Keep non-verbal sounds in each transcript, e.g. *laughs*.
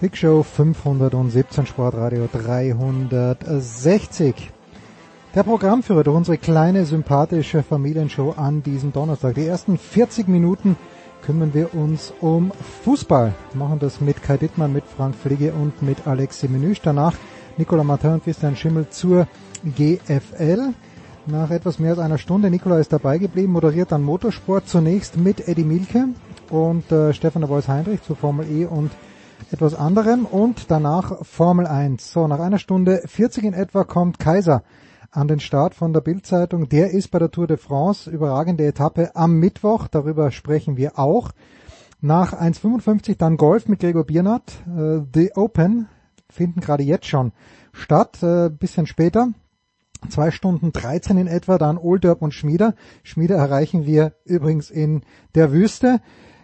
Big Show 517 Sportradio 360. Der Programmführer durch unsere kleine sympathische Familienshow an diesem Donnerstag. Die ersten 40 Minuten kümmern wir uns um Fußball. Wir machen das mit Kai Dittmann, mit Frank Fliege und mit Alexi Menüsch. Danach Nicola Martin und Christian Schimmel zur GFL. Nach etwas mehr als einer Stunde, Nicola ist dabei geblieben, moderiert dann Motorsport zunächst mit Eddie Milke und äh, Stefan Vois Heinrich zur Formel E und etwas anderem und danach Formel 1. So, nach einer Stunde 40 in etwa kommt Kaiser an den Start von der Bildzeitung. Der ist bei der Tour de France, überragende Etappe am Mittwoch, darüber sprechen wir auch. Nach 1,55 dann Golf mit Gregor Biernat. Äh, The Open finden gerade jetzt schon statt, äh, bisschen später. Zwei Stunden 13 in etwa, dann Olderb und Schmieder. Schmieder erreichen wir übrigens in der Wüste.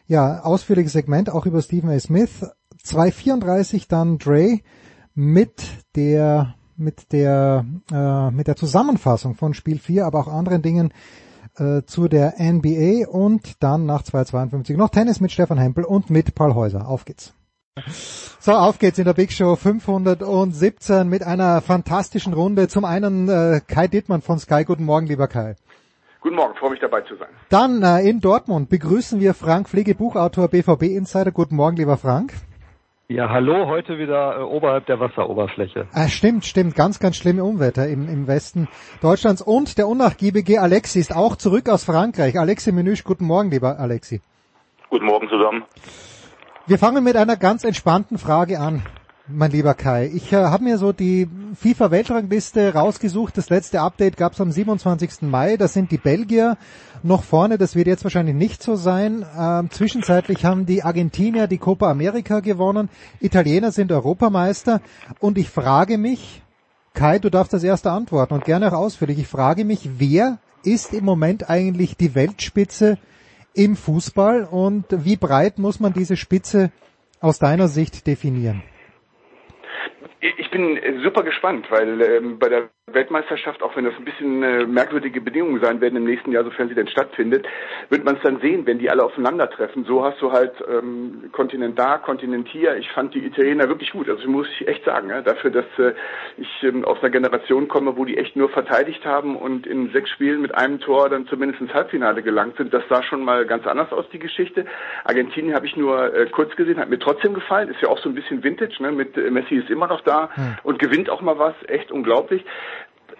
Ja, ausführliches Segment auch über Stephen A. Smith. 2.34 dann Dre mit der mit der äh, mit der Zusammenfassung von Spiel 4, aber auch anderen Dingen äh, zu der NBA und dann nach 2.52 noch Tennis mit Stefan Hempel und mit Paul Häuser. Auf geht's. So, auf geht's in der Big Show 517 mit einer fantastischen Runde. Zum einen äh, Kai Dittmann von Sky. Guten Morgen, lieber Kai. Guten Morgen, freue mich dabei zu sein. Dann äh, in Dortmund begrüßen wir Frank Pflege, Buchautor, BVB Insider. Guten Morgen, lieber Frank. Ja, hallo, heute wieder äh, oberhalb der Wasseroberfläche. Ah, stimmt, stimmt, ganz, ganz schlimme Unwetter im, im Westen Deutschlands. Und der unnachgiebige Alexi ist auch zurück aus Frankreich. Alexi Menüsch, guten Morgen, lieber Alexi. Guten Morgen zusammen. Wir fangen mit einer ganz entspannten Frage an, mein lieber Kai. Ich äh, habe mir so die FIFA-Weltrangliste rausgesucht. Das letzte Update gab es am 27. Mai. Da sind die Belgier noch vorne. Das wird jetzt wahrscheinlich nicht so sein. Ähm, zwischenzeitlich haben die Argentinier die Copa America gewonnen. Italiener sind Europameister. Und ich frage mich, Kai, du darfst das erste antworten und gerne auch ausführlich. Ich frage mich, wer ist im Moment eigentlich die Weltspitze im Fußball und wie breit muss man diese Spitze aus deiner Sicht definieren? Ich bin super gespannt, weil ähm, bei der Weltmeisterschaft, auch wenn das ein bisschen äh, merkwürdige Bedingungen sein werden im nächsten Jahr, sofern sie denn stattfindet, wird man es dann sehen, wenn die alle aufeinandertreffen. So hast du halt ähm, Kontinent da, Kontinent hier. Ich fand die Italiener wirklich gut. Also muss ich echt sagen, ja, dafür, dass äh, ich ähm, aus einer Generation komme, wo die echt nur verteidigt haben und in sechs Spielen mit einem Tor dann zumindest ins Halbfinale gelangt sind. Das sah schon mal ganz anders aus, die Geschichte. Argentinien habe ich nur äh, kurz gesehen, hat mir trotzdem gefallen. Ist ja auch so ein bisschen Vintage, ne? Mit äh, Messi ist immer noch da hm. und gewinnt auch mal was. Echt unglaublich.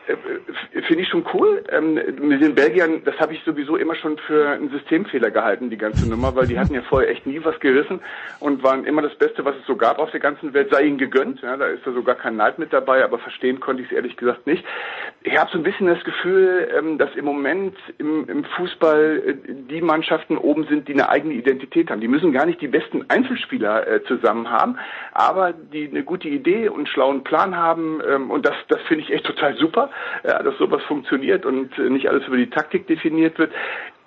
Äh, finde ich schon cool. Ähm, mit den Belgiern, das habe ich sowieso immer schon für einen Systemfehler gehalten, die ganze Nummer, weil die hatten ja vorher echt nie was gerissen und waren immer das Beste, was es so gab auf der ganzen Welt, sei ihnen gegönnt. Ja, da ist ja sogar kein Neid mit dabei, aber verstehen konnte ich es ehrlich gesagt nicht. Ich habe so ein bisschen das Gefühl, ähm, dass im Moment im, im Fußball äh, die Mannschaften oben sind, die eine eigene Identität haben. Die müssen gar nicht die besten Einzelspieler äh, zusammen haben, aber die eine gute Idee und einen schlauen Plan haben ähm, und das, das finde ich echt total super dass sowas funktioniert und nicht alles über die Taktik definiert wird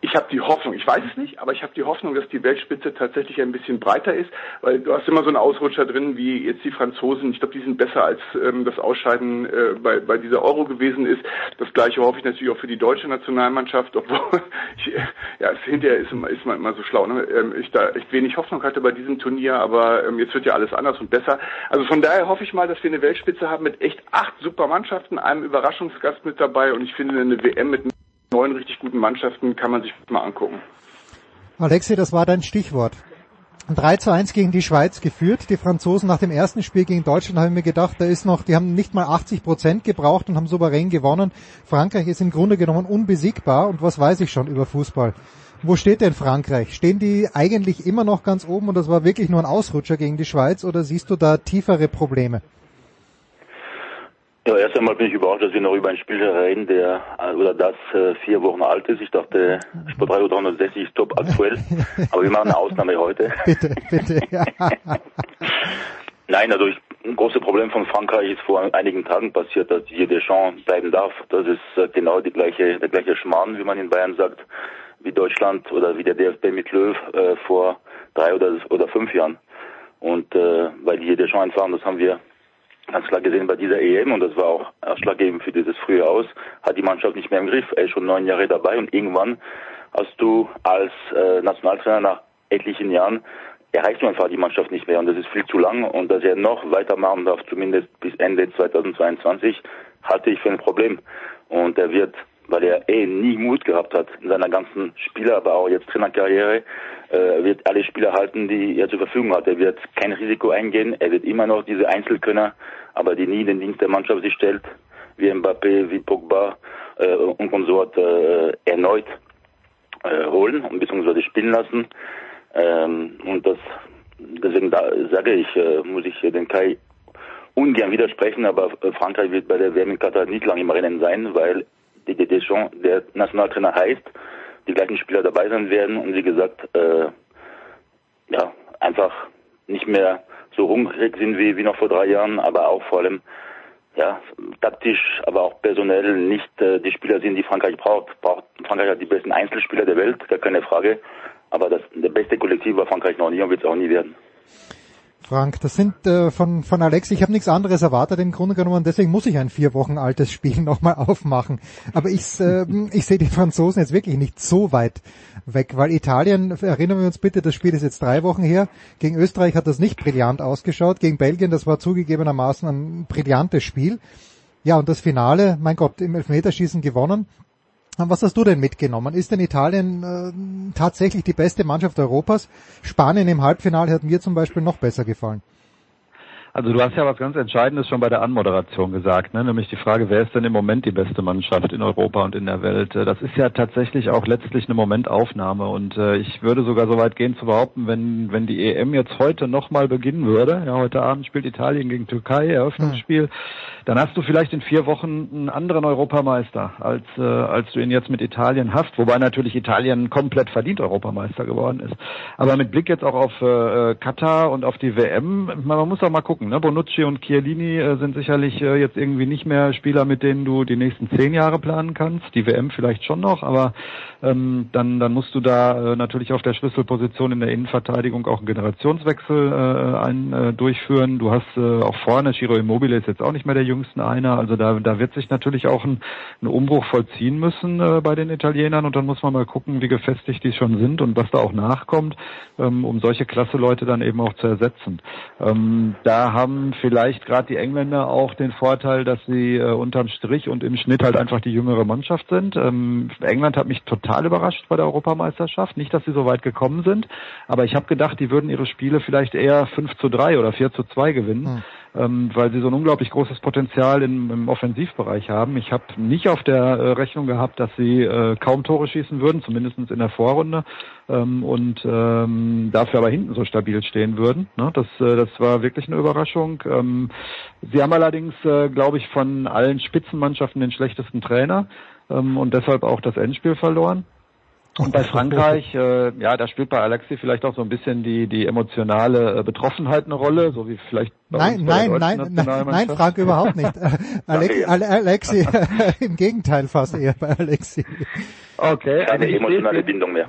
ich habe die Hoffnung, ich weiß es nicht, aber ich habe die Hoffnung, dass die Weltspitze tatsächlich ein bisschen breiter ist, weil du hast immer so einen Ausrutscher drin, wie jetzt die Franzosen. Ich glaube, die sind besser als ähm, das Ausscheiden äh, bei, bei dieser Euro gewesen ist. Das gleiche hoffe ich natürlich auch für die deutsche Nationalmannschaft, obwohl *laughs* ich, ja, es hinterher ist, ist man immer so schlau. Ne? Ähm, ich da echt wenig Hoffnung hatte bei diesem Turnier, aber ähm, jetzt wird ja alles anders und besser. Also von daher hoffe ich mal, dass wir eine Weltspitze haben mit echt acht super Mannschaften, einem Überraschungsgast mit dabei und ich finde eine WM mit neun richtig guten Mannschaften kann man sich mal angucken. Alexi, das war dein Stichwort. 3 zu 1 gegen die Schweiz geführt. Die Franzosen nach dem ersten Spiel gegen Deutschland haben mir gedacht, da ist noch, die haben nicht mal 80 Prozent gebraucht und haben souverän gewonnen. Frankreich ist im Grunde genommen unbesiegbar und was weiß ich schon über Fußball. Wo steht denn Frankreich? Stehen die eigentlich immer noch ganz oben und das war wirklich nur ein Ausrutscher gegen die Schweiz oder siehst du da tiefere Probleme? Ja, erst einmal bin ich überrascht, dass wir noch über ein Spiel reden, der oder das äh, vier Wochen alt ist. Ich dachte, Sport 360 ist top aktuell, *laughs* aber wir machen eine Ausnahme heute. bitte, bitte. Ja. *laughs* Nein, also ich, ein großes Problem von Frankreich ist vor einigen Tagen passiert, dass hier Deschamps bleiben darf. Das ist äh, genau die gleiche, der gleiche Schmarrn, wie man in Bayern sagt, wie Deutschland oder wie der DFB mit Löw äh, vor drei oder, oder fünf Jahren. Und äh, weil die hier Deschamps entfahren, das haben wir ganz klar gesehen bei dieser EM und das war auch ausschlaggebend für dieses frühe Aus, hat die Mannschaft nicht mehr im Griff. Er ist schon neun Jahre dabei und irgendwann hast du als äh, Nationaltrainer nach etlichen Jahren erreichst du einfach die Mannschaft nicht mehr und das ist viel zu lang und dass er noch weitermachen darf, zumindest bis Ende 2022, halte ich für ein Problem. Und er wird, weil er eh nie Mut gehabt hat in seiner ganzen Spieler, aber auch jetzt Trainerkarriere, äh, wird alle Spieler halten, die er zur Verfügung hat. Er wird kein Risiko eingehen, er wird immer noch diese Einzelkönner, aber die nie in den Dienst der Mannschaft sich stellt, wie Mbappé, wie Pogba äh, und Konsort äh, erneut äh, holen und beziehungsweise spielen lassen. Ähm, und das deswegen da sage ich, äh, muss ich den Kai ungern widersprechen, aber Frankreich wird bei der WM in Katar nicht lange im Rennen sein, weil Didier Deschamps der Nationaltrainer heißt, die gleichen Spieler dabei sein werden und wie gesagt, äh, ja, einfach nicht mehr so hungrig sind wie, wie noch vor drei Jahren, aber auch vor allem ja, taktisch, aber auch personell nicht äh, die Spieler sind, die Frankreich braucht. braucht. Frankreich hat die besten Einzelspieler der Welt, gar keine Frage. Aber das, der beste Kollektiv war Frankreich noch nie und wird es auch nie werden. Frank, das sind äh, von, von Alex, ich habe nichts anderes erwartet im Grunde genommen, deswegen muss ich ein vier Wochen altes Spiel *laughs* nochmal aufmachen. Aber ich, äh, ich sehe die Franzosen jetzt wirklich nicht so weit weg, weil Italien, erinnern wir uns bitte, das Spiel ist jetzt drei Wochen her, gegen Österreich hat das nicht brillant ausgeschaut, gegen Belgien, das war zugegebenermaßen ein brillantes Spiel. Ja, und das Finale, mein Gott, im Elfmeterschießen gewonnen. Was hast du denn mitgenommen? Ist denn Italien äh, tatsächlich die beste Mannschaft Europas? Spanien im Halbfinale hat mir zum Beispiel noch besser gefallen. Also du hast ja was ganz Entscheidendes schon bei der Anmoderation gesagt, ne? nämlich die Frage, wer ist denn im Moment die beste Mannschaft in Europa und in der Welt? Äh, das ist ja tatsächlich auch letztlich eine Momentaufnahme und äh, ich würde sogar so weit gehen zu behaupten, wenn, wenn die EM jetzt heute nochmal beginnen würde, ja, heute Abend spielt Italien gegen Türkei, Eröffnungsspiel, hm. dann hast du vielleicht in vier Wochen einen anderen Europameister, als, äh, als du ihn jetzt mit Italien hast, wobei natürlich Italien komplett verdient Europameister geworden ist. Aber mit Blick jetzt auch auf äh, Katar und auf die WM, man muss auch mal gucken, gucken. Ne? Bonucci und Chiellini äh, sind sicherlich äh, jetzt irgendwie nicht mehr Spieler, mit denen du die nächsten zehn Jahre planen kannst. Die WM vielleicht schon noch, aber ähm, dann, dann musst du da äh, natürlich auf der Schlüsselposition in der Innenverteidigung auch einen Generationswechsel äh, ein, äh, durchführen. Du hast äh, auch vorne, Giro Immobile ist jetzt auch nicht mehr der jüngsten einer, also da, da wird sich natürlich auch ein, ein Umbruch vollziehen müssen äh, bei den Italienern und dann muss man mal gucken, wie gefestigt die schon sind und was da auch nachkommt, ähm, um solche klasse Leute dann eben auch zu ersetzen. Ähm, da haben vielleicht gerade die Engländer auch den Vorteil, dass sie äh, unterm Strich und im Schnitt halt einfach die jüngere Mannschaft sind. Ähm, England hat mich total überrascht bei der Europameisterschaft. Nicht, dass sie so weit gekommen sind, aber ich habe gedacht, die würden ihre Spiele vielleicht eher 5 zu 3 oder 4 zu 2 gewinnen. Hm ähm, weil sie so ein unglaublich großes Potenzial im, im Offensivbereich haben. Ich habe nicht auf der äh, Rechnung gehabt, dass sie äh, kaum Tore schießen würden, zumindest in der Vorrunde, ähm, und ähm, dafür aber hinten so stabil stehen würden. Ne? Das, äh, das war wirklich eine Überraschung. Ähm, sie haben allerdings, äh, glaube ich, von allen Spitzenmannschaften den schlechtesten Trainer ähm, und deshalb auch das Endspiel verloren. Und bei Frankreich, äh, ja, da spielt bei Alexi vielleicht auch so ein bisschen die die emotionale äh, Betroffenheit eine Rolle, so wie vielleicht nein, nein, nein, nein, nein, Frank überhaupt nicht. *laughs* Alex, Alexi, *laughs* *laughs* im Gegenteil fast eher bei Alexi. Okay, keine also emotionale Bindung mehr.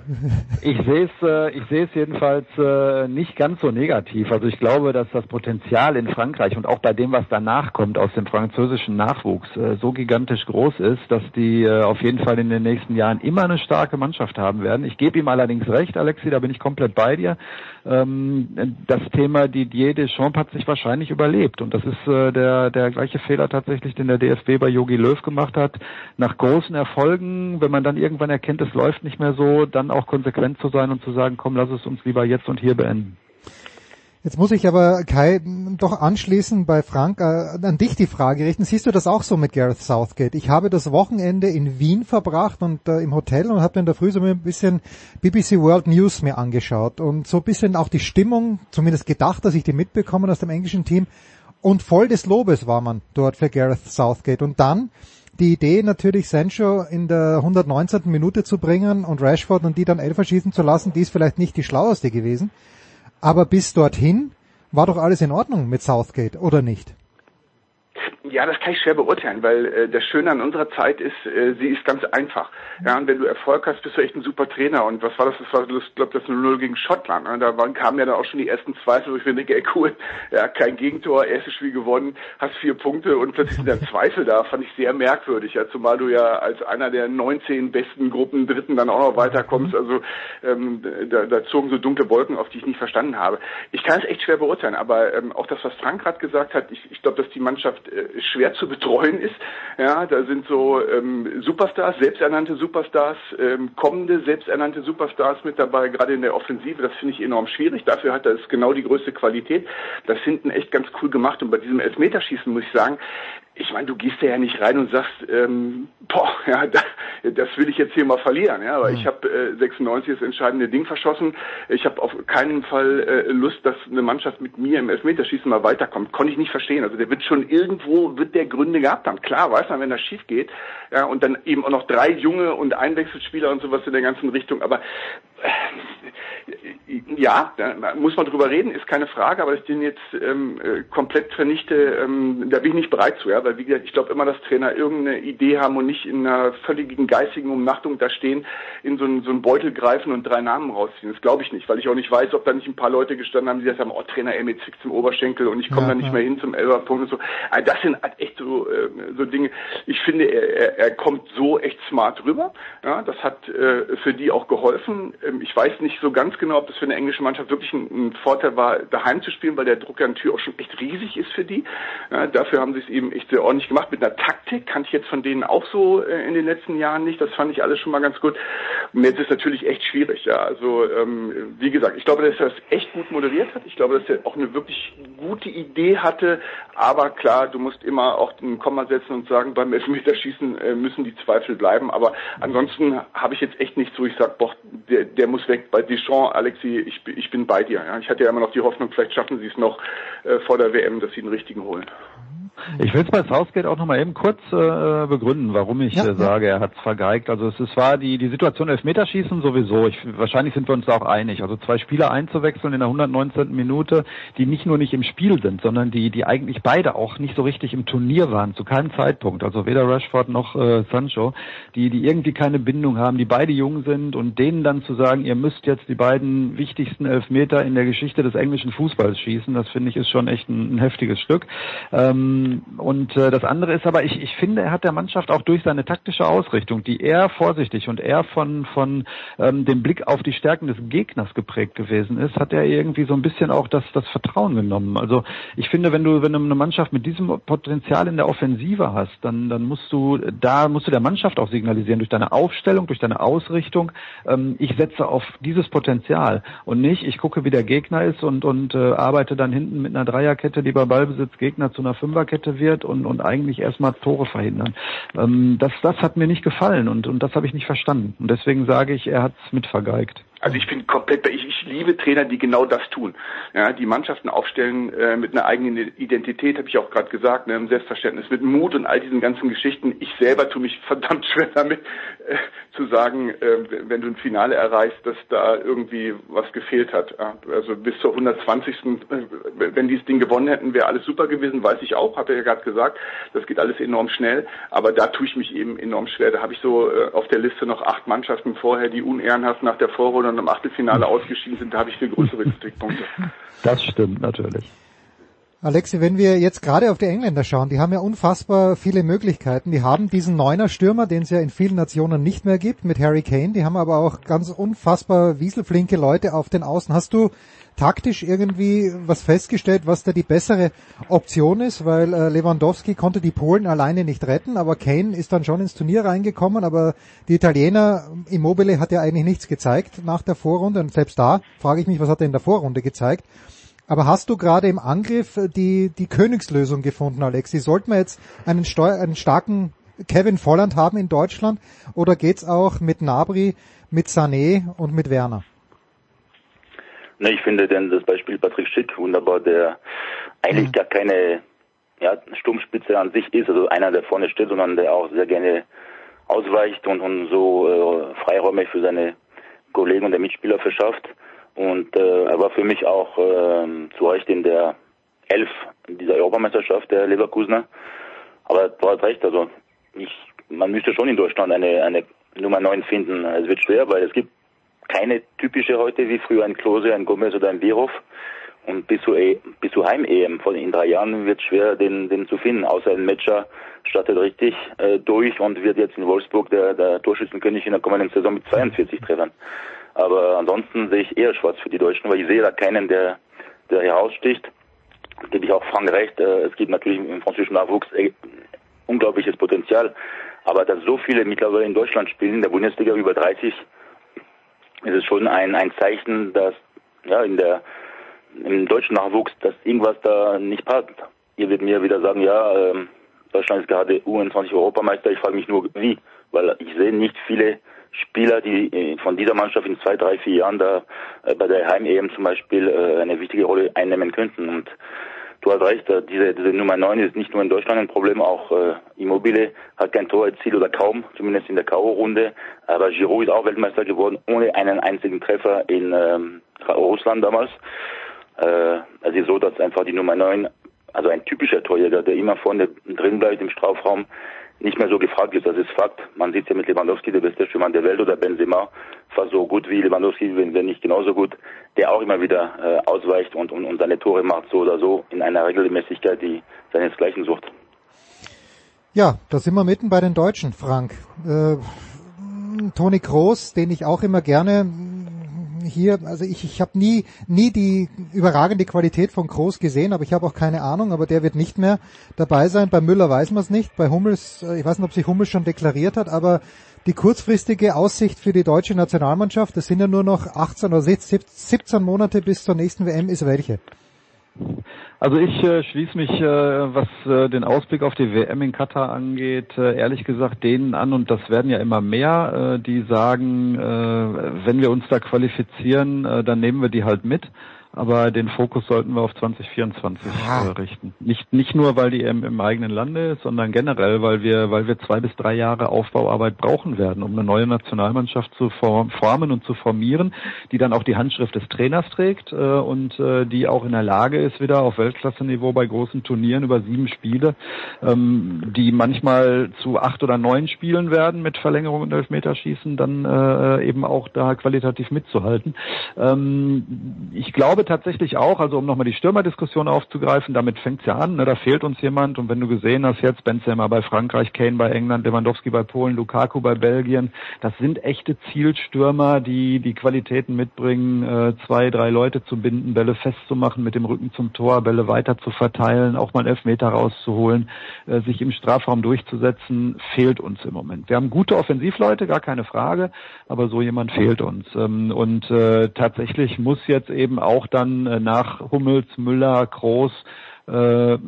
Ich sehe es, äh, ich sehe es jedenfalls äh, nicht ganz so negativ. Also ich glaube, dass das Potenzial in Frankreich und auch bei dem, was danach kommt aus dem französischen Nachwuchs, äh, so gigantisch groß ist, dass die auf jeden Fall in den nächsten Jahren immer eine starke Mannschaft haben werden. Ich gebe ihm allerdings recht, Alexi, da bin ich komplett bei dir. Ähm, das Thema Didier Deschamps hat sich wahrscheinlich überlebt und das ist äh, der der gleiche Fehler tatsächlich, den der DFB bei Jogi Löw gemacht hat. Nach großen Erfolgen, wenn man dann irgendwann erkennt, es läuft nicht mehr so, dann auch konsequent zu sein und zu sagen, komm, lass es uns lieber jetzt und hier beenden. Jetzt muss ich aber Kai doch anschließen bei Frank äh, an dich die Frage richten. Siehst du das auch so mit Gareth Southgate? Ich habe das Wochenende in Wien verbracht und äh, im Hotel und habe dann da früh so ein bisschen BBC World News mir angeschaut und so ein bisschen auch die Stimmung, zumindest gedacht, dass ich die mitbekommen aus dem englischen Team und voll des Lobes war man dort für Gareth Southgate und dann die Idee natürlich Sancho in der 119. Minute zu bringen und Rashford und die dann Elfer schießen zu lassen, die ist vielleicht nicht die schlaueste gewesen. Aber bis dorthin war doch alles in Ordnung mit Southgate, oder nicht? Ja, das kann ich schwer beurteilen, weil äh, das Schöne an unserer Zeit ist, äh, sie ist ganz einfach. Ja, und wenn du Erfolg hast, bist du echt ein super Trainer. Und was war das? Das war, ich glaube, das 0 gegen Schottland. Ne? Da waren, kamen ja dann auch schon die ersten Zweifel, wo ich mir denke, ey cool, ja, kein Gegentor, erstes Spiel gewonnen, hast vier Punkte und plötzlich sind dann Zweifel da. Fand ich sehr merkwürdig. Ja, zumal du ja als einer der 19 besten Gruppen Dritten dann auch noch weiterkommst. Also ähm, da, da zogen so dunkle Wolken auf, die ich nicht verstanden habe. Ich kann es echt schwer beurteilen, aber ähm, auch das, was Frank gerade gesagt hat, ich, ich glaube, dass die Mannschaft äh, schwer zu betreuen ist. Ja, da sind so ähm, Superstars, selbsternannte Superstars, ähm, kommende selbsternannte Superstars mit dabei, gerade in der Offensive. Das finde ich enorm schwierig. Dafür hat er es genau die größte Qualität. Das hinten echt ganz cool gemacht. Und bei diesem Elfmeterschießen muss ich sagen, ich meine, du gehst da ja nicht rein und sagst, ähm, boah, *laughs* ja, das, das will ich jetzt hier mal verlieren, ja, aber mhm. ich habe äh, 96 das entscheidende Ding verschossen. Ich habe auf keinen Fall äh, Lust, dass eine Mannschaft mit mir im Elfmeterschießen mal weiterkommt. Konnte ich nicht verstehen. Also der wird schon irgendwo wird der Gründe gehabt haben. Klar, weiß man, wenn das schief geht, ja, und dann eben auch noch drei junge und Einwechselspieler und sowas in der ganzen Richtung. Aber ja, da muss man drüber reden, ist keine Frage, aber dass ich den jetzt ähm, äh, komplett vernichte, ähm, da bin ich nicht bereit zu, ja, weil wie gesagt, ich glaube immer, dass Trainer irgendeine Idee haben und nicht in einer völligen geistigen Umnachtung da stehen, in so einen, so einen Beutel greifen und drei Namen rausziehen. Das glaube ich nicht, weil ich auch nicht weiß, ob da nicht ein paar Leute gestanden haben, die gesagt haben, oh Trainer, ey, mit zum Oberschenkel und ich komme ja, da nicht ja. mehr hin zum Elberpunkt und so. Also das sind halt echt so, äh, so Dinge. Ich finde, er, er, kommt so echt smart rüber. Ja, das hat äh, für die auch geholfen. Ich weiß nicht so ganz genau, ob das für eine englische Mannschaft wirklich ein, ein Vorteil war, daheim zu spielen, weil der Druck an der Tür auch schon echt riesig ist für die. Ja, dafür haben sie es eben echt sehr ordentlich gemacht. Mit einer Taktik kannte ich jetzt von denen auch so äh, in den letzten Jahren nicht. Das fand ich alles schon mal ganz gut. Und jetzt ist natürlich echt schwierig. Ja, also ähm, wie gesagt, ich glaube, dass er es echt gut moderiert hat. Ich glaube, dass er auch eine wirklich gute Idee hatte. Aber klar, du musst immer auch ein Komma setzen und sagen, beim Elfmeterschießen äh, müssen die Zweifel bleiben. Aber ansonsten habe ich jetzt echt nichts, wo ich sage, boah, der, der muss weg. Bei Deschamps, Alexi, ich, ich bin bei dir. Ja. Ich hatte ja immer noch die Hoffnung, vielleicht schaffen sie es noch äh, vor der WM, dass sie den richtigen holen. Ich will es bei Southgate auch nochmal eben kurz äh, begründen, warum ich ja, äh, sage, er hat es vergeigt. Also es, es war die, die Situation Elfmeterschießen sowieso. Ich, wahrscheinlich sind wir uns da auch einig. Also zwei Spieler einzuwechseln in der 119. Minute, die nicht nur nicht im Spiel sind, sondern die, die eigentlich beide auch nicht so richtig im Turnier waren, zu keinem Zeitpunkt. Also weder Rashford noch äh, Sancho, die, die irgendwie keine Bindung haben, die beide jung sind und denen dann zu sagen, ihr müsst jetzt die beiden wichtigsten Elfmeter in der Geschichte des englischen Fußballs schießen, das finde ich ist schon echt ein, ein heftiges Stück. Ähm, und äh, das andere ist aber, ich, ich finde, er hat der Mannschaft auch durch seine taktische Ausrichtung, die eher vorsichtig und eher von, von ähm, dem Blick auf die Stärken des Gegners geprägt gewesen ist, hat er irgendwie so ein bisschen auch das, das Vertrauen genommen. Also ich finde, wenn du, wenn du eine Mannschaft mit diesem Potenzial in der Offensive hast, dann, dann musst du, da musst du der Mannschaft auch signalisieren, durch deine Aufstellung, durch deine Ausrichtung, ähm, ich setze auf dieses Potenzial und nicht, ich gucke, wie der Gegner ist und, und äh, arbeite dann hinten mit einer Dreierkette lieber Ballbesitz Gegner zu einer Fünferkette Kette wird und, und eigentlich erstmal Tore verhindern. Ähm, das, das hat mir nicht gefallen und, und das habe ich nicht verstanden. Und deswegen sage ich, er hat es mit vergeigt. Also ich bin komplett, ich, ich liebe Trainer, die genau das tun. Ja, die Mannschaften aufstellen äh, mit einer eigenen Identität, habe ich auch gerade gesagt, ne, Selbstverständnis, mit Mut und all diesen ganzen Geschichten. Ich selber tue mich *laughs* verdammt schwer damit, äh, zu sagen, äh, wenn du ein Finale erreichst, dass da irgendwie was gefehlt hat. Ja, also bis zur 120. Äh, wenn die das Ding gewonnen hätten, wäre alles super gewesen, weiß ich auch, habe ja gerade gesagt. Das geht alles enorm schnell, aber da tue ich mich eben enorm schwer. Da habe ich so äh, auf der Liste noch acht Mannschaften vorher, die unehrenhaft nach der Vorrunde und im Achtelfinale ausgeschieden sind, da habe ich viel größere Kritikpunkte. Das stimmt natürlich. Alexi, wenn wir jetzt gerade auf die Engländer schauen, die haben ja unfassbar viele Möglichkeiten. Die haben diesen Neuner Stürmer, den es ja in vielen Nationen nicht mehr gibt, mit Harry Kane. Die haben aber auch ganz unfassbar wieselflinke Leute auf den Außen. Hast du taktisch irgendwie was festgestellt, was da die bessere Option ist? Weil äh, Lewandowski konnte die Polen alleine nicht retten, aber Kane ist dann schon ins Turnier reingekommen. Aber die Italiener, Immobile hat ja eigentlich nichts gezeigt nach der Vorrunde. Und selbst da frage ich mich, was hat er in der Vorrunde gezeigt? Aber hast du gerade im Angriff die, die Königslösung gefunden, Alexi? Sollten wir jetzt einen, Steu einen starken Kevin Volland haben in Deutschland oder geht's auch mit Nabri, mit Sané und mit Werner? Ne, ich finde denn das Beispiel Patrick Schick wunderbar, der eigentlich mhm. gar keine ja, Sturmspitze an sich ist, also einer, der vorne steht, sondern der auch sehr gerne ausweicht und, und so äh, Freiräume für seine Kollegen und der Mitspieler verschafft. Und äh, er war für mich auch äh, zu Recht in der Elf dieser Europameisterschaft der Leverkusener. Aber du hast recht, also ich, man müsste schon in Deutschland eine, eine Nummer 9 finden. Es wird schwer, weil es gibt keine typische heute wie früher ein Klose, ein Gomez oder ein Virov. Und bis zu, e bis zu Heim-EM von in drei Jahren wird schwer, den, den zu finden. Außer ein Matcher startet richtig äh, durch und wird jetzt in Wolfsburg der, der Torschützenkönig in der kommenden Saison mit 42 Treffern. Aber ansonsten sehe ich eher schwarz für die Deutschen, weil ich sehe da keinen, der, der heraussticht. Gebe ich auch Frank recht. Äh, es gibt natürlich im französischen Nachwuchs äh, unglaubliches Potenzial. Aber dass so viele mittlerweile in Deutschland spielen, in der Bundesliga über 30, ist es schon ein, ein Zeichen, dass ja in der im deutschen Nachwuchs, dass irgendwas da nicht passt. Ihr werdet mir wieder sagen, ja, ähm, Deutschland ist gerade U21 Europameister. Ich frage mich nur, wie, weil ich sehe nicht viele Spieler, die äh, von dieser Mannschaft in zwei, drei, vier Jahren da äh, bei der Heim-EM zum Beispiel äh, eine wichtige Rolle einnehmen könnten. Und du hast recht, diese, diese Nummer 9 ist nicht nur in Deutschland ein Problem, auch äh, Immobile hat kein Tor erzielt oder kaum, zumindest in der K.O.-Runde. Aber Giroud ist auch Weltmeister geworden, ohne einen einzigen Treffer in ähm, Russland damals. Äh, es ist so, dass einfach die Nummer 9, also ein typischer Torjäger, der immer vorne drin bleibt im Strafraum, nicht mehr so gefragt ist. Das ist Fakt. Man sieht ja mit Lewandowski, der beste Stürmer der Welt, oder Benzema, fast so gut wie Lewandowski, wenn, nicht genauso gut, der auch immer wieder äh, ausweicht und, und, und seine Tore macht, so oder so, in einer Regelmäßigkeit, die seinesgleichen sucht. Ja, da sind wir mitten bei den Deutschen, Frank. Äh, Toni Kroos, den ich auch immer gerne hier, also ich, ich habe nie, nie die überragende Qualität von Groß gesehen, aber ich habe auch keine Ahnung, aber der wird nicht mehr dabei sein. Bei Müller weiß man es nicht, bei Hummels, äh, ich weiß nicht, ob sich Hummels schon deklariert hat, aber die kurzfristige Aussicht für die deutsche Nationalmannschaft, das sind ja nur noch 18 oder 17 Monate bis zur nächsten WM, ist welche? Also ich äh, schließe mich, äh, was äh, den Ausblick auf die WM in Katar angeht, äh, ehrlich gesagt denen an, und das werden ja immer mehr, äh, die sagen, äh, wenn wir uns da qualifizieren, äh, dann nehmen wir die halt mit aber den Fokus sollten wir auf 2024 äh, richten. Nicht nicht nur, weil die EM im eigenen Lande ist, sondern generell, weil wir weil wir zwei bis drei Jahre Aufbauarbeit brauchen werden, um eine neue Nationalmannschaft zu formen und zu formieren, die dann auch die Handschrift des Trainers trägt äh, und äh, die auch in der Lage ist, wieder auf Weltklasse-Niveau bei großen Turnieren über sieben Spiele, ähm, die manchmal zu acht oder neun Spielen werden mit Verlängerung und Elfmeterschießen, dann äh, eben auch da qualitativ mitzuhalten. Ähm, ich glaube glaube tatsächlich auch, also um nochmal die Stürmerdiskussion aufzugreifen, damit fängt's ja an, ne, da fehlt uns jemand und wenn du gesehen hast, jetzt Benzema bei Frankreich, Kane bei England, Lewandowski bei Polen, Lukaku bei Belgien, das sind echte Zielstürmer, die die Qualitäten mitbringen, äh, zwei, drei Leute zu binden, Bälle festzumachen, mit dem Rücken zum Tor, Bälle weiter zu verteilen, auch mal einen Elfmeter rauszuholen, äh, sich im Strafraum durchzusetzen, fehlt uns im Moment. Wir haben gute Offensivleute, gar keine Frage, aber so jemand fehlt uns. Ähm, und äh, tatsächlich muss jetzt eben auch dann äh, nach Hummels, Müller, Groß, äh,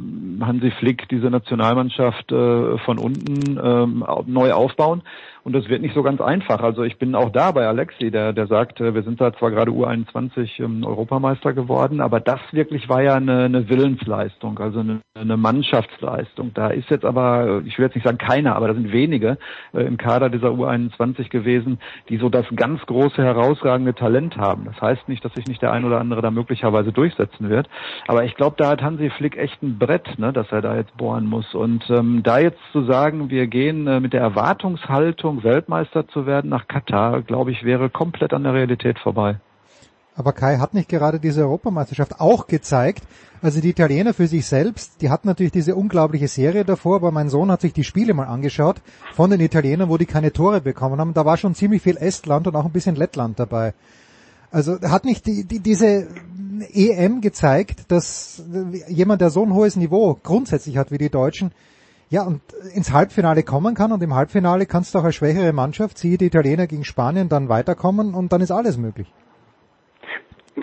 Hansi Flick diese Nationalmannschaft äh, von unten ähm, neu aufbauen. Und das wird nicht so ganz einfach. Also ich bin auch da bei Alexi, der, der sagt, äh, wir sind da zwar gerade U21 ähm, Europameister geworden, aber das wirklich war ja eine, eine Willensleistung, also eine, eine Mannschaftsleistung. Da ist jetzt aber, ich will jetzt nicht sagen keiner, aber da sind wenige äh, im Kader dieser U21 gewesen, die so das ganz große, herausragende Talent haben. Das heißt nicht, dass sich nicht der ein oder andere da möglicherweise durchsetzen wird. Aber ich glaube, da hat Hansi Flick echt ein Brett, ne, dass er da jetzt bohren muss. Und ähm, da jetzt zu sagen, wir gehen äh, mit der Erwartungshaltung Richtung Weltmeister zu werden nach Katar, glaube ich, wäre komplett an der Realität vorbei. Aber Kai hat nicht gerade diese Europameisterschaft auch gezeigt, also die Italiener für sich selbst, die hatten natürlich diese unglaubliche Serie davor, aber mein Sohn hat sich die Spiele mal angeschaut von den Italienern, wo die keine Tore bekommen haben. Da war schon ziemlich viel Estland und auch ein bisschen Lettland dabei. Also hat nicht die, die, diese EM gezeigt, dass jemand, der so ein hohes Niveau grundsätzlich hat wie die Deutschen, ja, und ins Halbfinale kommen kann und im Halbfinale kannst du auch als schwächere Mannschaft, siehe die Italiener gegen Spanien, dann weiterkommen und dann ist alles möglich.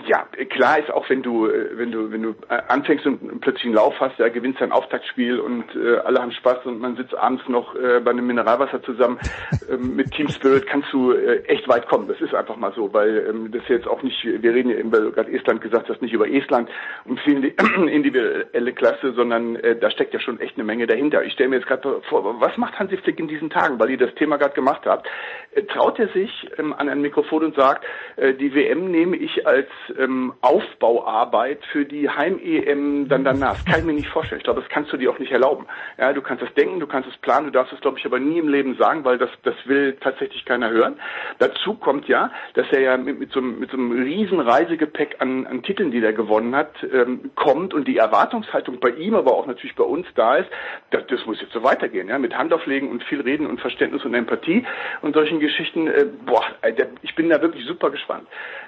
Ja, klar ist auch, wenn du, äh, wenn du, wenn du äh, anfängst und plötzlich einen Lauf hast, ja, gewinnst ein Auftaktspiel und äh, alle haben Spaß und man sitzt abends noch äh, bei einem Mineralwasser zusammen *laughs* äh, mit Team Spirit, kannst du äh, echt weit kommen. Das ist einfach mal so, weil ähm, das jetzt auch nicht, wir reden ja eben, weil du gerade Estland gesagt hast, nicht über Estland und viel *clears throat* individuelle Klasse, sondern äh, da steckt ja schon echt eine Menge dahinter. Ich stelle mir jetzt gerade vor, was macht Hansi Flick in diesen Tagen, weil ihr das Thema gerade gemacht habt? Äh, traut er sich ähm, an ein Mikrofon und sagt, äh, die WM nehme ich als ähm, Aufbauarbeit für die Heim-EM dann danach. Das kann ich mir nicht vorstellen. Ich glaube, das kannst du dir auch nicht erlauben. Ja, du kannst es denken, du kannst es planen, du darfst es, glaube ich, aber nie im Leben sagen, weil das, das will tatsächlich keiner hören. Dazu kommt ja, dass er ja mit, mit, so, mit so einem riesen Reisegepäck an, an Titeln, die er gewonnen hat, ähm, kommt und die Erwartungshaltung bei ihm, aber auch natürlich bei uns da ist, das, das muss jetzt so weitergehen, ja, mit Handauflegen und viel Reden und Verständnis und Empathie und solchen Geschichten. Äh, boah, ich bin da wirklich super gespannt.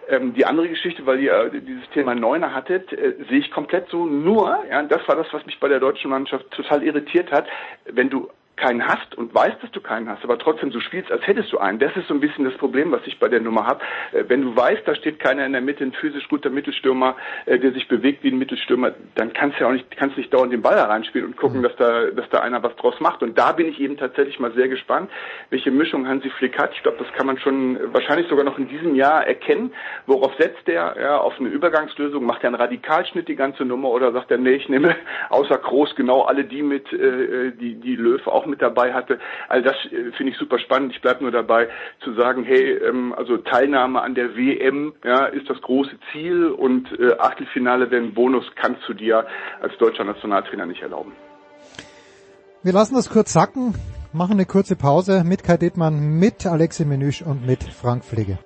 Ähm, die andere Geschichte, weil ihr äh, dieses Thema Neuner hattet, äh, sehe ich komplett so. Nur, ja, das war das, was mich bei der deutschen Mannschaft total irritiert hat. Wenn du keinen hast und weißt, dass du keinen hast, aber trotzdem so spielst, als hättest du einen. Das ist so ein bisschen das Problem, was ich bei der Nummer habe. Äh, wenn du weißt, da steht keiner in der Mitte, ein physisch guter Mittelstürmer, äh, der sich bewegt wie ein Mittelstürmer, dann kannst du ja auch nicht, kannst nicht dauernd den Ball da reinspielen und gucken, mhm. dass da, dass da einer was draus macht. Und da bin ich eben tatsächlich mal sehr gespannt, welche Mischung Hansi Flick hat. Ich glaube, das kann man schon wahrscheinlich sogar noch in diesem Jahr erkennen. Worauf setzt er? Ja, auf eine Übergangslösung? Macht er einen Radikalschnitt die ganze Nummer oder sagt er, nee, ich nehme außer Groß genau alle die mit, äh, die, die Löw auch mit dabei hatte. All das äh, finde ich super spannend. Ich bleibe nur dabei zu sagen, hey, ähm, also Teilnahme an der WM ja, ist das große Ziel und äh, Achtelfinale wäre ein Bonus, kannst du dir als deutscher Nationaltrainer nicht erlauben. Wir lassen das kurz sacken, machen eine kurze Pause mit Kai Dittmann, mit Alexi Menüsch und mit Frank Pflege.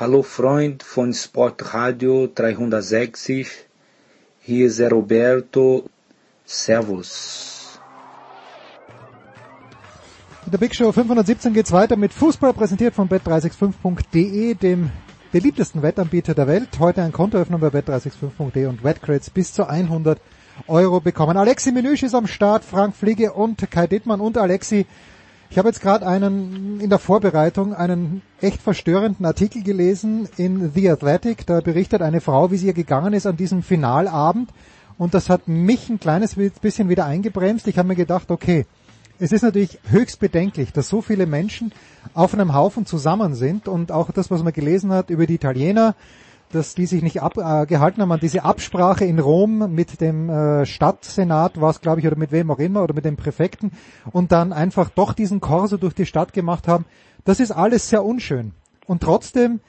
Hallo Freund von Sportradio 360. Hier ist Roberto. Servus. In der Big Show 517 geht's weiter mit Fußball, präsentiert von bet365.de, dem beliebtesten Wettanbieter der Welt. Heute ein Kontoöffnung bei bet365.de und Wettcrates bis zu 100 Euro bekommen. Alexi Menüsch ist am Start, Frank Fliege und Kai Dittmann und Alexi. Ich habe jetzt gerade einen in der Vorbereitung einen echt verstörenden Artikel gelesen in The Athletic. Da berichtet eine Frau, wie sie ihr gegangen ist an diesem Finalabend. Und das hat mich ein kleines bisschen wieder eingebremst. Ich habe mir gedacht, okay, es ist natürlich höchst bedenklich, dass so viele Menschen auf einem Haufen zusammen sind und auch das, was man gelesen hat über die Italiener, dass die sich nicht abgehalten äh, haben an diese Absprache in Rom mit dem äh, Stadtsenat, was glaube ich, oder mit wem auch immer, oder mit dem Präfekten und dann einfach doch diesen Korso durch die Stadt gemacht haben. Das ist alles sehr unschön. Und trotzdem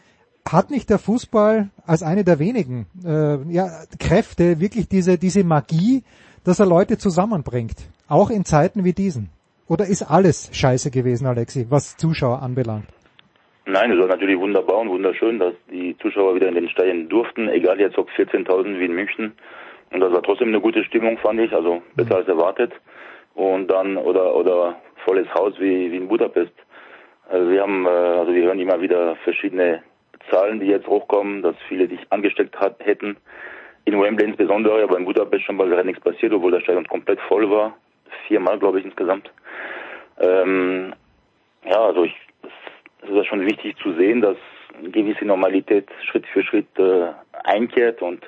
hat nicht der Fußball als eine der wenigen äh, ja, Kräfte wirklich diese, diese Magie, dass er Leute zusammenbringt, auch in Zeiten wie diesen? Oder ist alles scheiße gewesen, Alexi, was Zuschauer anbelangt? Nein, es war natürlich wunderbar und wunderschön, dass die Zuschauer wieder in den Stadien durften, egal jetzt ob 14.000 wie in München. Und das war trotzdem eine gute Stimmung, fand ich, also besser als erwartet. Und dann, oder, oder volles Haus wie, wie in Budapest. Also wir haben, äh, also wir hören immer wieder verschiedene Zahlen, die jetzt hochkommen, dass viele sich angesteckt hat, hätten. In Wembley insbesondere, aber in Budapest schon mal wäre nichts passiert, obwohl das Stadion komplett voll war. Viermal, glaube ich, insgesamt. Ähm, ja, also ich, es ist schon wichtig zu sehen, dass eine gewisse Normalität Schritt für Schritt äh, einkehrt und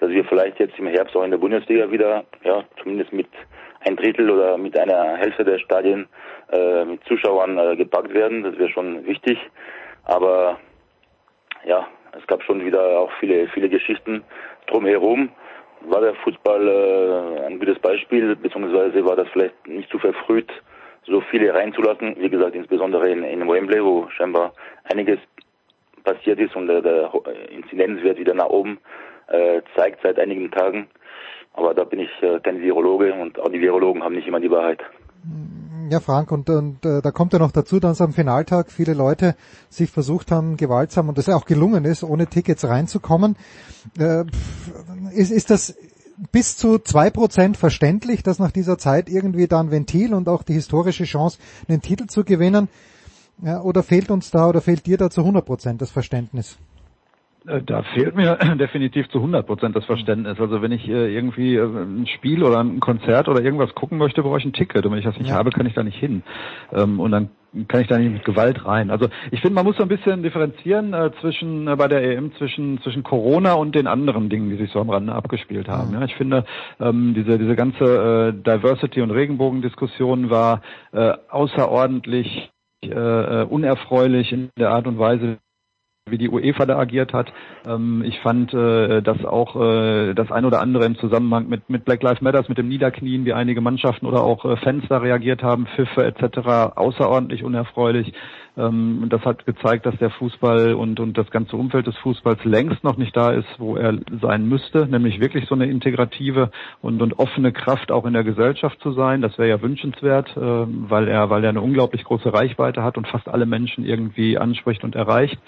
dass wir vielleicht jetzt im Herbst auch in der Bundesliga wieder, ja, zumindest mit ein Drittel oder mit einer Hälfte der Stadien äh, mit Zuschauern äh, gepackt werden. Das wäre schon wichtig. Aber ja, es gab schon wieder auch viele, viele Geschichten drumherum. War der Fußball äh, ein gutes Beispiel, beziehungsweise war das vielleicht nicht zu verfrüht, so viele reinzulassen. Wie gesagt, insbesondere in, in Wembley, wo scheinbar einiges passiert ist und der, der Inzidenzwert wieder nach oben äh, zeigt seit einigen Tagen. Aber da bin ich äh, kein Virologe und auch die Virologen haben nicht immer die Wahrheit. Ja, Frank, und, und äh, da kommt ja noch dazu, dass am Finaltag viele Leute sich versucht haben, gewaltsam, und das auch gelungen ist, ohne Tickets reinzukommen. Äh, ist, ist das bis zu zwei Prozent verständlich, dass nach dieser Zeit irgendwie dann Ventil und auch die historische Chance, einen Titel zu gewinnen? Ja, oder fehlt uns da oder fehlt dir da zu 100 Prozent das Verständnis? Äh, da fehlt mir *clears throat* definitiv zu 100 Prozent das Verständnis. Also wenn ich äh, irgendwie äh, ein Spiel oder ein Konzert oder irgendwas gucken möchte, brauche ich ein Ticket. Und wenn ich das nicht ja. habe, kann ich da nicht hin. Ähm, und dann kann ich da nicht mit Gewalt rein. Also ich finde, man muss so ein bisschen differenzieren zwischen bei der EM zwischen zwischen Corona und den anderen Dingen, die sich so am Rande abgespielt haben. Ja, ich finde ähm, diese diese ganze Diversity und Regenbogendiskussion war außerordentlich äh, unerfreulich in der Art und Weise, wie die UEFA da agiert hat. Ähm, ich fand, äh, dass auch äh, das ein oder andere im Zusammenhang mit, mit Black Lives Matters, mit dem Niederknien, wie einige Mannschaften oder auch äh, Fans da reagiert haben, Pfiffe etc. außerordentlich unerfreulich. Ähm, und das hat gezeigt, dass der Fußball und, und das ganze Umfeld des Fußballs längst noch nicht da ist, wo er sein müsste, nämlich wirklich so eine integrative und, und offene Kraft auch in der Gesellschaft zu sein. Das wäre ja wünschenswert, äh, weil er, weil er eine unglaublich große Reichweite hat und fast alle Menschen irgendwie anspricht und erreicht.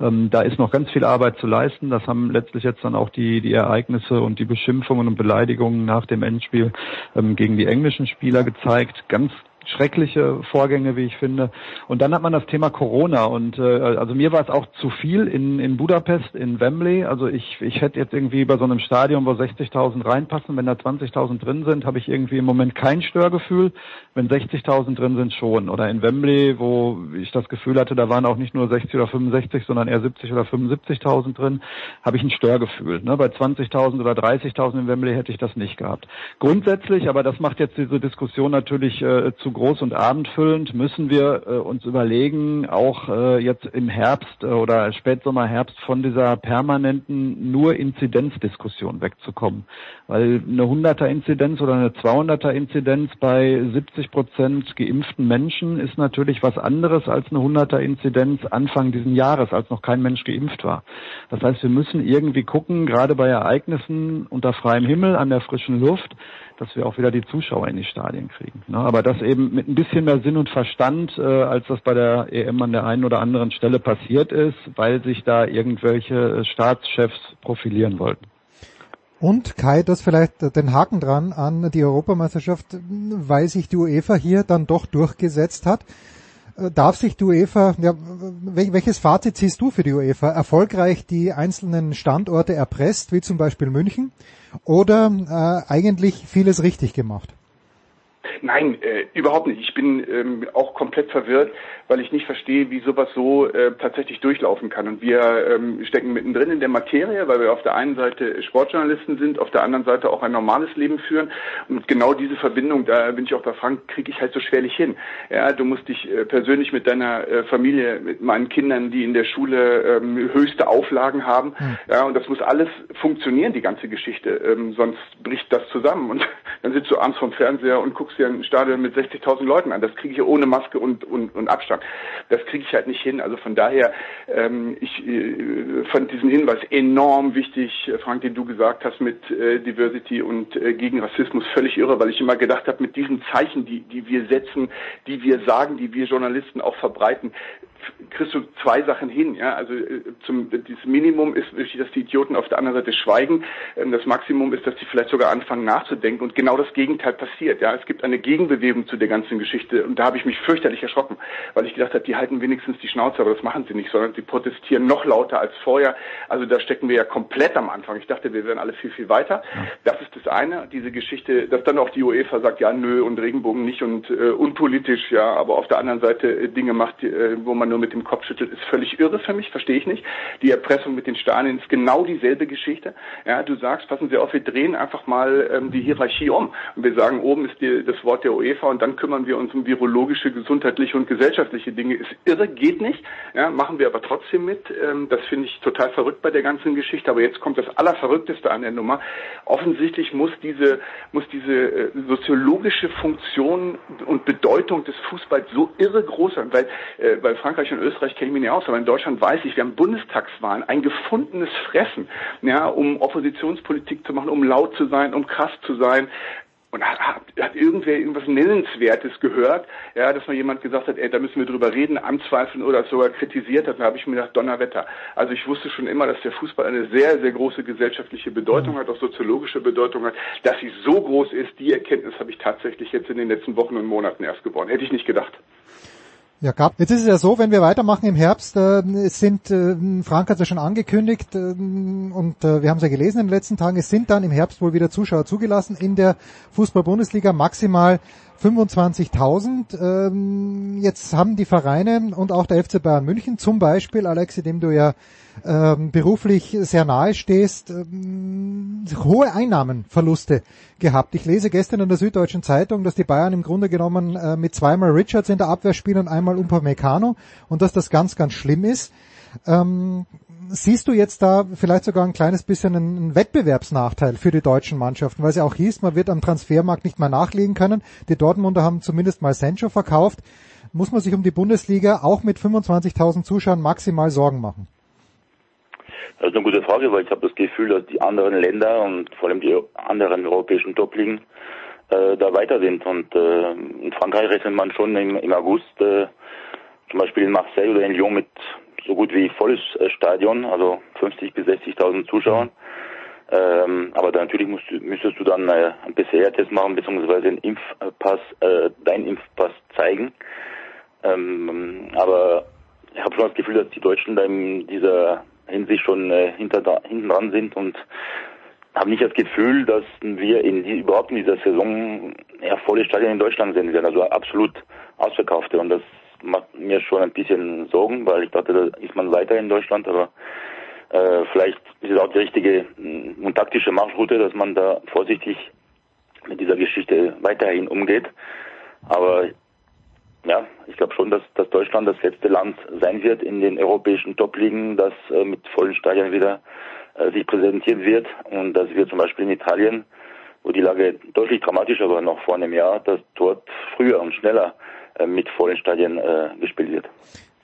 Ähm, da ist noch ganz viel Arbeit zu leisten. Das haben letztlich jetzt dann auch die, die Ereignisse und die Beschimpfungen und Beleidigungen nach dem Endspiel ähm, gegen die englischen Spieler gezeigt. Ganz schreckliche Vorgänge, wie ich finde. Und dann hat man das Thema Corona und äh, also mir war es auch zu viel in, in Budapest, in Wembley. Also ich, ich hätte jetzt irgendwie bei so einem Stadion, wo 60.000 reinpassen, wenn da 20.000 drin sind, habe ich irgendwie im Moment kein Störgefühl. Wenn 60.000 drin sind, schon. Oder in Wembley, wo ich das Gefühl hatte, da waren auch nicht nur 60 oder 65, sondern eher 70 oder 75.000 drin, habe ich ein Störgefühl. Ne? Bei 20.000 oder 30.000 in Wembley hätte ich das nicht gehabt. Grundsätzlich, aber das macht jetzt diese Diskussion natürlich äh, zu groß und abendfüllend, müssen wir äh, uns überlegen, auch äh, jetzt im Herbst äh, oder Spätsommer, Herbst von dieser permanenten nur Inzidenzdiskussion wegzukommen. Weil eine 100er Inzidenz oder eine 200er Inzidenz bei 70 Prozent geimpften Menschen ist natürlich was anderes als eine 100er Inzidenz Anfang diesen Jahres, als noch kein Mensch geimpft war. Das heißt, wir müssen irgendwie gucken, gerade bei Ereignissen unter freiem Himmel, an der frischen Luft, dass wir auch wieder die Zuschauer in die Stadien kriegen. Ne? Aber das eben mit ein bisschen mehr Sinn und Verstand, äh, als das bei der EM an der einen oder anderen Stelle passiert ist, weil sich da irgendwelche Staatschefs profilieren wollten. Und Kai, das vielleicht den Haken dran an die Europameisterschaft, weil sich die UEFA hier dann doch durchgesetzt hat. Darf sich die UEFA, ja, welches Fazit ziehst du für die UEFA? Erfolgreich die einzelnen Standorte erpresst, wie zum Beispiel München? oder äh, eigentlich vieles richtig gemacht? Nein, äh, überhaupt nicht. Ich bin ähm, auch komplett verwirrt, weil ich nicht verstehe, wie sowas so äh, tatsächlich durchlaufen kann. Und wir ähm, stecken mittendrin in der Materie, weil wir auf der einen Seite Sportjournalisten sind, auf der anderen Seite auch ein normales Leben führen. Und genau diese Verbindung, da bin ich auch bei Frank, kriege ich halt so schwerlich hin. Ja, du musst dich äh, persönlich mit deiner äh, Familie, mit meinen Kindern, die in der Schule ähm, höchste Auflagen haben, mhm. ja, und das muss alles funktionieren, die ganze Geschichte. Ähm, sonst bricht das zusammen. Und *laughs* dann sitzt du abends vom Fernseher und guckst dir ein Stadion mit 60.000 Leuten an. Das kriege ich ohne Maske und, und, und Abstand. Das kriege ich halt nicht hin. Also von daher, ähm, ich äh, fand diesen Hinweis enorm wichtig, äh, Frank, den du gesagt hast mit äh, Diversity und äh, gegen Rassismus, völlig irre, weil ich immer gedacht habe, mit diesen Zeichen, die, die wir setzen, die wir sagen, die wir Journalisten auch verbreiten, kriegst du zwei Sachen hin. Ja? Also äh, zum, das Minimum ist, dass die Idioten auf der anderen Seite schweigen. Ähm, das Maximum ist, dass die vielleicht sogar anfangen nachzudenken und genau das Gegenteil passiert. Ja? Es gibt eine Gegenbewegung zu der ganzen Geschichte und da habe ich mich fürchterlich erschrocken, weil ich gedacht habe, die halten wenigstens die Schnauze, aber das machen sie nicht, sondern sie protestieren noch lauter als vorher. Also da stecken wir ja komplett am Anfang. Ich dachte, wir wären alle viel, viel weiter. Das ist das eine, diese Geschichte, dass dann auch die UEFA sagt, ja, nö und Regenbogen nicht und äh, unpolitisch, ja, aber auf der anderen Seite äh, Dinge macht, äh, wo man nur mit dem Kopf schüttelt, ist völlig irre für mich, verstehe ich nicht. Die Erpressung mit den Stadien ist genau dieselbe Geschichte. Ja, du sagst, passen Sie auf, wir drehen einfach mal ähm, die Hierarchie um. Und wir sagen, oben ist die, das Wort der UEFA und dann kümmern wir uns um virologische, gesundheitliche und gesellschaftliche Dinge. Ist irre, geht nicht. Ja, machen wir aber trotzdem mit. Ähm, das finde ich total verrückt bei der ganzen Geschichte. Aber jetzt kommt das Allerverrückteste an der Nummer. Offensichtlich muss diese, muss diese äh, soziologische Funktion und Bedeutung des Fußballs so irre groß sein, weil, äh, Frankreich Frankreich und Österreich kenne ich mich nicht aus, aber in Deutschland weiß ich, wir haben Bundestagswahlen, ein gefundenes Fressen, ja, um Oppositionspolitik zu machen, um laut zu sein, um krass zu sein. Und hat, hat, irgendwer irgendwas Nennenswertes gehört, ja, dass mal jemand gesagt hat, ey, da müssen wir drüber reden, anzweifeln oder sogar kritisiert hat, da habe ich mir gedacht, Donnerwetter. Also ich wusste schon immer, dass der Fußball eine sehr, sehr große gesellschaftliche Bedeutung mhm. hat, auch soziologische Bedeutung hat. Dass sie so groß ist, die Erkenntnis habe ich tatsächlich jetzt in den letzten Wochen und Monaten erst gewonnen. Hätte ich nicht gedacht. Ja, gab. Jetzt ist es ja so, wenn wir weitermachen im Herbst, äh, es sind, äh, Frank hat es ja schon angekündigt äh, und äh, wir haben es ja gelesen in den letzten Tagen, es sind dann im Herbst wohl wieder Zuschauer zugelassen in der Fußball-Bundesliga, maximal 25.000. Ähm, jetzt haben die Vereine und auch der FC Bayern München zum Beispiel, Alexi, dem du ja ähm, beruflich sehr nahe stehst, ähm, hohe Einnahmenverluste gehabt. Ich lese gestern in der Süddeutschen Zeitung, dass die Bayern im Grunde genommen äh, mit zweimal Richards in der Abwehr spielen und einmal Upamecano und dass das ganz, ganz schlimm ist. Ähm, siehst du jetzt da vielleicht sogar ein kleines bisschen einen Wettbewerbsnachteil für die deutschen Mannschaften, weil es ja auch hieß, man wird am Transfermarkt nicht mehr nachlegen können. Die Dortmunder haben zumindest mal Sancho verkauft. Muss man sich um die Bundesliga auch mit 25.000 Zuschauern maximal Sorgen machen? Das ist eine gute Frage, weil ich habe das Gefühl, dass die anderen Länder und vor allem die anderen europäischen Top-Ligen äh, da weiter sind. Und äh, in Frankreich rechnet man schon im, im August äh, zum Beispiel in Marseille oder in Lyon mit so gut wie volles äh, Stadion, also 50 bis 60.000 Zuschauern. Ähm, aber da natürlich musst, müsstest du dann äh, einen PCR-Test machen, beziehungsweise einen Impfpass, äh, deinen Impfpass zeigen. Ähm, aber ich habe schon das Gefühl, dass die Deutschen da in dieser Hinsicht schon äh, hinter, hinten dran sind und habe nicht das Gefühl, dass wir in die, überhaupt in dieser Saison ja, volle Stadien in Deutschland sehen werden, also absolut ausverkaufte. Und das macht mir schon ein bisschen Sorgen, weil ich dachte, da ist man weiter in Deutschland, aber äh, vielleicht ist es auch die richtige mm, und taktische Marschroute, dass man da vorsichtig mit dieser Geschichte weiterhin umgeht. Aber ja, ich glaube schon, dass, dass Deutschland das letzte Land sein wird in den europäischen Top-Ligen, das äh, mit vollen Stadien wieder äh, sich präsentieren wird. Und dass wir zum Beispiel in Italien, wo die Lage deutlich dramatischer war noch vor einem Jahr, dass dort früher und schneller mit vollen Stadien äh, gespielt wird.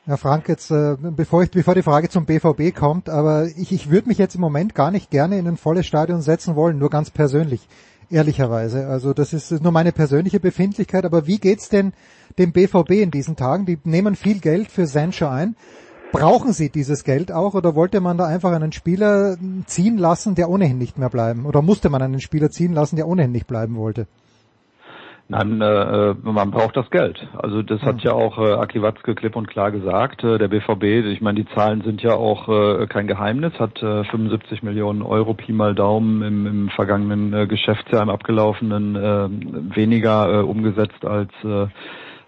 Herr Frank, jetzt äh, bevor, ich, bevor die Frage zum BVB kommt, aber ich, ich würde mich jetzt im Moment gar nicht gerne in ein volles Stadion setzen wollen, nur ganz persönlich ehrlicherweise. Also das ist nur meine persönliche Befindlichkeit. Aber wie geht's denn dem BVB in diesen Tagen? Die nehmen viel Geld für Sancho ein. Brauchen Sie dieses Geld auch oder wollte man da einfach einen Spieler ziehen lassen, der ohnehin nicht mehr bleiben? Oder musste man einen Spieler ziehen lassen, der ohnehin nicht bleiben wollte? Nein, äh, man braucht das Geld. Also das hat ja auch äh, Aki Watzke klipp und klar gesagt. Äh, der BVB, ich meine, die Zahlen sind ja auch äh, kein Geheimnis, hat äh, 75 Millionen Euro Pi mal Daumen im, im vergangenen äh, Geschäftsjahr, im abgelaufenen äh, weniger äh, umgesetzt als äh,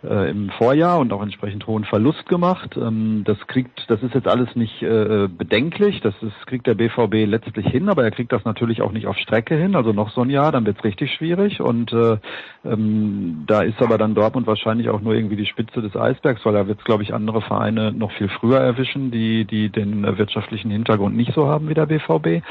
äh, im Vorjahr und auch entsprechend hohen Verlust gemacht. Ähm, das kriegt, das ist jetzt alles nicht äh, bedenklich. Das ist, kriegt der BVB letztlich hin, aber er kriegt das natürlich auch nicht auf Strecke hin. Also noch so ein Jahr, dann wird's richtig schwierig. Und äh, ähm, da ist aber dann Dortmund wahrscheinlich auch nur irgendwie die Spitze des Eisbergs, weil da wird's, glaube ich, andere Vereine noch viel früher erwischen, die die den äh, wirtschaftlichen Hintergrund nicht so haben wie der BVB.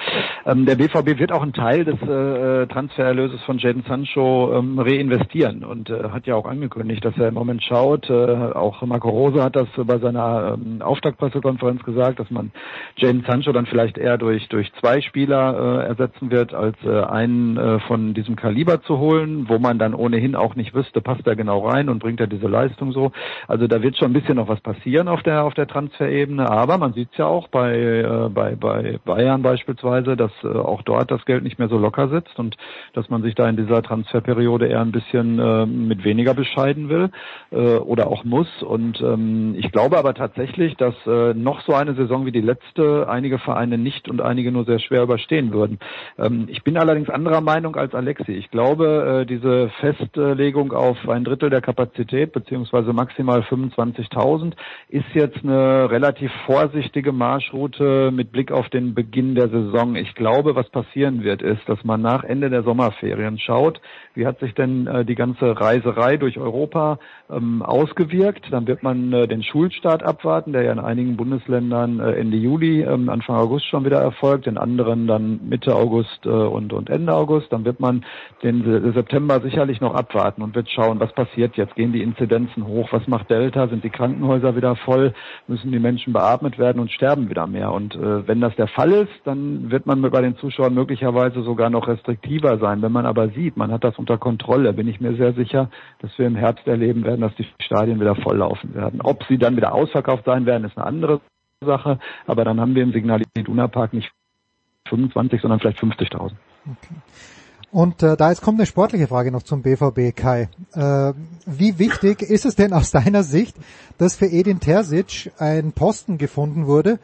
Ähm, der BVB wird auch einen Teil des äh, Transfererlöses von Jaden Sancho ähm, reinvestieren und äh, hat ja auch angekündigt, dass er im Moment schaut, äh, auch Marco Rose hat das bei seiner ähm, Auftaktpressekonferenz gesagt, dass man Jaden Sancho dann vielleicht eher durch durch zwei Spieler äh, ersetzen wird, als äh, einen von diesem Kaliber zu holen, wo man dann ohnehin auch nicht wüsste, passt er genau rein und bringt er diese Leistung so. Also da wird schon ein bisschen noch was passieren auf der auf der Transferebene, aber man sieht es ja auch bei bei bei Bayern beispielsweise, dass auch dort das Geld nicht mehr so locker sitzt und dass man sich da in dieser Transferperiode eher ein bisschen äh, mit weniger bescheiden will äh, oder auch muss. Und ähm, ich glaube aber tatsächlich, dass äh, noch so eine Saison wie die letzte einige Vereine nicht und einige nur sehr schwer überstehen würden. Ähm, ich bin allerdings anderer Meinung als Alexi. Ich glaube, äh, diese Festlegung auf ein Drittel der Kapazität beziehungsweise maximal 25.000 ist jetzt eine relativ vorsichtige Marschroute mit Blick auf den Beginn der Saison. Ich glaube, was passieren wird, ist, dass man nach Ende der Sommerferien schaut, wie hat sich denn äh, die ganze Reiserei durch Europa ähm, ausgewirkt. Dann wird man äh, den Schulstart abwarten, der ja in einigen Bundesländern äh, Ende Juli, ähm, Anfang August schon wieder erfolgt, in anderen dann Mitte August äh, und, und Ende August. Dann wird man den September sicherlich noch abwarten und wird schauen, was passiert jetzt. Gehen die Inzidenzen hoch? Was macht Delta? Sind die Krankenhäuser wieder voll? Müssen die Menschen beatmet werden und sterben wieder mehr? Und äh, wenn das der Fall ist, dann wird man bei den Zuschauern möglicherweise sogar noch restriktiver sein. Wenn man aber sieht, man hat das unter Kontrolle, bin ich mir sehr sicher, dass wir im Herbst erleben werden, dass die Stadien wieder volllaufen werden. Ob sie dann wieder ausverkauft sein werden, ist eine andere Sache. Aber dann haben wir im Signal Iduna Park nicht 25, sondern vielleicht 50.000. Okay. Und äh, da jetzt kommt eine sportliche Frage noch zum BVB, Kai. Äh, wie wichtig *laughs* ist es denn aus deiner Sicht, dass für Edin Terzic ein Posten gefunden wurde,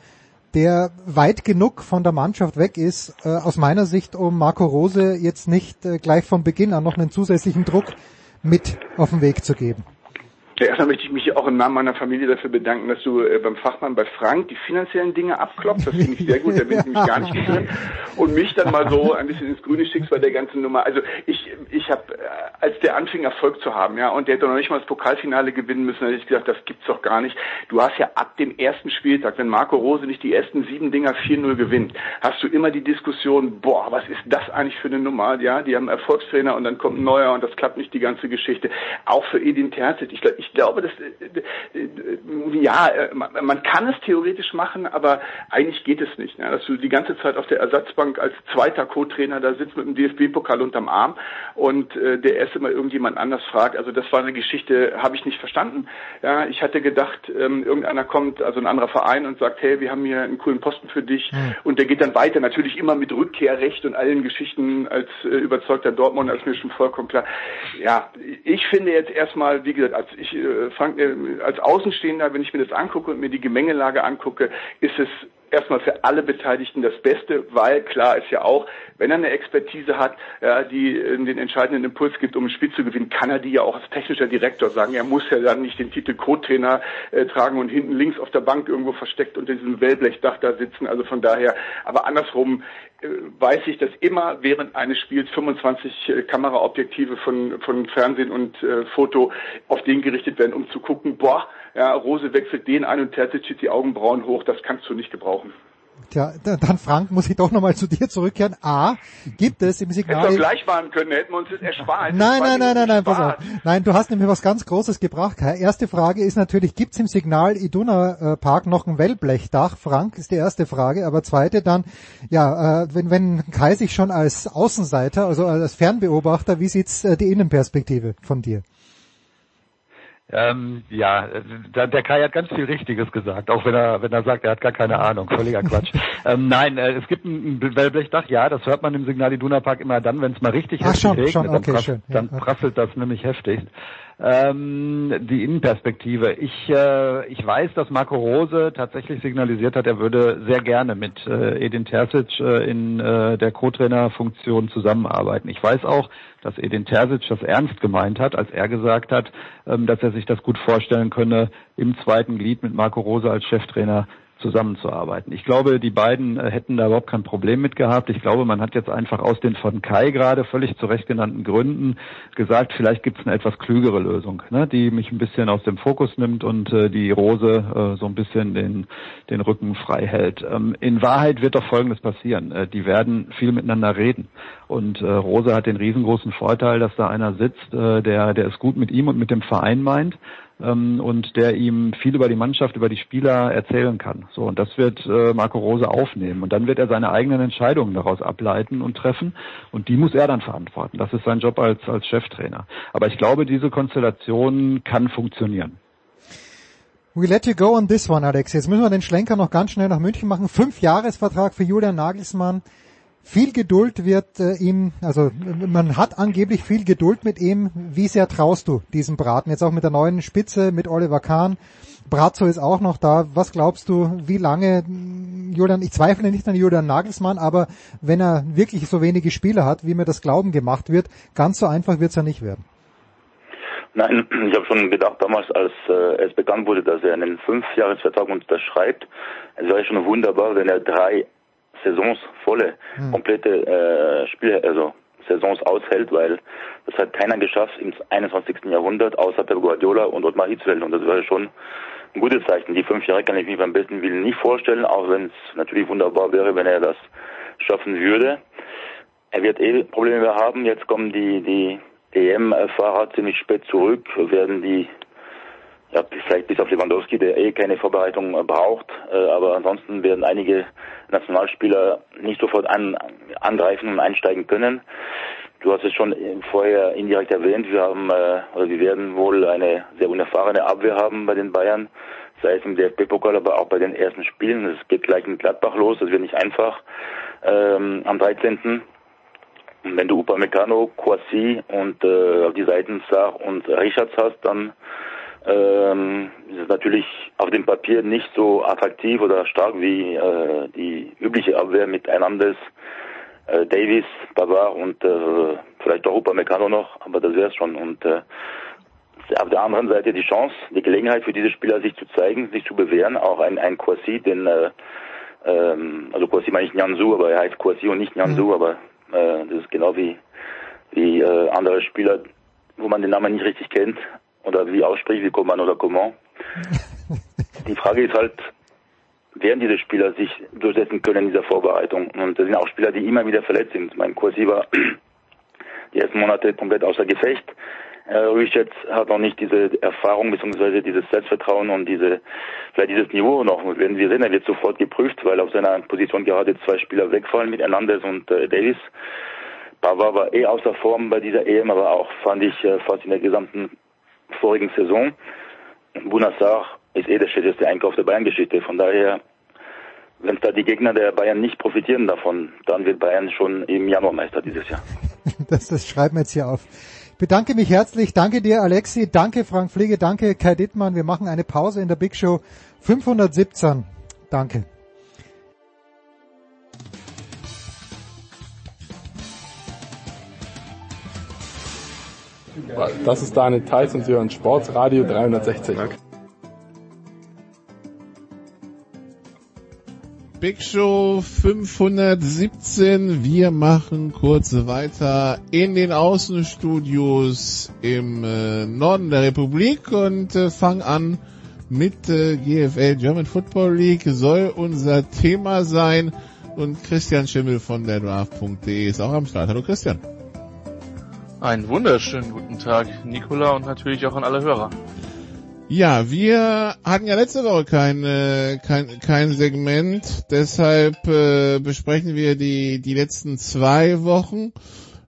der weit genug von der Mannschaft weg ist, äh, aus meiner Sicht, um Marco Rose jetzt nicht äh, gleich von Beginn an noch einen zusätzlichen Druck mit auf den Weg zu geben? Ja, erstmal möchte ich mich auch im Namen meiner Familie dafür bedanken, dass du äh, beim Fachmann bei Frank die finanziellen Dinge abklopfst. Das finde ich sehr gut, da bin ich nämlich gar nicht drin. Und mich dann mal so ein bisschen ins Grüne schickst bei der ganzen Nummer. Also ich, ich habe, äh, als der anfing Erfolg zu haben, ja, und der hätte noch nicht mal das Pokalfinale gewinnen müssen, hätte ich gesagt, das gibt's doch gar nicht. Du hast ja ab dem ersten Spieltag, wenn Marco Rose nicht die ersten sieben Dinger 4-0 gewinnt, hast du immer die Diskussion, boah, was ist das eigentlich für eine Nummer? Ja, die haben Erfolgstrainer und dann kommt ein neuer und das klappt nicht die ganze Geschichte. Auch für Edin Terzic. Ich, ich ich glaube, dass äh, ja, äh, man kann es theoretisch machen, aber eigentlich geht es nicht. Ne? Dass du die ganze Zeit auf der Ersatzbank als zweiter Co-Trainer da sitzt mit dem DFB-Pokal unterm Arm und äh, der erste mal irgendjemand anders fragt. Also das war eine Geschichte, habe ich nicht verstanden. Ja, ich hatte gedacht, ähm, irgendeiner kommt, also ein anderer Verein und sagt, hey, wir haben hier einen coolen Posten für dich mhm. und der geht dann weiter, natürlich immer mit Rückkehrrecht und allen Geschichten als äh, überzeugter Dortmund, als mir schon vollkommen klar. Ja, ich finde jetzt erstmal, wie gesagt, als ich äh, Frank, äh, als Außenstehender, wenn ich mir das angucke und mir die Gemengelage angucke, ist es erstmal für alle Beteiligten das Beste, weil klar ist ja auch, wenn er eine Expertise hat, ja, die den entscheidenden Impuls gibt, um ein Spiel zu gewinnen, kann er die ja auch als technischer Direktor sagen. Er muss ja dann nicht den Titel Co-Trainer äh, tragen und hinten links auf der Bank irgendwo versteckt unter diesem Wellblechdach da sitzen. Also von daher, aber andersrum äh, weiß ich, dass immer während eines Spiels 25 äh, Kameraobjektive von, von Fernsehen und äh, Foto auf den gerichtet werden, um zu gucken, boah, ja, Rose wechselt den ein und Terzic zieht die Augenbrauen hoch, das kannst du nicht gebrauchen. Tja, dann Frank, muss ich doch nochmal zu dir zurückkehren. A, gibt es im Signal... Hätten wir gleich machen können, hätten wir uns das erspart. Nein, nein, nein, nein, nein, pass auf. Nein, du hast nämlich was ganz Großes gebracht. Erste Frage ist natürlich, gibt es im Signal Iduna Park noch ein Wellblechdach? Frank ist die erste Frage. Aber zweite dann, ja, äh, wenn, wenn Kai sich schon als Außenseiter, also als Fernbeobachter, wie sieht's äh, die Innenperspektive von dir? Ähm, ja, der, der Kai hat ganz viel Richtiges gesagt, auch wenn er, wenn er sagt, er hat gar keine Ahnung, völliger Quatsch. *laughs* ähm, nein, äh, es gibt ein, ein Wellblechdach, ja, das hört man im Signal Iduna Park immer dann, wenn es mal richtig Ach, schon, regnet, schon, okay, dann, prass, schön. dann ja, prasselt das nämlich heftig. Ähm, die Innenperspektive. Ich, äh, ich weiß, dass Marco Rose tatsächlich signalisiert hat, er würde sehr gerne mit äh, Edin Terzic äh, in äh, der Co-Trainer-Funktion zusammenarbeiten. Ich weiß auch, dass Edin Terzic das ernst gemeint hat, als er gesagt hat, ähm, dass er sich das gut vorstellen könne, im zweiten Glied mit Marco Rose als Cheftrainer zusammenzuarbeiten. Ich glaube, die beiden äh, hätten da überhaupt kein Problem mit gehabt. Ich glaube, man hat jetzt einfach aus den von Kai gerade völlig zu Recht genannten Gründen gesagt, vielleicht gibt es eine etwas klügere Lösung, ne, die mich ein bisschen aus dem Fokus nimmt und äh, die Rose äh, so ein bisschen den, den Rücken frei hält. Ähm, in Wahrheit wird doch Folgendes passieren. Äh, die werden viel miteinander reden. Und äh, Rose hat den riesengroßen Vorteil, dass da einer sitzt, äh, der, der es gut mit ihm und mit dem Verein meint ähm, und der ihm viel über die Mannschaft, über die Spieler erzählen kann. So und das wird äh, Marco Rose aufnehmen und dann wird er seine eigenen Entscheidungen daraus ableiten und treffen und die muss er dann verantworten. Das ist sein Job als als Cheftrainer. Aber ich glaube, diese Konstellation kann funktionieren. We let you go on this one, Alex. Jetzt müssen wir den Schlenker noch ganz schnell nach München machen. Fünf Jahresvertrag für Julian Nagelsmann. Viel Geduld wird äh, ihm, also man hat angeblich viel Geduld mit ihm. Wie sehr traust du diesem Braten? Jetzt auch mit der neuen Spitze, mit Oliver Kahn. Brazzo ist auch noch da. Was glaubst du, wie lange Julian, ich zweifle nicht an Julian Nagelsmann, aber wenn er wirklich so wenige Spieler hat, wie mir das Glauben gemacht wird, ganz so einfach wird es ja nicht werden. Nein, ich habe schon gedacht damals, als äh, es bekannt wurde, dass er einen Fünfjahresvertrag unterschreibt, es wäre schon wunderbar, wenn er drei Saisons volle, hm. komplette äh, Spiel, also Saisons aushält, weil das hat keiner geschafft im 21. Jahrhundert, außer Pep Guardiola und Ottmar Hitzfeld. Und das wäre schon ein gutes Zeichen. Die fünf Jahre kann ich mir beim besten Willen nicht vorstellen, auch wenn es natürlich wunderbar wäre, wenn er das schaffen würde. Er wird eh Probleme haben. Jetzt kommen die, die EM-Fahrer ziemlich spät zurück, werden die ja, vielleicht bis auf Lewandowski, der eh keine Vorbereitung braucht, äh, aber ansonsten werden einige Nationalspieler nicht sofort an, angreifen und einsteigen können. Du hast es schon vorher indirekt erwähnt, wir haben äh, oder wir werden wohl eine sehr unerfahrene Abwehr haben bei den Bayern, sei es im DFB-Pokal, aber auch bei den ersten Spielen. Es geht gleich in Gladbach los, das wird nicht einfach ähm, am 13. Und wenn du Upamecano, Kwasi und äh, auf die Seiten Sar und Richards hast, dann ähm, ist natürlich auf dem Papier nicht so attraktiv oder stark wie äh, die übliche Abwehr mit Hernandez, äh, Davis, Pavard und äh, vielleicht auch Upamecano noch, aber das wäre es schon. Und äh, auf der anderen Seite die Chance, die Gelegenheit für diese Spieler sich zu zeigen, sich zu bewähren, auch ein, ein Kwasi, den äh, ähm, also Kwasi meine ich Nyanzu, aber er heißt Kwasi und nicht Nyanzu, mhm. aber äh, das ist genau wie, wie äh, andere Spieler, wo man den Namen nicht richtig kennt oder wie ausspricht, wie Coman oder Coman. *laughs* Die Frage ist halt, werden diese Spieler sich durchsetzen können in dieser Vorbereitung? Und das sind auch Spieler, die immer wieder verletzt sind. Mein Kursi war die ersten Monate komplett außer Gefecht. Richards hat noch nicht diese Erfahrung bzw. dieses Selbstvertrauen und diese vielleicht dieses Niveau noch. Werden wir sehen, er wird sofort geprüft, weil auf seiner Position gerade zwei Spieler wegfallen mit Hernandez und äh, Davis. Pavard war eh außer Form bei dieser EM, aber auch fand ich äh, fast in der gesamten vorigen Saison. Bunassar ist eh der schlechteste Einkauf der Bayern-Geschichte. Von daher, wenn da die Gegner der Bayern nicht profitieren davon, dann wird Bayern schon im Januar Meister dieses Jahr. *laughs* das, das schreiben wir jetzt hier auf bedanke mich herzlich. Danke dir, Alexi. Danke, Frank Pflege. Danke, Kai Dittmann. Wir machen eine Pause in der Big Show 517. Danke. Das ist Daniel Theiss und Sie hören Sportsradio 360. Danke. Big Show 517. Wir machen kurz weiter in den Außenstudios im äh, Norden der Republik und äh, fangen an mit äh, GFL German Football League. Soll unser Thema sein und Christian Schimmel von der Draft.de ist auch am Start. Hallo Christian. Einen wunderschönen guten Tag, Nikola und natürlich auch an alle Hörer. Ja, wir hatten ja letzte Woche kein, äh, kein, kein Segment, deshalb äh, besprechen wir die, die letzten zwei Wochen.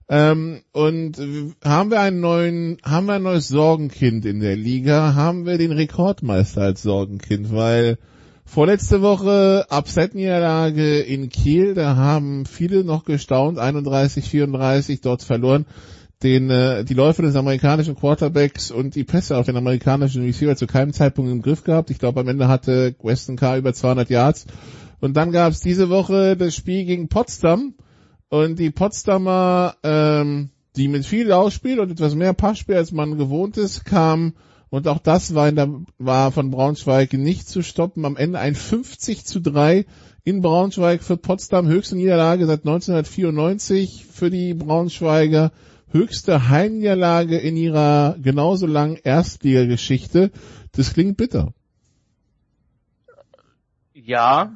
Ähm, und haben wir einen neuen, haben wir ein neues Sorgenkind in der Liga, haben wir den Rekordmeister als Sorgenkind, weil vorletzte Woche Upset-Niederlage in Kiel, da haben viele noch gestaunt, 31, 34 dort verloren den, äh, die Läufe des amerikanischen Quarterbacks und die Pässe auf den amerikanischen Receiver zu keinem Zeitpunkt im Griff gehabt. Ich glaube, am Ende hatte Weston Carr über 200 Yards. Und dann gab es diese Woche das Spiel gegen Potsdam. Und die Potsdamer, ähm, die mit viel Laufspiel und etwas mehr Passspiel als man gewohnt ist, kam und auch das war, in der, war von Braunschweig nicht zu stoppen. Am Ende ein 50 zu 3 in Braunschweig für Potsdam. Höchste Niederlage seit 1994 für die Braunschweiger höchste Heimniederlage in ihrer genauso langen Erstligageschichte. Das klingt bitter. Ja.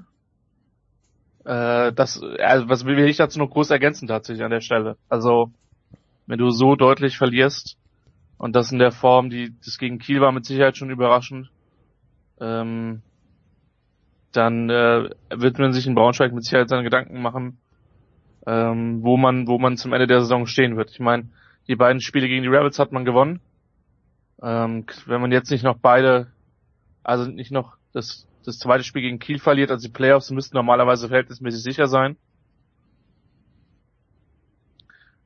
Äh, das, also was will ich dazu noch groß ergänzen tatsächlich an der Stelle? Also, wenn du so deutlich verlierst und das in der Form, die das gegen Kiel war mit Sicherheit schon überraschend, ähm, dann äh, wird man sich in Braunschweig mit Sicherheit seine Gedanken machen, ähm, wo man, wo man zum Ende der Saison stehen wird. Ich meine, die beiden Spiele gegen die Rebels hat man gewonnen. Ähm, wenn man jetzt nicht noch beide, also nicht noch das, das zweite Spiel gegen Kiel verliert, also die Playoffs müssten normalerweise verhältnismäßig sicher sein.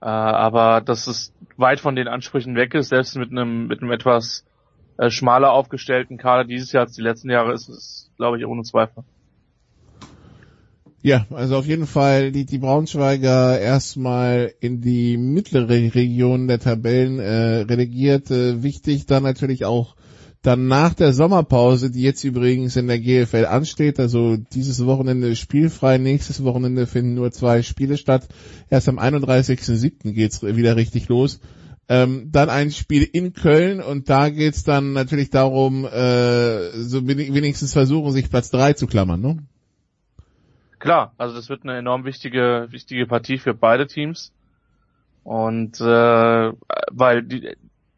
Äh, aber dass es weit von den Ansprüchen weg ist, selbst mit einem, mit einem etwas äh, schmaler aufgestellten Kader dieses Jahr als die letzten Jahre, ist es, glaube ich, ohne Zweifel. Ja, also auf jeden Fall die, die Braunschweiger erstmal in die mittlere Region der Tabellen äh, relegiert. Äh, wichtig dann natürlich auch dann nach der Sommerpause, die jetzt übrigens in der GFL ansteht, also dieses Wochenende spielfrei, nächstes Wochenende finden nur zwei Spiele statt. Erst am 31.07. geht's wieder richtig los. Ähm, dann ein Spiel in Köln und da geht's dann natürlich darum, äh, so wenigstens versuchen, sich Platz drei zu klammern, ne? Klar, also das wird eine enorm wichtige, wichtige Partie für beide Teams. Und äh, weil die,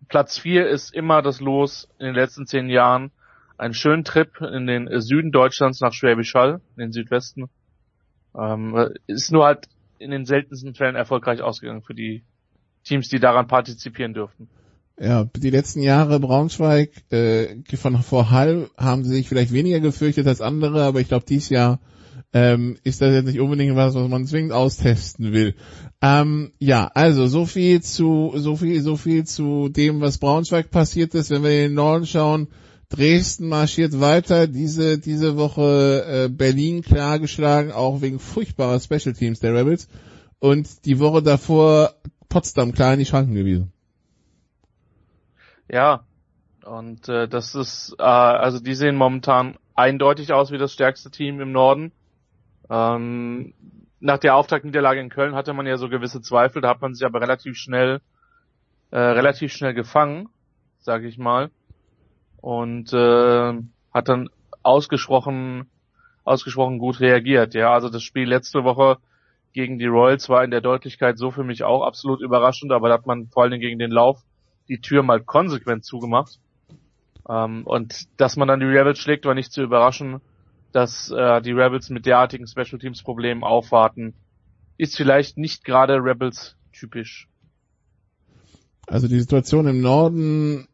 Platz 4 ist immer das Los in den letzten zehn Jahren. Ein schönen Trip in den Süden Deutschlands nach Schwäbisch Hall, in den Südwesten. Ähm, ist nur halt in den seltensten Fällen erfolgreich ausgegangen für die Teams, die daran partizipieren dürften. Ja, die letzten Jahre Braunschweig äh, von vor Hall haben sie sich vielleicht weniger gefürchtet als andere, aber ich glaube, dieses Jahr ähm, ist das jetzt nicht unbedingt was, was man zwingend austesten will. Ähm, ja, also so viel zu so viel so viel zu dem, was Braunschweig passiert ist. Wenn wir in den Norden schauen, Dresden marschiert weiter. Diese diese Woche äh, Berlin klar geschlagen, auch wegen furchtbarer Special Teams der Rebels. Und die Woche davor Potsdam klar in die Schranken gewesen. Ja, und äh, das ist, äh, also die sehen momentan eindeutig aus wie das stärkste Team im Norden. Ähm, nach der Auftaktniederlage in Köln hatte man ja so gewisse Zweifel, da hat man sich aber relativ schnell, äh, relativ schnell gefangen, sage ich mal, und äh, hat dann ausgesprochen, ausgesprochen gut reagiert. Ja, also das Spiel letzte Woche gegen die Royals war in der Deutlichkeit so für mich auch absolut überraschend, aber da hat man vor allen Dingen gegen den Lauf die Tür mal konsequent zugemacht. Ähm, und dass man dann die Rebels schlägt, war nicht zu überraschen. Dass äh, die Rebels mit derartigen Special Teams Problemen aufwarten, ist vielleicht nicht gerade Rebels typisch. Also die Situation im Norden,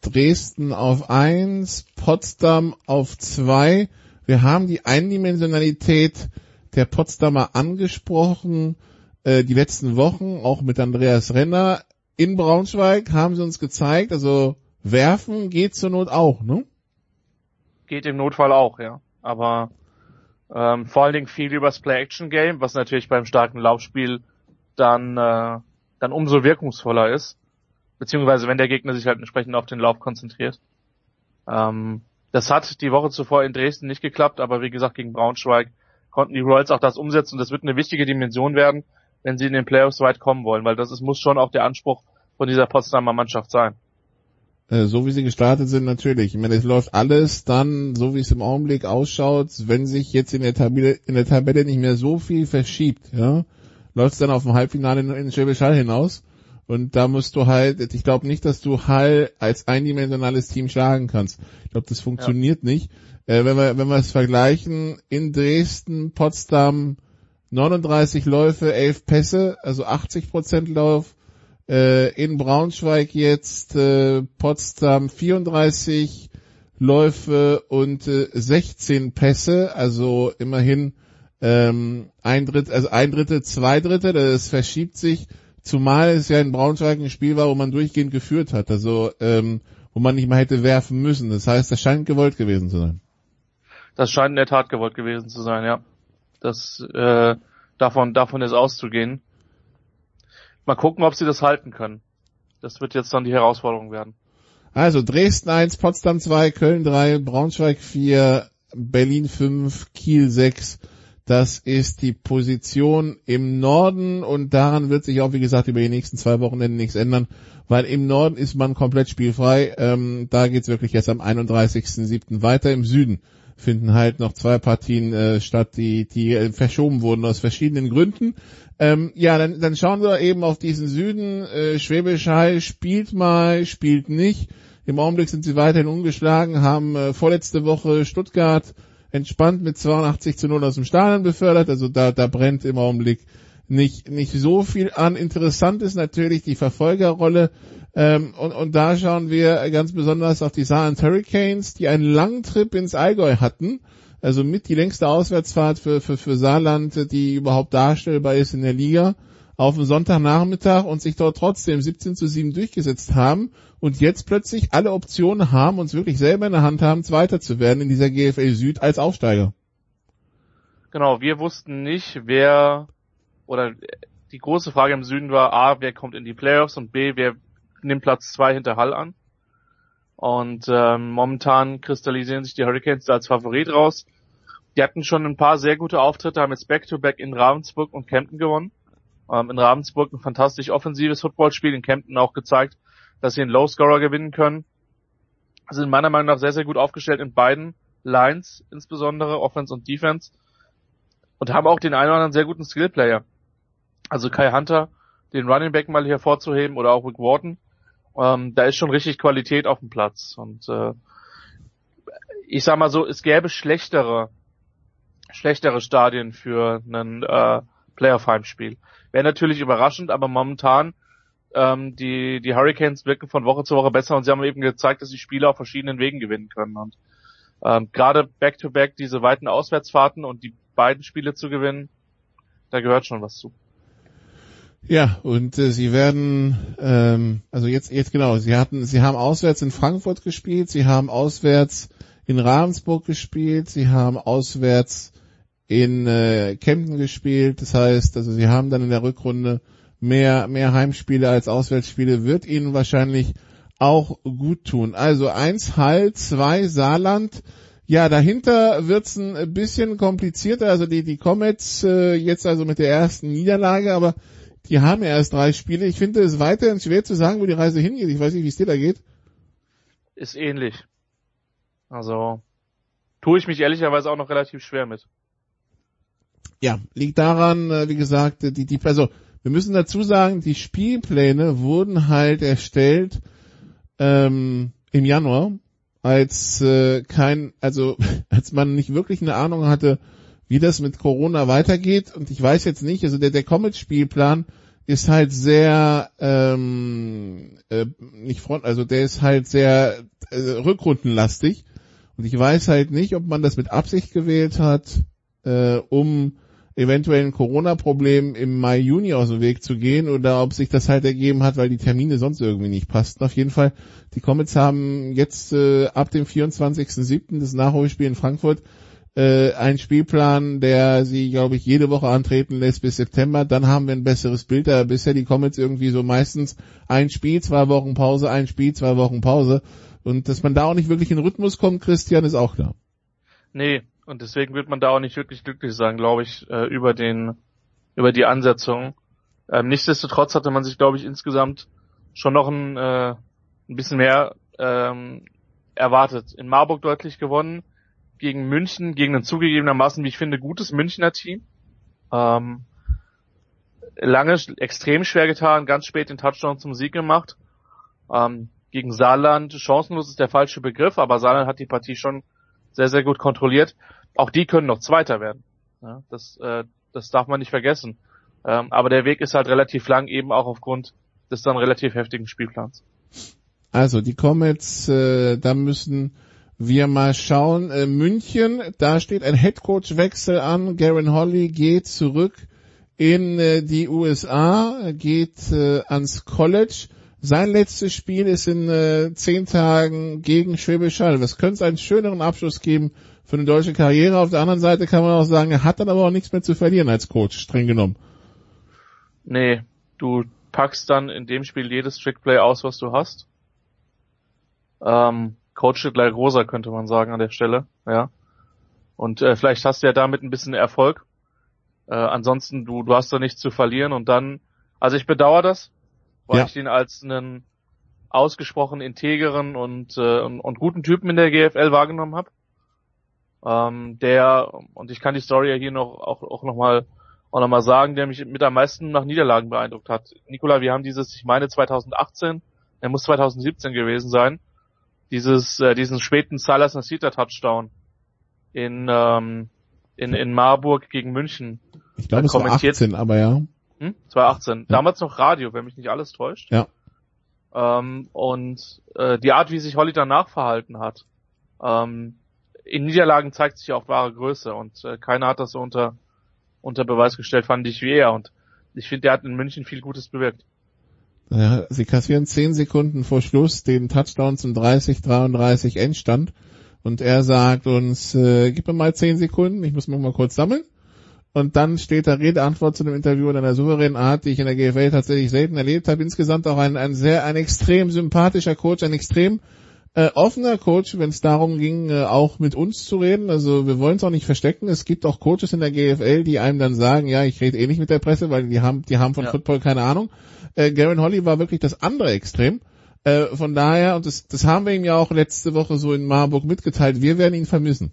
Dresden auf eins, Potsdam auf zwei. Wir haben die Eindimensionalität der Potsdamer angesprochen, äh, die letzten Wochen, auch mit Andreas Renner. In Braunschweig haben sie uns gezeigt, also werfen geht zur Not auch, ne? Geht im Notfall auch, ja. Aber ähm, vor allen Dingen viel übers Play-Action-Game, was natürlich beim starken Laufspiel dann, äh, dann umso wirkungsvoller ist. Beziehungsweise wenn der Gegner sich halt entsprechend auf den Lauf konzentriert. Ähm, das hat die Woche zuvor in Dresden nicht geklappt, aber wie gesagt, gegen Braunschweig konnten die Royals auch das umsetzen das wird eine wichtige Dimension werden, wenn sie in den Playoffs weit kommen wollen, weil das ist, muss schon auch der Anspruch von dieser Potsdamer Mannschaft sein. Äh, so wie sie gestartet sind, natürlich. Ich meine, es läuft alles dann, so wie es im Augenblick ausschaut, wenn sich jetzt in der Tabelle, in der Tabelle nicht mehr so viel verschiebt, ja, läuft es dann auf dem Halbfinale in, in Schwäbisch Hall hinaus. Und da musst du halt, ich glaube nicht, dass du Hall als eindimensionales Team schlagen kannst. Ich glaube, das funktioniert ja. nicht. Äh, wenn wir, wenn wir es vergleichen, in Dresden, Potsdam, 39 Läufe, 11 Pässe, also 80 Prozent Lauf, äh, in Braunschweig jetzt äh, Potsdam 34 Läufe und äh, 16 Pässe, also immerhin ähm, ein Drittel, also ein Drittel, zwei Drittel, das verschiebt sich, zumal es ja in Braunschweig ein Spiel war, wo man durchgehend geführt hat, also ähm, wo man nicht mal hätte werfen müssen. Das heißt, das scheint gewollt gewesen zu sein. Das scheint in der Tat gewollt gewesen zu sein, ja. Das äh, davon davon ist auszugehen. Mal gucken, ob sie das halten können. Das wird jetzt dann die Herausforderung werden. Also Dresden 1, Potsdam 2, Köln 3, Braunschweig 4, Berlin 5, Kiel 6. Das ist die Position im Norden und daran wird sich auch, wie gesagt, über die nächsten zwei Wochenenden nichts ändern, weil im Norden ist man komplett spielfrei. Ähm, da geht's wirklich jetzt am 31.07. weiter. Im Süden finden halt noch zwei Partien äh, statt, die, die verschoben wurden aus verschiedenen Gründen. Ähm, ja, dann, dann schauen wir eben auf diesen Süden. Äh, Schwäbisch Hall spielt mal, spielt nicht. Im Augenblick sind sie weiterhin ungeschlagen, haben äh, vorletzte Woche Stuttgart entspannt mit 82 zu 0 aus dem Stadion befördert. Also da, da brennt im Augenblick nicht, nicht so viel an. Interessant ist natürlich die Verfolgerrolle. Ähm, und, und da schauen wir ganz besonders auf die Saarland Hurricanes, die einen langen Trip ins Allgäu hatten also mit die längste Auswärtsfahrt für, für, für Saarland, die überhaupt darstellbar ist in der Liga, auf dem Sonntagnachmittag und sich dort trotzdem 17 zu 7 durchgesetzt haben und jetzt plötzlich alle Optionen haben, uns wirklich selber in der Hand haben, Zweiter zu werden in dieser GFL Süd als Aufsteiger. Genau, wir wussten nicht, wer, oder die große Frage im Süden war, A, wer kommt in die Playoffs und B, wer nimmt Platz zwei hinter Hall an. Und ähm, momentan kristallisieren sich die Hurricanes da als Favorit raus. Die hatten schon ein paar sehr gute Auftritte, haben jetzt Back-to-Back -back in Ravensburg und Kempten gewonnen. Ähm, in Ravensburg ein fantastisch offensives Footballspiel, in Kempten auch gezeigt, dass sie einen Low-Scorer gewinnen können. Sind meiner Meinung nach sehr, sehr gut aufgestellt in beiden Lines, insbesondere Offense und Defense. Und haben auch den einen oder anderen sehr guten Skill-Player. Also Kai Hunter, den Running Back mal hervorzuheben, oder auch Rick Wharton, ähm, da ist schon richtig Qualität auf dem Platz. Und äh, ich sag mal so, es gäbe schlechtere, schlechtere Stadien für ein äh, Playoff-Heimspiel. Wäre natürlich überraschend, aber momentan ähm, die, die Hurricanes wirken von Woche zu Woche besser und sie haben eben gezeigt, dass sie Spiele auf verschiedenen Wegen gewinnen können. Und ähm, gerade Back-to-Back diese weiten Auswärtsfahrten und die beiden Spiele zu gewinnen, da gehört schon was zu. Ja, und äh, sie werden, ähm, also jetzt, jetzt genau, sie hatten, sie haben auswärts in Frankfurt gespielt, sie haben auswärts in Ravensburg gespielt, sie haben auswärts in äh, Kempten gespielt. Das heißt, also sie haben dann in der Rückrunde mehr, mehr Heimspiele als Auswärtsspiele, wird ihnen wahrscheinlich auch gut tun. Also eins Hall, zwei Saarland. Ja, dahinter wird's ein bisschen komplizierter. Also die, die Comets äh, jetzt also mit der ersten Niederlage, aber die haben ja erst drei Spiele. Ich finde es weiterhin schwer zu sagen, wo die Reise hingeht. Ich weiß nicht, wie es dir da geht. Ist ähnlich. Also tue ich mich ehrlicherweise auch noch relativ schwer mit. Ja, liegt daran, äh, wie gesagt, die, die, also wir müssen dazu sagen, die Spielpläne wurden halt erstellt ähm, im Januar, als äh, kein, also *laughs* als man nicht wirklich eine Ahnung hatte, wie das mit Corona weitergeht. Und ich weiß jetzt nicht, also der, der Comet-Spielplan ist halt sehr ähm, äh, nicht front, also der ist halt sehr äh, rückrundenlastig. Und ich weiß halt nicht, ob man das mit Absicht gewählt hat, äh, um eventuellen Corona-Problemen im Mai, Juni aus dem Weg zu gehen oder ob sich das halt ergeben hat, weil die Termine sonst irgendwie nicht passten. Auf jeden Fall, die Comets haben jetzt äh, ab dem 24.07. das Nachholspiel in Frankfurt äh, einen Spielplan, der sie, glaube ich, jede Woche antreten lässt bis September. Dann haben wir ein besseres Bild. Da bisher die Comets irgendwie so meistens ein Spiel, zwei Wochen Pause, ein Spiel, zwei Wochen Pause. Und dass man da auch nicht wirklich in Rhythmus kommt, Christian, ist auch klar. Nee, und deswegen wird man da auch nicht wirklich glücklich sein, glaube ich, äh, über den, über die Ansetzung. Ähm, nichtsdestotrotz hatte man sich, glaube ich, insgesamt schon noch ein, äh, ein bisschen mehr ähm, erwartet. In Marburg deutlich gewonnen, gegen München, gegen ein zugegebenermaßen, wie ich finde, gutes Münchner Team. Ähm, lange extrem schwer getan, ganz spät den Touchdown zum Sieg gemacht. Ähm, gegen Saarland, chancenlos ist der falsche Begriff, aber Saarland hat die Partie schon sehr, sehr gut kontrolliert auch die können noch Zweiter werden. Ja, das, äh, das darf man nicht vergessen. Ähm, aber der Weg ist halt relativ lang, eben auch aufgrund des dann relativ heftigen Spielplans. Also die Comets, äh, da müssen wir mal schauen. Äh, München, da steht ein Headcoach-Wechsel an. Garen Holly geht zurück in äh, die USA, geht äh, ans College. Sein letztes Spiel ist in äh, zehn Tagen gegen Schwäbisch Hall. Was könnte es einen schöneren Abschluss geben für eine deutsche Karriere. Auf der anderen Seite kann man auch sagen, er hat dann aber auch nichts mehr zu verlieren als Coach, streng genommen. Nee, du packst dann in dem Spiel jedes Trickplay aus, was du hast. Ähm, Coach gleich rosa, könnte man sagen an der Stelle, ja. Und äh, vielleicht hast du ja damit ein bisschen Erfolg. Äh, ansonsten, du, du hast da nichts zu verlieren und dann, also ich bedauere das, weil ja. ich ihn als einen ausgesprochen integeren und, äh, und, und guten Typen in der GFL wahrgenommen habe ähm, der, und ich kann die Story ja hier noch auch, auch nochmal auch noch mal sagen, der mich mit am meisten nach Niederlagen beeindruckt hat. Nikola, wir haben dieses, ich meine 2018, er muss 2017 gewesen sein, dieses, äh, diesen späten Salas Nasita Touchdown in, ähm, in, in Marburg gegen München. Ich glaube, es war 18, aber ja. Hm? 2018. Ja. Damals noch Radio, wenn mich nicht alles täuscht. Ja. Ähm, und äh, die Art, wie sich Holly danach verhalten hat, ähm, in Niederlagen zeigt sich auch wahre Größe und äh, keiner hat das so unter, unter Beweis gestellt, fand ich wie er und ich finde, der hat in München viel Gutes bewirkt. Ja, sie kassieren zehn Sekunden vor Schluss den Touchdown zum 30-33 Endstand und er sagt uns, äh, gib mir mal zehn Sekunden, ich muss mich mal kurz sammeln. Und dann steht da Redeantwort zu dem Interview in einer souveränen Art, die ich in der GFL tatsächlich selten erlebt habe. Insgesamt auch ein, ein sehr, ein extrem sympathischer Coach, ein extrem äh, offener Coach, wenn es darum ging, äh, auch mit uns zu reden. Also wir wollen es auch nicht verstecken. Es gibt auch Coaches in der GFL, die einem dann sagen, ja, ich rede eh nicht mit der Presse, weil die haben, die haben von ja. Football keine Ahnung. Äh, Garen Holly war wirklich das andere Extrem. Äh, von daher, und das, das haben wir ihm ja auch letzte Woche so in Marburg mitgeteilt, wir werden ihn vermissen.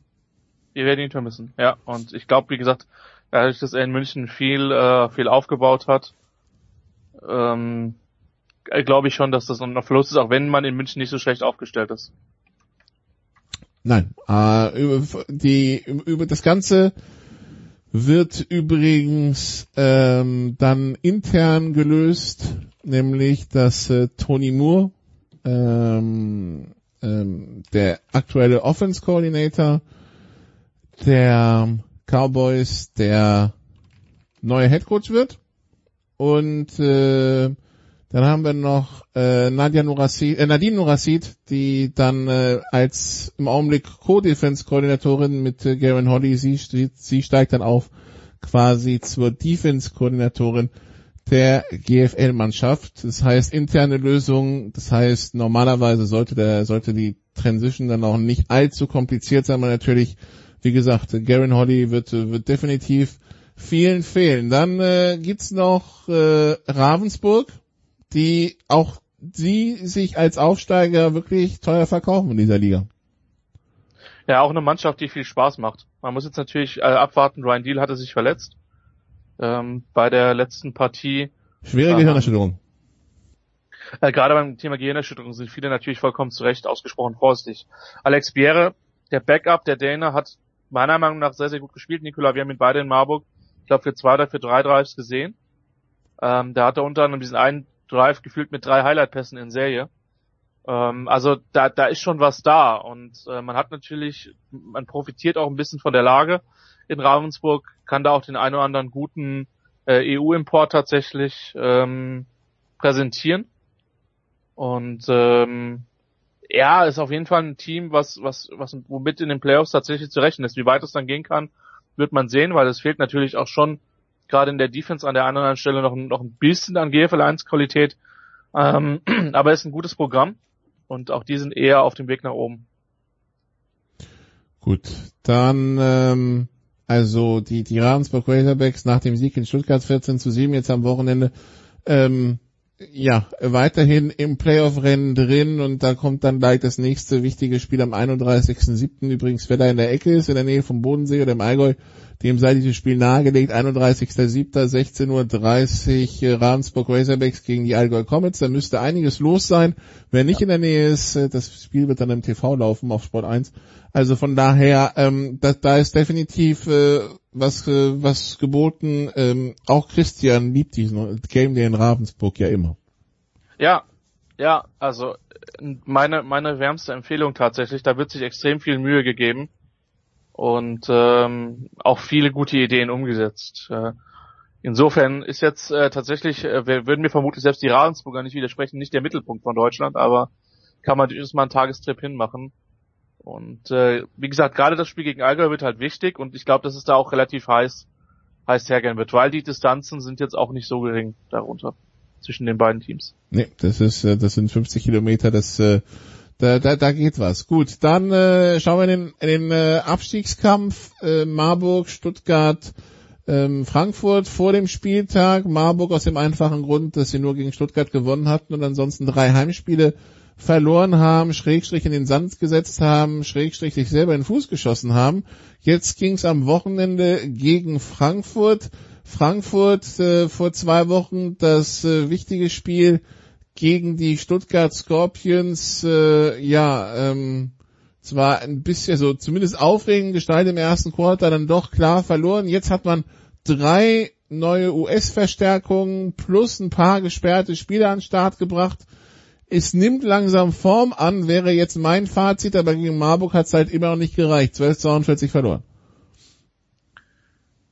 Wir werden ihn vermissen, ja. Und ich glaube, wie gesagt, dadurch, dass er in München viel, äh, viel aufgebaut hat, ähm, äh, glaube ich schon, dass das ein Verlust ist, auch wenn man in München nicht so schlecht aufgestellt ist. Nein, äh, über, die, über das Ganze wird übrigens ähm, dann intern gelöst, nämlich dass äh, Tony Moore, ähm, ähm, der aktuelle Offense Coordinator, der Cowboys der neue Headcoach wird. Und äh, dann haben wir noch äh, Nadia Nurassid, äh, Nadine Nurassid, die dann äh, als im Augenblick Co-Defense-Koordinatorin mit äh, Garen Hoddy, sie, sie steigt dann auf quasi zur Defense-Koordinatorin der GFL-Mannschaft. Das heißt interne Lösung, das heißt normalerweise sollte der sollte die Transition dann auch nicht allzu kompliziert sein, aber natürlich, wie gesagt, Garen Hoddy wird wird definitiv vielen fehlen. Dann äh, gibt's noch äh, Ravensburg, die auch sie sich als Aufsteiger wirklich teuer verkaufen in dieser Liga. Ja, auch eine Mannschaft, die viel Spaß macht. Man muss jetzt natürlich äh, abwarten, Ryan Deal hatte sich verletzt ähm, bei der letzten Partie. Schwere Gehirnerschütterung. Äh, gerade beim Thema Gehirnerschütterung sind viele natürlich vollkommen zu Recht ausgesprochen vorsichtig. Alex Bierre, der Backup der Däne, hat meiner Meinung nach sehr, sehr gut gespielt. Nikola, wir haben ihn beide in Marburg, ich glaube, für zwei oder für drei Drives gesehen. Ähm, da hat er unter anderem diesen einen Drive gefühlt mit drei Highlight-Pässen in Serie. Ähm, also da, da ist schon was da und äh, man hat natürlich, man profitiert auch ein bisschen von der Lage in Ravensburg, kann da auch den einen oder anderen guten äh, EU-Import tatsächlich ähm, präsentieren. Und ähm, ja, ist auf jeden Fall ein Team, was, was, was womit in den Playoffs tatsächlich zu rechnen ist. Wie weit es dann gehen kann, wird man sehen, weil es fehlt natürlich auch schon gerade in der Defense an der anderen Stelle noch, noch ein bisschen an GFL 1 Qualität. Ähm, *clears throat* aber ist ein gutes Programm und auch die sind eher auf dem Weg nach oben. Gut, dann ähm, also die, die Ravensburg Razorbacks nach dem Sieg in Stuttgart 14 zu 7 jetzt am Wochenende ähm, ja, weiterhin im Playoff-Rennen drin und da kommt dann gleich das nächste wichtige Spiel am 31.07. übrigens, wer da in der Ecke ist, in der Nähe vom Bodensee oder im Allgäu, dem sei dieses Spiel nahegelegt, 31.07. 16.30 Uhr Ravensburg Razorbacks gegen die Allgäu Comets, da müsste einiges los sein. Wer nicht in der Nähe ist, äh, das Spiel wird dann im TV laufen auf Sport 1. Also von daher, ähm, da, da ist definitiv äh, was, äh, was geboten. Ähm, auch Christian liebt diesen Game Day in Ravensburg ja immer. Ja, ja, also meine, meine wärmste Empfehlung tatsächlich, da wird sich extrem viel Mühe gegeben und ähm, auch viele gute Ideen umgesetzt. Äh, insofern ist jetzt äh, tatsächlich, äh, wir, würden mir vermutlich selbst die Ravensburger nicht widersprechen, nicht der Mittelpunkt von Deutschland, aber kann man durchaus mal einen Tagestrip hinmachen. Und äh, wie gesagt, gerade das Spiel gegen Allgäu wird halt wichtig und ich glaube, dass es da auch relativ heiß, heiß hergehen wird, weil die Distanzen sind jetzt auch nicht so gering darunter zwischen den beiden Teams. Nee, das ist, äh, das sind 50 Kilometer, das äh, da, da, da geht was. Gut, dann äh, schauen wir in den, in den äh, Abstiegskampf äh, Marburg, Stuttgart, ähm, Frankfurt vor dem Spieltag. Marburg aus dem einfachen Grund, dass sie nur gegen Stuttgart gewonnen hatten und ansonsten drei Heimspiele verloren haben, Schrägstrich in den Sand gesetzt haben, Schrägstrich sich selber in den Fuß geschossen haben. Jetzt ging es am Wochenende gegen Frankfurt. Frankfurt äh, vor zwei Wochen das äh, wichtige Spiel gegen die Stuttgart Scorpions, äh, ja, ähm, zwar ein bisschen so zumindest aufregend gestaltet im ersten Quarter, dann doch klar verloren. Jetzt hat man drei neue US-Verstärkungen plus ein paar gesperrte Spieler an den Start gebracht es nimmt langsam Form an, wäre jetzt mein Fazit, aber gegen Marburg hat es halt immer noch nicht gereicht. 12 42 verloren.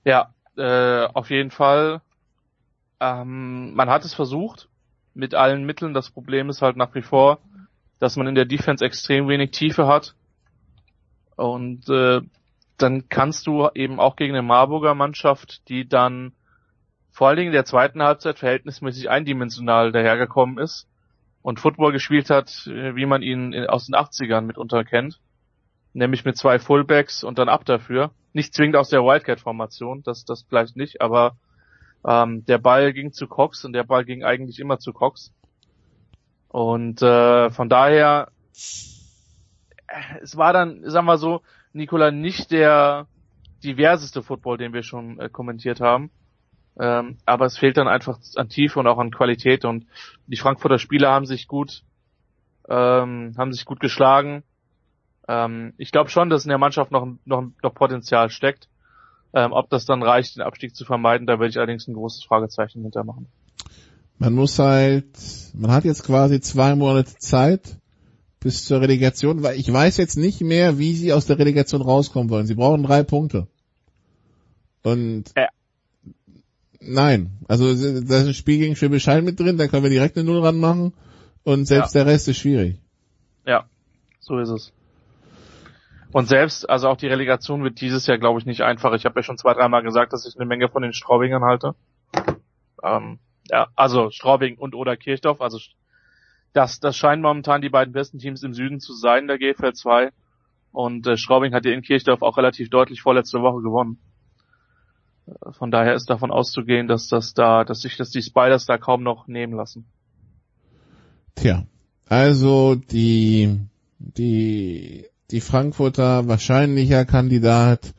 Ja, äh, auf jeden Fall. Ähm, man hat es versucht mit allen Mitteln. Das Problem ist halt nach wie vor, dass man in der Defense extrem wenig Tiefe hat. Und äh, dann kannst du eben auch gegen eine Marburger Mannschaft, die dann vor allen Dingen in der zweiten Halbzeit verhältnismäßig eindimensional dahergekommen ist, und Football gespielt hat, äh, wie man ihn aus den 80ern mitunter kennt. Nämlich mit zwei Fullbacks und dann ab dafür. Nicht zwingend aus der Wildcat-Formation, das, das vielleicht nicht, aber ähm, der Ball ging zu Cox und der Ball ging eigentlich immer zu Cox. Und äh, von daher, es war dann, sagen wir so, Nikola nicht der diverseste Football, den wir schon äh, kommentiert haben. Ähm, aber es fehlt dann einfach an Tiefe und auch an Qualität und die Frankfurter Spieler haben sich gut, ähm, haben sich gut geschlagen. Ähm, ich glaube schon, dass in der Mannschaft noch, noch, noch Potenzial steckt. Ähm, ob das dann reicht, den Abstieg zu vermeiden, da werde ich allerdings ein großes Fragezeichen hintermachen. Man muss halt, man hat jetzt quasi zwei Monate Zeit bis zur Relegation, weil ich weiß jetzt nicht mehr, wie sie aus der Relegation rauskommen wollen. Sie brauchen drei Punkte. Und ja. Nein, also da ist ein Spiel gegen Schwäbisch Hall mit drin, da können wir direkt eine Null ranmachen und selbst ja. der Rest ist schwierig. Ja, so ist es. Und selbst, also auch die Relegation wird dieses Jahr, glaube ich, nicht einfach. Ich habe ja schon zwei, dreimal gesagt, dass ich eine Menge von den Straubingern halte. Ähm, ja, also Straubing und oder Kirchdorf. Also das, das scheinen momentan die beiden besten Teams im Süden zu sein, der GFL 2. Und äh, Straubing hat ja in Kirchdorf auch relativ deutlich vorletzte Woche gewonnen. Von daher ist davon auszugehen, dass das da, dass sich das die Spiders da kaum noch nehmen lassen. Tja, also die die die Frankfurter wahrscheinlicher Kandidat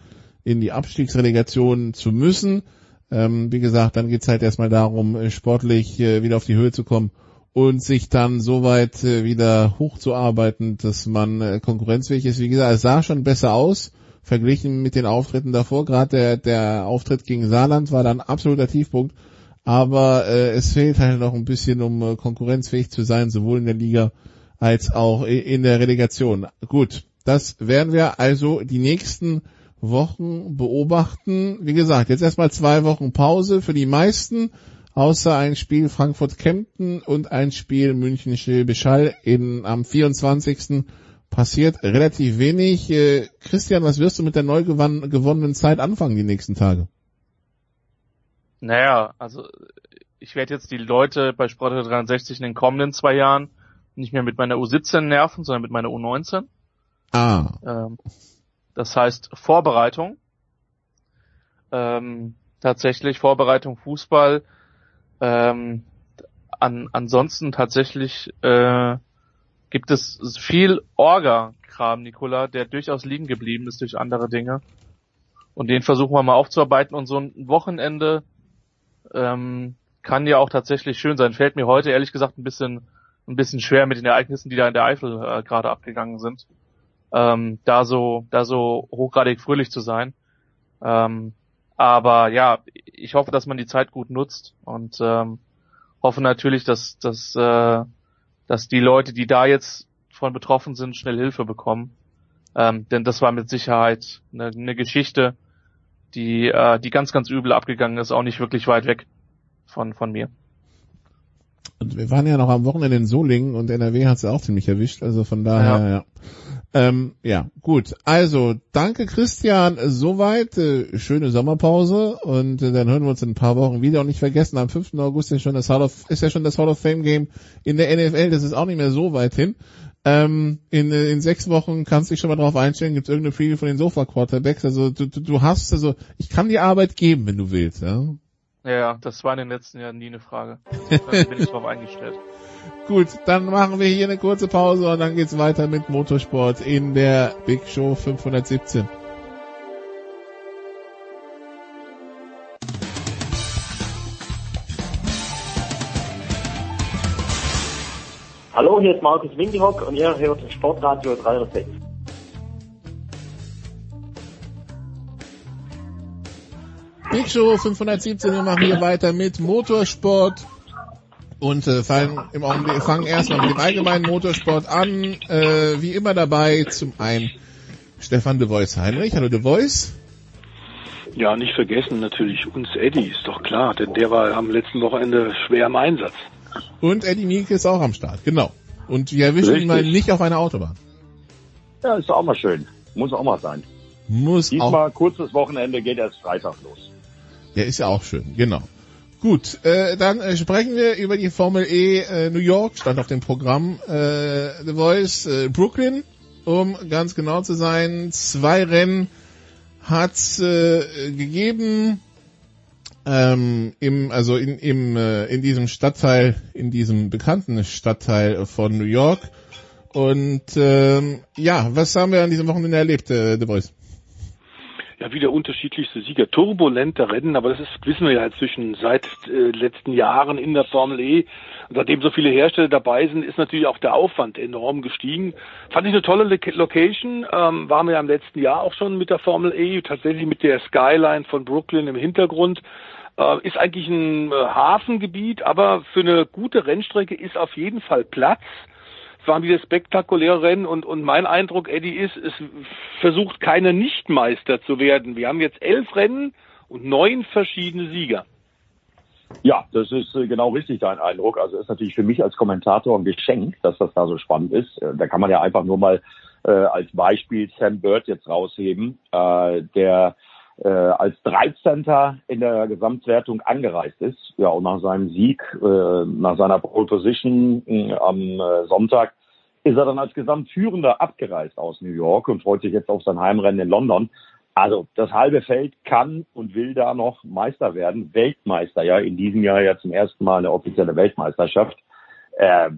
in die Abstiegsrelegation zu müssen. Ähm, wie gesagt, dann geht's halt erstmal darum, äh, sportlich äh, wieder auf die Höhe zu kommen und sich dann so weit äh, wieder hochzuarbeiten, dass man äh, konkurrenzfähig ist. Wie gesagt, es sah schon besser aus, verglichen mit den Auftritten davor. Gerade der, der Auftritt gegen Saarland war dann absoluter Tiefpunkt. Aber äh, es fehlt halt noch ein bisschen, um äh, konkurrenzfähig zu sein, sowohl in der Liga als auch in der Relegation. Gut, das werden wir also die nächsten Wochen beobachten. Wie gesagt, jetzt erstmal zwei Wochen Pause für die meisten, außer ein Spiel Frankfurt-Kempten und ein Spiel München-Schilbischall in am 24. passiert relativ wenig. Äh, Christian, was wirst du mit der neu gewonnenen Zeit anfangen die nächsten Tage? Naja, also ich werde jetzt die Leute bei Sport 63 in den kommenden zwei Jahren nicht mehr mit meiner U17 nerven, sondern mit meiner U19. Ah. Ähm, das heißt Vorbereitung. Ähm, tatsächlich Vorbereitung Fußball. Ähm, an, ansonsten tatsächlich äh, gibt es viel Orga-Kram, Nikola, der durchaus liegen geblieben ist durch andere Dinge. Und den versuchen wir mal aufzuarbeiten. Und so ein Wochenende ähm, kann ja auch tatsächlich schön sein. Fällt mir heute ehrlich gesagt ein bisschen ein bisschen schwer mit den Ereignissen, die da in der Eifel äh, gerade abgegangen sind ähm, da so, da so hochgradig fröhlich zu sein. Ähm, aber ja, ich hoffe, dass man die Zeit gut nutzt und ähm, hoffe natürlich, dass, dass, äh, dass die Leute, die da jetzt von betroffen sind, schnell Hilfe bekommen. Ähm, denn das war mit Sicherheit eine, eine Geschichte, die, äh, die ganz, ganz übel abgegangen ist, auch nicht wirklich weit weg von, von mir. Und wir waren ja noch am Wochenende in Solingen und NRW hat es auch ziemlich erwischt, also von daher, ja. ja. Ähm, ja, gut. Also, danke Christian, soweit. Äh, schöne Sommerpause und äh, dann hören wir uns in ein paar Wochen wieder. Und nicht vergessen, am 5. August ist, schon das Hall of, ist ja schon das Hall of Fame Game in der NFL. Das ist auch nicht mehr so weit hin. Ähm, in, äh, in sechs Wochen kannst du dich schon mal drauf einstellen, gibt es irgendeine Preview von den Sofa-Quarterbacks. Also du, du, du hast, also ich kann dir Arbeit geben, wenn du willst. Ja? Ja, das war in den letzten Jahren nie eine Frage. Da bin ich drauf eingestellt. Gut, dann machen wir hier eine kurze Pause und dann geht's weiter mit Motorsport in der Big Show 517. Hallo, hier ist Markus Windihock und ihr hört Sportradio 306. Big Show 517, wir machen hier weiter mit Motorsport und äh, fangen im Augenblick fangen erstmal mit dem allgemeinen Motorsport an. Äh, wie immer dabei zum einen Stefan de Voice Heinrich. Hallo de Voice. Ja, nicht vergessen natürlich uns Eddie, ist doch klar, denn der war am letzten Wochenende schwer im Einsatz. Und Eddie Mieke ist auch am Start, genau. Und wir erwischen Richtig. ihn mal nicht auf einer Autobahn. Ja, ist auch mal schön. Muss auch mal sein. Muss Diesmal auch. kurzes Wochenende geht erst Freitag los. Ja, ist ja auch schön, genau. Gut, äh, dann äh, sprechen wir über die Formel E äh, New York, stand auf dem Programm. Äh, The Voice äh, Brooklyn, um ganz genau zu sein. Zwei Rennen hat's äh, gegeben. Ähm, im, also in, im, äh, in diesem Stadtteil, in diesem bekannten Stadtteil von New York. Und ähm, ja, was haben wir an diesem Wochenende erlebt, äh, The Voice? Ja wieder unterschiedlichste Sieger, turbulente Rennen, aber das ist, wissen wir ja inzwischen seit äh, letzten Jahren in der Formel E. Und seitdem so viele Hersteller dabei sind, ist natürlich auch der Aufwand enorm gestiegen. Fand ich eine tolle Location, ähm, waren wir ja im letzten Jahr auch schon mit der Formel E, tatsächlich mit der Skyline von Brooklyn im Hintergrund. Äh, ist eigentlich ein äh, Hafengebiet, aber für eine gute Rennstrecke ist auf jeden Fall Platz waren wieder spektakuläre Rennen und, und mein Eindruck, Eddie, ist, es versucht keiner Nichtmeister zu werden. Wir haben jetzt elf Rennen und neun verschiedene Sieger. Ja, das ist äh, genau richtig dein Eindruck. Also ist natürlich für mich als Kommentator ein Geschenk, dass das da so spannend ist. Äh, da kann man ja einfach nur mal äh, als Beispiel Sam Bird jetzt rausheben, äh, der äh, als 13. in der Gesamtwertung angereist ist. Ja, und nach seinem Sieg, äh, nach seiner Pole Position äh, am äh, Sonntag, ist er dann als Gesamtführender abgereist aus New York und freut sich jetzt auf sein Heimrennen in London. Also das halbe Feld kann und will da noch Meister werden, Weltmeister, ja, in diesem Jahr ja zum ersten Mal eine offizielle Weltmeisterschaft. Äh,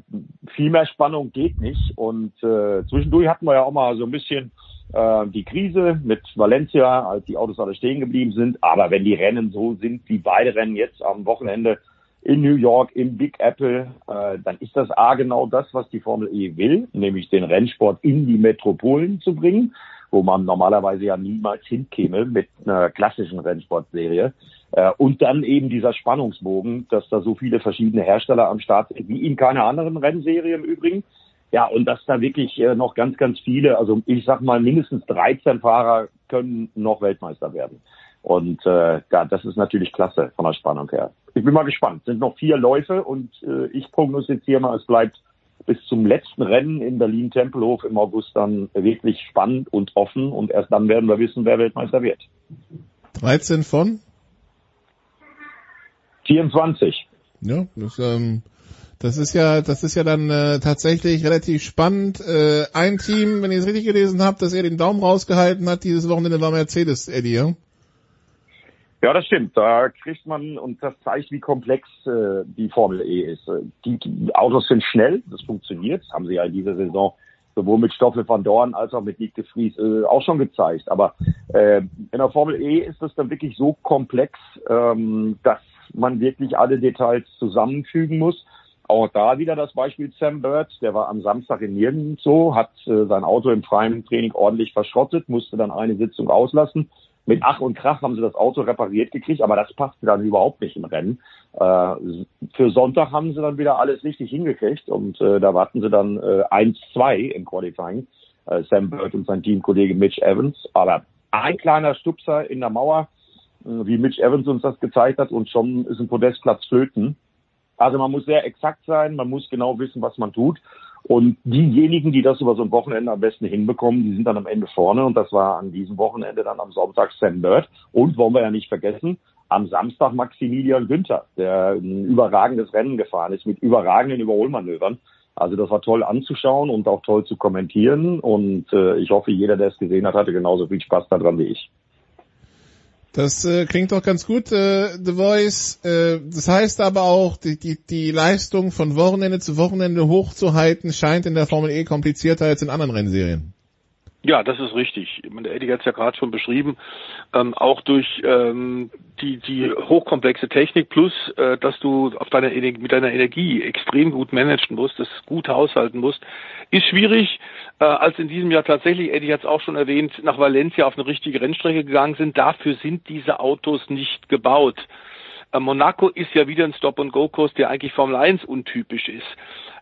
viel mehr Spannung geht nicht. Und äh, zwischendurch hatten wir ja auch mal so ein bisschen äh, die Krise mit Valencia, als die Autos alle stehen geblieben sind. Aber wenn die Rennen so sind wie beide Rennen jetzt am Wochenende in New York im Big Apple, äh, dann ist das A genau das, was die Formel E will, nämlich den Rennsport in die Metropolen zu bringen wo man normalerweise ja niemals hinkäme mit einer klassischen Rennsportserie. Äh, und dann eben dieser Spannungsbogen, dass da so viele verschiedene Hersteller am Start sind, wie in keiner anderen Rennserie im Übrigen. Ja, und dass da wirklich äh, noch ganz, ganz viele, also ich sag mal mindestens 13 Fahrer können noch Weltmeister werden. Und äh, ja, das ist natürlich klasse von der Spannung her. Ich bin mal gespannt. Es sind noch vier Läufe und äh, ich prognostiziere mal, es bleibt bis zum letzten Rennen in Berlin-Tempelhof im August dann wirklich spannend und offen und erst dann werden wir wissen, wer Weltmeister wird. 13 von? 24. Ja, das, ähm, das ist ja, das ist ja dann äh, tatsächlich relativ spannend. Äh, ein Team, wenn ich es richtig gelesen habe, dass er den Daumen rausgehalten hat, dieses Wochenende war Mercedes, Eddie, ja? Ja, das stimmt. Da kriegt man, und das zeigt, wie komplex äh, die Formel E ist. Äh, die, die Autos sind schnell, das funktioniert. Das haben sie ja in dieser Saison sowohl mit Stoffel van Dorn als auch mit Nick de Vries äh, auch schon gezeigt. Aber äh, in der Formel E ist das dann wirklich so komplex, ähm, dass man wirklich alle Details zusammenfügen muss. Auch da wieder das Beispiel Sam Bird, der war am Samstag in Nirgendwo, hat äh, sein Auto im freien Training ordentlich verschrottet, musste dann eine Sitzung auslassen mit Ach und Krach haben sie das Auto repariert gekriegt, aber das passte dann überhaupt nicht im Rennen. Äh, für Sonntag haben sie dann wieder alles richtig hingekriegt und äh, da warten sie dann äh, 1-2 im Qualifying. Äh, Sam Bird und sein Teamkollege Mitch Evans. Aber ein kleiner Stupser in der Mauer, äh, wie Mitch Evans uns das gezeigt hat, und schon ist ein Podestplatz flöten. Also man muss sehr exakt sein, man muss genau wissen, was man tut. Und diejenigen, die das über so ein Wochenende am besten hinbekommen, die sind dann am Ende vorne. Und das war an diesem Wochenende dann am Sonntag Sam Bird. Und wollen wir ja nicht vergessen, am Samstag Maximilian Günther, der ein überragendes Rennen gefahren ist mit überragenden Überholmanövern. Also das war toll anzuschauen und auch toll zu kommentieren. Und äh, ich hoffe, jeder, der es gesehen hat, hatte genauso viel Spaß daran wie ich. Das äh, klingt doch ganz gut, äh, The Voice. Äh, das heißt aber auch, die, die, die Leistung von Wochenende zu Wochenende hochzuhalten, scheint in der Formel E komplizierter als in anderen Rennserien. Ja, das ist richtig. Der Eddie hat es ja gerade schon beschrieben. Ähm, auch durch ähm, die, die hochkomplexe Technik plus, äh, dass du auf deine mit deiner Energie extrem gut managen musst, das gut haushalten musst, ist schwierig. Äh, als in diesem Jahr tatsächlich, Eddie hat es auch schon erwähnt, nach Valencia auf eine richtige Rennstrecke gegangen sind, dafür sind diese Autos nicht gebaut. Äh, Monaco ist ja wieder ein Stop-and-Go-Kurs, der eigentlich Formel 1 untypisch ist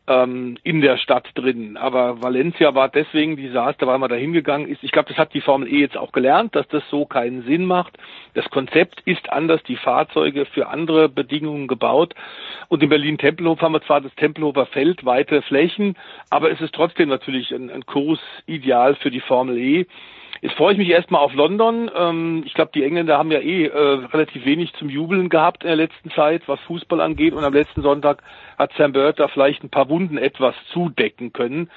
ähm, in der Stadt drin. Aber Valencia war deswegen Desaster, weil man da hingegangen ist. Ich glaube, das hat die Formel E jetzt auch gelernt, dass das so keinen Sinn macht. Das Konzept ist anders, die Fahrzeuge für andere Bedingungen gebaut. Und in Berlin-Tempelhof haben wir zwar das Tempelhofer Feld, weite Flächen, aber es ist trotzdem natürlich ein, ein Kurs ideal für die Formel E. Jetzt freue ich mich erstmal auf London. Ähm, ich glaube, die Engländer haben ja eh äh, relativ wenig zum Jubeln gehabt in der letzten Zeit, was Fußball angeht. Und am letzten Sonntag hat Sam Bird da vielleicht ein paar Wunden etwas zudecken können.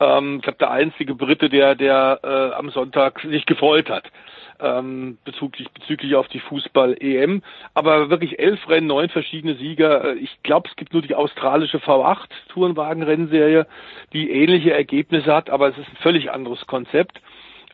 Ähm, ich glaube, der einzige Brite, der, der äh, am Sonntag sich gefreut hat ähm, bezüglich, bezüglich auf die Fußball-EM. Aber wirklich elf Rennen, neun verschiedene Sieger. Äh, ich glaube, es gibt nur die australische V8 Tourenwagen-Rennserie, die ähnliche Ergebnisse hat, aber es ist ein völlig anderes Konzept.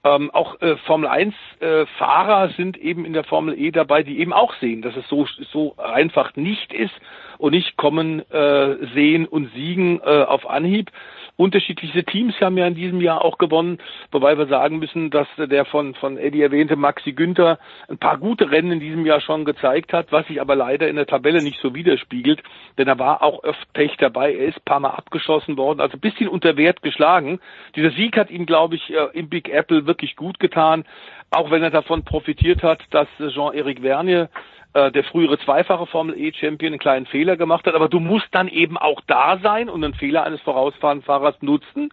Ähm, auch äh, Formel 1 äh, Fahrer sind eben in der Formel E dabei, die eben auch sehen, dass es so so einfach nicht ist und nicht kommen, äh, sehen und siegen äh, auf Anhieb. Unterschiedliche Teams haben ja in diesem Jahr auch gewonnen, wobei wir sagen müssen, dass der von, von Eddie erwähnte Maxi Günther ein paar gute Rennen in diesem Jahr schon gezeigt hat, was sich aber leider in der Tabelle nicht so widerspiegelt, denn er war auch öfter Pech dabei, er ist ein paar Mal abgeschossen worden, also ein bisschen unter Wert geschlagen. Dieser Sieg hat ihm, glaube ich, äh, im Big Apple wirklich gut getan, auch wenn er davon profitiert hat, dass Jean-Éric Vernier äh, der frühere zweifache Formel E Champion einen kleinen Fehler gemacht hat, aber du musst dann eben auch da sein und einen Fehler eines vorausfahrenden Fahrers nutzen.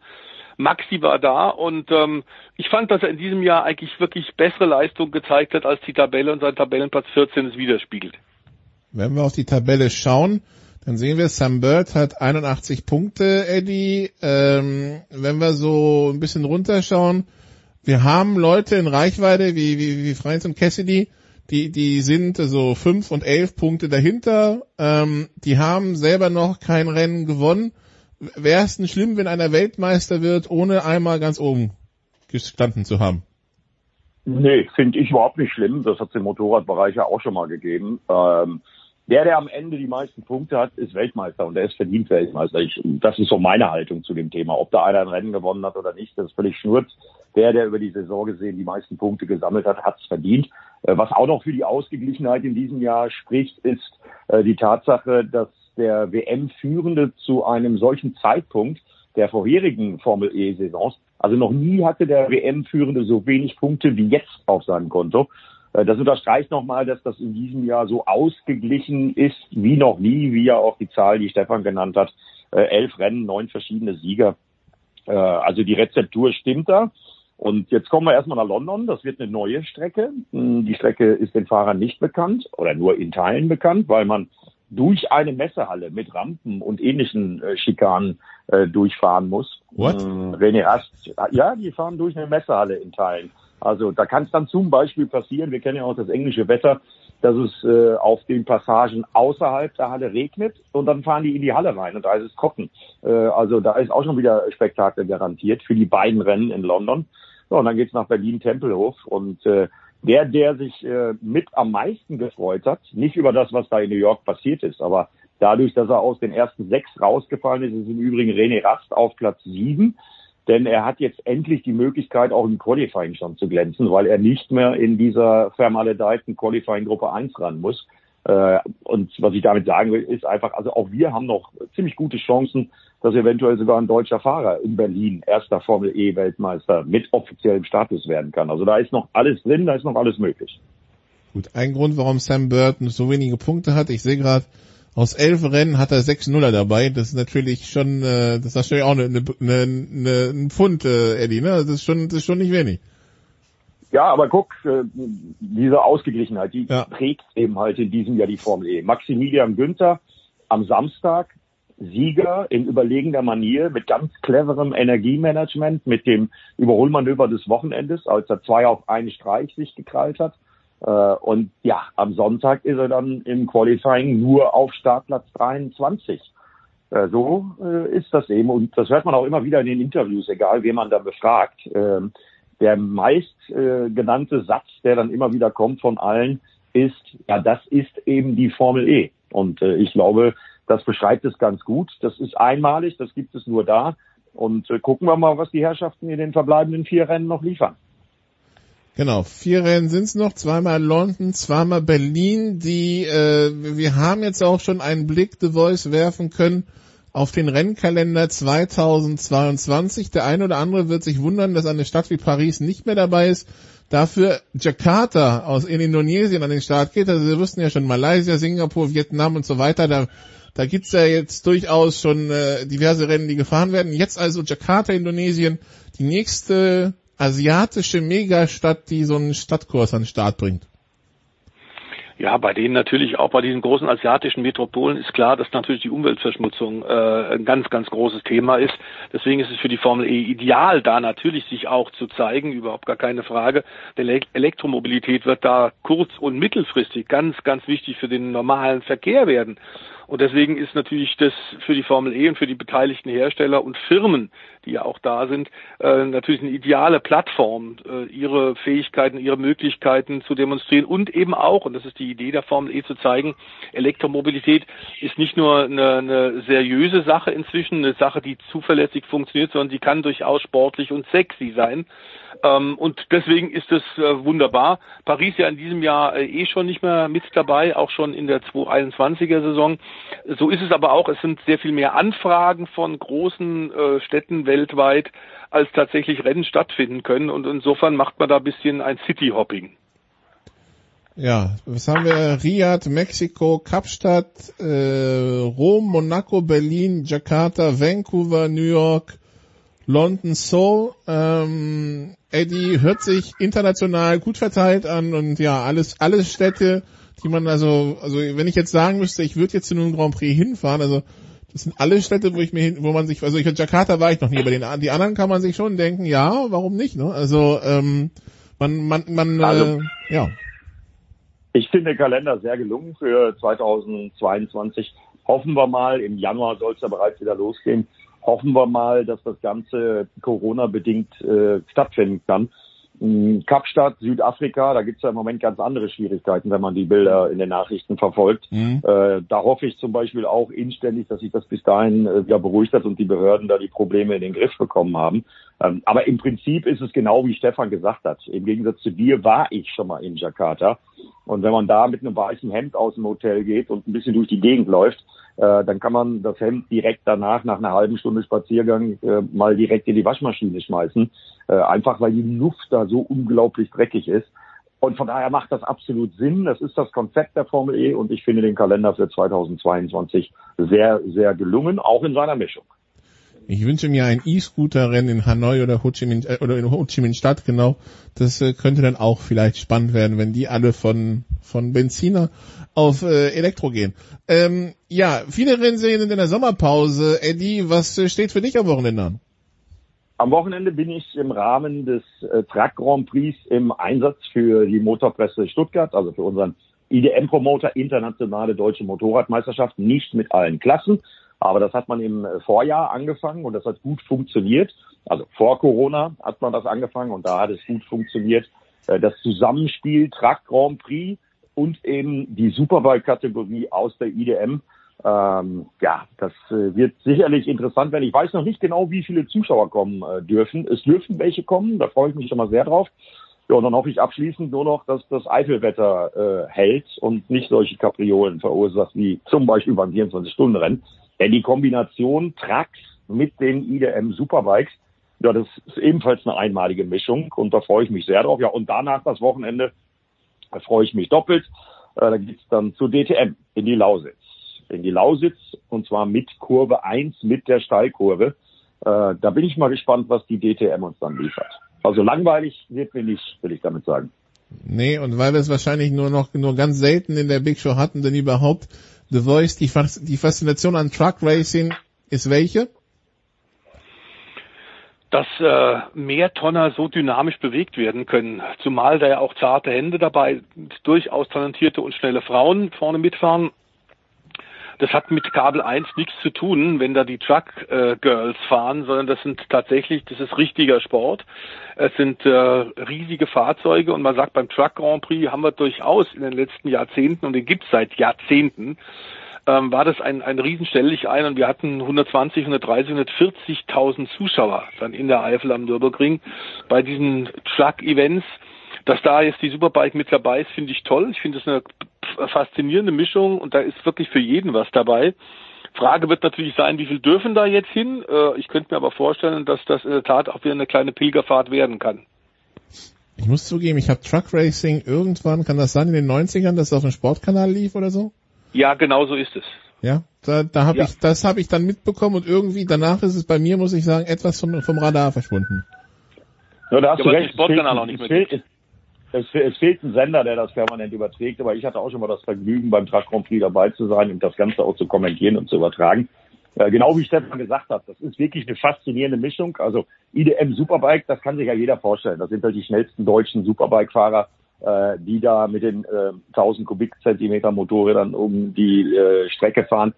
Maxi war da und ähm, ich fand, dass er in diesem Jahr eigentlich wirklich bessere Leistung gezeigt hat, als die Tabelle und sein Tabellenplatz 14 es widerspiegelt. Wenn wir auf die Tabelle schauen, dann sehen wir, Sam Bird hat 81 Punkte, Eddie. Ähm, wenn wir so ein bisschen runterschauen, wir haben Leute in Reichweite wie, wie, wie Freins und Cassidy, die, die sind so fünf und elf Punkte dahinter. Ähm, die haben selber noch kein Rennen gewonnen. Wäre es denn schlimm, wenn einer Weltmeister wird, ohne einmal ganz oben gestanden zu haben? Nee, finde ich überhaupt nicht schlimm. Das hat es im Motorradbereich ja auch schon mal gegeben. Ähm, der, der am Ende die meisten Punkte hat, ist Weltmeister und der ist verdient Weltmeister. Ich, das ist so meine Haltung zu dem Thema. Ob da einer ein Rennen gewonnen hat oder nicht, das ist völlig schnurz. Der, der über die Saison gesehen die meisten Punkte gesammelt hat, hat es verdient. Äh, was auch noch für die Ausgeglichenheit in diesem Jahr spricht, ist äh, die Tatsache, dass der WM-Führende zu einem solchen Zeitpunkt der vorherigen Formel E-Saisons, also noch nie hatte der WM-Führende so wenig Punkte wie jetzt auf seinem Konto. Äh, das unterstreicht nochmal, dass das in diesem Jahr so ausgeglichen ist wie noch nie, wie ja auch die Zahl, die Stefan genannt hat. Elf Rennen, neun verschiedene Sieger. Also die Rezeptur stimmt da. Und jetzt kommen wir erstmal nach London. Das wird eine neue Strecke. Hm, die Strecke ist den Fahrern nicht bekannt oder nur in Teilen bekannt, weil man durch eine Messehalle mit Rampen und ähnlichen äh, Schikanen äh, durchfahren muss. What? Ähm, René Rast, ja, die fahren durch eine Messehalle in Teilen. Also da kann es dann zum Beispiel passieren, wir kennen ja auch das englische Wetter, dass es äh, auf den Passagen außerhalb der Halle regnet und dann fahren die in die Halle rein und da ist es trocken. Äh, also da ist auch schon wieder Spektakel garantiert für die beiden Rennen in London. So, und dann geht's nach Berlin-Tempelhof und äh, der, der sich äh, mit am meisten gefreut hat, nicht über das, was da in New York passiert ist, aber dadurch, dass er aus den ersten sechs rausgefallen ist, ist im Übrigen René Rast auf Platz sieben denn er hat jetzt endlich die Möglichkeit, auch im Qualifying schon zu glänzen, weil er nicht mehr in dieser vermaledeiten Qualifying Gruppe 1 ran muss. Äh, und was ich damit sagen will, ist einfach, also auch wir haben noch ziemlich gute Chancen, dass eventuell sogar ein deutscher Fahrer in Berlin erster Formel E Weltmeister mit offiziellem Status werden kann. Also da ist noch alles drin, da ist noch alles möglich. Gut, ein Grund, warum Sam Burton so wenige Punkte hat, ich sehe gerade, aus elf Rennen hat er sechs Nuller dabei. Das ist natürlich schon, äh, das ist natürlich auch eine, eine, eine, ein Pfund, äh, Eddie, ne? Das ist schon, das ist schon nicht wenig. Ja, aber guck, äh, diese Ausgeglichenheit, die ja. trägt eben halt in diesem Jahr die Formel E. Maximilian Günther am Samstag Sieger in überlegender Manier mit ganz cleverem Energiemanagement, mit dem Überholmanöver des Wochenendes, als er zwei auf einen Streich sich gekrallt hat. Äh, und ja, am Sonntag ist er dann im Qualifying nur auf Startplatz 23. Äh, so ist das eben. Und das hört man auch immer wieder in den Interviews, egal wen man da befragt. Der meist genannte Satz, der dann immer wieder kommt von allen, ist, ja, das ist eben die Formel E. Und ich glaube, das beschreibt es ganz gut. Das ist einmalig, das gibt es nur da. Und gucken wir mal, was die Herrschaften in den verbleibenden vier Rennen noch liefern. Genau, vier Rennen sind's noch, zweimal London, zweimal Berlin. Die äh, wir haben jetzt auch schon einen Blick The Voice werfen können auf den Rennkalender 2022. Der eine oder andere wird sich wundern, dass eine Stadt wie Paris nicht mehr dabei ist. Dafür Jakarta aus in Indonesien an den Start geht. Also wir wussten ja schon Malaysia, Singapur, Vietnam und so weiter. Da, da gibt's ja jetzt durchaus schon äh, diverse Rennen, die gefahren werden. Jetzt also Jakarta, Indonesien, die nächste asiatische Megastadt, die so einen Stadtkurs an den Start bringt? Ja, bei denen natürlich auch bei diesen großen asiatischen Metropolen ist klar, dass natürlich die Umweltverschmutzung äh, ein ganz, ganz großes Thema ist. Deswegen ist es für die Formel E ideal, da natürlich sich auch zu zeigen, überhaupt gar keine Frage. Denn Elektromobilität wird da kurz- und mittelfristig ganz, ganz wichtig für den normalen Verkehr werden. Und deswegen ist natürlich das für die Formel E und für die beteiligten Hersteller und Firmen, die ja auch da sind, äh, natürlich eine ideale Plattform, äh, ihre Fähigkeiten, ihre Möglichkeiten zu demonstrieren und eben auch, und das ist die Idee der Formel E zu zeigen, Elektromobilität ist nicht nur eine, eine seriöse Sache inzwischen, eine Sache, die zuverlässig funktioniert, sondern sie kann durchaus sportlich und sexy sein. Ähm, und deswegen ist es äh, wunderbar. Paris ja in diesem Jahr äh, eh schon nicht mehr mit dabei, auch schon in der 2021er Saison. So ist es aber auch, es sind sehr viel mehr Anfragen von großen äh, Städten weltweit, als tatsächlich Rennen stattfinden können. Und insofern macht man da ein bisschen ein City-Hopping. Ja, was haben wir? Riyadh, Mexiko, Kapstadt, äh, Rom, Monaco, Berlin, Jakarta, Vancouver, New York, London, Seoul. Ähm, Eddie hört sich international gut verteilt an und ja, alles, alles Städte, die man also, also wenn ich jetzt sagen müsste, ich würde jetzt zu einem Grand Prix hinfahren, also das sind alle Städte, wo ich mir hin, wo man sich, also ich in Jakarta war ich noch nie, aber den, die anderen kann man sich schon denken, ja, warum nicht, ne? Also ähm, man, man, man, also, äh, ja. Ich finde den Kalender sehr gelungen für 2022. Hoffen wir mal, im Januar soll es ja bereits wieder losgehen. Hoffen wir mal, dass das Ganze Corona-bedingt äh, stattfinden kann. Hm, Kapstadt, Südafrika, da gibt es ja im Moment ganz andere Schwierigkeiten, wenn man die Bilder in den Nachrichten verfolgt. Mhm. Äh, da hoffe ich zum Beispiel auch inständig, dass sich das bis dahin äh, wieder beruhigt hat und die Behörden da die Probleme in den Griff bekommen haben. Ähm, aber im Prinzip ist es genau wie Stefan gesagt hat. Im Gegensatz zu dir war ich schon mal in Jakarta. Und wenn man da mit einem weißen Hemd aus dem Hotel geht und ein bisschen durch die Gegend läuft, äh, dann kann man das Hemd direkt danach, nach einer halben Stunde Spaziergang, äh, mal direkt in die Waschmaschine schmeißen. Äh, einfach weil die Luft da so unglaublich dreckig ist. Und von daher macht das absolut Sinn. Das ist das Konzept der Formel E und ich finde den Kalender für 2022 sehr, sehr gelungen, auch in seiner Mischung. Ich wünsche mir ein E-Scooter-Rennen in Hanoi oder Ho Chi Minh, äh, oder in Ho Chi Minh Stadt, genau. Das äh, könnte dann auch vielleicht spannend werden, wenn die alle von, von Benziner auf äh, Elektro gehen. Ähm, ja, viele Rennserien sind in der Sommerpause. Eddie, was äh, steht für dich am Wochenende an? Am Wochenende bin ich im Rahmen des äh, Truck Grand Prix im Einsatz für die Motorpresse Stuttgart, also für unseren IDM-Promoter Internationale Deutsche Motorradmeisterschaft, nicht mit allen Klassen. Aber das hat man im Vorjahr angefangen und das hat gut funktioniert. Also vor Corona hat man das angefangen und da hat es gut funktioniert. Äh, das Zusammenspiel Truck Grand Prix und eben die Superbike-Kategorie aus der IDM. Ähm, ja, das äh, wird sicherlich interessant werden. Ich weiß noch nicht genau, wie viele Zuschauer kommen äh, dürfen. Es dürfen welche kommen, da freue ich mich schon mal sehr drauf. Ja, und dann hoffe ich abschließend nur noch, dass das Eifelwetter äh, hält und nicht solche Kapriolen verursacht wie zum Beispiel beim 24-Stunden-Rennen. Denn die Kombination Trucks mit den IDM Superbikes, ja, das ist ebenfalls eine einmalige Mischung und da freue ich mich sehr drauf. Ja, und danach das Wochenende, da freue ich mich doppelt. Äh, da geht's dann zur DTM in die Lausitz. In die Lausitz und zwar mit Kurve 1, mit der Steilkurve. Äh, da bin ich mal gespannt, was die DTM uns dann liefert. Also langweilig wird mir nicht, will ich damit sagen. Nee, und weil wir es wahrscheinlich nur noch nur ganz selten in der Big Show hatten, denn überhaupt The Voice, die, die Faszination an Truck Racing ist welche? dass äh, mehr Tonner so dynamisch bewegt werden können, zumal da ja auch zarte Hände dabei, durchaus talentierte und schnelle Frauen vorne mitfahren. Das hat mit Kabel 1 nichts zu tun, wenn da die Truck äh, Girls fahren, sondern das sind tatsächlich, das ist richtiger Sport. Es sind äh, riesige Fahrzeuge und man sagt beim Truck Grand Prix haben wir durchaus in den letzten Jahrzehnten und den gibt's seit Jahrzehnten ähm, war das ein, ein Riesenstellig ein und wir hatten 120, 130, 140.000 Zuschauer dann in der Eifel am Nürburgring bei diesen Truck-Events. Dass da jetzt die Superbike mit dabei ist, finde ich toll. Ich finde es eine faszinierende Mischung und da ist wirklich für jeden was dabei. Frage wird natürlich sein, wie viel dürfen da jetzt hin? Äh, ich könnte mir aber vorstellen, dass das in der Tat auch wieder eine kleine Pilgerfahrt werden kann. Ich muss zugeben, ich habe Truck Racing irgendwann, kann das sein, in den 90ern, dass es auf dem Sportkanal lief oder so? Ja, genau so ist es. Ja, da, da habe ja. ich, das habe ich dann mitbekommen und irgendwie danach ist es bei mir, muss ich sagen, etwas vom, vom Radar verschwunden. Ja, da hast ja, du recht. Sportkanal auch nicht es, fehlt, es, es, fehlt ein Sender, der das permanent überträgt, aber ich hatte auch schon mal das Vergnügen, beim Truck Grand Prix dabei zu sein und das Ganze auch zu kommentieren und zu übertragen. Äh, genau wie Stefan gesagt hat, das ist wirklich eine faszinierende Mischung. Also IDM Superbike, das kann sich ja jeder vorstellen. Das sind halt die schnellsten deutschen Superbike-Fahrer äh, die da mit den äh, 1000 Kubikzentimeter Motorrädern um die äh, Strecke fahren.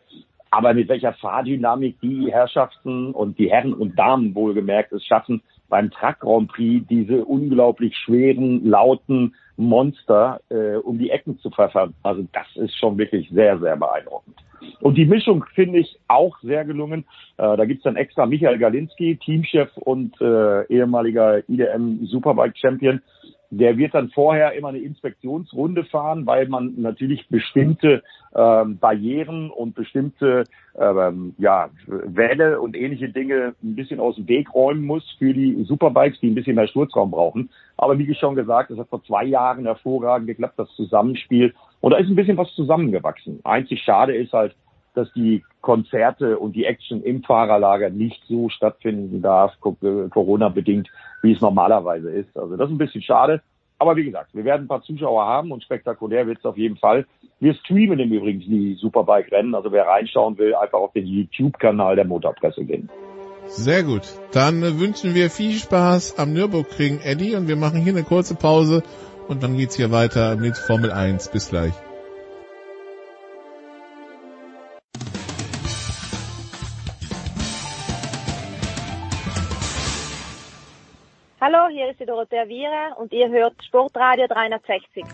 Aber mit welcher Fahrdynamik die Herrschaften und die Herren und Damen wohlgemerkt es schaffen, beim Truck Grand Prix diese unglaublich schweren, lauten Monster äh, um die Ecken zu pfeffern. Also das ist schon wirklich sehr, sehr beeindruckend. Und die Mischung finde ich auch sehr gelungen. Äh, da gibt's dann extra Michael Galinski, Teamchef und äh, ehemaliger IDM Superbike Champion, der wird dann vorher immer eine Inspektionsrunde fahren, weil man natürlich bestimmte ähm, Barrieren und bestimmte ähm, ja, Wälle und ähnliche Dinge ein bisschen aus dem Weg räumen muss für die Superbikes, die ein bisschen mehr Sturzraum brauchen. Aber wie schon gesagt, es hat vor zwei Jahren hervorragend geklappt, das Zusammenspiel. Und da ist ein bisschen was zusammengewachsen. Einzig schade ist halt, dass die Konzerte und die Action im Fahrerlager nicht so stattfinden darf, Corona-bedingt, wie es normalerweise ist. Also das ist ein bisschen schade. Aber wie gesagt, wir werden ein paar Zuschauer haben und spektakulär wird es auf jeden Fall. Wir streamen im Übrigen die Superbike-Rennen. Also wer reinschauen will, einfach auf den YouTube-Kanal der Motorpresse gehen. Sehr gut. Dann wünschen wir viel Spaß am Nürburgring, Eddie, und wir machen hier eine kurze Pause und dann geht's hier weiter mit Formel 1. Bis gleich. Ist die Dorothea Viere und ihr hört Sportradio 360.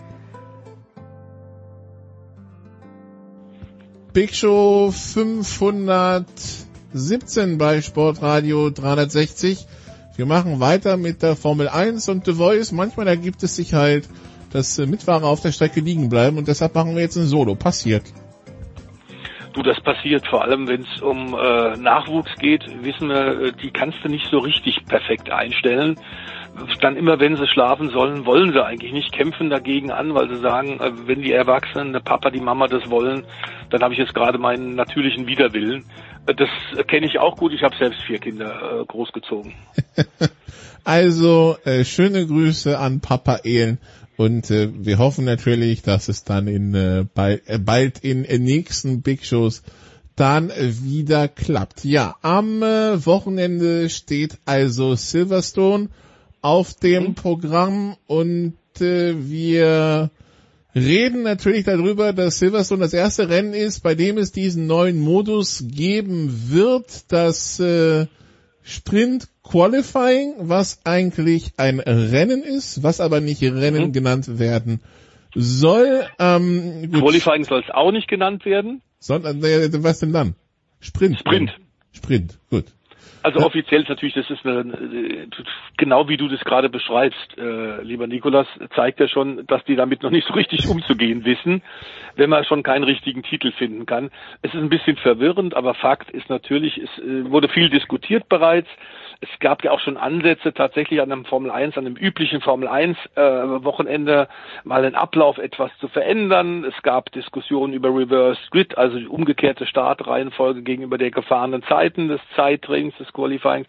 Big Show 517 bei Sportradio 360. Wir machen weiter mit der Formel 1 und The Voice. Manchmal ergibt es sich halt, dass Mitfahrer auf der Strecke liegen bleiben und deshalb machen wir jetzt ein Solo. Passiert. Du, das passiert vor allem, wenn es um äh, Nachwuchs geht, wissen wir, äh, die kannst du nicht so richtig perfekt einstellen. Dann immer, wenn sie schlafen sollen, wollen sie eigentlich nicht, kämpfen dagegen an, weil sie sagen, äh, wenn die Erwachsenen, der Papa, die Mama das wollen, dann habe ich jetzt gerade meinen natürlichen Widerwillen. Äh, das kenne ich auch gut, ich habe selbst vier Kinder äh, großgezogen. *laughs* also, äh, schöne Grüße an Papa Ehlen. Und äh, wir hoffen natürlich, dass es dann in äh, bald, äh, bald in äh, nächsten Big Shows dann wieder klappt. Ja, am äh, Wochenende steht also Silverstone auf dem mhm. Programm und äh, wir reden natürlich darüber, dass Silverstone das erste Rennen ist, bei dem es diesen neuen Modus geben wird, das äh, Sprint Qualifying, was eigentlich ein Rennen ist, was aber nicht Rennen mhm. genannt werden soll. Ähm, Qualifying soll es auch nicht genannt werden. Sondern, äh, was denn dann? Sprint. Sprint. Sprint, gut. Also offiziell ist natürlich, das ist eine, genau wie du das gerade beschreibst, äh, lieber Nikolas, zeigt ja schon, dass die damit noch nicht so richtig umzugehen wissen, wenn man schon keinen richtigen Titel finden kann. Es ist ein bisschen verwirrend, aber Fakt ist natürlich, es äh, wurde viel diskutiert bereits. Es gab ja auch schon Ansätze tatsächlich an einem Formel 1, an einem üblichen Formel 1 äh, Wochenende mal den Ablauf etwas zu verändern. Es gab Diskussionen über Reverse Grid, also die umgekehrte Startreihenfolge gegenüber der gefahrenen Zeiten des Zeittrainings, des Qualifyings.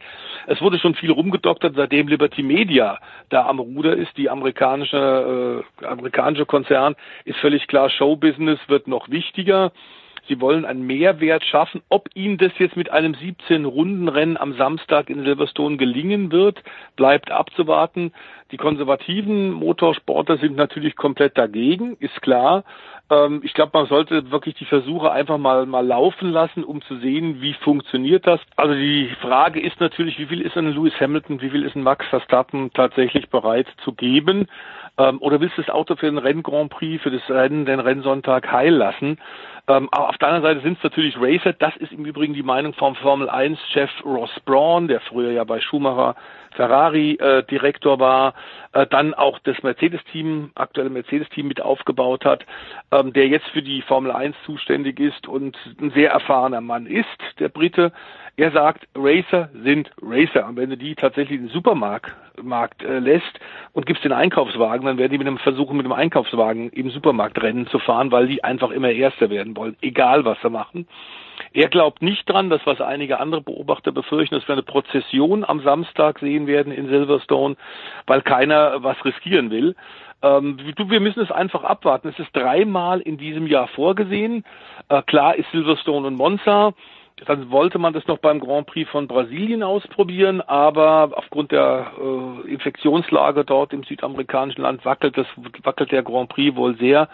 Es wurde schon viel rumgedoktert, seitdem Liberty Media da am Ruder ist. Die amerikanische, äh, amerikanische Konzern ist völlig klar, Showbusiness wird noch wichtiger. Sie wollen einen Mehrwert schaffen. Ob Ihnen das jetzt mit einem 17-Runden-Rennen am Samstag in Silverstone gelingen wird, bleibt abzuwarten. Die konservativen Motorsportler sind natürlich komplett dagegen, ist klar. Ähm, ich glaube, man sollte wirklich die Versuche einfach mal, mal laufen lassen, um zu sehen, wie funktioniert das. Also die Frage ist natürlich, wie viel ist ein Lewis Hamilton, wie viel ist ein Max Verstappen tatsächlich bereit zu geben? Ähm, oder willst du das Auto für den Renn Grand Prix, für das Rennen, den Rennsonntag heil lassen? Ähm, aber auf der anderen Seite sind es natürlich Racer. Das ist im Übrigen die Meinung vom Formel 1-Chef Ross Braun, der früher ja bei Schumacher Ferrari äh, war, äh, dann auch das Mercedes-Team, aktuelle Mercedes-Team mit aufgebaut hat, ähm, der jetzt für die Formel 1 zuständig ist und ein sehr erfahrener Mann ist, der Brite. Er sagt, Racer sind Racer. Und wenn du die tatsächlich in den Supermarkt Markt, äh, lässt und gibst den Einkaufswagen, dann werden die mit einem versuchen, mit dem Einkaufswagen im Supermarkt Rennen zu fahren, weil die einfach immer Erster werden wollen, egal was sie machen. Er glaubt nicht dran, dass was einige andere Beobachter befürchten, dass wir eine Prozession am Samstag sehen werden in Silverstone, weil keiner was riskieren will. Ähm, wir müssen es einfach abwarten. Es ist dreimal in diesem Jahr vorgesehen. Äh, klar ist Silverstone und Monza dann wollte man das noch beim Grand Prix von Brasilien ausprobieren, aber aufgrund der äh, Infektionslage dort im südamerikanischen Land wackelt, das, wackelt der Grand Prix wohl sehr.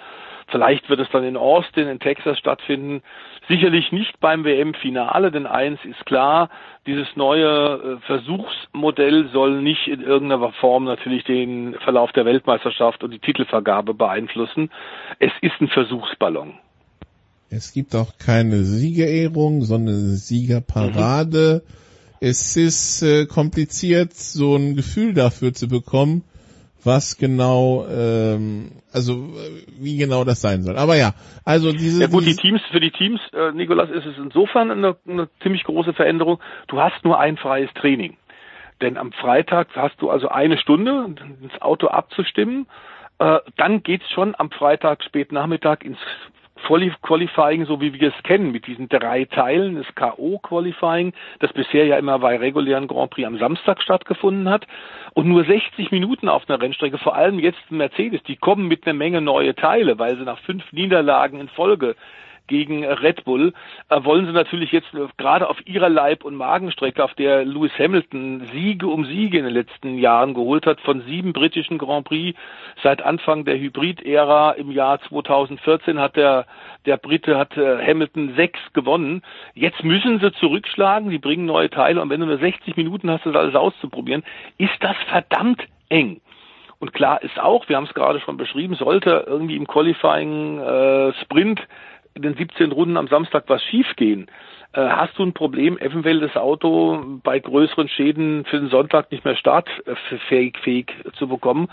Vielleicht wird es dann in Austin, in Texas stattfinden. Sicherlich nicht beim WM-Finale, denn eins ist klar, dieses neue äh, Versuchsmodell soll nicht in irgendeiner Form natürlich den Verlauf der Weltmeisterschaft und die Titelvergabe beeinflussen. Es ist ein Versuchsballon. Es gibt auch keine Siegerehrung, sondern Siegerparade. Mhm. Es ist äh, kompliziert, so ein Gefühl dafür zu bekommen, was genau, ähm, also wie genau das sein soll. Aber ja, also diese. Ja gut, die Teams, für die Teams, äh, Nikolas, ist es insofern eine, eine ziemlich große Veränderung. Du hast nur ein freies Training. Denn am Freitag hast du also eine Stunde, ins Auto abzustimmen. Äh, dann geht's schon am Freitag spät Nachmittag ins Qualifying, so wie wir es kennen, mit diesen drei Teilen, das K.O.-Qualifying, das bisher ja immer bei regulären Grand Prix am Samstag stattgefunden hat. Und nur 60 Minuten auf einer Rennstrecke, vor allem jetzt Mercedes, die kommen mit einer Menge neue Teile, weil sie nach fünf Niederlagen in Folge gegen Red Bull, äh, wollen sie natürlich jetzt gerade auf ihrer Leib- und Magenstrecke, auf der Lewis Hamilton Siege um Siege in den letzten Jahren geholt hat, von sieben britischen Grand Prix seit Anfang der Hybrid-Ära im Jahr 2014 hat der, der Brite, hat äh, Hamilton sechs gewonnen. Jetzt müssen sie zurückschlagen, die bringen neue Teile und wenn du nur 60 Minuten hast, das alles auszuprobieren, ist das verdammt eng. Und klar ist auch, wir haben es gerade schon beschrieben, sollte irgendwie im Qualifying äh, Sprint in den 17 Runden am Samstag was schiefgehen, äh, hast du ein Problem, eventuell das Auto bei größeren Schäden für den Sonntag nicht mehr startfähig fähig zu bekommen.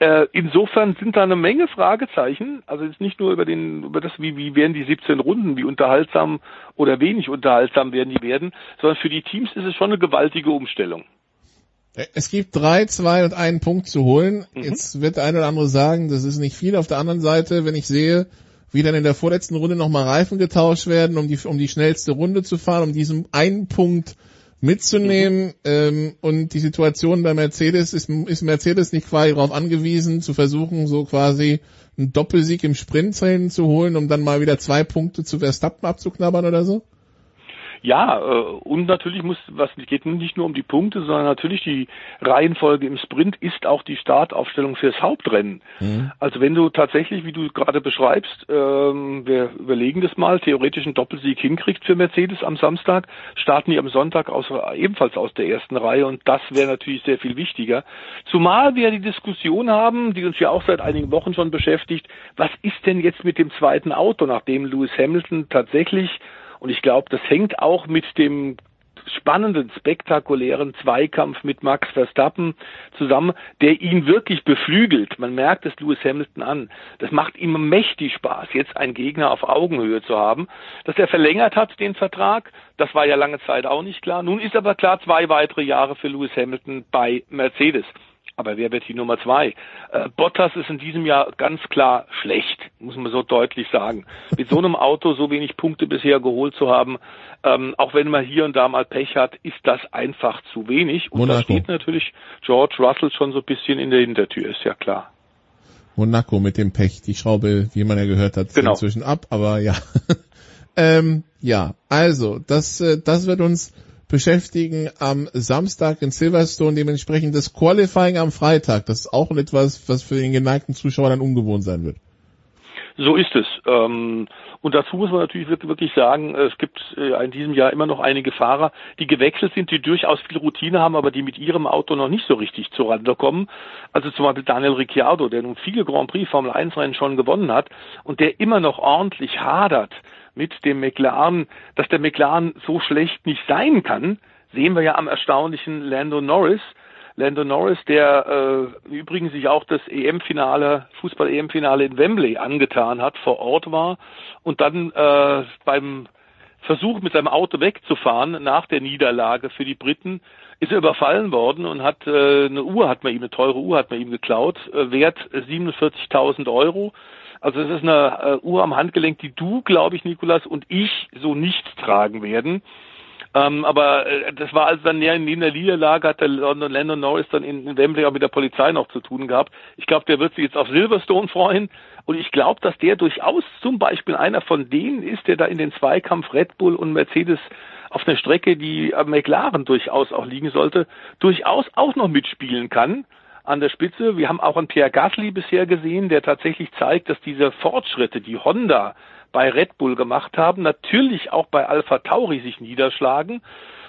Äh, insofern sind da eine Menge Fragezeichen. Also jetzt nicht nur über den, über das, wie, wie werden die 17 Runden, wie unterhaltsam oder wenig unterhaltsam werden die werden, sondern für die Teams ist es schon eine gewaltige Umstellung. Es gibt drei, zwei und einen Punkt zu holen. Mhm. Jetzt wird der eine oder andere sagen, das ist nicht viel. Auf der anderen Seite, wenn ich sehe, wie dann in der vorletzten Runde nochmal Reifen getauscht werden, um die, um die schnellste Runde zu fahren, um diesen einen Punkt mitzunehmen. Mhm. Ähm, und die Situation bei Mercedes ist, ist Mercedes nicht quasi darauf angewiesen, zu versuchen, so quasi einen Doppelsieg im Sprintrennen zu holen, um dann mal wieder zwei Punkte zu Verstappen abzuknabbern oder so? Ja, äh, und natürlich muss, was geht nicht nur um die Punkte, sondern natürlich die Reihenfolge im Sprint ist auch die Startaufstellung fürs Hauptrennen. Mhm. Also wenn du tatsächlich, wie du gerade beschreibst, ähm, wir überlegen das mal, theoretisch einen Doppelsieg hinkriegt für Mercedes am Samstag, starten die am Sonntag aus, ebenfalls aus der ersten Reihe und das wäre natürlich sehr viel wichtiger. Zumal wir die Diskussion haben, die uns ja auch seit einigen Wochen schon beschäftigt, was ist denn jetzt mit dem zweiten Auto, nachdem Lewis Hamilton tatsächlich und ich glaube, das hängt auch mit dem spannenden, spektakulären Zweikampf mit Max Verstappen zusammen, der ihn wirklich beflügelt. Man merkt es Lewis Hamilton an. Das macht ihm mächtig Spaß, jetzt einen Gegner auf Augenhöhe zu haben. Dass er verlängert hat, den Vertrag, das war ja lange Zeit auch nicht klar. Nun ist aber klar, zwei weitere Jahre für Lewis Hamilton bei Mercedes. Aber wer wird die Nummer zwei? Äh, Bottas ist in diesem Jahr ganz klar schlecht, muss man so deutlich sagen. Mit so einem Auto so wenig Punkte bisher geholt zu haben, ähm, auch wenn man hier und da mal Pech hat, ist das einfach zu wenig. Und Monaco. da steht natürlich George Russell schon so ein bisschen in der Hintertür, ist ja klar. Monaco mit dem Pech, die Schraube, wie man ja gehört hat, genau. inzwischen ab, aber ja. *laughs* ähm, ja, also, das, äh, das wird uns beschäftigen am Samstag in Silverstone, dementsprechend das Qualifying am Freitag. Das ist auch etwas, was für den geneigten Zuschauer dann ungewohnt sein wird. So ist es. Ähm, und dazu muss man natürlich wirklich sagen, es gibt äh, in diesem Jahr immer noch einige Fahrer, die gewechselt sind, die durchaus viel Routine haben, aber die mit ihrem Auto noch nicht so richtig zurande kommen. Also zum Beispiel Daniel Ricciardo, der nun viele Grand Prix Formel 1 Rennen schon gewonnen hat und der immer noch ordentlich hadert mit dem McLaren, dass der McLaren so schlecht nicht sein kann, sehen wir ja am erstaunlichen Lando Norris. Lando Norris, der äh, übrigens sich auch das EM-Finale, Fußball-EM-Finale in Wembley angetan hat, vor Ort war und dann äh, beim Versuch mit seinem Auto wegzufahren nach der Niederlage für die Briten ist er überfallen worden und hat äh, eine Uhr hat man ihm eine teure Uhr hat man ihm geklaut äh, wert 47.000 Euro also es ist eine äh, Uhr am Handgelenk, die du, glaube ich, Nikolas, und ich so nicht tragen werden. Ähm, aber äh, das war also dann neben der Niederlage hat der London Landon Norris dann in, in Wembley auch mit der Polizei noch zu tun gehabt. Ich glaube, der wird sich jetzt auf Silverstone freuen und ich glaube, dass der durchaus zum Beispiel einer von denen ist, der da in den Zweikampf Red Bull und Mercedes auf einer Strecke, die am McLaren durchaus auch liegen sollte, durchaus auch noch mitspielen kann an der Spitze. Wir haben auch einen Pierre Gasly bisher gesehen, der tatsächlich zeigt, dass diese Fortschritte, die Honda bei Red Bull gemacht haben, natürlich auch bei Alpha Tauri sich niederschlagen.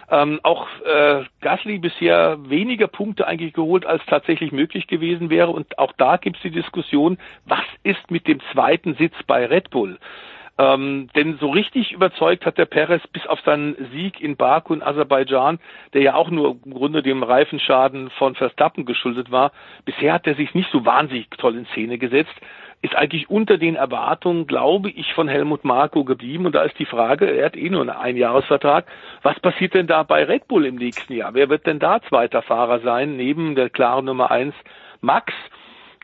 Ähm, auch äh, Gasly bisher weniger Punkte eigentlich geholt, als tatsächlich möglich gewesen wäre. Und auch da gibt es die Diskussion, was ist mit dem zweiten Sitz bei Red Bull? Ähm, denn so richtig überzeugt hat der Perez bis auf seinen Sieg in Baku in Aserbaidschan, der ja auch nur im Grunde dem Reifenschaden von Verstappen geschuldet war. Bisher hat er sich nicht so wahnsinnig toll in Szene gesetzt ist eigentlich unter den Erwartungen, glaube ich, von Helmut Marko geblieben. Und da ist die Frage, er hat eh nur einen Einjahresvertrag, was passiert denn da bei Red Bull im nächsten Jahr? Wer wird denn da zweiter Fahrer sein, neben der klaren Nummer eins Max?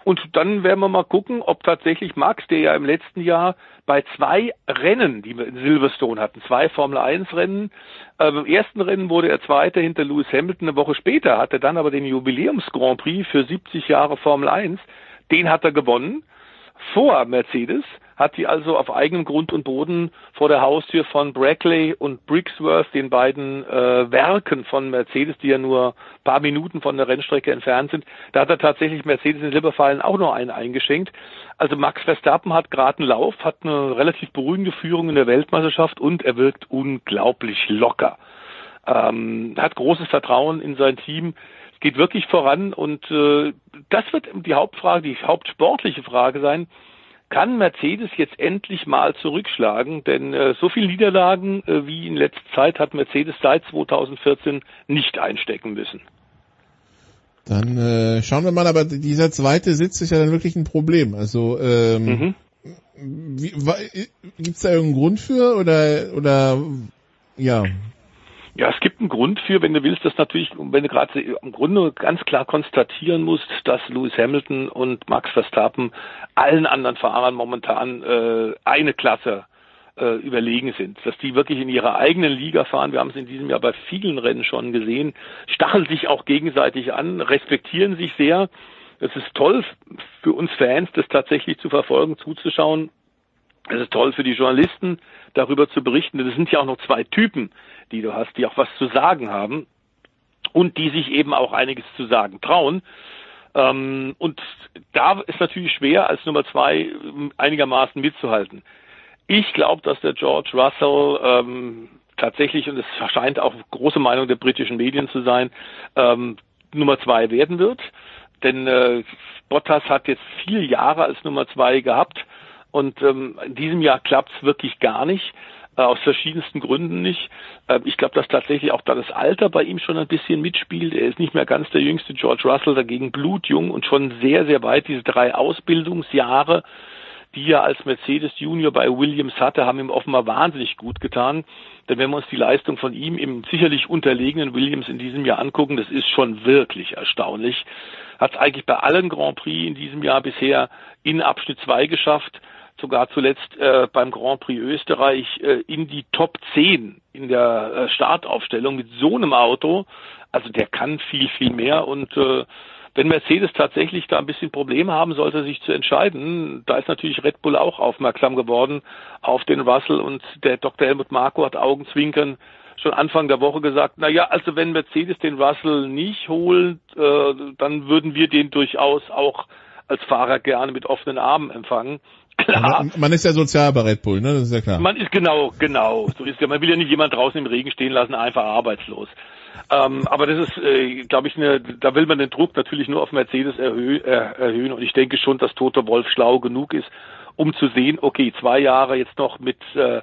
Und dann werden wir mal gucken, ob tatsächlich Max, der ja im letzten Jahr bei zwei Rennen, die wir in Silverstone hatten, zwei Formel 1 Rennen, äh, im ersten Rennen wurde er Zweiter hinter Lewis Hamilton, eine Woche später hatte dann aber den Jubiläums Grand Prix für 70 Jahre Formel 1, den hat er gewonnen vor Mercedes, hat die also auf eigenem Grund und Boden vor der Haustür von Brackley und Brixworth, den beiden äh, Werken von Mercedes, die ja nur paar Minuten von der Rennstrecke entfernt sind, da hat er tatsächlich Mercedes in Silberfallen auch noch einen eingeschenkt. Also Max Verstappen hat gerade einen Lauf, hat eine relativ beruhigende Führung in der Weltmeisterschaft und er wirkt unglaublich locker. Ähm, hat großes Vertrauen in sein Team geht wirklich voran und äh, das wird die Hauptfrage, die hauptsportliche Frage sein. Kann Mercedes jetzt endlich mal zurückschlagen? Denn äh, so viele Niederlagen äh, wie in letzter Zeit hat Mercedes seit 2014 nicht einstecken müssen. Dann äh, schauen wir mal, aber dieser zweite Sitz ist ja dann wirklich ein Problem. Also ähm, mhm. gibt es da irgendeinen Grund für oder oder ja? Ja, es gibt einen Grund für, wenn du willst, dass natürlich, wenn du gerade im Grunde ganz klar konstatieren musst, dass Lewis Hamilton und Max Verstappen allen anderen Fahrern momentan äh, eine Klasse äh, überlegen sind, dass die wirklich in ihrer eigenen Liga fahren. Wir haben es in diesem Jahr bei vielen Rennen schon gesehen, stacheln sich auch gegenseitig an, respektieren sich sehr. Es ist toll für uns Fans, das tatsächlich zu verfolgen, zuzuschauen. Es ist toll für die Journalisten, darüber zu berichten. Das sind ja auch noch zwei Typen, die du hast, die auch was zu sagen haben und die sich eben auch einiges zu sagen trauen. Ähm, und da ist natürlich schwer, als Nummer zwei einigermaßen mitzuhalten. Ich glaube, dass der George Russell ähm, tatsächlich, und es scheint auch große Meinung der britischen Medien zu sein, ähm, Nummer zwei werden wird. Denn äh, Bottas hat jetzt vier Jahre als Nummer zwei gehabt und ähm, in diesem Jahr klappt es wirklich gar nicht äh, aus verschiedensten Gründen nicht. Äh, ich glaube, dass tatsächlich auch da das Alter bei ihm schon ein bisschen mitspielt. Er ist nicht mehr ganz der jüngste George Russell, dagegen blutjung und schon sehr, sehr weit. Diese drei Ausbildungsjahre, die er als Mercedes Junior bei Williams hatte, haben ihm offenbar wahnsinnig gut getan. Denn wenn wir uns die Leistung von ihm im sicherlich unterlegenen Williams in diesem Jahr angucken, das ist schon wirklich erstaunlich. Hat es eigentlich bei allen Grand Prix in diesem Jahr bisher in Abschnitt 2 geschafft sogar zuletzt äh, beim Grand Prix Österreich äh, in die Top 10 in der äh, Startaufstellung mit so einem Auto. Also der kann viel, viel mehr und äh, wenn Mercedes tatsächlich da ein bisschen Probleme haben sollte, sich zu entscheiden, da ist natürlich Red Bull auch aufmerksam geworden auf den Russell und der Dr. Helmut Marko hat Augenzwinkern schon Anfang der Woche gesagt, na ja, also wenn Mercedes den Russell nicht holt, äh, dann würden wir den durchaus auch als Fahrer gerne mit offenen Armen empfangen. Klar. Man, man, ist ja sozial bei Red Bull, ne? Das ist ja klar. Man ist genau, genau. So ist ja. Man will ja nicht jemand draußen im Regen stehen lassen, einfach arbeitslos. Ähm, aber das ist, äh, glaube ich, eine, da will man den Druck natürlich nur auf Mercedes erhö äh, erhöhen. Und ich denke schon, dass Toto Wolf schlau genug ist, um zu sehen, okay, zwei Jahre jetzt noch mit äh,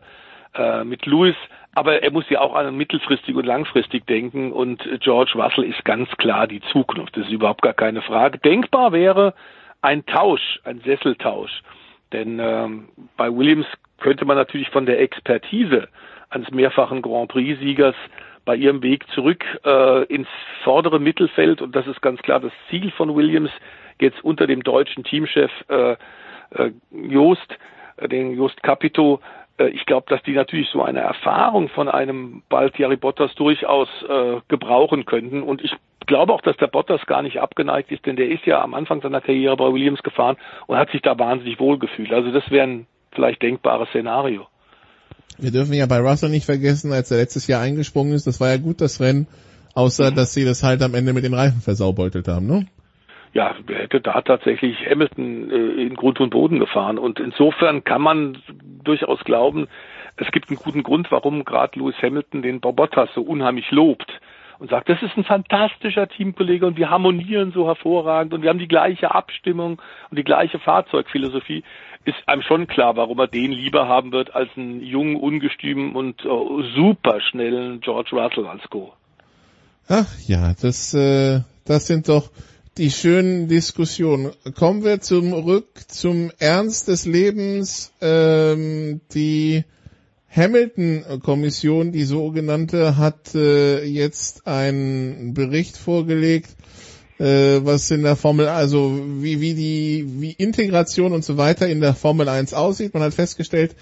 äh, mit Lewis, aber er muss ja auch an mittelfristig und langfristig denken. Und George Russell ist ganz klar die Zukunft. Das ist überhaupt gar keine Frage. Denkbar wäre ein Tausch, ein Sesseltausch denn ähm, bei Williams könnte man natürlich von der Expertise eines mehrfachen Grand Prix-Siegers bei ihrem Weg zurück äh, ins vordere Mittelfeld, und das ist ganz klar das Ziel von Williams, jetzt unter dem deutschen Teamchef äh, äh, Jost, äh, den Jost Capito, äh, ich glaube, dass die natürlich so eine Erfahrung von einem Baltiari Bottas durchaus äh, gebrauchen könnten. Und ich glaube auch, dass der Bottas gar nicht abgeneigt ist, denn der ist ja am Anfang seiner Karriere bei Williams gefahren und hat sich da wahnsinnig wohl gefühlt. Also das wäre ein vielleicht denkbares Szenario. Wir dürfen ja bei Russell nicht vergessen, als er letztes Jahr eingesprungen ist, das war ja gut das Rennen, außer mhm. dass sie das halt am Ende mit den Reifen versaubeutelt haben, ne? ja, er hätte da tatsächlich Hamilton äh, in Grund und Boden gefahren. Und insofern kann man durchaus glauben, es gibt einen guten Grund, warum gerade Lewis Hamilton den Bottas so unheimlich lobt und sagt, das ist ein fantastischer Teamkollege und wir harmonieren so hervorragend und wir haben die gleiche Abstimmung und die gleiche Fahrzeugphilosophie, ist einem schon klar, warum er den lieber haben wird als einen jungen, ungestümen und uh, superschnellen George Russell als Co. Ach ja, das, äh, das sind doch die schönen Diskussionen. Kommen wir zurück zum Ernst des Lebens. Ähm, die Hamilton-Kommission, die sogenannte, hat äh, jetzt einen Bericht vorgelegt, äh, was in der Formel, also wie, wie die, wie Integration und so weiter in der Formel 1 aussieht. Man hat festgestellt,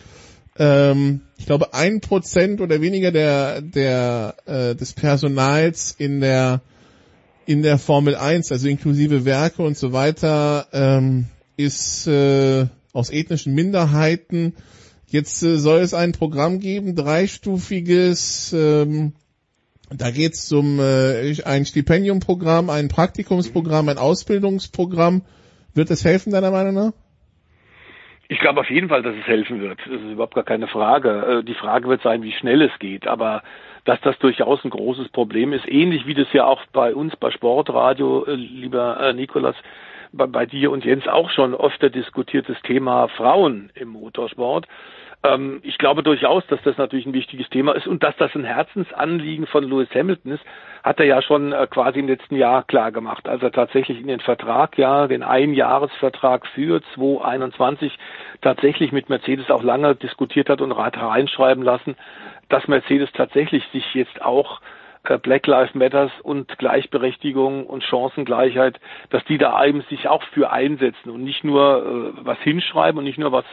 ähm, ich glaube, ein Prozent oder weniger der, der, äh, des Personals in der in der Formel 1, also inklusive Werke und so weiter, ähm, ist äh, aus ethnischen Minderheiten. Jetzt äh, soll es ein Programm geben, dreistufiges, ähm, da geht es um äh, ein Stipendiumprogramm, ein Praktikumsprogramm, ein Ausbildungsprogramm. Wird es helfen, deiner Meinung nach? Ich glaube auf jeden Fall, dass es helfen wird. Das ist überhaupt gar keine Frage. Äh, die Frage wird sein, wie schnell es geht. Aber dass das durchaus ein großes Problem ist, ähnlich wie das ja auch bei uns bei Sportradio, äh, lieber äh, Nikolas, bei, bei dir und Jens auch schon öfter diskutiertes Thema Frauen im Motorsport. Ähm, ich glaube durchaus, dass das natürlich ein wichtiges Thema ist und dass das ein Herzensanliegen von Lewis Hamilton ist, hat er ja schon äh, quasi im letzten Jahr klar gemacht, als er tatsächlich in den Vertrag, ja, den Einjahresvertrag für 2021 tatsächlich mit Mercedes auch lange diskutiert hat und hat reinschreiben lassen, dass Mercedes tatsächlich sich jetzt auch Black Lives Matters und Gleichberechtigung und Chancengleichheit, dass die da eben sich auch für einsetzen und nicht nur äh, was hinschreiben und nicht nur was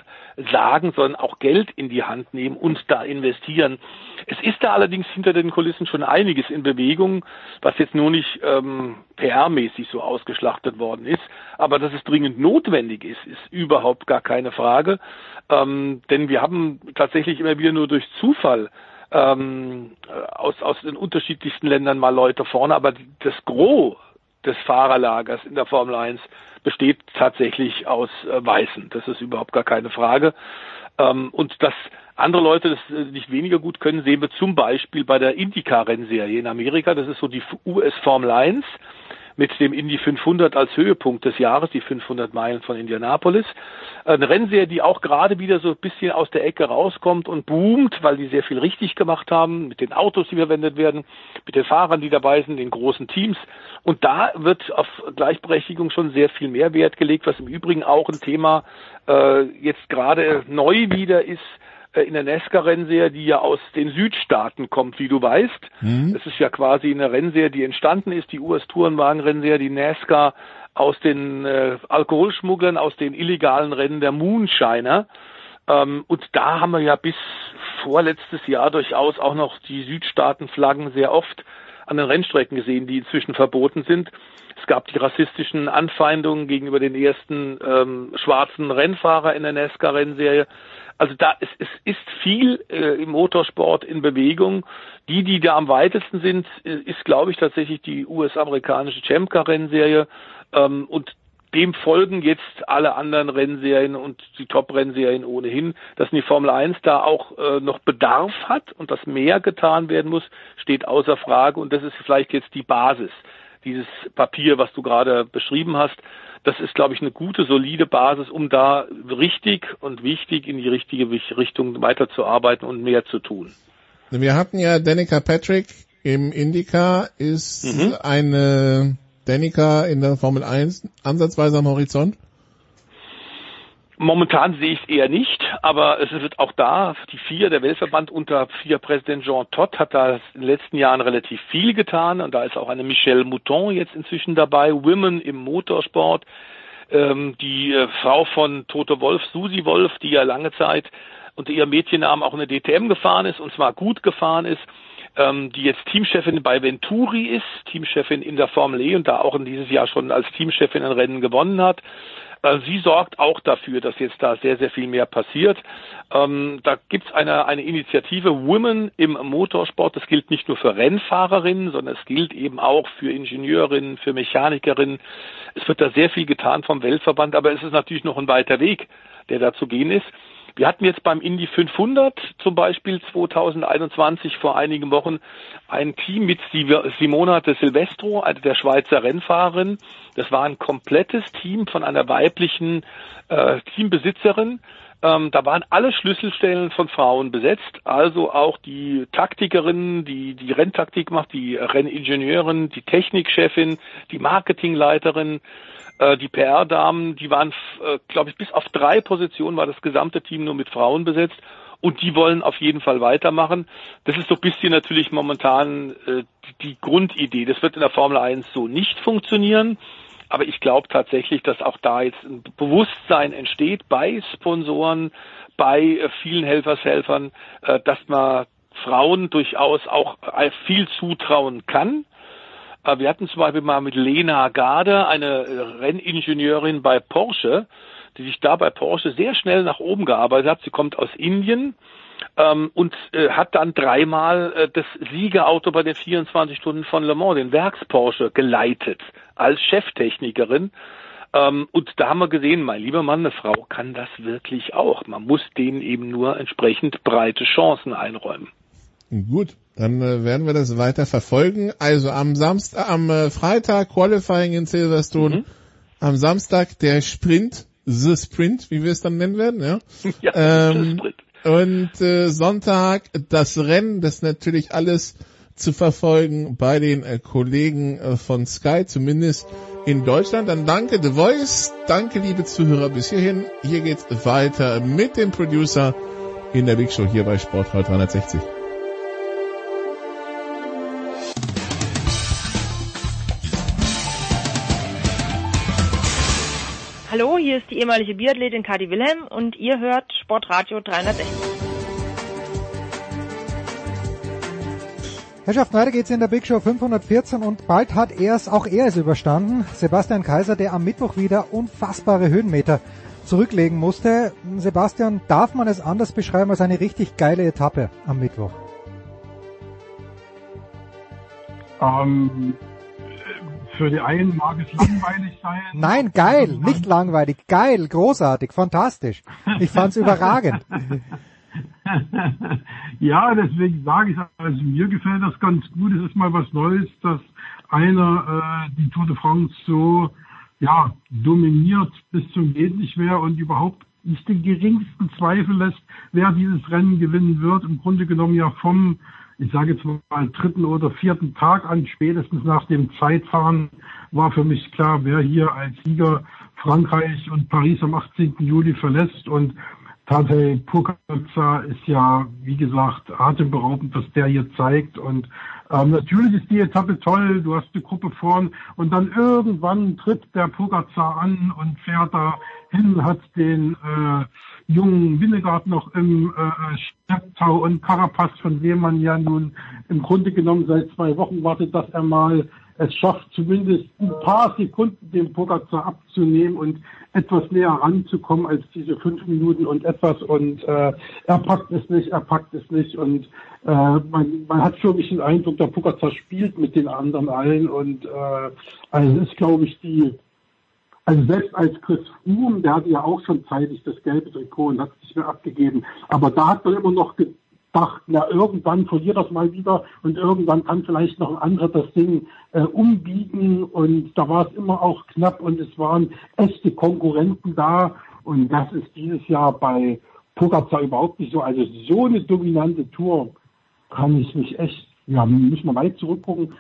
sagen, sondern auch Geld in die Hand nehmen und da investieren. Es ist da allerdings hinter den Kulissen schon einiges in Bewegung, was jetzt nur nicht ähm, PR-mäßig so ausgeschlachtet worden ist, aber dass es dringend notwendig ist, ist überhaupt gar keine Frage, ähm, denn wir haben tatsächlich immer wieder nur durch Zufall ähm, aus, aus den unterschiedlichsten Ländern mal Leute vorne, aber das Gros des Fahrerlagers in der Formel 1 besteht tatsächlich aus äh, Weißen. Das ist überhaupt gar keine Frage. Ähm, und dass andere Leute das äh, nicht weniger gut können, sehen wir zum Beispiel bei der IndyCar-Rennserie in Amerika. Das ist so die US Formel 1 mit dem Indy 500 als Höhepunkt des Jahres, die 500 Meilen von Indianapolis. Eine Rennserie, die auch gerade wieder so ein bisschen aus der Ecke rauskommt und boomt, weil die sehr viel richtig gemacht haben mit den Autos, die verwendet werden, mit den Fahrern, die dabei sind, den großen Teams. Und da wird auf Gleichberechtigung schon sehr viel mehr Wert gelegt, was im Übrigen auch ein Thema äh, jetzt gerade neu wieder ist, in der NASCAR-Rennserie, die ja aus den Südstaaten kommt, wie du weißt. Mhm. Es ist ja quasi eine Rennserie, die entstanden ist, die US-Tourenwagen-Rennserie, die NASCAR aus den äh, Alkoholschmugglern, aus den illegalen Rennen der Moonshiner. Ähm, und da haben wir ja bis vorletztes Jahr durchaus auch noch die Südstaatenflaggen sehr oft an den Rennstrecken gesehen, die inzwischen verboten sind. Es gab die rassistischen Anfeindungen gegenüber den ersten ähm, schwarzen Rennfahrer in der NASCAR-Rennserie. Also da es, es ist viel äh, im Motorsport in Bewegung. Die, die da am weitesten sind, äh, ist, glaube ich, tatsächlich die US-amerikanische Champ-Car-Rennserie. Ähm, und dem folgen jetzt alle anderen Rennserien und die Top-Rennserien ohnehin. Dass die Formel 1 da auch äh, noch Bedarf hat und dass mehr getan werden muss, steht außer Frage. Und das ist vielleicht jetzt die Basis dieses Papier, was du gerade beschrieben hast das ist, glaube ich, eine gute, solide Basis, um da richtig und wichtig in die richtige Richtung weiterzuarbeiten und mehr zu tun. Wir hatten ja Danica Patrick im Indica. Ist mhm. eine Danica in der Formel 1 ansatzweise am Horizont? Momentan sehe ich es eher nicht, aber es wird auch da, die vier, der Weltverband unter vier Präsident Jean Todt hat da in den letzten Jahren relativ viel getan und da ist auch eine Michelle Mouton jetzt inzwischen dabei, Women im Motorsport, ähm, die äh, Frau von Tote Wolf, Susi Wolf, die ja lange Zeit unter ihrem Mädchennamen auch eine DTM gefahren ist und zwar gut gefahren ist, ähm, die jetzt Teamchefin bei Venturi ist, Teamchefin in der Formel E und da auch in dieses Jahr schon als Teamchefin ein Rennen gewonnen hat. Äh, sie sorgt auch dafür, dass jetzt da sehr, sehr viel mehr passiert. Ähm, da gibt's eine, eine Initiative Women im Motorsport. Das gilt nicht nur für Rennfahrerinnen, sondern es gilt eben auch für Ingenieurinnen, für Mechanikerinnen. Es wird da sehr viel getan vom Weltverband, aber es ist natürlich noch ein weiter Weg, der da zu gehen ist. Wir hatten jetzt beim Indy 500 zum Beispiel 2021 vor einigen Wochen ein Team mit Simona de Silvestro, eine der Schweizer Rennfahrerin. Das war ein komplettes Team von einer weiblichen äh, Teambesitzerin. Ähm, da waren alle Schlüsselstellen von Frauen besetzt, also auch die Taktikerin, die die Renntaktik macht, die Renningenieurin, die Technikchefin, die Marketingleiterin, die PR-Damen, die waren, äh, glaube ich, bis auf drei Positionen war das gesamte Team nur mit Frauen besetzt. Und die wollen auf jeden Fall weitermachen. Das ist so ein bisschen natürlich momentan äh, die Grundidee. Das wird in der Formel 1 so nicht funktionieren. Aber ich glaube tatsächlich, dass auch da jetzt ein Bewusstsein entsteht bei Sponsoren, bei äh, vielen Helfershelfern, äh, dass man Frauen durchaus auch äh, viel zutrauen kann äh, wir hatten zum Beispiel mal mit Lena Garde, eine äh, Renningenieurin bei Porsche, die sich da bei Porsche sehr schnell nach oben gearbeitet hat. Sie kommt aus Indien ähm, und äh, hat dann dreimal äh, das Siegerauto bei den 24 Stunden von Le Mans, den Werks-Porsche, geleitet als Cheftechnikerin. Ähm, und da haben wir gesehen, mein lieber Mann, eine Frau kann das wirklich auch. Man muss denen eben nur entsprechend breite Chancen einräumen. Gut, dann äh, werden wir das weiter verfolgen. Also am Samstag, am äh, Freitag Qualifying in Silverstone, mhm. am Samstag der Sprint, The Sprint, wie wir es dann nennen werden, ja. *laughs* ja ähm, und äh, Sonntag das Rennen, das natürlich alles zu verfolgen bei den äh, Kollegen äh, von Sky, zumindest in Deutschland. Dann danke The Voice, danke liebe Zuhörer bis hierhin. Hier geht's weiter mit dem Producer in der Big Show hier bei Sportradio 360. Hallo, hier ist die ehemalige Biathletin Kadi Wilhelm und ihr hört Sportradio 360. Herrschaften, weiter geht's in der Big Show 514 und bald hat er es, auch er es überstanden. Sebastian Kaiser, der am Mittwoch wieder unfassbare Höhenmeter zurücklegen musste. Sebastian, darf man es anders beschreiben als eine richtig geile Etappe am Mittwoch? Ähm, für die einen mag es langweilig sein. Nein, geil, nicht langweilig, geil, großartig, fantastisch. Ich fand's *laughs* überragend. *laughs* ja, deswegen sage ich, also mir gefällt das ganz gut. Es ist mal was Neues, dass einer äh, die Tour de France so ja dominiert bis zum geht nicht mehr und überhaupt nicht den geringsten Zweifel lässt, wer dieses Rennen gewinnen wird. Im Grunde genommen ja vom ich sage jetzt mal, dritten oder vierten Tag an, spätestens nach dem Zeitfahren, war für mich klar, wer hier als Sieger Frankreich und Paris am 18. Juli verlässt. Und Tadej Pogacar ist ja, wie gesagt, atemberaubend, was der hier zeigt. Und ähm, natürlich ist die Etappe toll, du hast eine Gruppe vorn und dann irgendwann tritt der Pogacar an und fährt da hin, hat den äh, jungen Winnegard noch im äh, Stadttau und Carapaz, von dem man ja nun im Grunde genommen seit zwei Wochen wartet, dass er mal es schafft, zumindest ein paar Sekunden dem Pogacar abzunehmen und etwas näher ranzukommen als diese fünf Minuten und etwas. Und äh, er packt es nicht, er packt es nicht. Und äh, man, man hat für mich den Eindruck, der Pogacar spielt mit den anderen allen. Und äh, also ist glaube ich die also selbst als Chris Froome, der hatte ja auch schon zeitig das gelbe Trikot und hat es nicht mehr abgegeben. Aber da hat man immer noch gedacht, na irgendwann verliert das mal wieder und irgendwann kann vielleicht noch ein anderer das Ding äh, umbiegen und da war es immer auch knapp und es waren echte Konkurrenten da und das ist dieses Jahr bei Pogacar überhaupt nicht so. Also so eine dominante Tour kann ich mich echt, ja, müssen wir weit zurückgucken,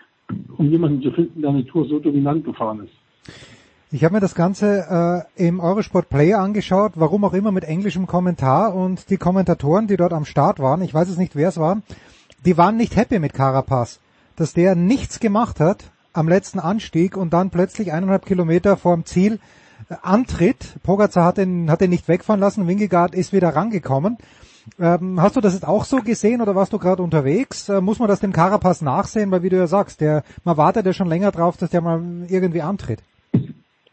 um jemanden zu finden, der eine Tour so dominant gefahren ist. Ich habe mir das Ganze äh, im Eurosport Player angeschaut, warum auch immer mit englischem Kommentar und die Kommentatoren, die dort am Start waren, ich weiß es nicht, wer es war, die waren nicht happy mit Carapaz, dass der nichts gemacht hat am letzten Anstieg und dann plötzlich eineinhalb Kilometer vorm Ziel äh, antritt. Pogacar hat ihn, hat ihn nicht wegfahren lassen, Wingegaard ist wieder rangekommen Ähm, hast du das jetzt auch so gesehen oder warst du gerade unterwegs? Äh, muss man das dem Carapaz nachsehen, weil wie du ja sagst, der, man wartet ja schon länger drauf, dass der mal irgendwie antritt.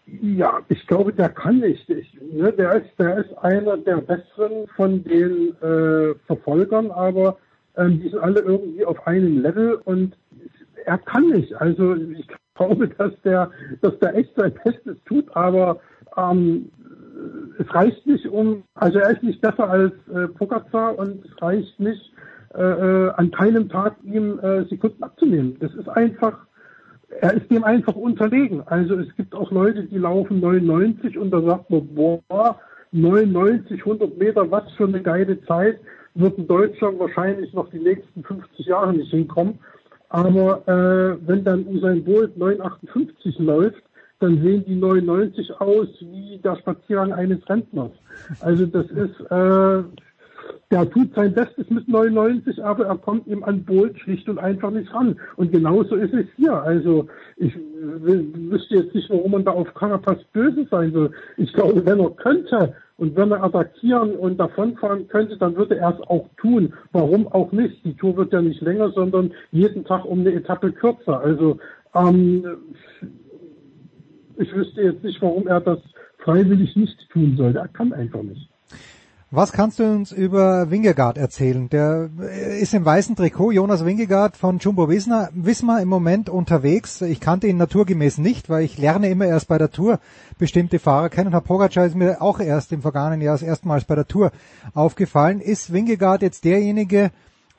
Ja, ich glaube, der kann nicht. Ich, ne, der, ist, der ist einer der besseren von den äh, Verfolgern, aber ähm, die sind alle irgendwie auf einem Level und er kann nicht. Also ich *laughs* glaube, dass der, dass der echt sein Bestes tut, aber ähm, es reicht nicht um, also er ist nicht besser als äh, Pogacar und es reicht nicht, äh, äh, an keinem Tag ihm äh, Sekunden abzunehmen. Das ist einfach, er ist dem einfach unterlegen. Also es gibt auch Leute, die laufen 99 und da sagt man, boah, 99, 100 Meter, was für eine geile Zeit, wird in Deutschland wahrscheinlich noch die nächsten 50 Jahre nicht hinkommen. Aber äh, wenn dann Usain Bolt 9,58 läuft, dann sehen die 99 aus wie der Spaziergang eines Rentners. Also das ist, äh, der tut sein Bestes mit 99, aber er kommt ihm an Bolt schlicht und einfach nicht ran. Und genauso ist es hier. Also ich wüsste jetzt nicht, warum man da auf Carapaz böse sein will. Ich glaube, wenn er könnte und wenn er attackieren und davonfahren könnte, dann würde er es auch tun. Warum auch nicht? Die Tour wird ja nicht länger, sondern jeden Tag um eine Etappe kürzer. Also ähm, ich wüsste jetzt nicht, warum er das freiwillig nicht tun sollte. Er kann einfach nicht. Was kannst du uns über Wingegaard erzählen? Der ist im weißen Trikot, Jonas Wingegaard von Jumbo Wismar, Wismar im Moment unterwegs. Ich kannte ihn naturgemäß nicht, weil ich lerne immer erst bei der Tour bestimmte Fahrer kennen. Herr Pogacar ist mir auch erst im vergangenen Jahr Mal bei der Tour aufgefallen. Ist Wingegaard jetzt derjenige,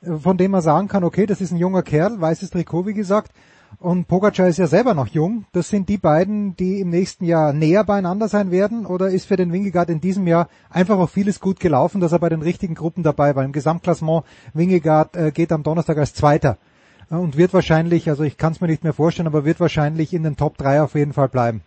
von dem man sagen kann, okay, das ist ein junger Kerl, weißes Trikot, wie gesagt, und Pogacar ist ja selber noch jung. Das sind die beiden, die im nächsten Jahr näher beieinander sein werden? Oder ist für den Wingegaard in diesem Jahr einfach auch vieles gut gelaufen, dass er bei den richtigen Gruppen dabei war? Im Gesamtklassement Wingegaard äh, geht am Donnerstag als Zweiter äh, und wird wahrscheinlich, also ich kann es mir nicht mehr vorstellen, aber wird wahrscheinlich in den Top 3 auf jeden Fall bleiben.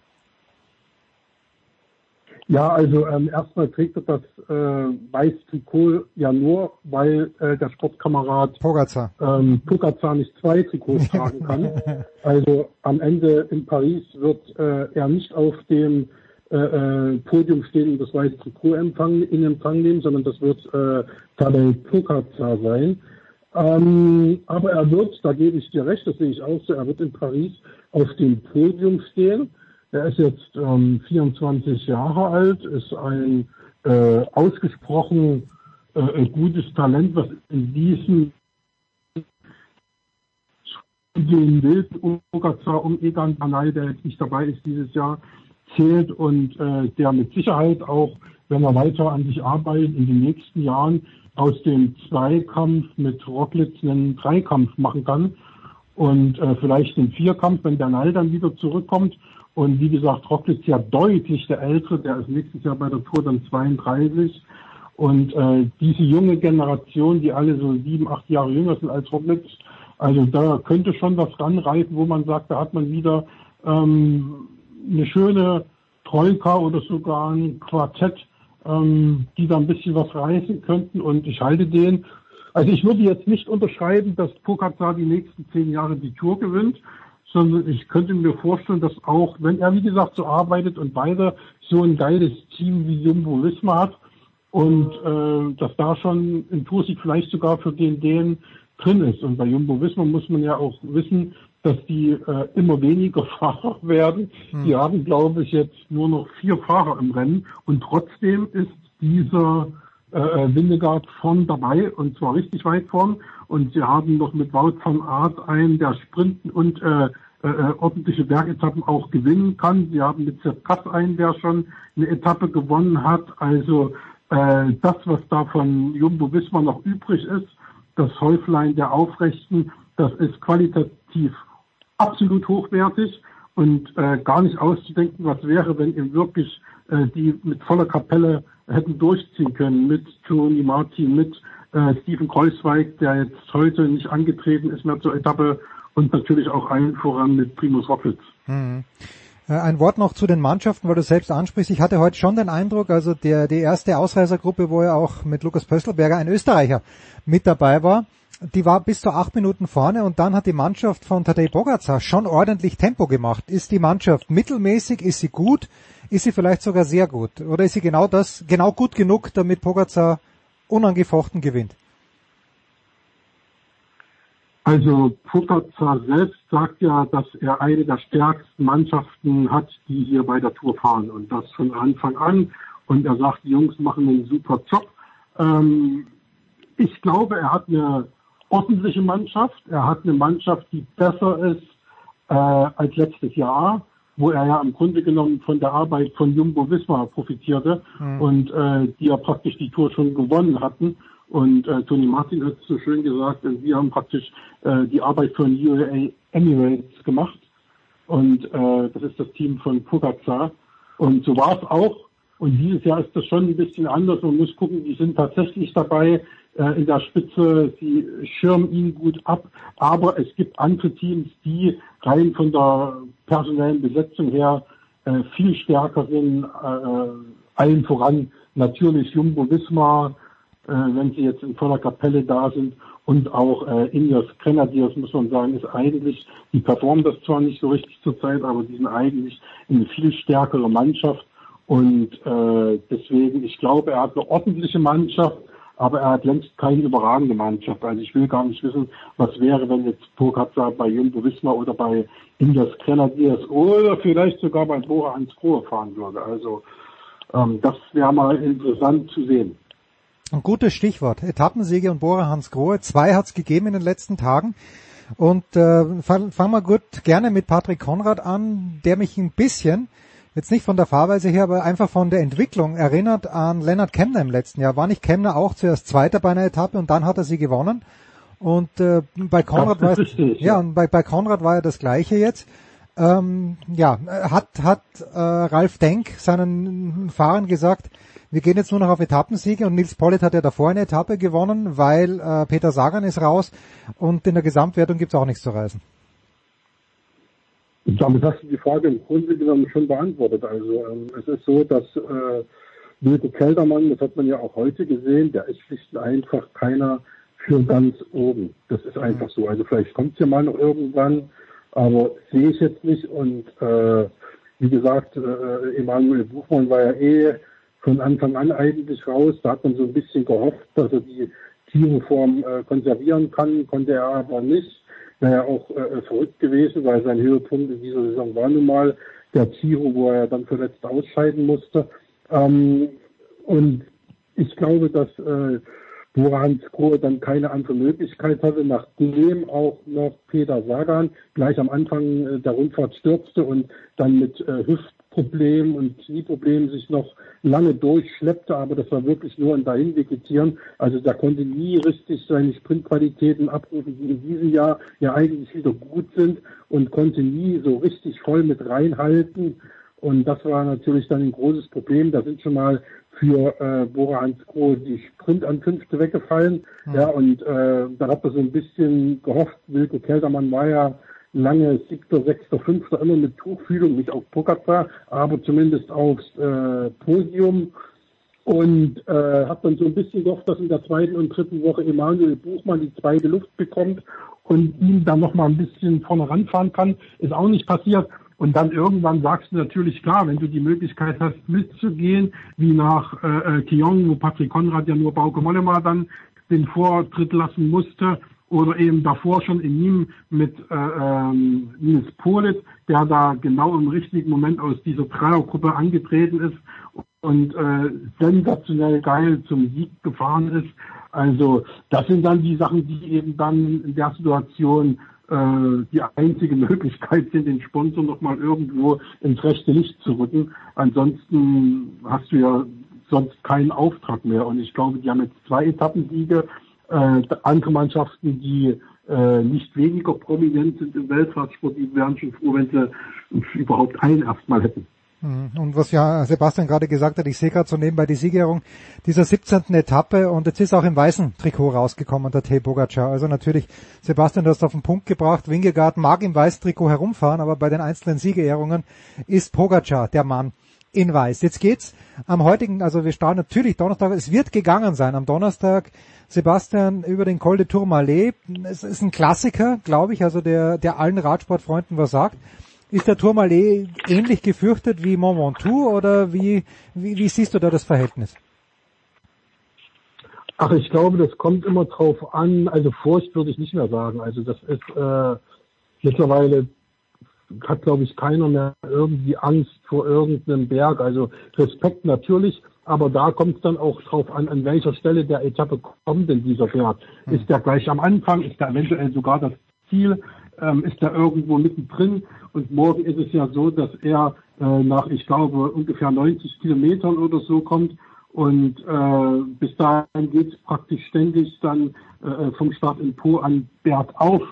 Ja, also ähm, erstmal trägt er das äh, weiße Trikot ja nur, weil äh, der Sportkamerad Pogacar. Ähm, Pogacar nicht zwei Trikots tragen kann. *laughs* Also am Ende in Paris wird äh, er nicht auf dem äh, äh, Podium stehen und das weiße Trikot empfangen, in Empfang nehmen, sondern das wird äh, Tadej Pogacar sein. Ähm, aber er wird, da gebe ich dir recht, das sehe ich auch so, er wird in Paris auf dem Podium stehen. Er ist jetzt ähm, 24 Jahre alt, ist ein äh, ausgesprochen äh, gutes Talent, was in diesem den wilden Umgazar um Egan Banal, der jetzt nicht dabei ist dieses Jahr, zählt und äh, der mit Sicherheit auch, wenn er weiter an sich arbeitet, in den nächsten Jahren aus dem Zweikampf mit Rocklitz einen Dreikampf machen kann und äh, vielleicht einen Vierkampf, wenn Bernal dann wieder zurückkommt und wie gesagt, Rock ist ja deutlich der Ältere, der ist nächstes Jahr bei der Tour dann 32. Und äh, diese junge Generation, die alle so sieben, acht Jahre jünger sind als Roglic, also da könnte schon was ranreifen, wo man sagt, da hat man wieder ähm, eine schöne Troika oder sogar ein Quartett, ähm, die da ein bisschen was reißen könnten. Und ich halte den, also ich würde jetzt nicht unterschreiben, dass Pogacar die nächsten zehn Jahre die Tour gewinnt sondern ich könnte mir vorstellen, dass auch, wenn er wie gesagt so arbeitet und beide so ein geiles Team wie Jumbo Wismar hat und äh, dass da schon ein Toursieg vielleicht sogar für den den drin ist. Und bei Jumbo Wismar muss man ja auch wissen, dass die äh, immer weniger *laughs* Fahrer werden. Hm. Die haben, glaube ich, jetzt nur noch vier Fahrer im Rennen und trotzdem ist dieser äh, Windegaard vorn dabei und zwar richtig weit vorn und sie haben noch mit Wout van Aert einen, der Sprinten und äh, äh, ordentliche Bergetappen auch gewinnen kann. Sie haben mit Sepp einen, der schon eine Etappe gewonnen hat. Also äh, das, was da von Jumbo Wismar noch übrig ist, das Häuflein der Aufrechten, das ist qualitativ absolut hochwertig und äh, gar nicht auszudenken, was wäre, wenn ihm wirklich äh, die mit voller Kapelle hätten durchziehen können mit Tony Martin, mit äh, Steven Kreuzweig, der jetzt heute nicht angetreten ist mehr zur Etappe und natürlich auch allen voran mit Primus Roglic. Mhm. Ein Wort noch zu den Mannschaften, weil du selbst ansprichst. Ich hatte heute schon den Eindruck, also der, die erste Ausreißergruppe, wo ja auch mit Lukas Pöstelberger ein Österreicher mit dabei war, die war bis zu acht Minuten vorne und dann hat die Mannschaft von Tadej Bogacar schon ordentlich Tempo gemacht. Ist die Mannschaft mittelmäßig? Ist sie gut? Ist sie vielleicht sogar sehr gut? Oder ist sie genau das, genau gut genug, damit Pogacar unangefochten gewinnt? Also Pogacar selbst sagt ja, dass er eine der stärksten Mannschaften hat, die hier bei der Tour fahren und das von Anfang an. Und er sagt, die Jungs machen einen super Job. Ähm, ich glaube, er hat eine ordentliche Mannschaft. Er hat eine Mannschaft, die besser ist äh, als letztes Jahr, wo er ja im Grunde genommen von der Arbeit von Jumbo Visma profitierte mhm. und äh, die ja praktisch die Tour schon gewonnen hatten. Und äh, Tony Martin hat es so schön gesagt, wir haben praktisch äh, die Arbeit von UAA Emirates gemacht. Und äh, das ist das Team von Pogacar. Und so war es auch. Und dieses Jahr ist das schon ein bisschen anders. Man muss gucken, die sind tatsächlich dabei in der Spitze. Sie schirmen ihn gut ab. Aber es gibt andere Teams, die rein von der personellen Besetzung her äh, viel stärker sind. Äh, allen voran natürlich Jumbo Wismar, äh, wenn sie jetzt in voller Kapelle da sind. Und auch äh, Indias Grenadiers, muss man sagen, ist eigentlich, die performen das zwar nicht so richtig zurzeit, aber die sind eigentlich eine viel stärkere Mannschaft. Und äh, deswegen, ich glaube, er hat eine ordentliche Mannschaft, aber er hat längst keine überragende Mannschaft. Also ich will gar nicht wissen, was wäre, wenn jetzt Pogacar bei Jumbo Visma oder bei Indias Grenadiers oder vielleicht sogar bei Bora Hans Grohe fahren würde. Also ähm, das wäre mal interessant zu sehen. Ein gutes Stichwort. Etappensiege und Bora Hans Grohe. Zwei hat es gegeben in den letzten Tagen. Und äh, fangen fang wir gut gerne mit Patrick Konrad an, der mich ein bisschen, jetzt nicht von der Fahrweise her, aber einfach von der Entwicklung erinnert an Lennart Kemner im letzten Jahr. War nicht Kemner auch zuerst Zweiter bei einer Etappe und dann hat er sie gewonnen? Und äh, bei Konrad war es, ja, und bei, bei Konrad war ja das Gleiche jetzt. Ähm, ja, hat hat äh, Ralf Denk seinen Fahrern gesagt, wir gehen jetzt nur noch auf Etappensiege und Nils Pollitt hat ja davor eine Etappe gewonnen, weil äh, Peter Sagan ist raus und in der Gesamtwertung gibt's auch nichts zu reisen. Damit hast du die Frage im Grunde genommen schon beantwortet. Also ähm, es ist so, dass äh, Wilke Keldermann, das hat man ja auch heute gesehen, der ist schlicht und einfach keiner für ganz oben. Das ist einfach so. Also vielleicht kommt ja mal noch irgendwann, aber sehe ich jetzt nicht. Und äh, wie gesagt, äh, Emanuel Buchmann war ja eh von Anfang an eigentlich raus. Da hat man so ein bisschen gehofft, dass er die Tierenform äh, konservieren kann, konnte er aber nicht. Ja auch äh, verrückt gewesen, weil sein Höhepunkt in dieser Saison war nun mal der Tiro, wo er dann verletzt ausscheiden musste. Ähm, und ich glaube, dass äh, Borans Grohe dann keine andere Möglichkeit hatte, nachdem auch noch Peter Sagan gleich am Anfang äh, der Rundfahrt stürzte und dann mit äh, Hüft Problem und Knieproblem sich noch lange durchschleppte, aber das war wirklich nur ein Dahinvegetieren. Also da konnte nie richtig seine Sprintqualitäten abrufen, die in diesem Jahr ja eigentlich wieder gut sind und konnte nie so richtig voll mit reinhalten. Und das war natürlich dann ein großes Problem. Da sind schon mal für äh, Bora Hansgrohe die Sprint an Fünfte weggefallen. Mhm. Ja, und äh, da hat er so ein bisschen gehofft, Wilke Keltermann war ja lange siebter, sechster, fünfter, immer mit Tuchfühlung, nicht auf Pogacar, aber zumindest aufs äh, Podium. Und äh, hat dann so ein bisschen gehofft, dass in der zweiten und dritten Woche Emanuel Buchmann die zweite Luft bekommt und ihm dann nochmal ein bisschen vorne ranfahren kann. Ist auch nicht passiert. Und dann irgendwann sagst du natürlich klar, wenn du die Möglichkeit hast, mitzugehen, wie nach äh, äh Kion, wo Patrick Konrad ja nur Bauke Mollema dann den Vortritt lassen musste, oder eben davor schon in ihm mit äh, ähm, Nils Polit, der da genau im richtigen Moment aus dieser Dreiergruppe angetreten ist und äh, sensationell geil zum Sieg gefahren ist. Also das sind dann die Sachen, die eben dann in der Situation äh, die einzige *laughs* Möglichkeit sind, den Sponsor nochmal irgendwo ins rechte Licht zu rücken. Ansonsten hast du ja sonst keinen Auftrag mehr. Und ich glaube, die haben jetzt zwei Etappensiege äh, andere Mannschaften, die äh, nicht weniger prominent sind im Weltfahrtsport, die wären schon froh, wenn sie überhaupt einen erstmal hätten. Mhm. Und was ja Sebastian gerade gesagt hat, ich sehe gerade so nebenbei die Siegerung dieser 17. Etappe und jetzt ist auch im weißen Trikot rausgekommen, der T. Bogacar. Also natürlich, Sebastian, du hast auf den Punkt gebracht, Wingegaard mag im weißen Trikot herumfahren, aber bei den einzelnen Siegerehrungen ist Pogacar der Mann in weiß. Jetzt geht's am heutigen, also wir starten natürlich Donnerstag, es wird gegangen sein am Donnerstag Sebastian, über den Col de Tourmalet. Es ist ein Klassiker, glaube ich, also der, der allen Radsportfreunden was sagt. Ist der Tourmalet ähnlich gefürchtet wie Mont Ventoux oder wie, wie, wie siehst du da das Verhältnis? Ach, ich glaube, das kommt immer drauf an. Also Furcht würde ich nicht mehr sagen. Also das ist äh, mittlerweile hat, glaube ich, keiner mehr irgendwie Angst vor irgendeinem Berg. Also Respekt natürlich, aber da kommt es dann auch drauf an, an welcher Stelle der Etappe kommt denn dieser Berg. Hm. Ist der gleich am Anfang? Ist der eventuell sogar das Ziel? Ähm, ist der irgendwo mittendrin? Und morgen ist es ja so, dass er äh, nach, ich glaube, ungefähr 90 Kilometern oder so kommt. Und äh, bis dahin geht es praktisch ständig dann äh, vom Start in Po an bergauf.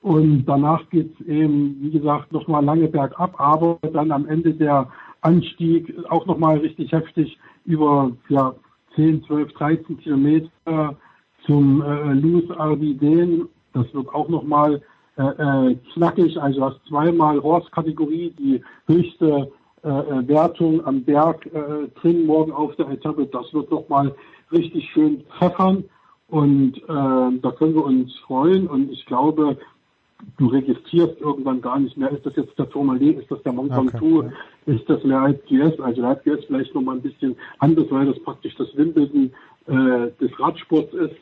Und danach geht es eben, wie gesagt, nochmal lange bergab, aber dann am Ende der Anstieg auch nochmal richtig heftig über ja, 10, 12, 13 Kilometer zum äh, Luz Ardiden. Das wird auch nochmal äh, äh, knackig. Also das zweimal Horse-Kategorie, die höchste äh, äh, Wertung am Berg äh, drin morgen auf der Etappe. Das wird nochmal richtig schön pfeffern. Und äh, da können wir uns freuen. Und ich glaube, du registrierst irgendwann gar nicht mehr, ist das jetzt der Tourmalet, ist das der Mont Ventoux, okay. Ist das mehr Alp GS, also der Alp GS vielleicht nochmal ein bisschen anders, weil das praktisch das Wimbledon äh, des Radsports ist.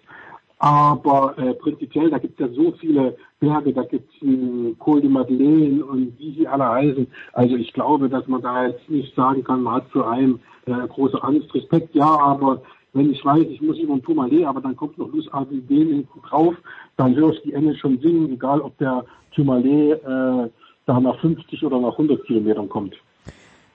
Aber äh, prinzipiell, da gibt es ja so viele Berge, da gibt es äh, Col de Madeleine und wie sie alle heißen. Also ich glaube, dass man da jetzt nicht sagen kann, man hat für einen äh, große Angst, Respekt, ja, aber wenn ich weiß, ich muss über den Tourmalet, aber dann kommt noch Luz Ardiden hinten drauf, dann höre ich die Engel schon singen, egal ob der Tourmalet äh, da nach 50 oder nach 100 Kilometern kommt.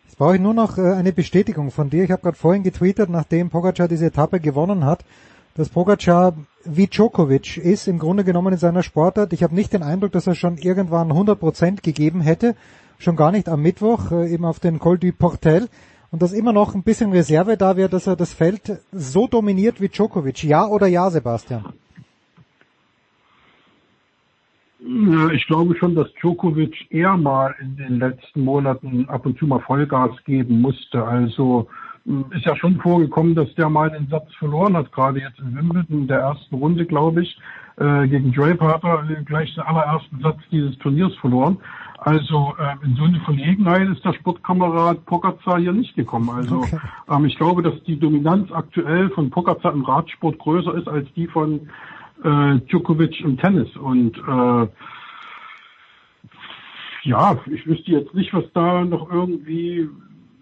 Jetzt brauche ich nur noch äh, eine Bestätigung von dir. Ich habe gerade vorhin getwittert, nachdem Pogacar diese Etappe gewonnen hat, dass Pogacar wie Djokovic ist, im Grunde genommen in seiner Sportart. Ich habe nicht den Eindruck, dass er schon irgendwann 100% gegeben hätte, schon gar nicht am Mittwoch, äh, eben auf den Col du Portel und dass immer noch ein bisschen Reserve da wäre, dass er das Feld so dominiert wie Djokovic. Ja oder ja, Sebastian? Ich glaube schon, dass Djokovic eher mal in den letzten Monaten ab und zu mal Vollgas geben musste. Also hm, ist ja schon vorgekommen, dass der mal den Satz verloren hat, gerade jetzt in Wimbledon in der ersten Runde, glaube ich. Äh, gegen Draper hat er gleich den allerersten Satz dieses Turniers verloren. Also äh, in so eine Verlegenheit ist der Sportkamerad Pogacar hier nicht gekommen. Also okay. ähm, ich glaube, dass die Dominanz aktuell von Pogacar im Radsport größer ist als die von äh, Djokovic im Tennis. Und äh, ja, ich wüsste jetzt nicht, was da noch irgendwie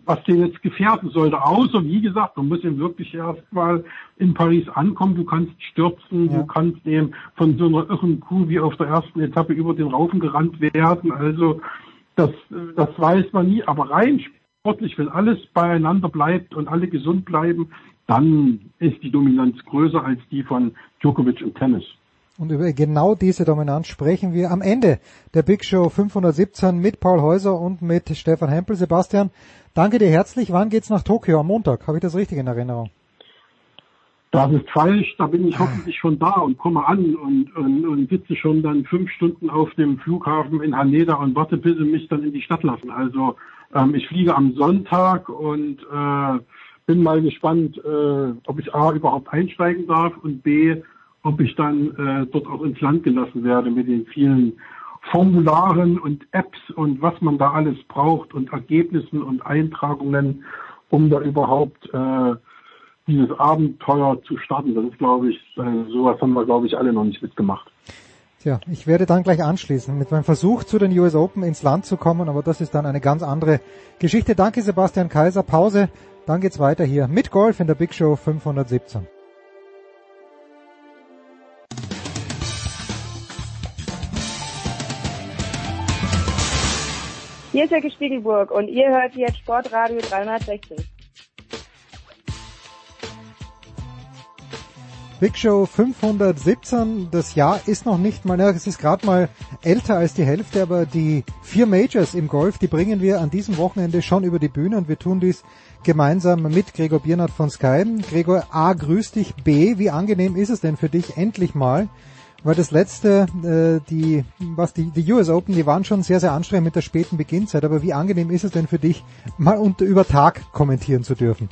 was den jetzt gefährden sollte. Außer, wie gesagt, man muss ihn wirklich erstmal in Paris ankommen. Du kannst stürzen, ja. du kannst eben von so einer irren Kuh wie auf der ersten Etappe über den Raufen gerannt werden. Also, das, das weiß man nie. Aber rein sportlich, wenn alles beieinander bleibt und alle gesund bleiben, dann ist die Dominanz größer als die von Djokovic im Tennis. Und über genau diese Dominanz sprechen wir am Ende der Big Show 517 mit Paul Häuser und mit Stefan Hempel. Sebastian, danke dir herzlich. Wann geht's nach Tokio? Am Montag. Habe ich das richtig in Erinnerung? Das ist falsch. Da bin ich hoffentlich schon da und komme an und, und, und sitze schon dann fünf Stunden auf dem Flughafen in Haneda und warte, bis sie mich dann in die Stadt lassen. Also ähm, ich fliege am Sonntag und äh, bin mal gespannt, äh, ob ich A überhaupt einsteigen darf und B ob ich dann äh, dort auch ins Land gelassen werde mit den vielen Formularen und Apps und was man da alles braucht und Ergebnissen und Eintragungen, um da überhaupt äh, dieses Abenteuer zu starten. Das ist, glaube ich, äh, sowas haben wir, glaube ich, alle noch nicht mitgemacht. Tja, ich werde dann gleich anschließen mit meinem Versuch zu den US Open ins Land zu kommen, aber das ist dann eine ganz andere Geschichte. Danke Sebastian Kaiser. Pause, dann geht's weiter hier mit Golf in der Big Show 517. Hier ist Jacke Spiegelburg und ihr hört jetzt Sportradio 360. Big Show 517, das Jahr ist noch nicht mal, es ist gerade mal älter als die Hälfte, aber die vier Majors im Golf, die bringen wir an diesem Wochenende schon über die Bühne und wir tun dies gemeinsam mit Gregor Biernat von Sky. Gregor, A, grüß dich, B, wie angenehm ist es denn für dich endlich mal weil das letzte, äh, die, was die, die US Open, die waren schon sehr, sehr anstrengend mit der späten Beginnzeit, aber wie angenehm ist es denn für dich, mal unter, über Tag kommentieren zu dürfen?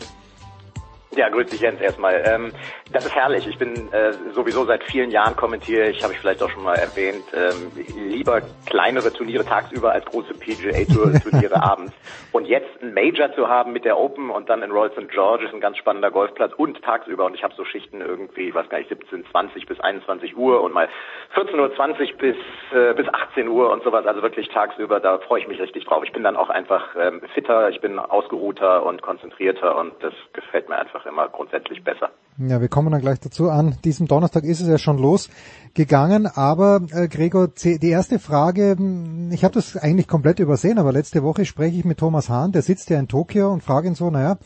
Ja, grüß dich Jens erstmal. Ähm, das ist herrlich. Ich bin äh, sowieso seit vielen Jahren kommentiere ich, habe ich vielleicht auch schon mal erwähnt, ähm, lieber kleinere Turniere tagsüber als große PGA Tour *laughs* Turniere abends. Und jetzt ein Major zu haben mit der Open und dann in Royal St. George ist ein ganz spannender Golfplatz und tagsüber. Und ich habe so Schichten irgendwie, ich weiß gar nicht, 17, 20 bis 21 Uhr und mal 14.20 Uhr bis, äh, bis 18 Uhr und sowas. Also wirklich tagsüber, da freue ich mich richtig drauf. Ich bin dann auch einfach ähm, fitter, ich bin ausgeruhter und konzentrierter und das gefällt mir einfach immer grundsätzlich besser. Ja, wir kommen dann gleich dazu an. Diesem Donnerstag ist es ja schon losgegangen, aber äh, Gregor, die erste Frage, hm, ich habe das eigentlich komplett übersehen, aber letzte Woche spreche ich mit Thomas Hahn, der sitzt ja in Tokio und frage ihn so, naja,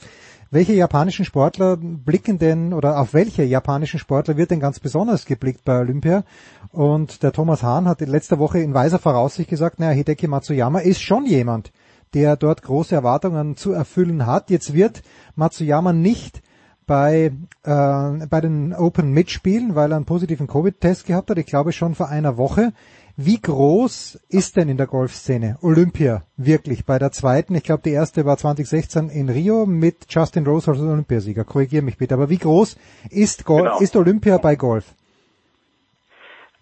welche japanischen Sportler blicken denn oder auf welche japanischen Sportler wird denn ganz besonders geblickt bei Olympia? Und der Thomas Hahn hat in letzter Woche in weiser Voraussicht gesagt, naja, Hideki Matsuyama ist schon jemand, der dort große Erwartungen zu erfüllen hat. Jetzt wird Matsuyama nicht bei, äh, bei den Open mitspielen, weil er einen positiven Covid-Test gehabt hat, ich glaube schon vor einer Woche. Wie groß ist denn in der Golfszene Olympia wirklich bei der zweiten? Ich glaube, die erste war 2016 in Rio mit Justin Rose als Olympiasieger. Korrigiere mich bitte. Aber wie groß ist, Gol genau. ist Olympia bei Golf?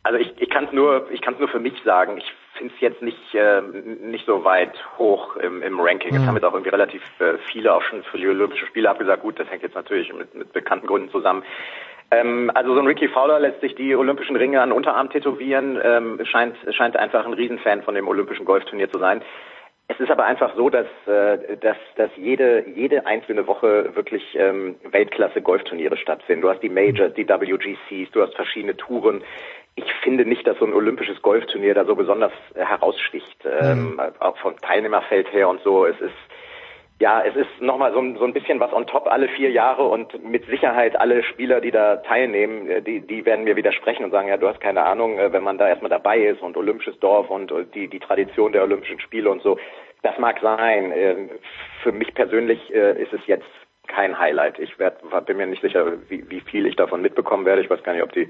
Also ich, ich kann es nur, ich nur für mich sagen. Ich finde es jetzt nicht äh, nicht so weit hoch im, im Ranking. Mhm. Es haben jetzt auch irgendwie relativ äh, viele auch schon für die Olympischen Spiele abgesagt. Gut, das hängt jetzt natürlich mit, mit bekannten Gründen zusammen. Ähm, also so ein Ricky Fowler lässt sich die Olympischen Ringe an Unterarm tätowieren, ähm, scheint scheint einfach ein Riesenfan von dem Olympischen Golfturnier zu sein. Es ist aber einfach so, dass, äh, dass, dass jede, jede einzelne Woche wirklich ähm, Weltklasse Golfturniere stattfinden. Du hast die Majors, die WGCs, du hast verschiedene Touren ich finde nicht, dass so ein olympisches Golfturnier da so besonders äh, heraussticht, ähm, mhm. auch vom Teilnehmerfeld her und so. Es ist ja, es ist nochmal so, so ein bisschen was on top alle vier Jahre und mit Sicherheit alle Spieler, die da teilnehmen, äh, die, die werden mir widersprechen und sagen, ja, du hast keine Ahnung, äh, wenn man da erstmal dabei ist und olympisches Dorf und die, die Tradition der Olympischen Spiele und so. Das mag sein. Für mich persönlich ist es jetzt kein Highlight. Ich werd, bin mir nicht sicher, wie, wie viel ich davon mitbekommen werde. Ich weiß gar nicht, ob die,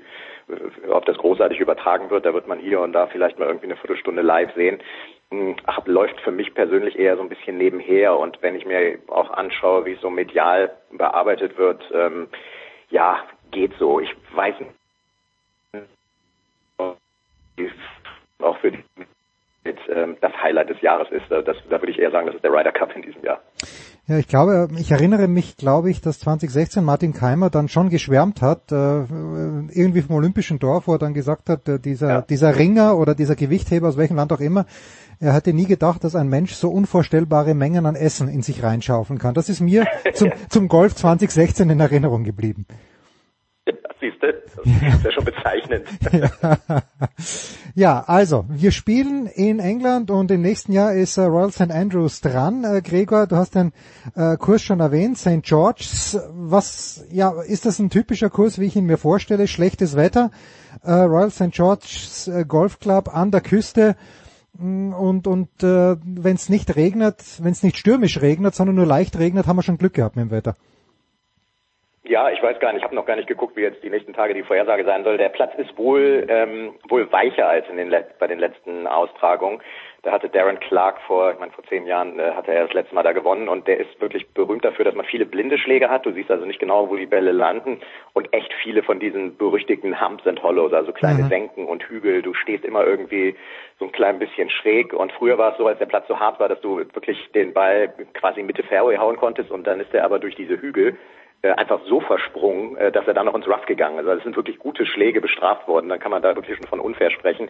ob das großartig übertragen wird. Da wird man hier und da vielleicht mal irgendwie eine Viertelstunde live sehen. Hm, ach, läuft für mich persönlich eher so ein bisschen nebenher. Und wenn ich mir auch anschaue, wie es so medial bearbeitet wird, ähm, ja, geht so. Ich weiß nicht, auch für die ähm, das Highlight des Jahres ist. Das, da würde ich eher sagen, das ist der Ryder Cup in diesem Jahr. Ja, ich glaube, ich erinnere mich, glaube ich, dass 2016 Martin Keimer dann schon geschwärmt hat, äh, irgendwie vom Olympischen Dorf, wo er dann gesagt hat, äh, dieser, ja. dieser Ringer oder dieser Gewichtheber aus welchem Land auch immer, er hatte nie gedacht, dass ein Mensch so unvorstellbare Mengen an Essen in sich reinschaufeln kann. Das ist mir zum, *laughs* zum Golf 2016 in Erinnerung geblieben. Siehst du, das ist ja schon bezeichnend. *laughs* ja. ja, also, wir spielen in England und im nächsten Jahr ist äh, Royal St. Andrews dran. Äh, Gregor, du hast den äh, Kurs schon erwähnt, St. George's. Was, ja, ist das ein typischer Kurs, wie ich ihn mir vorstelle? Schlechtes Wetter, Royal St. George's Golf Club an der Küste und und äh, wenn es nicht regnet, wenn es nicht stürmisch regnet, sondern nur leicht regnet, haben wir schon Glück gehabt mit dem Wetter. Ja, ich weiß gar nicht, ich habe noch gar nicht geguckt, wie jetzt die nächsten Tage die Vorhersage sein soll. Der Platz ist wohl ähm, wohl weicher als in den bei den letzten Austragungen. Da hatte Darren Clark vor, ich meine vor zehn Jahren äh, hatte er das letzte Mal da gewonnen und der ist wirklich berühmt dafür, dass man viele blinde Schläge hat. Du siehst also nicht genau, wo die Bälle landen und echt viele von diesen berüchtigten Humps and Hollows, also kleine mhm. Senken und Hügel. Du stehst immer irgendwie so ein klein bisschen schräg und früher war es so, als der Platz so hart war, dass du wirklich den Ball quasi Mitte Fairway hauen konntest und dann ist er aber durch diese Hügel äh, einfach so versprungen, äh, dass er dann noch ins Rough gegangen ist. Also es sind wirklich gute Schläge bestraft worden. Dann kann man da wirklich schon von unfair sprechen.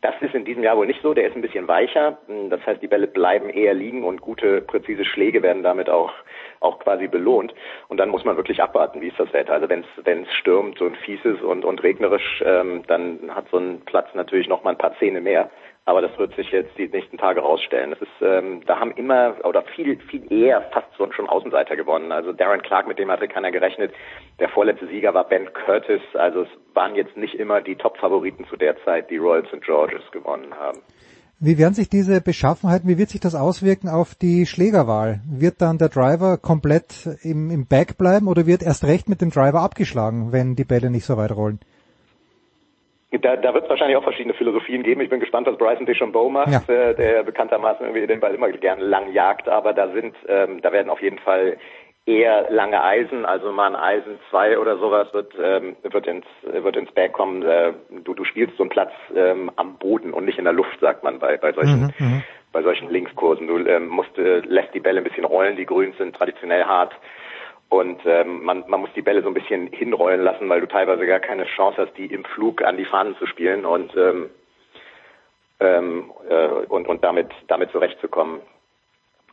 Das ist in diesem Jahr wohl nicht so. Der ist ein bisschen weicher. Das heißt, die Bälle bleiben eher liegen und gute, präzise Schläge werden damit auch, auch quasi belohnt. Und dann muss man wirklich abwarten, wie ist das Wetter. Also wenn es stürmt und fies ist und, und regnerisch, ähm, dann hat so ein Platz natürlich noch mal ein paar Zähne mehr. Aber das wird sich jetzt die nächsten Tage rausstellen. Das ist, ähm, da haben immer oder viel, viel eher fast schon Außenseiter gewonnen. Also Darren Clark, mit dem hatte keiner gerechnet. Der vorletzte Sieger war Ben Curtis. Also es waren jetzt nicht immer die Top-Favoriten zu der Zeit, die Royal St. George's gewonnen haben. Wie werden sich diese Beschaffenheiten, wie wird sich das auswirken auf die Schlägerwahl? Wird dann der Driver komplett im, im Back bleiben oder wird erst recht mit dem Driver abgeschlagen, wenn die Bälle nicht so weit rollen? Da, da wird es wahrscheinlich auch verschiedene Philosophien geben. Ich bin gespannt, was Bryson DeChambeau macht, ja. äh, der bekanntermaßen irgendwie den Ball immer gern lang jagt. Aber da sind, ähm, da werden auf jeden Fall eher lange Eisen, also mal ein Eisen 2 oder sowas wird, ähm, wird ins, wird ins Back kommen. Äh, du, du spielst so einen Platz ähm, am Boden und nicht in der Luft, sagt man bei, bei solchen, mhm, bei solchen Linkskursen. Du ähm, musst, äh, lässt die Bälle ein bisschen rollen, die Grüns sind traditionell hart. Und ähm, man, man muss die Bälle so ein bisschen hinrollen lassen, weil du teilweise gar keine Chance hast, die im Flug an die Fahnen zu spielen und ähm, ähm, äh, und, und damit damit zurechtzukommen.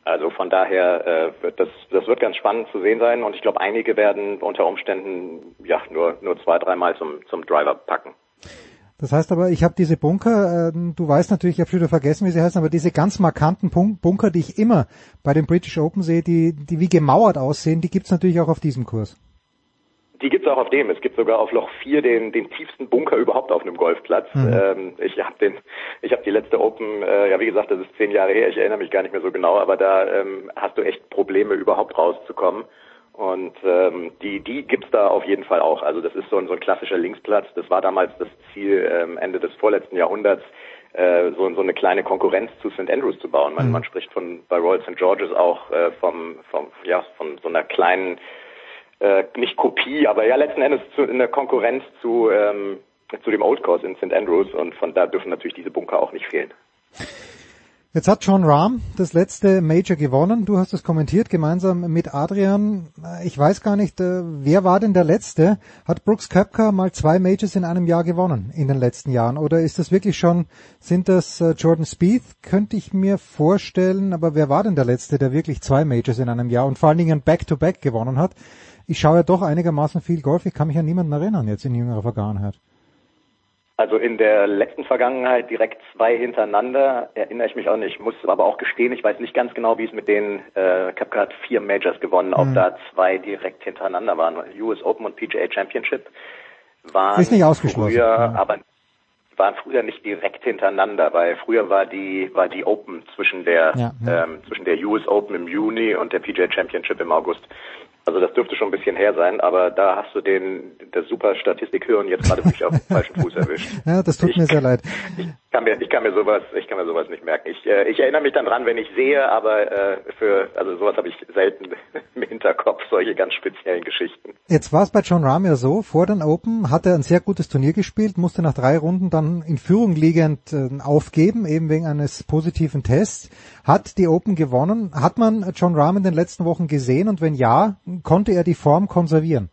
Also von daher äh, wird das das wird ganz spannend zu sehen sein und ich glaube einige werden unter Umständen ja nur nur zwei dreimal zum zum Driver packen. Das heißt aber, ich habe diese Bunker, äh, du weißt natürlich, ich habe schon wieder vergessen, wie sie heißen, aber diese ganz markanten Bunker, die ich immer bei den British Open sehe, die, die wie gemauert aussehen, die gibt's natürlich auch auf diesem Kurs. Die gibt's auch auf dem. Es gibt sogar auf Loch 4 den, den tiefsten Bunker überhaupt auf einem Golfplatz. Mhm. Ähm, ich habe den, ich habe die letzte Open, äh, ja wie gesagt, das ist zehn Jahre her, ich erinnere mich gar nicht mehr so genau, aber da ähm, hast du echt Probleme überhaupt rauszukommen. Und ähm, die, die gibt's da auf jeden Fall auch. Also das ist so ein, so ein klassischer Linksplatz. Das war damals das Ziel ähm, Ende des vorletzten Jahrhunderts, äh, so, so eine kleine Konkurrenz zu St. Andrews zu bauen. Man, mhm. man spricht von bei Royal St. George's auch äh, vom, vom, ja, von so einer kleinen, äh, nicht Kopie, aber ja letzten Endes zu, in der Konkurrenz zu, ähm, zu dem Old Course in St. Andrews und von da dürfen natürlich diese Bunker auch nicht fehlen. Jetzt hat John Rahm das letzte Major gewonnen. Du hast es kommentiert gemeinsam mit Adrian. Ich weiß gar nicht, äh, wer war denn der letzte? Hat Brooks Köpker mal zwei Majors in einem Jahr gewonnen in den letzten Jahren? Oder ist das wirklich schon, sind das äh, Jordan Spieth? Könnte ich mir vorstellen, aber wer war denn der letzte, der wirklich zwei Majors in einem Jahr und vor allen Dingen Back-to-Back -back gewonnen hat? Ich schaue ja doch einigermaßen viel Golf. Ich kann mich an niemanden erinnern jetzt in jüngerer Vergangenheit. Also in der letzten Vergangenheit direkt zwei hintereinander, erinnere ich mich auch nicht. Muss aber auch gestehen, ich weiß nicht ganz genau, wie es mit den, äh, ich habe gerade vier Majors gewonnen, ob mhm. da zwei direkt hintereinander waren. US Open und PGA Championship waren Ist nicht ausgeschlossen. früher, ja. aber waren früher nicht direkt hintereinander, weil früher war die war die Open zwischen der ja, ja. Ähm, zwischen der US Open im Juni und der PGA Championship im August. Also das dürfte schon ein bisschen her sein, aber da hast du den das super Statistikhören jetzt gerade wirklich auf den falschen Fuß erwischt. *laughs* Ja, das tut ich, mir sehr leid. Ich kann mir ich kann mir sowas ich kann mir sowas nicht merken. Ich äh, ich erinnere mich dann dran, wenn ich sehe, aber äh, für also sowas habe ich selten *laughs* im Hinterkopf solche ganz speziellen Geschichten. Jetzt war es bei John Rahm ja so, vor den Open hat er ein sehr gutes Turnier gespielt, musste nach drei Runden dann in Führung liegend äh, aufgeben, eben wegen eines positiven Tests, hat die Open gewonnen. Hat man John Rahm in den letzten Wochen gesehen und wenn ja, konnte er die Form konservieren?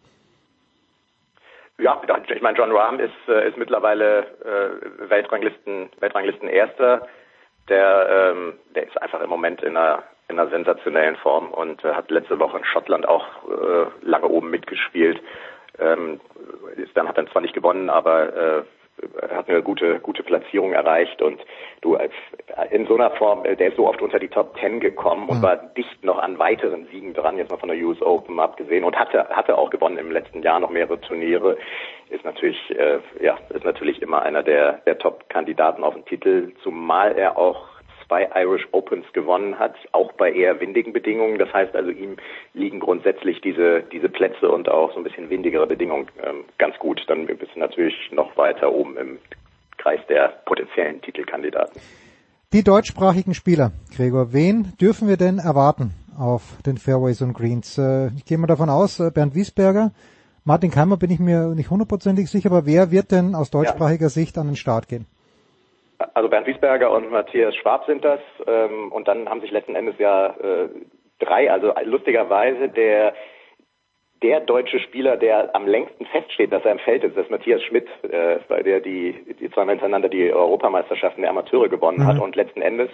Ja, ich meine, John Rahm ist, äh, ist mittlerweile äh, Weltranglisten, Weltranglisten Erster. Der, ähm, der ist einfach im Moment in einer, in einer sensationellen Form und äh, hat letzte Woche in Schottland auch äh, lange oben mitgespielt. Ähm, ist dann hat dann zwar nicht gewonnen, aber äh, hat eine gute, gute Platzierung erreicht und du als in so einer Form, äh, der ist so oft unter die Top Ten gekommen und mhm. war dicht noch an weiteren Siegen dran, jetzt mal von der US Open abgesehen und hatte, hatte auch gewonnen im letzten Jahr noch mehrere Turniere, ist natürlich, äh, ja, ist natürlich immer einer der, der Top-Kandidaten auf den Titel, zumal er auch zwei Irish Opens gewonnen hat, auch bei eher windigen Bedingungen. Das heißt also, ihm liegen grundsätzlich diese, diese Plätze und auch so ein bisschen windigere Bedingungen ähm, ganz gut. Dann bist du natürlich noch weiter oben im Kreis der potenziellen Titelkandidaten. Die deutschsprachigen Spieler, Gregor, wen dürfen wir denn erwarten auf den Fairways und Greens? Äh, ich gehe mal davon aus, äh, Bernd Wiesberger, Martin Keimer bin ich mir nicht hundertprozentig sicher, aber wer wird denn aus deutschsprachiger ja. Sicht an den Start gehen? Also Bernd Wiesberger und Matthias Schwab sind das. Ähm, und dann haben sich letzten Endes ja äh, drei, also lustigerweise der der deutsche Spieler, der am längsten feststeht, dass er im Feld ist, das ist Matthias Schmidt, äh, weil der die, die zweimal hintereinander die Europameisterschaften der Amateure gewonnen mhm. hat. Und letzten Endes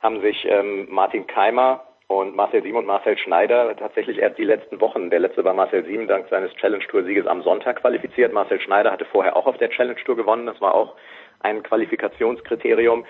haben sich ähm, Martin Keimer und Marcel Sieben und Marcel Schneider tatsächlich erst die letzten Wochen, der letzte war Marcel Sieben dank seines Challenge Tour Sieges am Sonntag qualifiziert. Marcel Schneider hatte vorher auch auf der Challenge Tour gewonnen. Das war auch ein Qualifikationskriterium.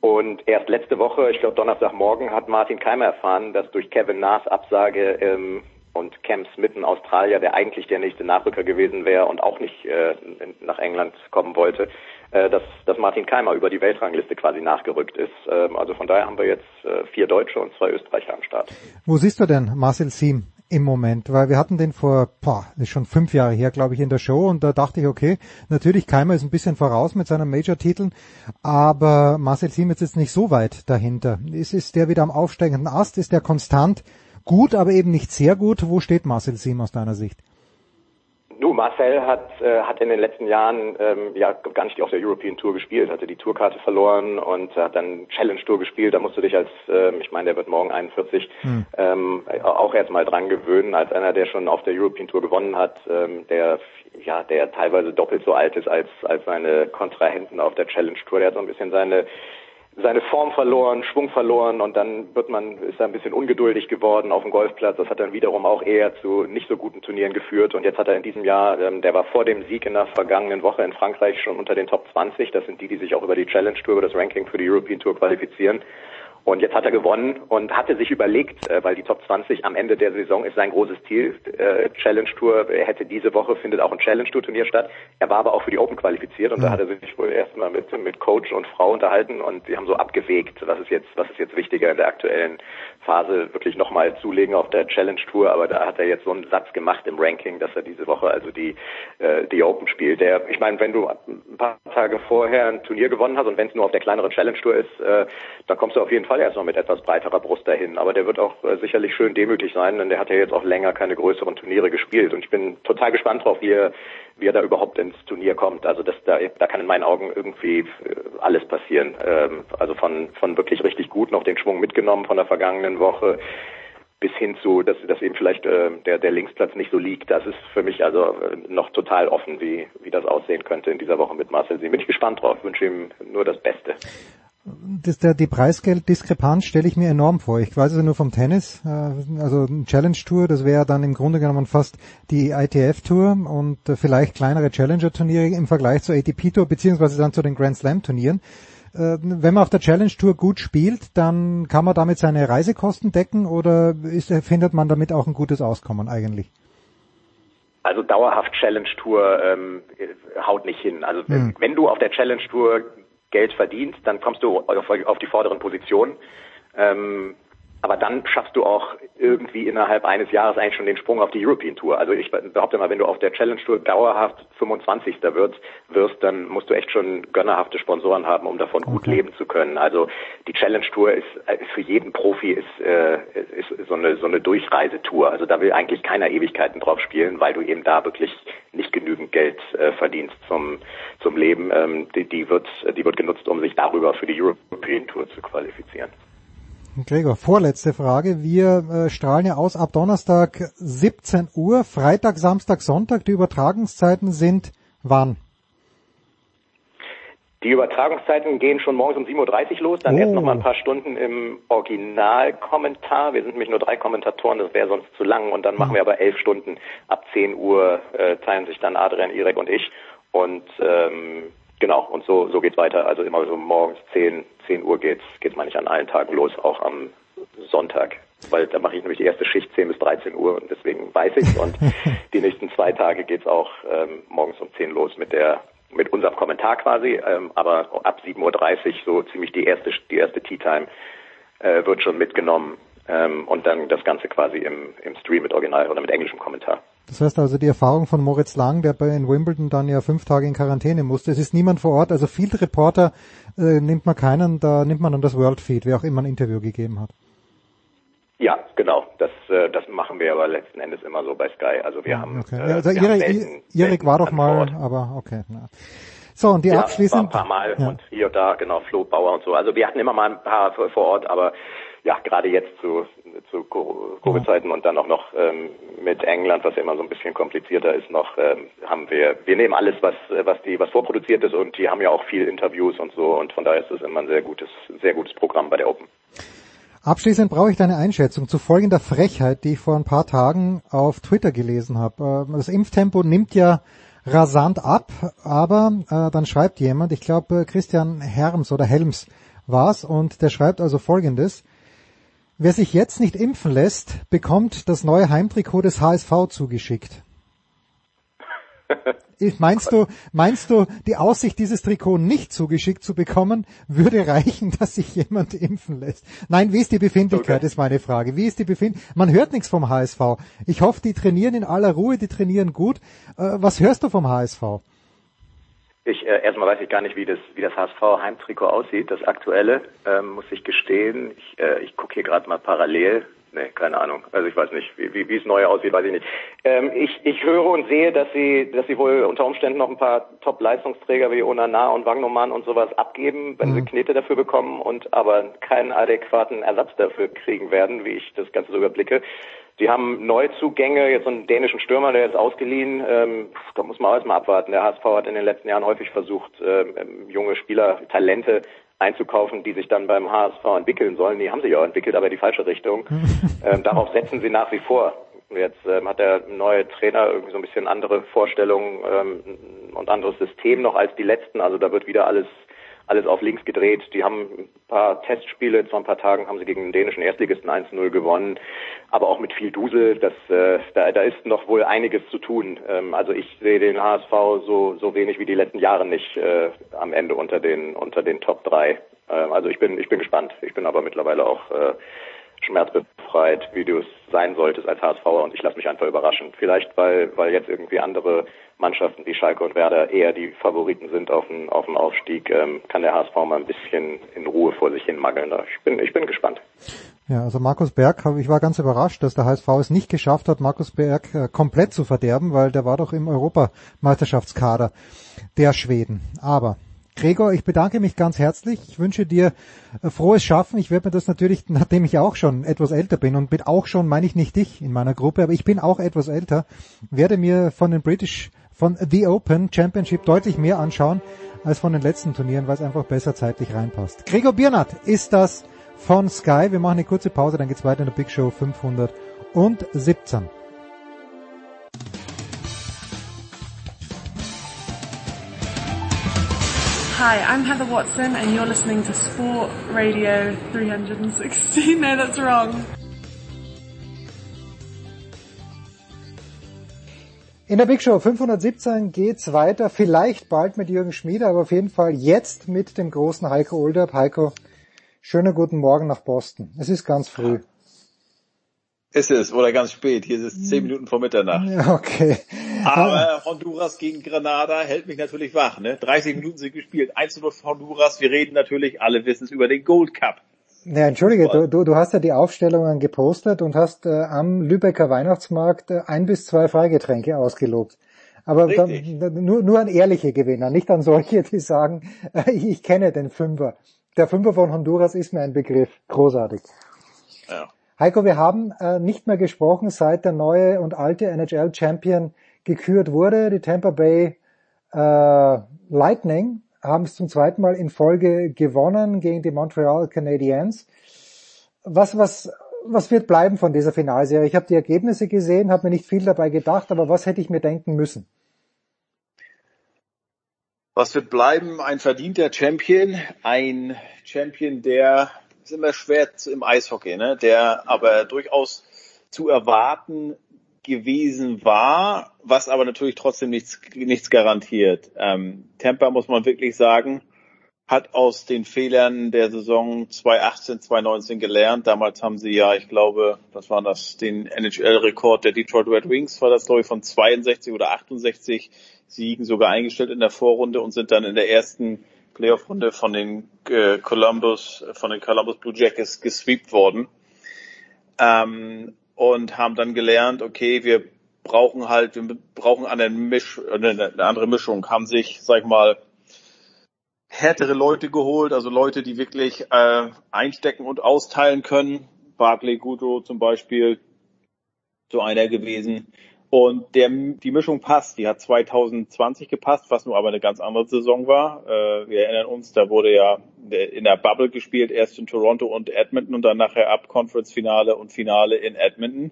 Und erst letzte Woche, ich glaube Donnerstagmorgen, hat Martin Keimer erfahren, dass durch Kevin Naas Absage ähm, und Cam Smith, ein Australier, der eigentlich der nächste Nachrücker gewesen wäre und auch nicht äh, nach England kommen wollte, äh, dass, dass Martin Keimer über die Weltrangliste quasi nachgerückt ist. Ähm, also von daher haben wir jetzt äh, vier Deutsche und zwei Österreicher am Start. Wo siehst du denn Marcel Siem im Moment, weil wir hatten den vor, boah, das ist schon fünf Jahre her, glaube ich, in der Show und da dachte ich, okay, natürlich Keimer ist ein bisschen voraus mit seinen Major-Titeln, aber Marcel Siemens ist nicht so weit dahinter. Ist, ist der wieder am aufsteigenden Ast? Ist der konstant gut, aber eben nicht sehr gut. Wo steht Marcel Sim aus deiner Sicht? Du, Marcel hat, äh, hat in den letzten Jahren ähm, ja gar nicht auf der European Tour gespielt, hatte die Tourkarte verloren und hat dann Challenge Tour gespielt. Da musst du dich als, ähm, ich meine, der wird morgen 41, hm. ähm, auch erstmal dran gewöhnen, als einer, der schon auf der European Tour gewonnen hat, ähm, der ja, der teilweise doppelt so alt ist als als seine Kontrahenten auf der Challenge Tour. Der hat so ein bisschen seine seine Form verloren, Schwung verloren und dann wird man, ist er ein bisschen ungeduldig geworden auf dem Golfplatz. Das hat dann wiederum auch eher zu nicht so guten Turnieren geführt. Und jetzt hat er in diesem Jahr, ähm, der war vor dem Sieg in der vergangenen Woche in Frankreich schon unter den Top 20. Das sind die, die sich auch über die Challenge Tour, über das Ranking für die European Tour qualifizieren. Und jetzt hat er gewonnen und hatte sich überlegt, äh, weil die Top 20 am Ende der Saison ist sein großes Ziel, äh, Challenge Tour. Er hätte diese Woche findet auch ein Challenge Tour Turnier statt. Er war aber auch für die Open qualifiziert und ja. da hat er sich wohl erstmal mit, mit Coach und Frau unterhalten und sie haben so abgewegt, was ist jetzt, was ist jetzt wichtiger in der aktuellen Phase, wirklich nochmal zulegen auf der Challenge Tour. Aber da hat er jetzt so einen Satz gemacht im Ranking, dass er diese Woche also die, äh, die Open spielt. Der, ich meine, wenn du ein paar Tage vorher ein Turnier gewonnen hast und wenn es nur auf der kleineren Challenge Tour ist, äh, dann kommst du auf jeden Fall Fall erst noch mit etwas breiterer Brust dahin. Aber der wird auch äh, sicherlich schön demütig sein, denn der hat ja jetzt auch länger keine größeren Turniere gespielt. Und ich bin total gespannt drauf, wie er, wie er da überhaupt ins Turnier kommt. Also das, da, da kann in meinen Augen irgendwie äh, alles passieren. Ähm, also von, von wirklich richtig gut noch den Schwung mitgenommen von der vergangenen Woche bis hin zu, dass, dass eben vielleicht äh, der, der Linksplatz nicht so liegt. Das ist für mich also äh, noch total offen, wie, wie das aussehen könnte in dieser Woche mit Marcel Sie. Bin ich gespannt drauf, wünsche ihm nur das Beste das, der, die Preisgelddiskrepanz stelle ich mir enorm vor. Ich weiß es nur vom Tennis, äh, also ein Challenge Tour, das wäre dann im Grunde genommen fast die ITF Tour und äh, vielleicht kleinere Challenger Turniere im Vergleich zur ATP Tour beziehungsweise dann zu den Grand Slam Turnieren. Äh, wenn man auf der Challenge Tour gut spielt, dann kann man damit seine Reisekosten decken oder ist, findet man damit auch ein gutes Auskommen eigentlich? Also dauerhaft Challenge Tour ähm, haut nicht hin. Also hm. wenn du auf der Challenge Tour Geld verdient, dann kommst du auf, auf die vorderen Positionen. Ähm, aber dann schaffst du auch irgendwie innerhalb eines Jahres eigentlich schon den Sprung auf die European Tour. Also ich behaupte mal, wenn du auf der Challenge Tour dauerhaft 25. wirst, wirst, dann musst du echt schon gönnerhafte Sponsoren haben, um davon gut okay. leben zu können. Also die Challenge Tour ist, ist für jeden Profi ist, äh, ist so eine so eine Durchreisetour. Also da will eigentlich keiner Ewigkeiten drauf spielen, weil du eben da wirklich nicht genügend Geld äh, verdienst zum zum Leben. Ähm, die, die wird die wird genutzt, um sich darüber für die European Tour zu qualifizieren. Gregor, vorletzte Frage. Wir äh, strahlen ja aus ab Donnerstag 17 Uhr, Freitag, Samstag, Sonntag. Die Übertragungszeiten sind wann? Die Übertragungszeiten gehen schon morgens um 7.30 Uhr los, dann oh. erst noch mal ein paar Stunden im Originalkommentar. Wir sind nämlich nur drei Kommentatoren, das wäre sonst zu lang. Und dann machen wir aber elf Stunden. Ab 10 Uhr äh, teilen sich dann Adrian, Irek und ich. Und ähm, genau, und so, so geht's weiter. Also immer so morgens 10, 10 Uhr geht's, geht's mal nicht an allen Tagen los, auch am Sonntag. Weil da mache ich nämlich die erste Schicht 10 bis 13 Uhr und deswegen weiß ich's. Und *laughs* die nächsten zwei Tage geht's auch ähm, morgens um 10 los mit der mit unserem Kommentar quasi, ähm, aber ab 7.30 Uhr so ziemlich die erste die erste Tea Time äh, wird schon mitgenommen ähm, und dann das Ganze quasi im, im Stream mit Original oder mit englischem Kommentar. Das heißt also die Erfahrung von Moritz Lang, der bei in Wimbledon dann ja fünf Tage in Quarantäne musste. Es ist niemand vor Ort, also Field Reporter äh, nimmt man keinen, da nimmt man dann das World Feed, wer auch immer ein Interview gegeben hat. Ja, genau. Das, äh, das machen wir aber letzten Endes immer so bei Sky. Also wir haben. Okay. Äh, also Erik, war doch mal, aber okay. Na. So und die ja, abschließend. Ein paar Mal ja. und hier und da genau Flo Bauer und so. Also wir hatten immer mal ein paar vor Ort, aber ja, gerade jetzt zu, zu Covid-Zeiten und dann auch noch ähm, mit England, was ja immer so ein bisschen komplizierter ist, noch ähm, haben wir, wir nehmen alles, was was die was vorproduziert ist und die haben ja auch viel Interviews und so und von daher ist es immer ein sehr gutes sehr gutes Programm bei der Open. Abschließend brauche ich deine Einschätzung zu folgender Frechheit, die ich vor ein paar Tagen auf Twitter gelesen habe. Äh, das Impftempo nimmt ja rasant ab, aber äh, dann schreibt jemand, ich glaube Christian Herms oder Helms war's, und der schreibt also folgendes. Wer sich jetzt nicht impfen lässt, bekommt das neue Heimtrikot des HSV zugeschickt. *laughs* Meinst du, meinst du, die Aussicht, dieses Trikot nicht zugeschickt zu bekommen, würde reichen, dass sich jemand impfen lässt? Nein, wie ist die Befindlichkeit, okay. ist meine Frage. Wie ist die Befindlichkeit? Man hört nichts vom HSV. Ich hoffe, die trainieren in aller Ruhe, die trainieren gut. Äh, was hörst du vom HSV? Ich, äh, erstmal weiß ich gar nicht, wie das, wie das HSV-Heimtrikot aussieht, das aktuelle, ähm, muss ich gestehen. Ich, äh, ich gucke hier gerade mal parallel Nee, keine Ahnung. Also ich weiß nicht, wie, wie, wie es neu aussieht, weiß ich nicht. Ähm, ich, ich höre und sehe, dass sie, dass sie wohl unter Umständen noch ein paar Top-Leistungsträger wie Onana und Wagnoman und sowas abgeben, wenn mhm. sie Knete dafür bekommen und aber keinen adäquaten Ersatz dafür kriegen werden, wie ich das Ganze so überblicke. Sie haben Neuzugänge, jetzt so einen dänischen Stürmer, der ist ausgeliehen. Ähm, da muss man auch erstmal abwarten. Der HSV hat in den letzten Jahren häufig versucht, ähm, junge Spieler, Talente einzukaufen, die sich dann beim HSV entwickeln sollen. Die haben sich auch entwickelt, aber in die falsche Richtung. *laughs* ähm, darauf setzen sie nach wie vor. Jetzt ähm, hat der neue Trainer irgendwie so ein bisschen andere Vorstellungen ähm, und anderes System noch als die letzten. Also da wird wieder alles alles auf links gedreht. Die haben ein paar Testspiele, vor ein paar Tagen haben sie gegen den dänischen Erstligisten 1-0 gewonnen, aber auch mit viel Dusel. Das, äh, da, da ist noch wohl einiges zu tun. Ähm, also ich sehe den HSV so, so wenig wie die letzten Jahre nicht äh, am Ende unter den, unter den Top 3. Ähm, also ich bin, ich bin gespannt. Ich bin aber mittlerweile auch äh, schmerzbefreit, wie du es sein solltest als HSVer und ich lasse mich einfach überraschen. Vielleicht, weil, weil jetzt irgendwie andere Mannschaften wie Schalke und Werder eher die Favoriten sind auf den, auf Aufstieg, ähm, kann der HSV mal ein bisschen in Ruhe vor sich hin mageln. Ich bin, ich bin gespannt. Ja, also Markus Berg, ich war ganz überrascht, dass der HSV es nicht geschafft hat, Markus Berg äh, komplett zu verderben, weil der war doch im Europameisterschaftskader der Schweden. Aber Gregor, ich bedanke mich ganz herzlich. Ich wünsche dir äh, frohes Schaffen. Ich werde mir das natürlich, *laughs* nachdem ich auch schon etwas älter bin und bin auch schon, meine ich nicht dich in meiner Gruppe, aber ich bin auch etwas älter, werde mir von den British, von The Open Championship deutlich mehr anschauen als von den letzten Turnieren, weil es einfach besser zeitlich reinpasst. Gregor Biernat ist das von Sky. Wir machen eine kurze Pause, dann geht's weiter in der Big Show 517. Hi, I'm Heather Watson and you're listening to Sport Radio 316. *laughs* No, that's wrong. In der Big Show 517 geht's weiter, vielleicht bald mit Jürgen Schmieder, aber auf jeden Fall jetzt mit dem großen Heiko Olderb. Heiko, schönen guten Morgen nach Boston. Es ist ganz früh. Ist es, oder ganz spät. Hier ist es zehn Minuten vor Mitternacht. Okay. Aber Honduras gegen Granada hält mich natürlich wach. Ne? 30 Minuten sind gespielt. 1 0 Honduras. Wir reden natürlich, alle wissen es, über den Gold Cup. Ja, entschuldige, du, du, du hast ja die Aufstellungen gepostet und hast äh, am Lübecker Weihnachtsmarkt äh, ein bis zwei Freigetränke ausgelobt. Aber da, nur, nur an ehrliche Gewinner, nicht an solche, die sagen, äh, ich kenne den Fünfer. Der Fünfer von Honduras ist mir ein Begriff. Großartig. Ja. Heiko, wir haben äh, nicht mehr gesprochen, seit der neue und alte NHL Champion gekürt wurde. Die Tampa Bay äh, Lightning haben es zum zweiten Mal in Folge gewonnen gegen die Montreal Canadiens. Was, was, was wird bleiben von dieser Finalserie? Ich habe die Ergebnisse gesehen, habe mir nicht viel dabei gedacht, aber was hätte ich mir denken müssen? Was wird bleiben? Ein verdienter Champion, ein Champion, der ist immer schwer im Eishockey, ne? der aber durchaus zu erwarten gewesen war, was aber natürlich trotzdem nichts, nichts garantiert. Ähm, Tampa, muss man wirklich sagen, hat aus den Fehlern der Saison 2018, 2019 gelernt. Damals haben sie ja, ich glaube, was war das, den NHL-Rekord der Detroit Red Wings, war das glaube ich von 62 oder 68 Siegen sogar eingestellt in der Vorrunde und sind dann in der ersten Playoff-Runde von den äh, Columbus, von den Columbus Blue Jackets gesweept worden. Ähm, und haben dann gelernt, okay, wir brauchen halt, wir brauchen eine, Misch, eine, andere Mischung, haben sich, sag ich mal, härtere Leute geholt, also Leute, die wirklich äh, einstecken und austeilen können. Barclay Goodrow zum Beispiel, so einer gewesen. Und der, die Mischung passt. Die hat 2020 gepasst, was nur aber eine ganz andere Saison war. Äh, wir erinnern uns, da wurde ja in der Bubble gespielt, erst in Toronto und Edmonton und dann nachher ab Conference-Finale und Finale in Edmonton.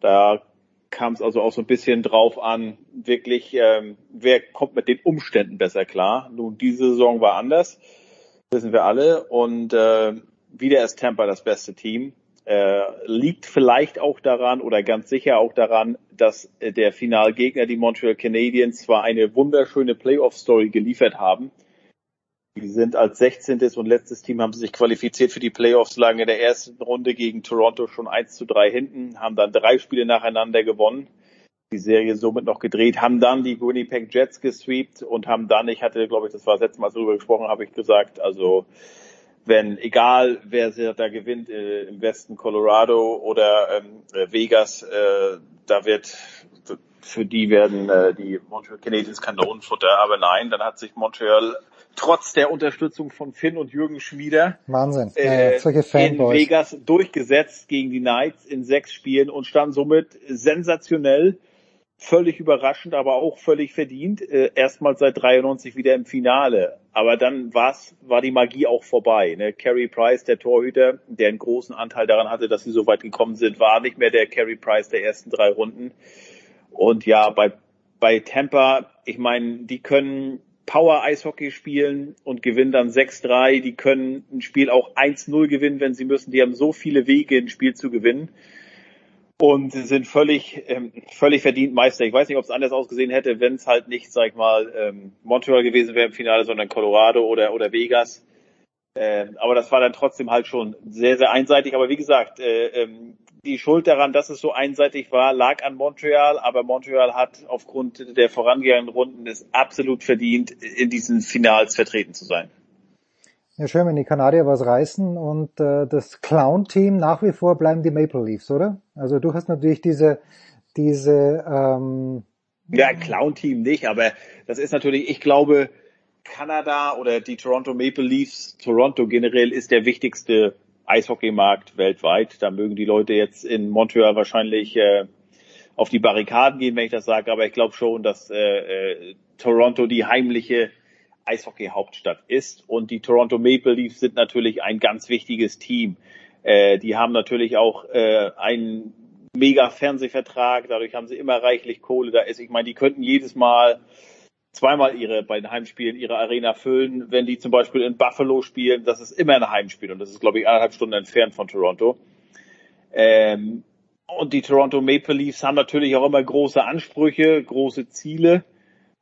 Da kam es also auch so ein bisschen drauf an, wirklich, ähm, wer kommt mit den Umständen besser klar. Nun, diese Saison war anders, wissen wir alle. Und äh, wieder ist Tampa das beste Team. Äh, liegt vielleicht auch daran oder ganz sicher auch daran, dass äh, der Finalgegner, die Montreal Canadiens, zwar eine wunderschöne Playoff-Story geliefert haben. Die sind als 16. und letztes Team haben sie sich qualifiziert für die Playoffs, lagen in der ersten Runde gegen Toronto schon 1 zu 3 hinten, haben dann drei Spiele nacheinander gewonnen, die Serie somit noch gedreht, haben dann die Winnipeg Jets gesweept und haben dann, ich hatte, glaube ich, das war das letzte Mal, als wir darüber gesprochen habe ich gesagt, also wenn, egal wer da gewinnt, äh, im Westen Colorado oder ähm, äh, Vegas, äh, da wird, für die werden äh, die Montreal Canadiens Kanonenfutter, aber nein, dann hat sich Montreal trotz der Unterstützung von Finn und Jürgen Schmieder Wahnsinn. äh, ja, in. Vegas durchgesetzt gegen die Knights in sechs Spielen und stand somit sensationell, völlig überraschend, aber auch völlig verdient, äh, erstmals seit 93 wieder im Finale. Aber dann war's, war die Magie auch vorbei. Ne? Carey Price, der Torhüter, der einen großen Anteil daran hatte, dass sie so weit gekommen sind, war nicht mehr der Carey Price der ersten drei Runden. Und ja, bei, bei Tampa, ich meine, die können Power-Eishockey spielen und gewinnen dann 6-3. Die können ein Spiel auch 1-0 gewinnen, wenn sie müssen. Die haben so viele Wege, ein Spiel zu gewinnen. Und sind völlig, ähm, völlig verdient Meister. Ich weiß nicht, ob es anders ausgesehen hätte, wenn es halt nicht, sag ich mal, ähm, Montreal gewesen wäre im Finale, sondern Colorado oder, oder Vegas. Ähm, aber das war dann trotzdem halt schon sehr, sehr einseitig. Aber wie gesagt, äh, ähm, die Schuld daran, dass es so einseitig war, lag an Montreal, aber Montreal hat aufgrund der vorangehenden Runden es absolut verdient, in diesen Finals vertreten zu sein. Ja, schön, wenn die Kanadier was reißen und äh, das Clown-Team nach wie vor bleiben die Maple Leafs, oder? Also du hast natürlich diese, diese ähm Ja, Clown-Team nicht, aber das ist natürlich, ich glaube, Kanada oder die Toronto Maple Leafs, Toronto generell ist der wichtigste Eishockeymarkt weltweit. Da mögen die Leute jetzt in Montreal wahrscheinlich äh, auf die Barrikaden gehen, wenn ich das sage, aber ich glaube schon, dass äh, äh, Toronto die heimliche Eishockey-Hauptstadt ist und die Toronto Maple Leafs sind natürlich ein ganz wichtiges Team. Äh, die haben natürlich auch äh, einen mega Fernsehvertrag, dadurch haben sie immer reichlich Kohle da ist. Ich meine, die könnten jedes Mal zweimal ihre bei den Heimspielen ihre Arena füllen. Wenn die zum Beispiel in Buffalo spielen, das ist immer ein Heimspiel und das ist, glaube ich, eineinhalb Stunden entfernt von Toronto. Ähm, und die Toronto Maple Leafs haben natürlich auch immer große Ansprüche, große Ziele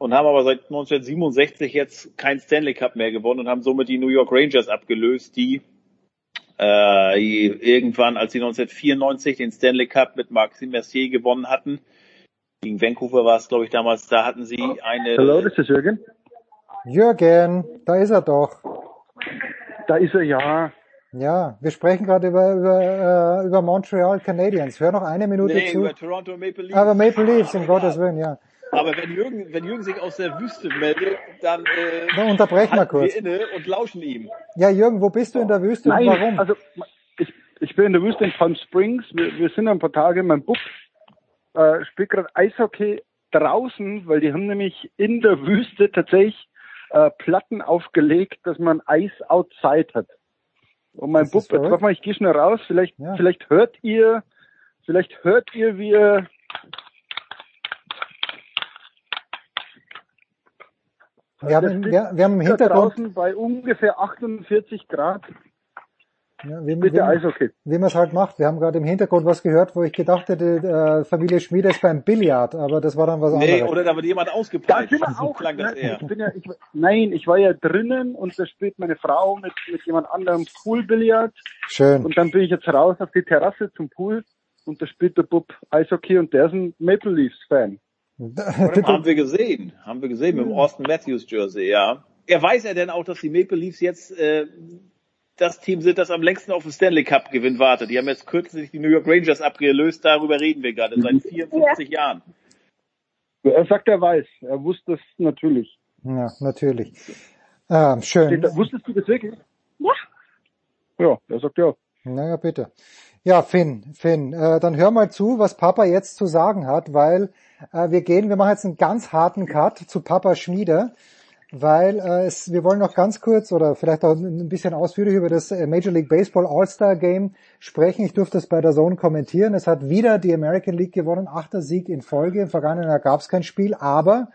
und haben aber seit 1967 jetzt kein Stanley Cup mehr gewonnen und haben somit die New York Rangers abgelöst, die äh, irgendwann, als sie 1994 den Stanley Cup mit Maxime Mercier gewonnen hatten, gegen Vancouver war es, glaube ich, damals, da hatten sie eine... Hallo, das ist Jürgen. Jürgen, da ist er doch. Da ist er, ja. Ja, wir sprechen gerade über, über, äh, über Montreal Canadiens. Hör noch eine Minute nee, zu. über Toronto Maple Leafs. Aber Maple Leafs, um Gottes Willen, ja. Aber wenn Jürgen, wenn Jürgen sich aus der Wüste meldet, dann äh, Dann unterbrechen wir kurz. wir inne und lauschen ihm. Ja, Jürgen, wo bist du in der Wüste Nein, und warum? also ich, ich bin in der Wüste in Palm Springs. Wir, wir sind ein paar Tage, mein Bub äh, spielt gerade Eishockey draußen, weil die haben nämlich in der Wüste tatsächlich äh, Platten aufgelegt, dass man Eis outside hat. Und mein Das Bub, jetzt warte mal, ich gehe schnell raus, vielleicht, Ja. vielleicht hört ihr, vielleicht hört ihr, wie er Wir haben, im- wir, wir haben im da Hintergrund, draußen bei ungefähr 48 Grad ja, wie, bitte wie, Eishockey. wie man es halt macht. Wir haben gerade im Hintergrund was gehört, wo ich gedacht hätte, äh, Familie Schmiede ist beim Billard, aber das war dann was Nee, anderes. oder da wird jemand Da ausgepeitscht. sind wir So auch. klang das Nein, eher. ich bin ja, ich, nein, ich war ja drinnen und da spielt meine Frau mit, mit jemand anderem Poolbillard. Schön. Und dann bin ich jetzt raus auf die Terrasse zum Pool und da spielt der Bub Eishockey und der ist ein Maple Leafs Fan. *laughs* Haben wir gesehen, haben wir gesehen mit dem Austin Matthews Jersey, ja. Ja, weiß er denn auch, dass die Maple Leafs jetzt äh, das Team sind, das am längsten auf den Stanley Cup Gewinn wartet? Die haben jetzt kürzlich die New York Rangers abgelöst, darüber reden wir gerade seit 54 Jahren. Er sagt, er weiß. Er wusste es natürlich. Ja, natürlich. Ah, schön. Wusstest du das wirklich? Ja. Ja, er sagt ja. Naja, bitte. Ja, Finn, Finn, äh, dann hör mal zu, was Papa jetzt zu sagen hat, weil wir gehen, wir machen jetzt einen ganz harten Cut zu Papa Schmieder, weil äh, es, wir wollen noch ganz kurz oder vielleicht auch ein bisschen ausführlich über das äh, Major League Baseball All-Star Game sprechen. Ich durfte das bei der Zone kommentieren. Es hat wieder die American League gewonnen, achter Sieg in Folge. Im vergangenen Jahr gab es kein Spiel, aber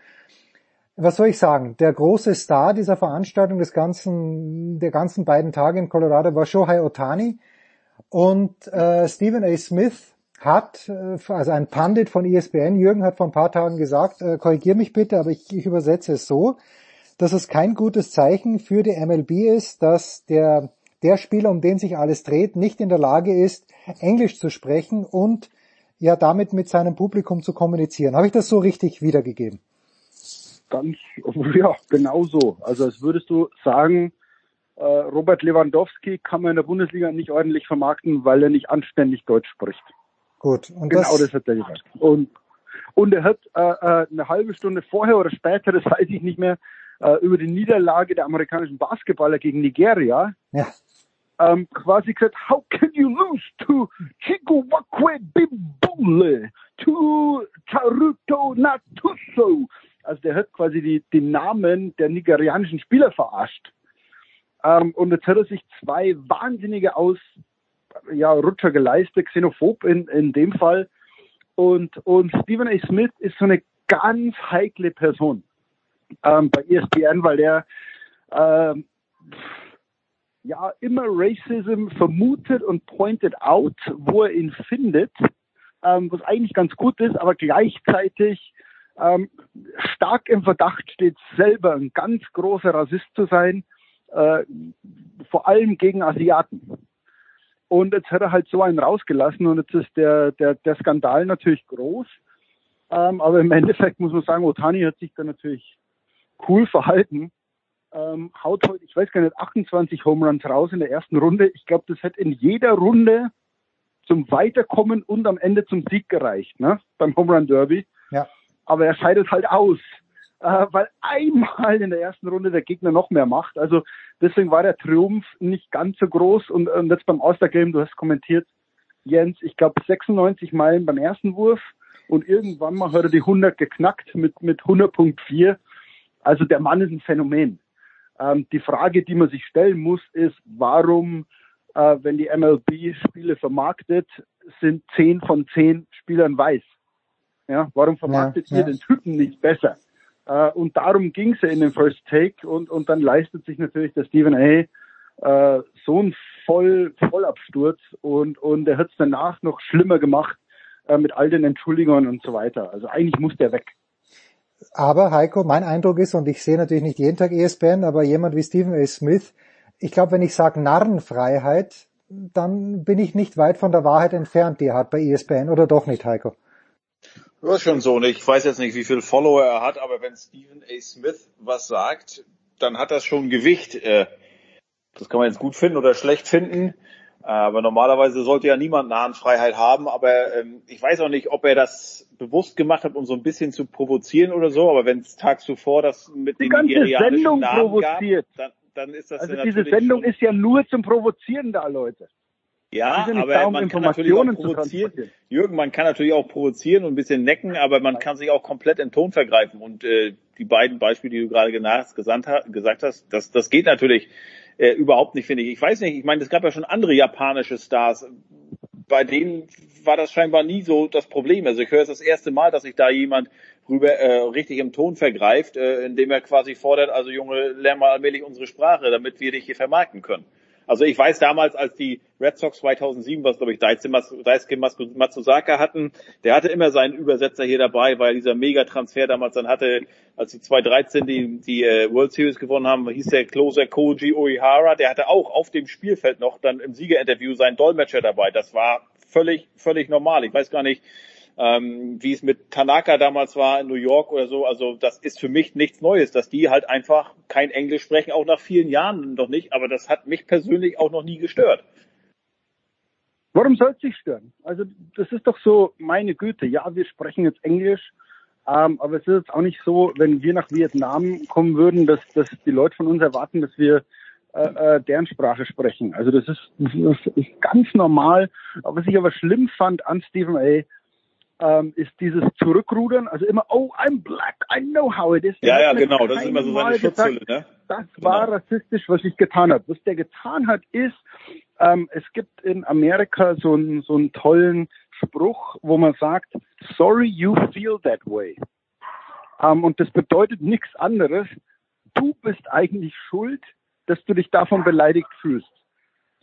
was soll ich sagen? Der große Star dieser Veranstaltung des ganzen, der ganzen beiden Tage in Colorado war Shohei Otani. Und äh, Stephen A. Smith hat, äh, also ein Pandit von ESPN, Jürgen hat vor ein paar Tagen gesagt, äh, korrigier mich bitte, aber ich, ich übersetze es so, dass es kein gutes Zeichen für die MLB ist, dass der, der Spieler, um den sich alles dreht, nicht in der Lage ist, Englisch zu sprechen und ja damit mit seinem Publikum zu kommunizieren. Habe ich das so richtig wiedergegeben? Ganz, *laughs* ja, genau so. Also als würdest du sagen, äh, Robert Lewandowski kann man in der Bundesliga nicht ordentlich vermarkten, weil er nicht anständig Deutsch spricht. Gut. Und genau das, das hat er gesagt. Und, und er hat äh, äh, eine halbe Stunde vorher oder später, *laughs* das weiß ich nicht mehr, äh, über die Niederlage der amerikanischen Basketballer gegen Nigeria ja. ähm, quasi gesagt, how can you lose to Chiguwakwe Bimbule, to Taruto Natuso? Also der hat quasi die, die Namen der nigerianischen Spieler verarscht. Ähm, und jetzt hat er sich zwei wahnsinnige Aus, ja, Rutscher geleistet, xenophob in, in dem Fall. Und, und Stephen A. Smith ist so eine ganz heikle Person ähm, bei ESPN, weil der ähm, ja immer Racism vermutet und pointed out, wo er ihn findet, ähm, was eigentlich ganz gut ist, aber gleichzeitig ähm, stark im Verdacht steht, selber ein ganz großer Rassist zu sein, äh, vor allem gegen Asiaten. Und jetzt hat er halt so einen rausgelassen und jetzt ist der, der, der Skandal natürlich groß. Ähm, aber im Endeffekt muss man sagen, Otani hat sich da natürlich cool verhalten. Ähm, haut heute, ich weiß gar nicht, 28 Home Runs raus in der ersten Runde. Ich glaube, das hätte in jeder Runde zum Weiterkommen und am Ende zum Sieg gereicht, ne? Beim Home Run Derby. Ja. Aber er scheidet halt aus, äh, weil einmal in der ersten Runde der Gegner noch mehr macht. Also deswegen war der Triumph nicht ganz so groß. Und, und jetzt beim All-Star Game, du hast kommentiert, Jens, ich glaube 96 Meilen beim ersten Wurf und irgendwann mal hat er die 100 geknackt mit, mit 100.4. Also der Mann ist ein Phänomen. Ähm, die Frage, die man sich stellen muss, ist, warum, äh, wenn die MLB Spiele vermarktet, sind 10 von 10 Spielern weiß? Ja, warum vermarktet Ja, ihr ja. den Typen nicht besser? Äh, und darum ging es ja in dem First Take und, und dann leistet sich natürlich der Stephen A. Äh, so ein Voll, Vollabsturz und, und er hat es danach noch schlimmer gemacht äh, mit all den Entschuldigungen und so weiter. Also eigentlich muss der weg. Aber Heiko, mein Eindruck ist, und ich sehe natürlich nicht jeden Tag ESPN, aber jemand wie Stephen A. Smith, ich glaube, wenn ich sage Narrenfreiheit, dann bin ich nicht weit von der Wahrheit entfernt, die er hat bei ESPN, oder doch nicht, Heiko? Das ist schon so. Und ich weiß jetzt nicht, wie viele Follower er hat, aber wenn Stephen A. Smith was sagt, dann hat das schon Gewicht. Äh, Das kann man jetzt gut finden oder schlecht finden. Aber normalerweise sollte ja niemand Nahenfreiheit haben. Aber ähm, ich weiß auch nicht, ob er das bewusst gemacht hat, um so ein bisschen zu provozieren oder so. Aber wenn es tags zuvor das mit Die den nigerianischen Sendung Namen provoziert. gab, dann, dann ist das Also ja diese natürlich Sendung schon, ist ja nur zum Provozieren da, Leute. Ja, aber man kann natürlich auch provozieren. Jürgen, man kann natürlich auch provozieren und ein bisschen necken, aber man kann sich auch komplett im Ton vergreifen. Und äh, die beiden Beispiele, die du gerade gesagt hast, das, das geht natürlich äh, überhaupt nicht, finde ich. Ich weiß nicht, ich meine, es gab ja schon andere japanische Stars. Bei denen war das scheinbar nie so das Problem. Also ich höre es das erste Mal, dass sich da jemand rüber äh, richtig im Ton vergreift, äh, indem er quasi fordert, also Junge, lern mal allmählich unsere Sprache, damit wir dich hier vermarkten können. Also ich weiß damals, als die Red Sox 2007, was glaube ich Daisuke Matsuzaka hatten, der hatte immer seinen Übersetzer hier dabei, weil dieser Mega-Transfer damals dann hatte, als die 2013 die, die äh, World Series gewonnen haben, hieß der Closer Koji Uehara, der hatte auch auf dem Spielfeld noch dann im Siegerinterview seinen Dolmetscher dabei. Das war völlig, völlig normal. Ich weiß gar nicht, ähm, wie es mit Tanaka damals war in New York oder so. Also das ist für mich nichts Neues, dass die halt einfach kein Englisch sprechen, auch nach vielen Jahren noch nicht. Aber das hat mich persönlich auch noch nie gestört. Warum soll es dich stören? Also das ist doch so, meine Güte, ja, wir sprechen jetzt Englisch, ähm, aber es ist jetzt auch nicht so, wenn wir nach Vietnam kommen würden, dass, dass die Leute von uns erwarten, dass wir äh, äh, deren Sprache sprechen. Also das ist, das ist ganz normal. Was ich aber schlimm fand an Stephen A., ähm, ist dieses Zurückrudern, also immer, oh, I'm black, I know how it is. Ja, Der ja, genau. Das ist immer so seine Schutzhülle, ne? das war rassistisch, was ich getan habe. Was der getan hat, ist, ähm, es gibt in Amerika so einen, so einen tollen Spruch, wo man sagt, sorry you feel that way. Ähm, und das bedeutet nichts anderes. Du bist eigentlich schuld, dass du dich davon beleidigt fühlst.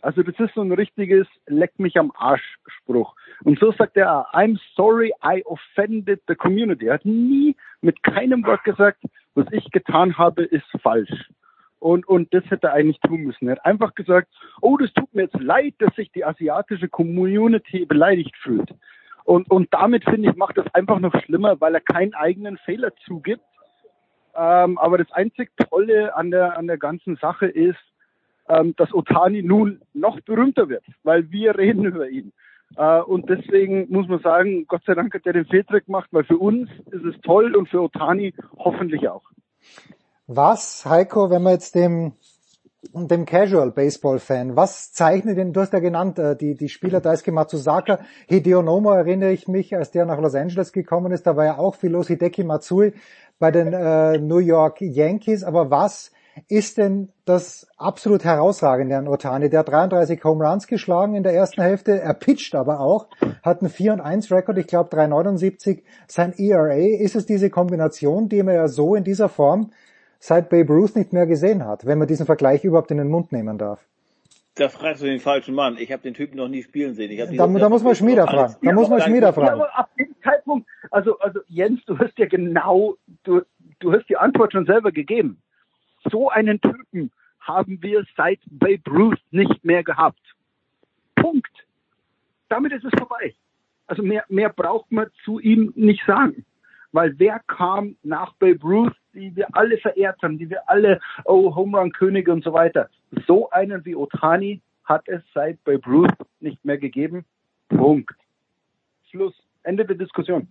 Also das ist so ein richtiges Leck mich am Arsch Spruch. Und so sagt er, I'm sorry I offended the community. Er hat nie mit keinem Wort gesagt, was ich getan habe, ist falsch. Und, und das hätte er eigentlich tun müssen. Er hat einfach gesagt, oh, das tut mir jetzt leid, dass sich die asiatische Community beleidigt fühlt. Und, und damit, finde ich, macht es einfach noch schlimmer, weil er keinen eigenen Fehler zugibt. Ähm, aber das einzig Tolle an der, an der ganzen Sache ist, ähm, dass Otani nun noch berühmter wird, weil wir reden über ihn. Äh, und deswegen muss man sagen, Gott sei Dank hat er den Fehltrick gemacht, weil für uns ist es toll und für Otani hoffentlich auch. Was, Heiko, wenn wir jetzt dem dem Casual Baseball Fan, was zeichnet denn, du hast ja genannt, äh, die, die Spieler Daisuke Matsuzaka, Hideo Nomo erinnere ich mich, als der nach Los Angeles gekommen ist, da war ja auch viel los, Hideki Matsui bei den äh, New York Yankees, aber was ist denn das absolut herausragende an Otani? Der hat 33 Home Runs geschlagen in der ersten Hälfte, er pitcht aber auch, hat einen 4 und 1 Rekord, ich glaube 379 sein ERA. Ist es diese Kombination, die man ja so in dieser Form seit Babe Ruth nicht mehr gesehen hat, wenn man diesen Vergleich überhaupt in den Mund nehmen darf. Da fragst du den falschen Mann. Ich habe den Typen noch nie spielen sehen. Ich da, da muss man Schmieder fragen. Da muss man Schmieder fragen. Aber ab dem Zeitpunkt, also, also Jens, du hast ja genau, du, du hast die Antwort schon selber gegeben. So einen Typen haben wir seit Babe Ruth nicht mehr gehabt. Punkt. Damit ist es vorbei. Also mehr, mehr braucht man zu ihm nicht sagen. Weil wer kam nach Babe Ruth die wir alle verehrt haben, die wir alle, oh, Home Run Könige und so weiter. So einen wie Otani hat es seit Babe Ruth nicht mehr gegeben. Punkt. Schluss. Ende der Diskussion.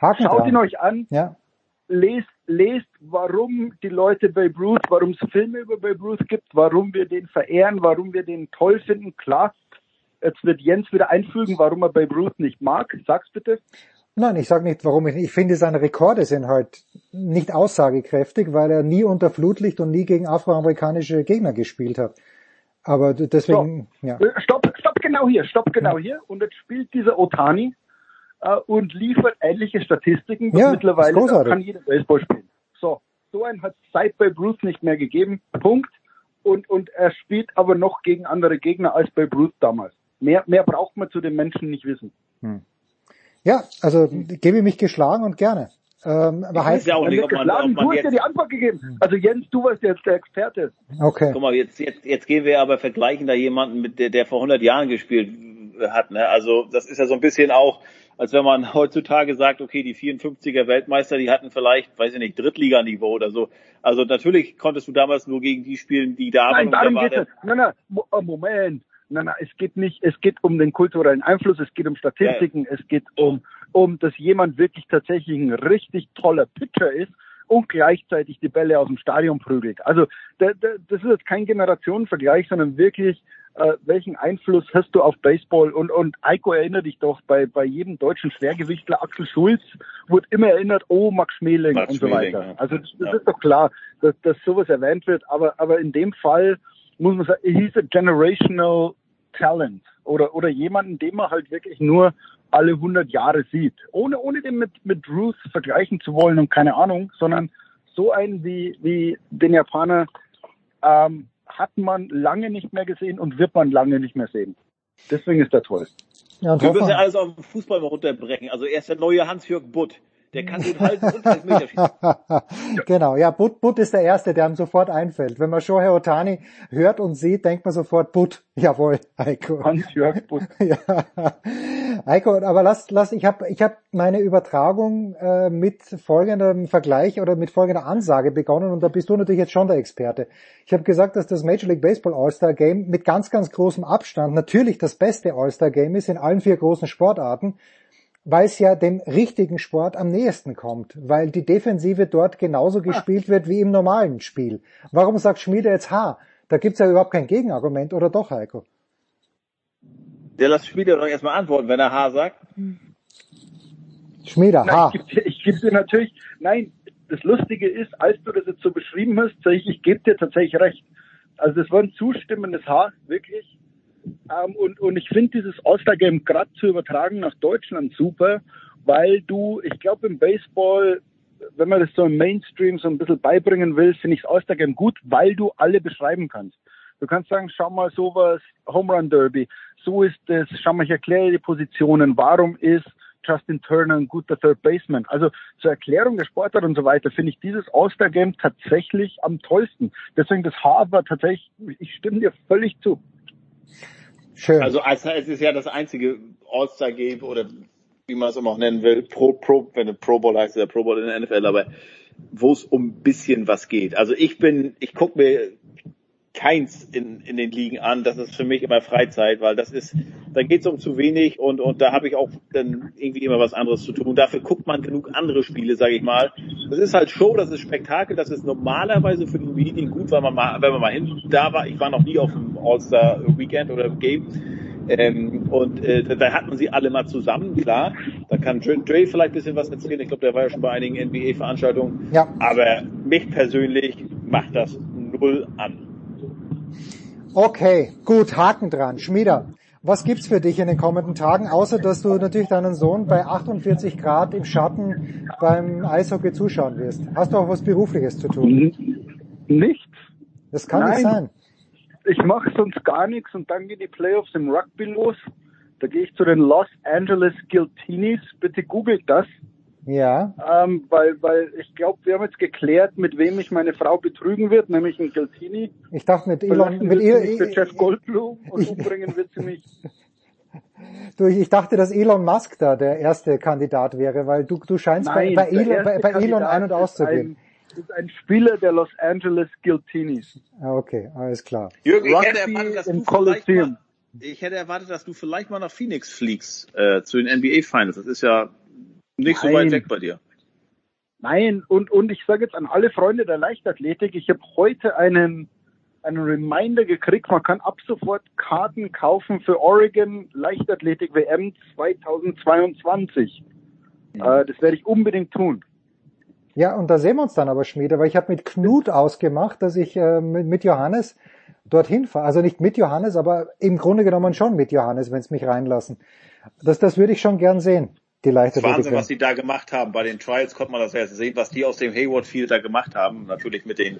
Haken Schaut dran. ihn euch an. Ja. Lest, lest, warum die Leute Babe Ruth, warum es Filme über Babe Ruth gibt, warum wir den verehren, warum wir den toll finden. Klar, jetzt wird Jens wieder einfügen, warum er Babe Ruth nicht mag. Sag's bitte. Nein, ich sage nicht, warum ich nicht. Ich finde, seine Rekorde sind halt nicht aussagekräftig, weil er nie unter Flutlicht und nie gegen afroamerikanische Gegner gespielt hat. Aber deswegen, so. ja. Äh, stopp, stopp genau hier, stopp genau ja. hier. Und jetzt spielt dieser Otani äh, und liefert ähnliche Statistiken. Ja, mittlerweile kann jeder Baseball spielen. So, so einen hat es seit bei Bruce nicht mehr gegeben. Punkt. Und, und er spielt aber noch gegen andere Gegner als bei Bruce damals. Mehr, mehr braucht man zu den Menschen nicht wissen. Hm. Ja, also gebe ich mich geschlagen und gerne. Ähm, aber heißt ja auch nicht, ob man, geschlagen, ob man du hast ja die Antwort gegeben. Also Jens, du warst jetzt der Experte. Okay. Guck mal, jetzt, jetzt, jetzt gehen wir aber vergleichen da jemanden mit der, der vor 100 Jahren gespielt hat. Ne? Also das ist ja so ein bisschen auch, als wenn man *laughs* heutzutage sagt, okay, die 54er Weltmeister, die hatten vielleicht, weiß ich nicht, Drittliganiveau oder so. Also natürlich konntest du damals nur gegen die spielen, die da waren. Nein, darum geht es. Nein, nein, Moment. Nein, nein, es geht nicht, es geht um den kulturellen Einfluss, es geht um Statistiken, ja. es geht um, um, dass jemand wirklich tatsächlich ein richtig toller Pitcher ist und gleichzeitig die Bälle aus dem Stadion prügelt. Also da, da, das ist jetzt kein Generationenvergleich, sondern wirklich, äh, welchen Einfluss hast du auf Baseball? Und, und Eiko erinnert dich doch, bei, bei jedem deutschen Schwergewichtler, Axel Schulz, wird immer erinnert, oh, Max Schmeling Max und so Schmeling, weiter. Ja. Also das, das ja. ist doch klar, dass, dass sowas erwähnt wird, aber, aber in dem Fall muss man sagen, he's a generational Talent oder, oder jemanden, den man halt wirklich nur alle 100 Jahre sieht. Ohne, ohne den mit, mit Ruth vergleichen zu wollen und keine Ahnung, sondern so einen wie, wie den Japaner ähm, hat man lange nicht mehr gesehen und wird man lange nicht mehr sehen. Deswegen ist er toll. Ja, Wir müssen ja alles auf den Fußball mal runterbrechen. Also er ist der neue Hans-Jörg Butt. Der kann den halten und Elfmeter schießen. *laughs* genau, ja, Butt, Butt ist der Erste, der einem sofort einfällt. Wenn man Shohei Otani hört und sieht, denkt man sofort Butt. Jawohl, Heiko. Hans-Jörg Butt. *laughs* ja. Heiko, aber lass, lass, ich habe ich hab meine Übertragung äh, mit folgendem Vergleich oder mit folgender Ansage begonnen und da bist du natürlich jetzt schon der Experte. Ich habe gesagt, dass das Major League Baseball All-Star Game mit ganz, ganz großem Abstand natürlich das beste All-Star Game ist in allen vier großen Sportarten weil es ja dem richtigen Sport am nächsten kommt, weil die Defensive dort genauso ah. gespielt wird wie im normalen Spiel. Warum sagt Schmiede jetzt H? Da gibt's ja überhaupt kein Gegenargument, oder doch, Heiko? Der lässt Schmiede doch erstmal antworten, wenn er H sagt. Schmiede, H. ich gebe geb dir natürlich, nein, das Lustige ist, als du das jetzt so beschrieben hast, sage ich, ich gebe dir tatsächlich recht. Also das war ein zustimmendes H, wirklich. Ähm, und, und ich finde dieses All-Star-Game gerade zu übertragen nach Deutschland super, weil du, ich glaube im Baseball, wenn man das so im Mainstream so ein bisschen beibringen will, finde ich das All-Star-Game gut, weil du alle beschreiben kannst. Du kannst sagen, schau mal sowas, Home Run Derby, so ist es, schau mal, ich erkläre die Positionen, warum ist Justin Turner ein guter Third Baseman. Also zur Erklärung der Sportart und so weiter finde ich dieses All-Star-Game tatsächlich am tollsten. Deswegen das Haar war tatsächlich, ich stimme dir völlig zu. Schön. Also es ist ja das einzige All-Star-Game oder wie man es immer auch nennen will, Pro, Pro, wenn ein Pro Bowl heißt, der Pro Bowl in der NFL, aber wo es um ein bisschen was geht. Also ich bin, ich gucke mir keins in, in den Ligen an. Das ist für mich immer Freizeit, weil das ist, da geht es um zu wenig und, und da habe ich auch dann irgendwie immer was anderes zu tun. Dafür guckt man genug andere Spiele, sage ich mal. Das ist halt Show, das ist Spektakel, das ist normalerweise für die Medien gut, weil man mal, wenn man mal hin da war. Ich war noch nie auf dem All-Star Weekend oder Game. Ähm, und äh, da hat man sie alle mal zusammen, klar. Da kann Dre vielleicht ein bisschen was erzählen. Ich glaube, der war ja schon bei einigen NBA-Veranstaltungen. Ja. Aber mich persönlich macht das null an. Okay, gut, Haken dran. Schmieder, was gibt's für dich in den kommenden Tagen, außer dass du natürlich deinen Sohn bei 48 Grad im Schatten beim Eishockey zuschauen wirst? Hast du auch was Berufliches zu tun? Nichts. Das kann Nein. nicht sein. Ich mache sonst gar nichts und dann gehen die Playoffs im Rugby los. Da gehe ich zu den Los Angeles Guiltinis. Bitte googelt das. Ja. Ähm, weil, weil ich glaube, wir haben jetzt geklärt, mit wem ich meine Frau betrügen wird, nämlich ein Guiltini. Ich dachte mit Elon, mit wird sie mich für Elon, Jeff Goldblum *laughs* und umbringen wird sie mich. *laughs* du, ich dachte, dass Elon Musk da der erste Kandidat wäre, weil du, du scheinst Nein, bei, bei, Elon, bei, bei Elon ein- und auszugehen. Ein, ist ein Spieler der Los Angeles Guiltinis. Ah, Okay, alles klar. Jürgen, ich hätte erwartet, dass im du vielleicht Kolosseum. mal, ich hätte erwartet, dass du vielleicht mal nach Phoenix fliegst äh, zu den NBA Finals. Das ist ja nicht so Nein. weit weg bei dir. Nein, und, und ich sage jetzt an alle Freunde der Leichtathletik, ich habe heute einen, einen Reminder gekriegt, man kann ab sofort Karten kaufen für Oregon Leichtathletik WM 2022. Äh, das werde ich unbedingt tun. Ja, und da sehen wir uns dann aber, Schmiede, weil ich habe mit Knut ausgemacht, dass ich äh, mit, mit Johannes dorthin fahre. Also nicht mit Johannes, aber im Grunde genommen schon mit Johannes, wenn es mich reinlassen. Das, das würde ich schon gern sehen, die Das ist Leichtathletik. Wahnsinn, was die da gemacht haben. Bei den Trials konnte man das ja sehen, was die aus dem Hayward Field da gemacht haben. Natürlich mit den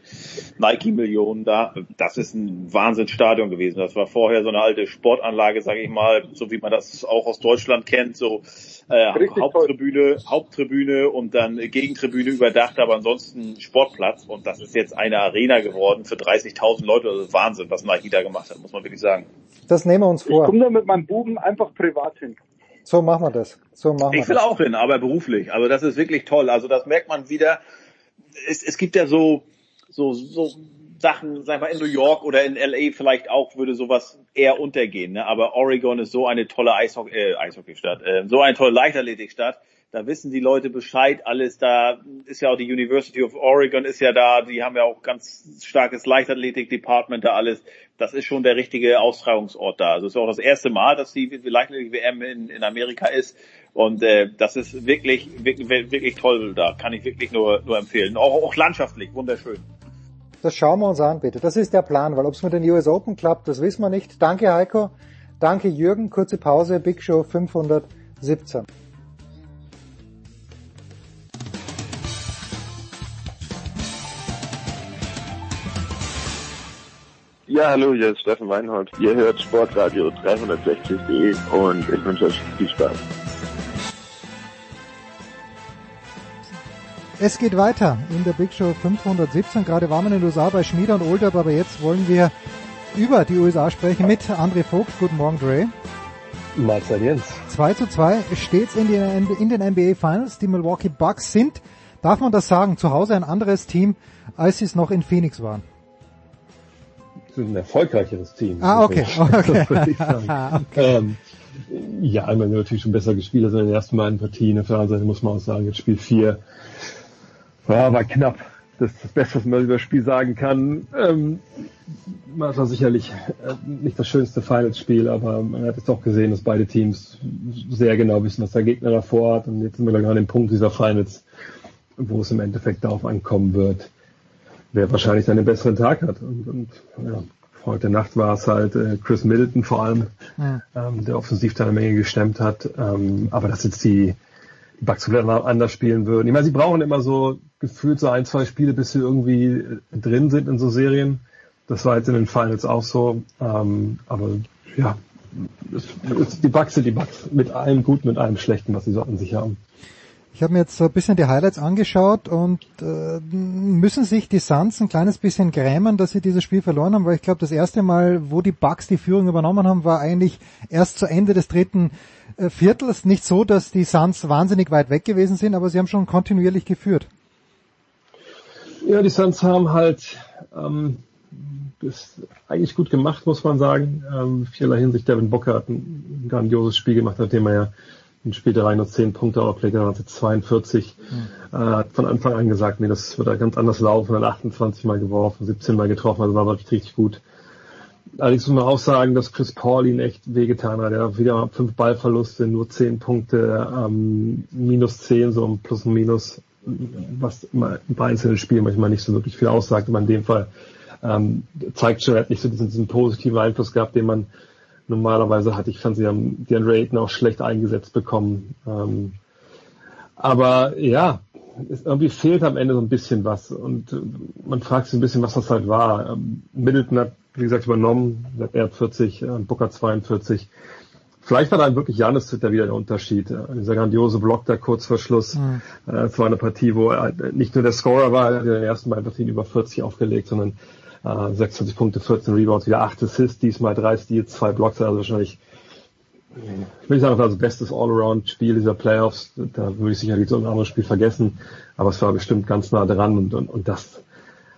Nike-Millionen da. Das ist ein Wahnsinnsstadion gewesen. Das war vorher so eine alte Sportanlage, sage ich mal, so wie man das auch aus Deutschland kennt. So äh, Richtig Haupttribüne, Haupttribüne und dann Gegentribüne überdacht, aber ansonsten Sportplatz. Und das ist jetzt eine Arena geworden für 30.000 Leute. Das ist Wahnsinn, was Nike da gemacht hat, muss man wirklich sagen. Das nehmen wir uns Ich vor. komme da mit meinem Buben einfach privat hin. So machen wir das. So machen Ich will das. auch hin, aber beruflich. Also das ist wirklich toll. Also das merkt man wieder. Es, es gibt ja so, so, so Sachen, sag mal, in New York oder in LA vielleicht auch würde sowas eher untergehen. Ne? Aber Oregon ist so eine tolle Eishockey, äh, Eishockeystadt, äh, so eine tolle Leichtathletikstadt. Da wissen die Leute Bescheid, alles da ist ja auch die University of Oregon ist ja da, die haben ja auch ganz starkes Leichtathletik-Department da alles. Das ist schon der richtige Austragungsort da. Also es ist auch das erste Mal, dass die Leichtathletik-WM in, in Amerika ist. Und äh, das ist wirklich, wirklich, wirklich toll da. Kann ich wirklich nur, nur empfehlen. Auch, auch landschaftlich, wunderschön. Das schauen wir uns an, bitte. Das ist der Plan, weil ob es mit den US Open klappt, das wissen wir nicht. Danke, Heiko. Danke, Jürgen. Kurze Pause. Big Show 517. Ja, hallo, hier ist Steffen Weinhold. Ihr hört Sportradio 360.de und ich wünsche euch viel Spaß. Es geht weiter in der Big Show 517. Gerade waren wir in den USA bei Schmieder und Oldab, aber jetzt wollen wir über die USA sprechen mit André Vogt. Guten Morgen, Dre. Mahlzeit Jens. 2 zu 2 steht's in, den- in den NBA Finals. Die Milwaukee Bucks sind, darf man das sagen, zu Hause ein anderes Team, als sie es noch in Phoenix waren. Sind ein erfolgreicheres Team. Ah, okay. *laughs* Ich *laughs* okay. Ähm, ja, einmal natürlich schon besser gespielt als in den ersten beiden Partien. Auf der anderen Seite muss man auch sagen, jetzt Spiel 4 ja, war knapp. Das ist das Beste, was man über das Spiel sagen kann. Ähm, war sicherlich äh, nicht das schönste Finals-Spiel, aber man hat jetzt auch gesehen, dass beide Teams sehr genau wissen, was der Gegner davor hat. Und jetzt sind wir gerade an dem Punkt dieser Finals, wo es im Endeffekt darauf ankommen wird, wer wahrscheinlich seinen besseren Tag hat. Und, und ja, heute Nacht war es halt äh, Chris Middleton vor allem, Hm. ähm, der offensiv da eine Menge gestemmt hat. Ähm, aber dass jetzt die, die Bucks vielleicht anders spielen würden. Ich meine, sie brauchen immer so gefühlt so ein, zwei Spiele, bis sie irgendwie äh, drin sind in so Serien. Das war jetzt in den Finals auch so. Ähm, aber ja, es, es, die Bucks sind die Bucks. Mit allem Guten, mit allem Schlechten, was sie so an sich haben. Ich habe mir jetzt so ein bisschen die Highlights angeschaut und äh, müssen sich die Suns ein kleines bisschen grämen, dass sie dieses Spiel verloren haben, weil ich glaube, das erste Mal, wo die Bucks die Führung übernommen haben, war eigentlich erst zu Ende des dritten äh, Viertels. Nicht so, dass die Suns wahnsinnig weit weg gewesen sind, aber sie haben schon kontinuierlich geführt. Ja, die Suns haben halt ähm, ist eigentlich gut gemacht, muss man sagen. Ähm, vieler Hinsicht, Devin Booker hat ein grandioses Spiel gemacht, nachdem er ja in Spiel 3 nur 10 Punkte auflegt, dann hat er 42. Mhm. Äh, hat von Anfang an gesagt, nee, das wird ganz anders laufen, dann 28 Mal geworfen, 17 Mal getroffen, also war wirklich richtig gut. Allerdings muss man auch sagen, dass Chris Paul ihn echt wehgetan hat. Er hat wieder fünf Ballverluste, nur zehn Punkte, ähm, minus zehn, so ein Plus und Minus, was bei einzelnen Spielen manchmal nicht so wirklich viel aussagt, aber in dem Fall ähm, zeigt schon, er hat nicht so diesen, diesen positiven Einfluss gehabt, den man normalerweise hat. Ich fand, sie haben die Ayton auch schlecht eingesetzt bekommen. Ähm, aber ja, es irgendwie fehlt am Ende so ein bisschen was und äh, man fragt sich ein bisschen, was das halt war. Ähm, Middleton hat, wie gesagt, übernommen, er hat 40, äh, Booker 42. Vielleicht war da wirklich Janis da wieder der Unterschied. Äh, dieser grandiose Block da kurz vor Schluss. Mhm. Es war eine Partie, wo er nicht nur der Scorer war, er hat in den ersten beiden Partien über 40 aufgelegt, sondern 26 Punkte, 14 Rebounds, wieder 8 Assists, diesmal 3 Steals, 2 Blocks, also wahrscheinlich ich nicht sagen, das war das bestes All-Around-Spiel dieser Playoffs. Da würde ich sicherlich so ein anderes Spiel vergessen. Aber es war bestimmt ganz nah dran und, und, und das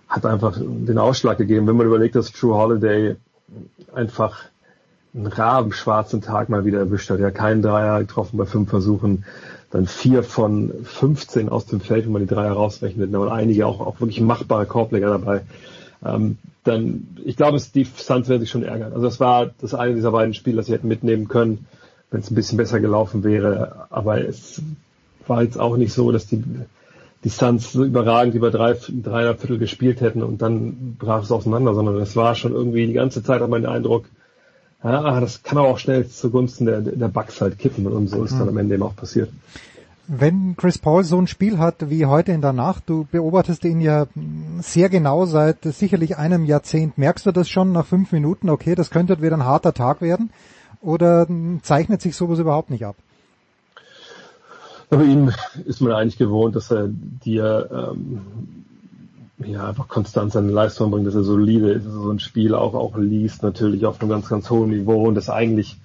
hat einfach den Ausschlag gegeben. Wenn man überlegt, dass True Holiday einfach einen rabenschwarzen Tag mal wieder erwischt hat. Ja, keinen Dreier getroffen bei fünf Versuchen. Dann vier von 15 aus dem Feld, wenn man die Dreier rausrechnet. Da waren einige auch, auch wirklich machbare Korbleger dabei. Ähm, dann, ich glaube, die Suns werden sich schon ärgern. Also das war das eine dieser beiden Spiele, das sie hätten mitnehmen können, wenn es ein bisschen besser gelaufen wäre. Aber es war jetzt auch nicht so, dass die, die Suns so überragend über drei, dreieinhalb Viertel gespielt hätten und dann brach es auseinander, sondern es war schon irgendwie die ganze Zeit hat man den Eindruck, ja, das kann aber auch schnell zugunsten der, der Bugs halt kippen und so ist mhm. dann am Ende eben auch passiert. Wenn Chris Paul so ein Spiel hat wie heute in der Nacht, du beobachtest ihn ja sehr genau seit sicherlich einem Jahrzehnt, merkst du das schon nach fünf Minuten, okay, das könnte wieder ein harter Tag werden? Oder zeichnet sich sowas überhaupt nicht ab? Aber ihm ist man eigentlich gewohnt, dass er dir ähm, ja einfach konstant seine Leistung bringt, dass er solide ist, dass er so ein Spiel auch auch liest, natürlich auf einem ganz, ganz hohen Niveau und das eigentlich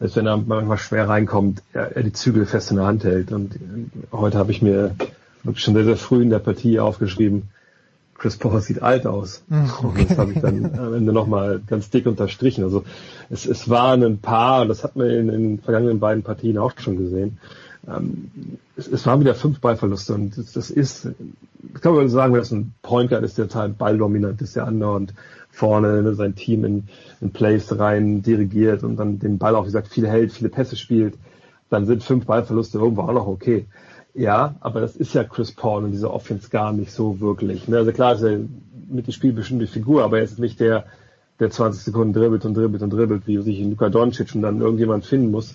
dass wenn er manchmal schwer reinkommt, er, die Zügel fest in der Hand hält. Und heute habe ich mir schon sehr, sehr früh in der Partie aufgeschrieben, Chris Paul sieht alt aus. Okay. Hm, und das habe ich dann am Ende nochmal ganz dick unterstrichen. Also es, es waren ein paar, und das hat man in den vergangenen beiden Partien auch schon gesehen, ähm, es, es waren wieder fünf Ballverluste und das, das ist, ich glaube, wir sagen, dass ein Point Guard ist, der total balldominant ist, der andauernd vorne ne, sein Team in, in Plays rein dirigiert und dann den Ball auch, wie gesagt, viel hält, viele Pässe spielt, dann sind fünf Ballverluste irgendwo auch noch okay. Ja, aber das ist ja Chris Paul und dieser Offense gar nicht so wirklich. Ne? Also klar ist er mit dem Spiel bestimmt die Figur, aber er ist nicht der, der 20 Sekunden dribbelt und dribbelt und dribbelt, wie sich Luka Doncic und dann irgendjemand finden muss.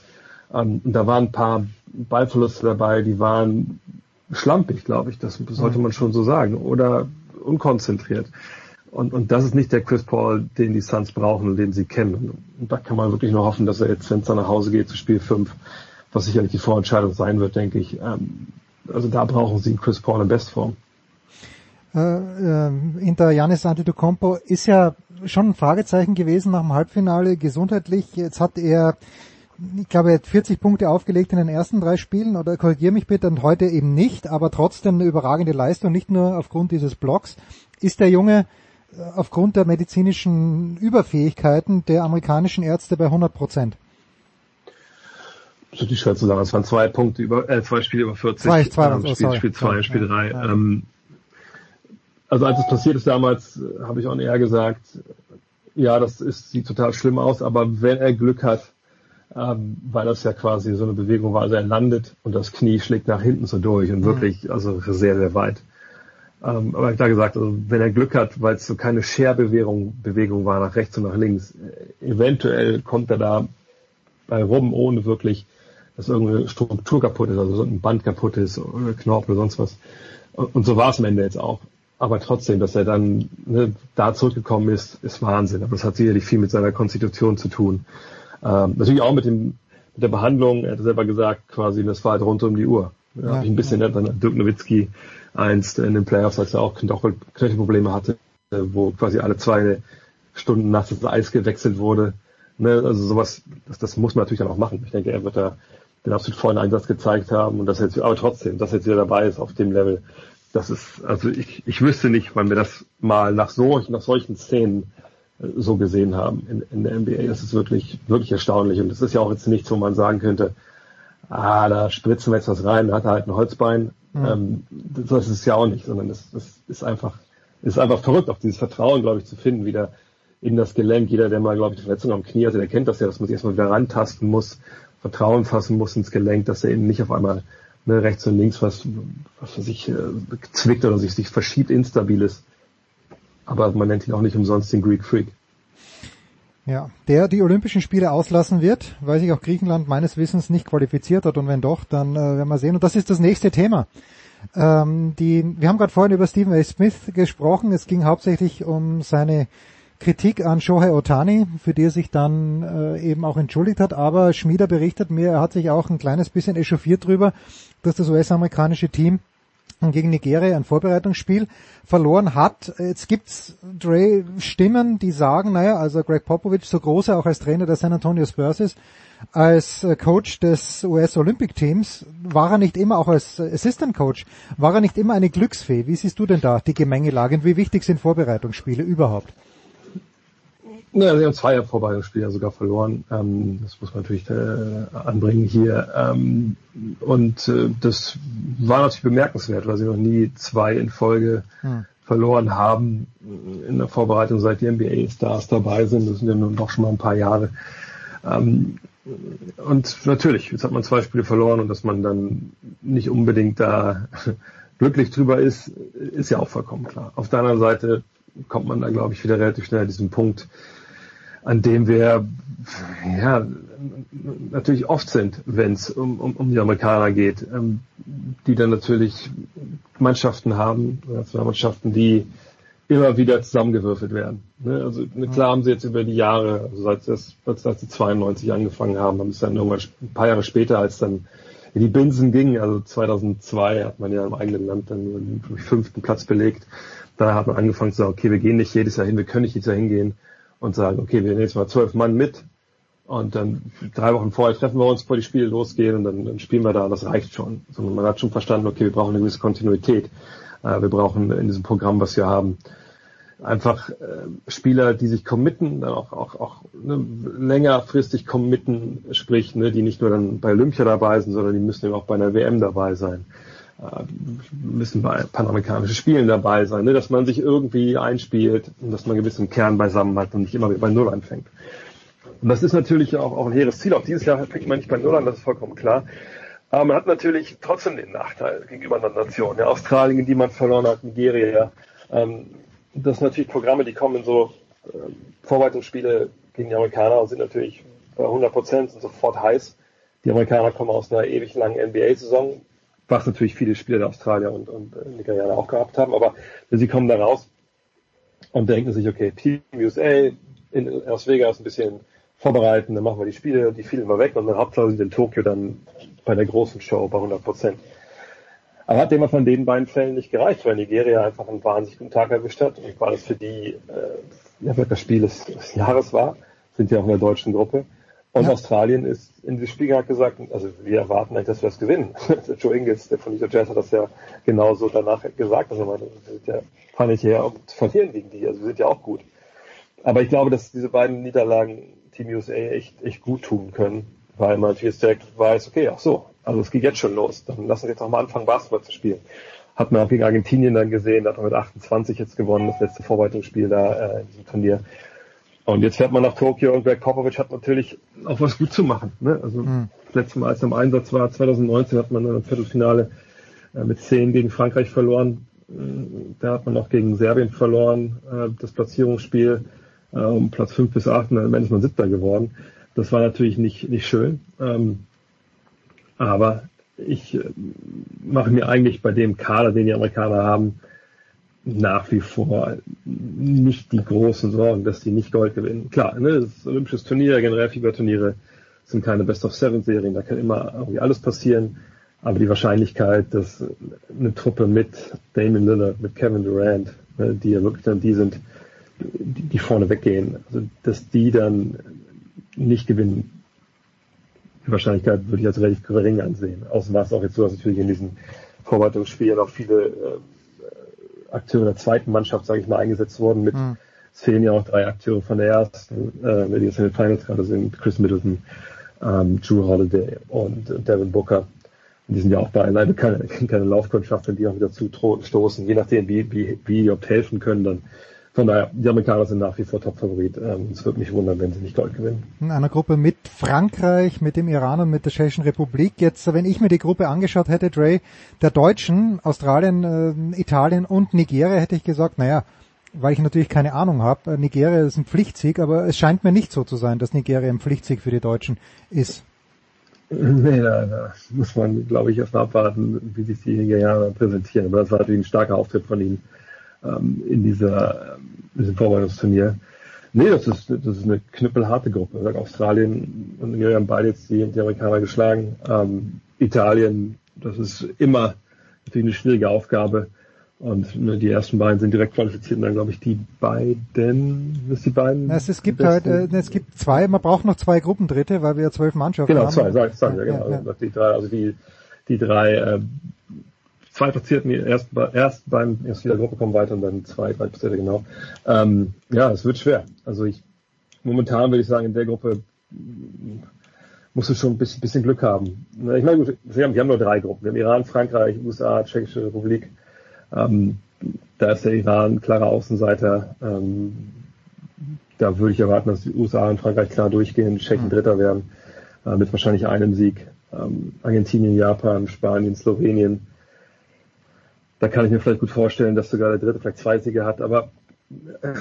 Um, und da waren ein paar Ballverluste dabei, die waren schlampig, glaube ich. Das sollte man schon so sagen. Oder unkonzentriert. Und, und das ist nicht der Chris Paul, den die Suns brauchen und den sie kennen. Und da kann man wirklich nur hoffen, dass er jetzt, wenn es dann nach Hause geht zu Spiel 5, was sicherlich die Vorentscheidung sein wird, denke ich. Ähm, also da brauchen sie einen Chris Paul in Bestform. Äh, äh, hinter Janis Antetokounmpo ist ja schon ein Fragezeichen gewesen nach dem Halbfinale gesundheitlich. Jetzt hat er, ich glaube, er hat 40 Punkte aufgelegt in den ersten drei Spielen oder korrigiere mich bitte und heute eben nicht, aber trotzdem eine überragende Leistung, nicht nur aufgrund dieses Blocks. Ist der Junge aufgrund der medizinischen Überfähigkeiten der amerikanischen Ärzte bei 100 Prozent. Das ist schwer zu sagen. Es waren zwei Punkte über, äh, zwei Spiele über 40. Zwei, zwei, ähm, Spiel, sorry. Spiel zwei, Spiel drei. Ja. Ähm, also als es passiert ist damals, äh, habe ich auch eher gesagt, ja, das ist, sieht total schlimm aus, aber wenn er Glück hat, ähm, weil das ja quasi so eine Bewegung war, also er landet und das Knie schlägt nach hinten so durch und mhm. wirklich, also sehr, sehr weit. Ähm, aber ich da gesagt, also wenn er Glück hat, weil es so keine Scherbewegung Bewegung war nach rechts und nach links, äh, eventuell kommt er da bei rum, ohne wirklich, dass irgendeine Struktur kaputt ist, also so ein Band kaputt ist oder Knorpel oder sonst was. Und so war es am Ende jetzt auch. Aber trotzdem, dass er dann ne, da zurückgekommen ist, ist Wahnsinn. Aber das hat sicherlich viel mit seiner Konstitution zu tun. Ähm, natürlich auch mit dem mit der Behandlung. Er hat selber gesagt, quasi, das war halt rund um die Uhr. Ja, ja, ein bisschen ja. dann Dirk Nowitzki einst in den Playoffs, als er auch Knöchelprobleme hatte, wo quasi alle zwei Stunden nachts das Eis gewechselt wurde. Ne, also sowas, das, das muss man natürlich dann auch machen. Ich denke, er wird da den absolut vollen Einsatz gezeigt haben und das jetzt, aber trotzdem, dass er jetzt wieder dabei ist auf dem Level, das ist, also ich, ich wüsste nicht, wann wir das mal nach so, nach solchen Szenen so gesehen haben in, in der NBA. Das ist wirklich, wirklich erstaunlich. Und das ist ja auch jetzt nichts, wo man sagen könnte, ah, da spritzen wir jetzt was rein, da hat er halt ein Holzbein. Mhm. Ähm, das ist es ja auch nicht, sondern das, das ist einfach, ist einfach verrückt, auch dieses Vertrauen, glaube ich, zu finden, wieder in das Gelenk. Jeder, der mal, glaube ich, eine Verletzung am Knie hatte, der kennt das ja, dass man sich erstmal wieder rantasten muss, Vertrauen fassen muss ins Gelenk, dass er eben nicht auf einmal ne, rechts und links was, was sich äh, zwickt oder sich, sich verschiebt, instabil ist. Aber man nennt ihn auch nicht umsonst den Greek Freak. Ja, der die Olympischen Spiele auslassen wird, weil sich auch Griechenland meines Wissens nicht qualifiziert hat und wenn doch, dann äh, werden wir sehen. Und das ist das nächste Thema. Ähm, die, wir haben gerade vorhin über Stephen A. Smith gesprochen. Es ging hauptsächlich um seine Kritik an Shohei Otani, für die er sich dann äh, eben auch entschuldigt hat. Aber Schmieder berichtet mir, er hat sich auch ein kleines bisschen echauffiert drüber, dass das US-amerikanische Team gegen Nigeria ein Vorbereitungsspiel verloren hat. Jetzt gibt's Dre Stimmen, die sagen, naja, also Greg Popovich, so groß er auch als Trainer der San Antonio Spurs ist, als äh, Coach des US Olympic Teams, war er nicht immer auch als Assistant Coach, war er nicht immer eine Glücksfee? Wie siehst du denn da die Gemengelage und wie wichtig sind Vorbereitungsspiele überhaupt? Naja, sie haben zwei Vorbereitungsspiele sogar verloren. Ähm, das muss man natürlich äh, anbringen hier. Ähm, und äh, das war natürlich bemerkenswert, weil sie noch nie zwei in Folge hm. verloren haben in der Vorbereitung, seit die NBA-Stars dabei sind. Das sind ja nun doch schon mal ein paar Jahre. Ähm, und natürlich, jetzt hat man zwei Spiele verloren und dass man dann nicht unbedingt da *laughs* glücklich drüber ist, ist ja auch vollkommen klar. Auf der anderen Seite kommt man da, glaube ich, wieder relativ schnell an diesen Punkt, an dem wir ja natürlich oft sind, wenn es um, um, um die Amerikaner geht, ähm, die dann natürlich Mannschaften haben, Mannschaften, die immer wieder zusammengewürfelt werden. Ne? Also ne, klar haben sie jetzt über die Jahre, also seit, das, seit sie 92 angefangen haben, haben es dann irgendwann ein paar Jahre später, als dann in die Binsen ging, also 2002 hat man ja im eigenen Land dann nur den fünften Platz belegt. Da hat man angefangen zu sagen, okay, wir gehen nicht jedes Jahr hin, wir können nicht jedes Jahr hingehen und sagen, okay, wir nehmen jetzt mal zwölf Mann mit und dann drei Wochen vorher treffen wir uns, bevor die Spiele losgehen und dann, dann spielen wir da, das reicht schon. Sondern man hat schon verstanden, okay, wir brauchen eine gewisse Kontinuität. Äh, wir brauchen in diesem Programm, was wir haben, einfach äh, Spieler, die sich committen, dann auch, auch, auch ne, längerfristig committen, sprich, ne, die nicht nur dann bei Olympia dabei sind, sondern die müssen eben auch bei einer WM dabei sein müssen bei panamerikanischen Spielen dabei sein, ne? dass man sich irgendwie einspielt und dass man gewissen Kern beisammen hat und nicht immer bei Null anfängt. Und das ist natürlich auch, auch ein hehres Ziel. Auch dieses Jahr fängt man nicht bei Null an, das ist vollkommen klar. Aber man hat natürlich trotzdem den Nachteil gegenüber anderen Nationen. Ja, Australien, die man verloren hat, Nigeria. Ähm, das sind natürlich Programme, die kommen in so äh, Vorbereitungsspiele gegen die Amerikaner und sind natürlich bei 100 Prozent sind sofort heiß. Die Amerikaner kommen aus einer ewig langen NBA-Saison, was natürlich viele Spieler der Australier und, und äh, Nigerianer auch gehabt haben, aber sie kommen da raus und denken sich, okay, Team USA in Las Vegas ein bisschen vorbereiten, dann machen wir die Spiele, die fielen mal weg und dann Hauptsache sind in Tokio dann bei der großen Show bei 100 Prozent. Aber hat dem von den beiden Fällen nicht gereicht, weil Nigeria einfach einen wahnsinnig guten Tag erwischt hat und weil es für die äh, ja, das Spiel des, des Jahres war, sind ja auch in der deutschen Gruppe. Und ja. Australien ist in diesem Spiel gerade gesagt, also wir erwarten eigentlich, dass wir das gewinnen. *laughs* Joe Ingles, der von Utah Jazz, hat das ja genauso danach gesagt. Also wir sind ja, fahren nicht her, zu verlieren gegen die. Also wir sind ja auch gut. Aber ich glaube, dass diese beiden Niederlagen Team USA echt, echt gut tun können, weil man natürlich jetzt direkt weiß, okay, ach so, also es geht jetzt schon los. Dann lassen wir jetzt auch mal anfangen, Basketball zu spielen. Hat man auch gegen Argentinien dann gesehen, da hat man mit 28 jetzt gewonnen, das letzte Vorbereitungsspiel da äh, in diesem Turnier. Und jetzt fährt man nach Tokio und Greg Popovich hat natürlich auch was gut zu machen. Ne? Also mhm. das letzte Mal, als er im Einsatz war, 2019, hat man dann im Viertelfinale äh, mit 10 gegen Frankreich verloren. Äh, da hat man auch gegen Serbien verloren, äh, das Platzierungsspiel äh, um Platz 5 bis 8 und dann ist man Siebter geworden. Das war natürlich nicht, nicht schön. Ähm, aber ich äh, mache mir eigentlich bei dem Kader, den die Amerikaner haben, nach wie vor nicht die großen Sorgen, dass die nicht Gold gewinnen. Klar, ne, das ist ein olympisches Turnier, generell Fieberturniere sind keine Best-of-Seven-Serien, da kann immer irgendwie alles passieren, aber die Wahrscheinlichkeit, dass eine Truppe mit Damon Lillard, mit Kevin Durant, ne, die ja wirklich dann die sind, die, die vorne weggehen, also dass die dann nicht gewinnen, die Wahrscheinlichkeit würde ich als relativ gering ansehen. Außerdem war es auch jetzt so, dass natürlich in diesen Vorbereitungsspielen auch viele äh, Akteure der zweiten Mannschaft, sage ich mal, eingesetzt worden mit mhm. Es fehlen ja auch drei Akteure von der ersten, äh, die jetzt in den Finals gerade sind, Chris Middleton, ähm, Drew Holiday und äh, Devin Booker. Und die sind ja auch beileibe keine, keine Laufkundschaft, wenn die auch wieder zu stoßen, je nachdem, wie, wie, wie die überhaupt helfen können, dann von daher, die Amerikaner sind nach wie vor Top-Favorit. Ähm, es würde mich wundern, wenn sie nicht Gold gewinnen. In einer Gruppe mit Frankreich, mit dem Iran und mit der Tschechischen Republik. Jetzt, wenn ich mir die Gruppe angeschaut hätte, Dre, der Deutschen, Australien, äh, Italien und Nigeria, hätte ich gesagt, naja, weil ich natürlich keine Ahnung habe, äh, Nigeria ist ein Pflichtsieg, aber es scheint mir nicht so zu sein, dass Nigeria ein Pflichtsieg für die Deutschen ist. *laughs* Nee, da, da muss man, glaube ich, erst mal abwarten, wie sich die Nigerianer präsentieren. Aber das war natürlich ein starker Auftritt von ihnen ähm, in dieser, ähm, diesem Vorbereitungsturnier. Nee, das ist, das ist eine knüppelharte Gruppe. Australien und Nigeria haben beide jetzt die, die Amerikaner geschlagen. Ähm, Italien, das ist immer natürlich eine schwierige Aufgabe. Und ne, die ersten beiden sind direkt qualifiziert und dann glaube ich die beiden, was die beiden? Es, es gibt halt, äh, es gibt zwei, man braucht noch zwei Gruppendritte, weil wir ja zwölf Mannschaften genau, haben. Genau, zwei, sag, sag ja, genau. Ja, ja. Die drei, also die, die drei äh, zwei Platzierten erst, erst beim erst wieder Gruppe kommen weiter und dann zwei, drei Platzierte genau. Ähm, ja, es wird schwer. Also ich momentan würde ich sagen, in der Gruppe musst du schon ein bisschen, bisschen Glück haben. Ich meine, gut, wir haben, wir haben nur drei Gruppen. Wir haben Iran, Frankreich, USA, Tschechische Republik. Ähm, da ist der Iran klarer Außenseiter. Ähm, da würde ich erwarten, dass die USA und Frankreich klar durchgehen, Tschechen Dritter werden, äh, mit wahrscheinlich einem Sieg. Ähm, Argentinien, Japan, Spanien, Slowenien da kann ich mir vielleicht gut vorstellen, dass sogar der dritte vielleicht zwei Siege hat. Aber äh,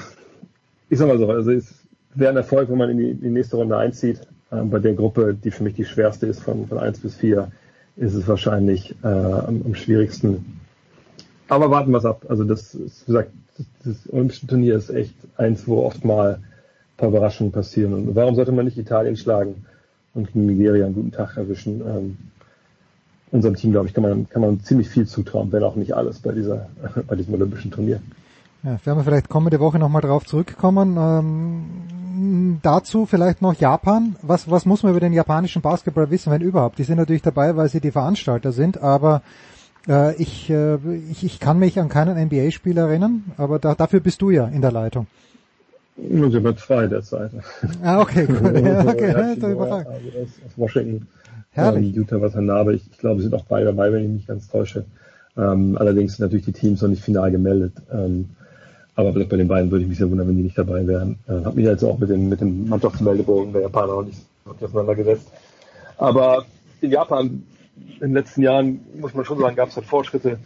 ich sag mal so, also es wäre ein Erfolg, wenn man in die, in die nächste Runde einzieht. Ähm, bei der Gruppe, die für mich die schwerste ist, von, von eins bis vier, ist es wahrscheinlich äh, am, am schwierigsten. Aber warten wir es ab. Also das ist, wie gesagt, das, das Olympische Turnier ist echt eins, wo oft mal ein paar Überraschungen passieren. Und warum sollte man nicht Italien schlagen und Nigeria einen guten Tag erwischen? Ähm, unserem Team, glaube ich, kann man, kann man ziemlich viel zutrauen, wenn auch nicht alles bei dieser, *laughs* bei diesem Olympischen Turnier. Ja, werden wir vielleicht kommende Woche nochmal drauf zurückkommen. Ähm, dazu vielleicht noch Japan. Was, was muss man über den japanischen Basketball wissen, wenn überhaupt? Die sind natürlich dabei, weil sie die Veranstalter sind, aber äh, ich, äh, ich, ich kann mich an keinen NBA-Spiel erinnern, aber da, dafür bist du ja in der Leitung. Nur sind wir zwei derzeit. Ah, okay, gut. *laughs* *laughs* Ja, okay, ja, überragend. Also aus Washington Herrlich. Ähm, Utah Watanabe, ich, ich glaube, sind auch beide dabei, wenn ich mich ganz täusche. Ähm, allerdings sind natürlich die Teams noch nicht final gemeldet. Ähm, aber bei den beiden würde ich mich sehr wundern, wenn die nicht dabei wären. Äh, habe mich jetzt auch mit dem, mit dem Mannschaftsmeldebogen der Japaner noch nicht auseinandergesetzt. Aber in Japan in den letzten Jahren, muss man schon sagen, gab es halt Fortschritte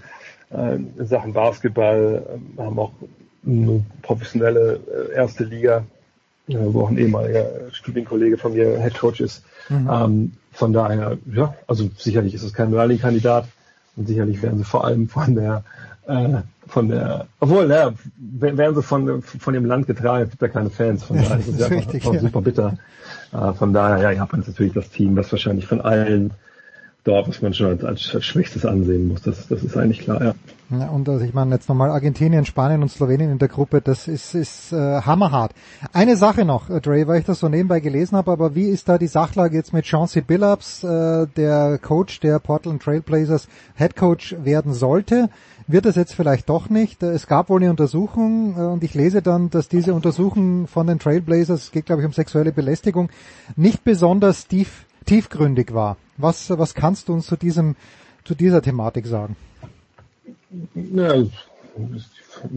äh, in Sachen Basketball, äh, haben auch eine professionelle äh, erste Liga, wo auch ein ehemaliger Studienkollege von mir Head Coach ist. Mhm. Ähm, von daher, ja, also sicherlich ist es kein Rallye-Kandidat und sicherlich werden sie vor allem von der äh, von der, obwohl, ja, werden sie von, von dem Land getragen, es gibt ja keine Fans, von daher ist es *laughs* ja richtig, ja. super bitter. Äh, von daher, ja, Japan ist natürlich das Team, das wahrscheinlich von allen dort, was man schon als, als, schwächstes ansehen muss. Das, das ist eigentlich klar, ja. ja und also ich meine jetzt nochmal Argentinien, Spanien und Slowenien in der Gruppe, das ist, ist äh, hammerhart. Eine Sache noch, äh, Dre, weil ich das so nebenbei gelesen habe, aber wie ist da die Sachlage jetzt mit Chauncey Billups, äh, der Coach der Portland Trailblazers, Head Coach werden sollte? Wird es jetzt vielleicht doch nicht? Äh, es gab wohl eine Untersuchung und ich lese dann, dass diese Untersuchung von den Trailblazers, es geht glaube ich um sexuelle Belästigung, nicht besonders tief, tiefgründig war. Was, was kannst du uns zu diesem, zu dieser Thematik sagen? Ja,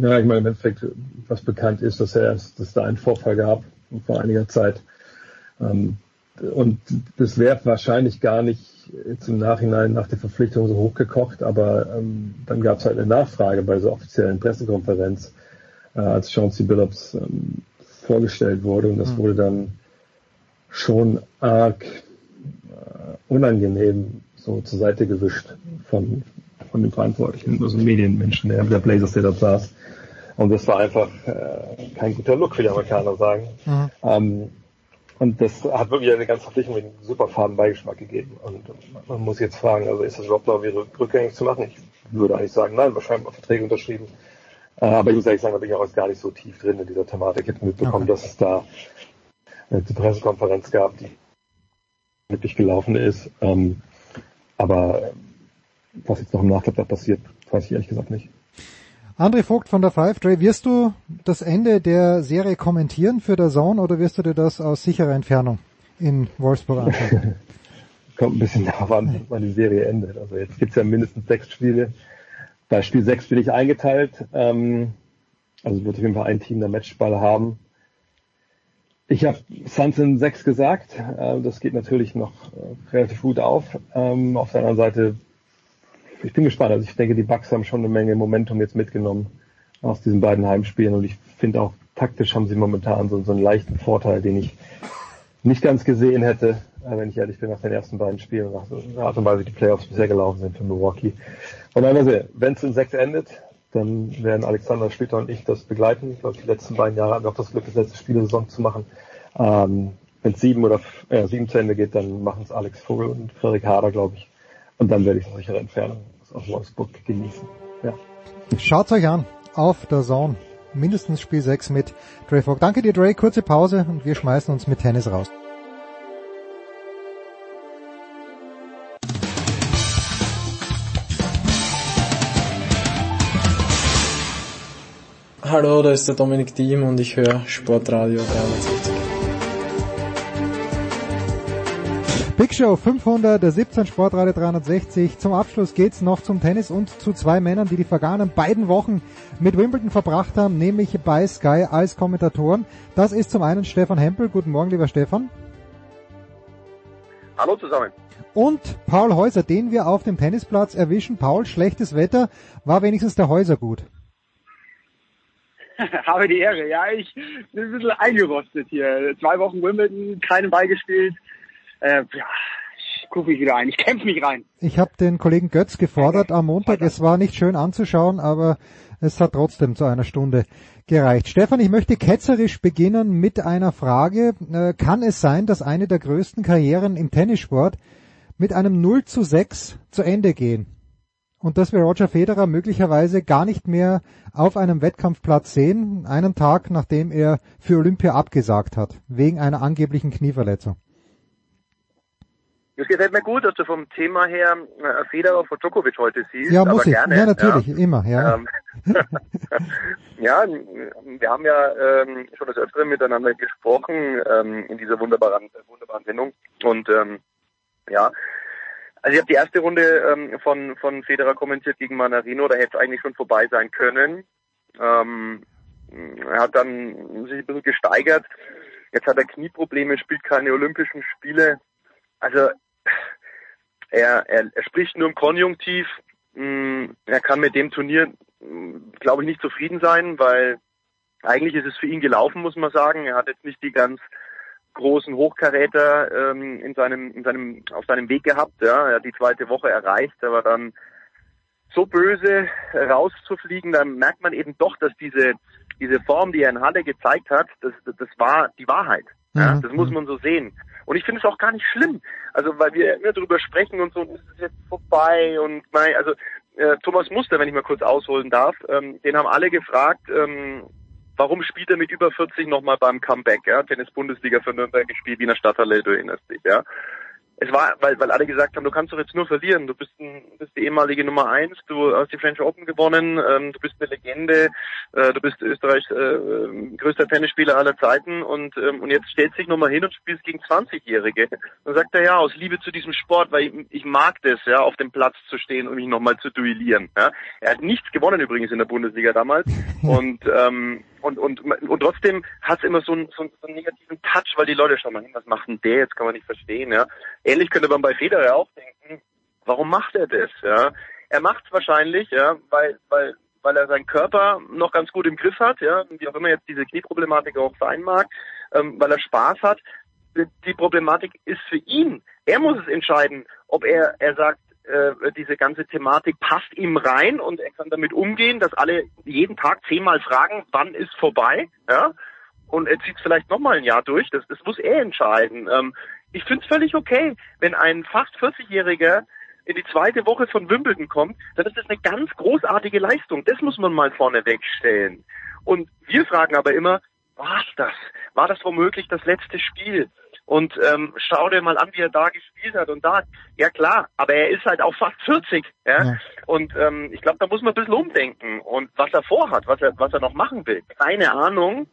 ja, ich meine, im Endeffekt, was bekannt ist, dass er, dass es da einen Vorfall gab vor einiger Zeit. Ähm, und das wäre wahrscheinlich gar nicht im Nachhinein nach der Verpflichtung so hochgekocht, aber ähm, dann gab es halt eine Nachfrage bei so offiziellen Pressekonferenz, äh, als Chauncey Billups ähm, vorgestellt wurde und das mhm. wurde dann schon arg unangenehm so zur Seite gewischt von, von dem Verantwortlichen, also Medienmenschen, der, der Blazers, der da saß. Und das war einfach äh, kein guter Look, für die Amerikaner sagen. Mhm. Ähm, und das hat wirklich eine ganze Verpflichtung mit einem super faden Beigeschmack gegeben. Und man muss jetzt fragen, also ist das überhaupt noch wieder rückgängig zu machen? Ich würde eigentlich sagen, nein, wahrscheinlich mal Verträge unterschrieben. Äh, aber ich muss ehrlich sagen, da bin ich auch gar nicht so tief drin in dieser Thematik. Ich habe mitbekommen, okay. dass es da eine Pressekonferenz gab, die wirklich gelaufen ist. Ähm, aber was jetzt noch im Nachklapp da passiert, weiß ich ehrlich gesagt nicht. André Vogt von der Five, Dre, wirst du das Ende der Serie kommentieren für der Zone oder wirst du dir das aus sicherer Entfernung in Wolfsburg anschauen? *laughs* Kommt ein bisschen darauf an, wann die Serie endet. Also jetzt gibt's ja mindestens sechs Spiele. Bei Spiel sechs bin ich eingeteilt. Ähm, also wird auf jeden Fall ein Team der Matchball haben. Ich habe Suns in sechs gesagt. Äh, das geht natürlich noch äh, relativ gut auf. Ähm, auf der anderen Seite ich bin gespannt. Also ich denke, die Bucks haben schon eine Menge Momentum jetzt mitgenommen aus diesen beiden Heimspielen und ich finde auch taktisch haben sie momentan so, einen leichten Vorteil, den ich nicht ganz gesehen hätte, äh, wenn ich ehrlich bin, nach den ersten beiden Spielen, nach der Art und Weise, wie die Playoffs bisher gelaufen sind für Milwaukee. Und dann sehen, wenn es in sechs endet, dann werden Alexander Schlüter und ich das begleiten. Ich glaube, die letzten beiden Jahre hatten wir auch das Glück, das letzte Spiel der Saison zu machen. Ähm, wenn es sieben oder äh, sieben zu Ende geht, dann machen es Alex Vogel und Frederik Hader, glaube ich. Und dann werde ich es sichere Entfernung aus Wolfsburg genießen. Ja. Schaut euch an auf der Zone. Mindestens Spiel 6 mit Dre Fogg. Danke dir, Dre. Kurze Pause und wir schmeißen uns mit Tennis raus. Hallo, da ist der Dominik Diem und ich höre Sportradio 360. Big Show 517 Sportradio 360. Zum Abschluss geht's noch zum Tennis und zu zwei Männern, die die vergangenen beiden Wochen mit Wimbledon verbracht haben, nämlich bei Sky als Kommentatoren. Das ist zum einen Stefan Hempel. Guten Morgen, lieber Stefan. Hallo zusammen. Und Paul Häuser, den wir auf dem Tennisplatz erwischen. Paul, schlechtes Wetter, war wenigstens der Häuser gut. *laughs* Habe die Ehre. Ja, ich bin ein bisschen eingerostet hier. Zwei Wochen Wimbledon, keinen Ball gespielt äh, ja, ich gucke mich wieder ein, ich kämpfe mich rein. Ich habe den Kollegen Götz gefordert am Montag. Es war nicht schön anzuschauen, aber es hat trotzdem zu einer Stunde gereicht. Stefan, ich möchte ketzerisch beginnen mit einer Frage. Äh, kann es sein, dass eine der größten Karrieren im Tennissport mit einem 0 zu 6 zu Ende gehen? Und dass wir Roger Federer möglicherweise gar nicht mehr auf einem Wettkampfplatz sehen, einen Tag nachdem er für Olympia abgesagt hat, wegen einer angeblichen Knieverletzung. Es gefällt mir gut, dass du vom Thema her äh, Federer vor Djokovic heute siehst. Ja, muss ich. Gerne, ja, natürlich, ja. immer, ja. Ähm, *laughs* ja, wir haben ja ähm, schon das Öfteren miteinander gesprochen ähm, in dieser wunderbaren, wunderbaren Sendung. Und ähm, ja, also ich habe die erste Runde ähm, von, von Federer kommentiert gegen Manarino, da hätte es eigentlich schon vorbei sein können. Ähm, er hat dann sich ein bisschen gesteigert. Jetzt hat er Knieprobleme, spielt keine Olympischen Spiele. Also er, er, er spricht nur im Konjunktiv. Mm, er kann mit dem Turnier, mm, glaube ich, nicht zufrieden sein, weil eigentlich ist es für ihn gelaufen, muss man sagen. Er hat jetzt nicht die ganz großen Hochkaräter ähm, in seinem, in seinem, auf seinem Weg gehabt. Ja. Er hat die zweite Woche erreicht, aber dann so böse rauszufliegen, dann merkt man eben doch, dass diese, diese Form, die er in Halle gezeigt hat, das, das war die Wahrheit. Ja, Mhm. das muss man so sehen. Und ich finde es auch gar nicht schlimm. Also weil wir immer drüber sprechen und so, und ist es jetzt vorbei und nein, also äh, Thomas Muster, wenn ich mal kurz ausholen darf, ähm, den haben alle gefragt, ähm, warum spielt er mit über 40 nochmal beim Comeback, ja? Tennis-Bundesliga für Nürnberg gespielt, Wiener Stadthalle, du erinnerst dich, ja? Es war, weil, weil alle gesagt haben, du kannst doch jetzt nur verlieren. Du bist, ein, bist die ehemalige Nummer eins, du hast die French Open gewonnen, ähm, du bist eine Legende, äh, du bist Österreichs äh, größter Tennisspieler aller Zeiten und, ähm, und jetzt stellst dich nochmal hin und spielst gegen 20-Jährige. Dann sagt er ja, aus Liebe zu diesem Sport, weil ich, ich mag das, ja, auf dem Platz zu stehen und mich nochmal zu duellieren. Ja. Er hat nichts gewonnen übrigens in der Bundesliga damals *laughs* und ähm, und, und, und trotzdem hat es immer so einen, so, einen, so einen negativen Touch, weil die Leute schauen mal was macht denn der jetzt, kann man nicht verstehen, ja. Ähnlich könnte man bei Federer auch denken, warum macht er das, ja. Er macht es wahrscheinlich, ja, weil, weil, weil er seinen Körper noch ganz gut im Griff hat, ja, wie auch immer jetzt diese Knieproblematik auch sein mag, ähm, weil er Spaß hat. Die Problematik ist für ihn. Er muss es entscheiden, ob er, er sagt, äh, diese ganze Thematik passt ihm rein und er kann damit umgehen, dass alle jeden Tag zehnmal fragen, wann ist vorbei, ja, und er zieht es vielleicht nochmal ein Jahr durch, das, das muss er entscheiden. Ähm, ich finde es völlig okay, wenn ein fast 40-Jähriger in die zweite Woche von Wimbledon kommt, dann ist das eine ganz großartige Leistung. Das muss man mal vorne wegstellen. Und wir fragen aber immer, war's das? War das womöglich das letzte Spiel? Und ähm, schau dir mal an, wie er da gespielt hat und da. Ja klar, aber er ist halt auch fast 40. Ja? ja. Und ähm, ich glaube, da muss man ein bisschen umdenken. Und was er vorhat, was er, was er noch machen will, keine Ahnung,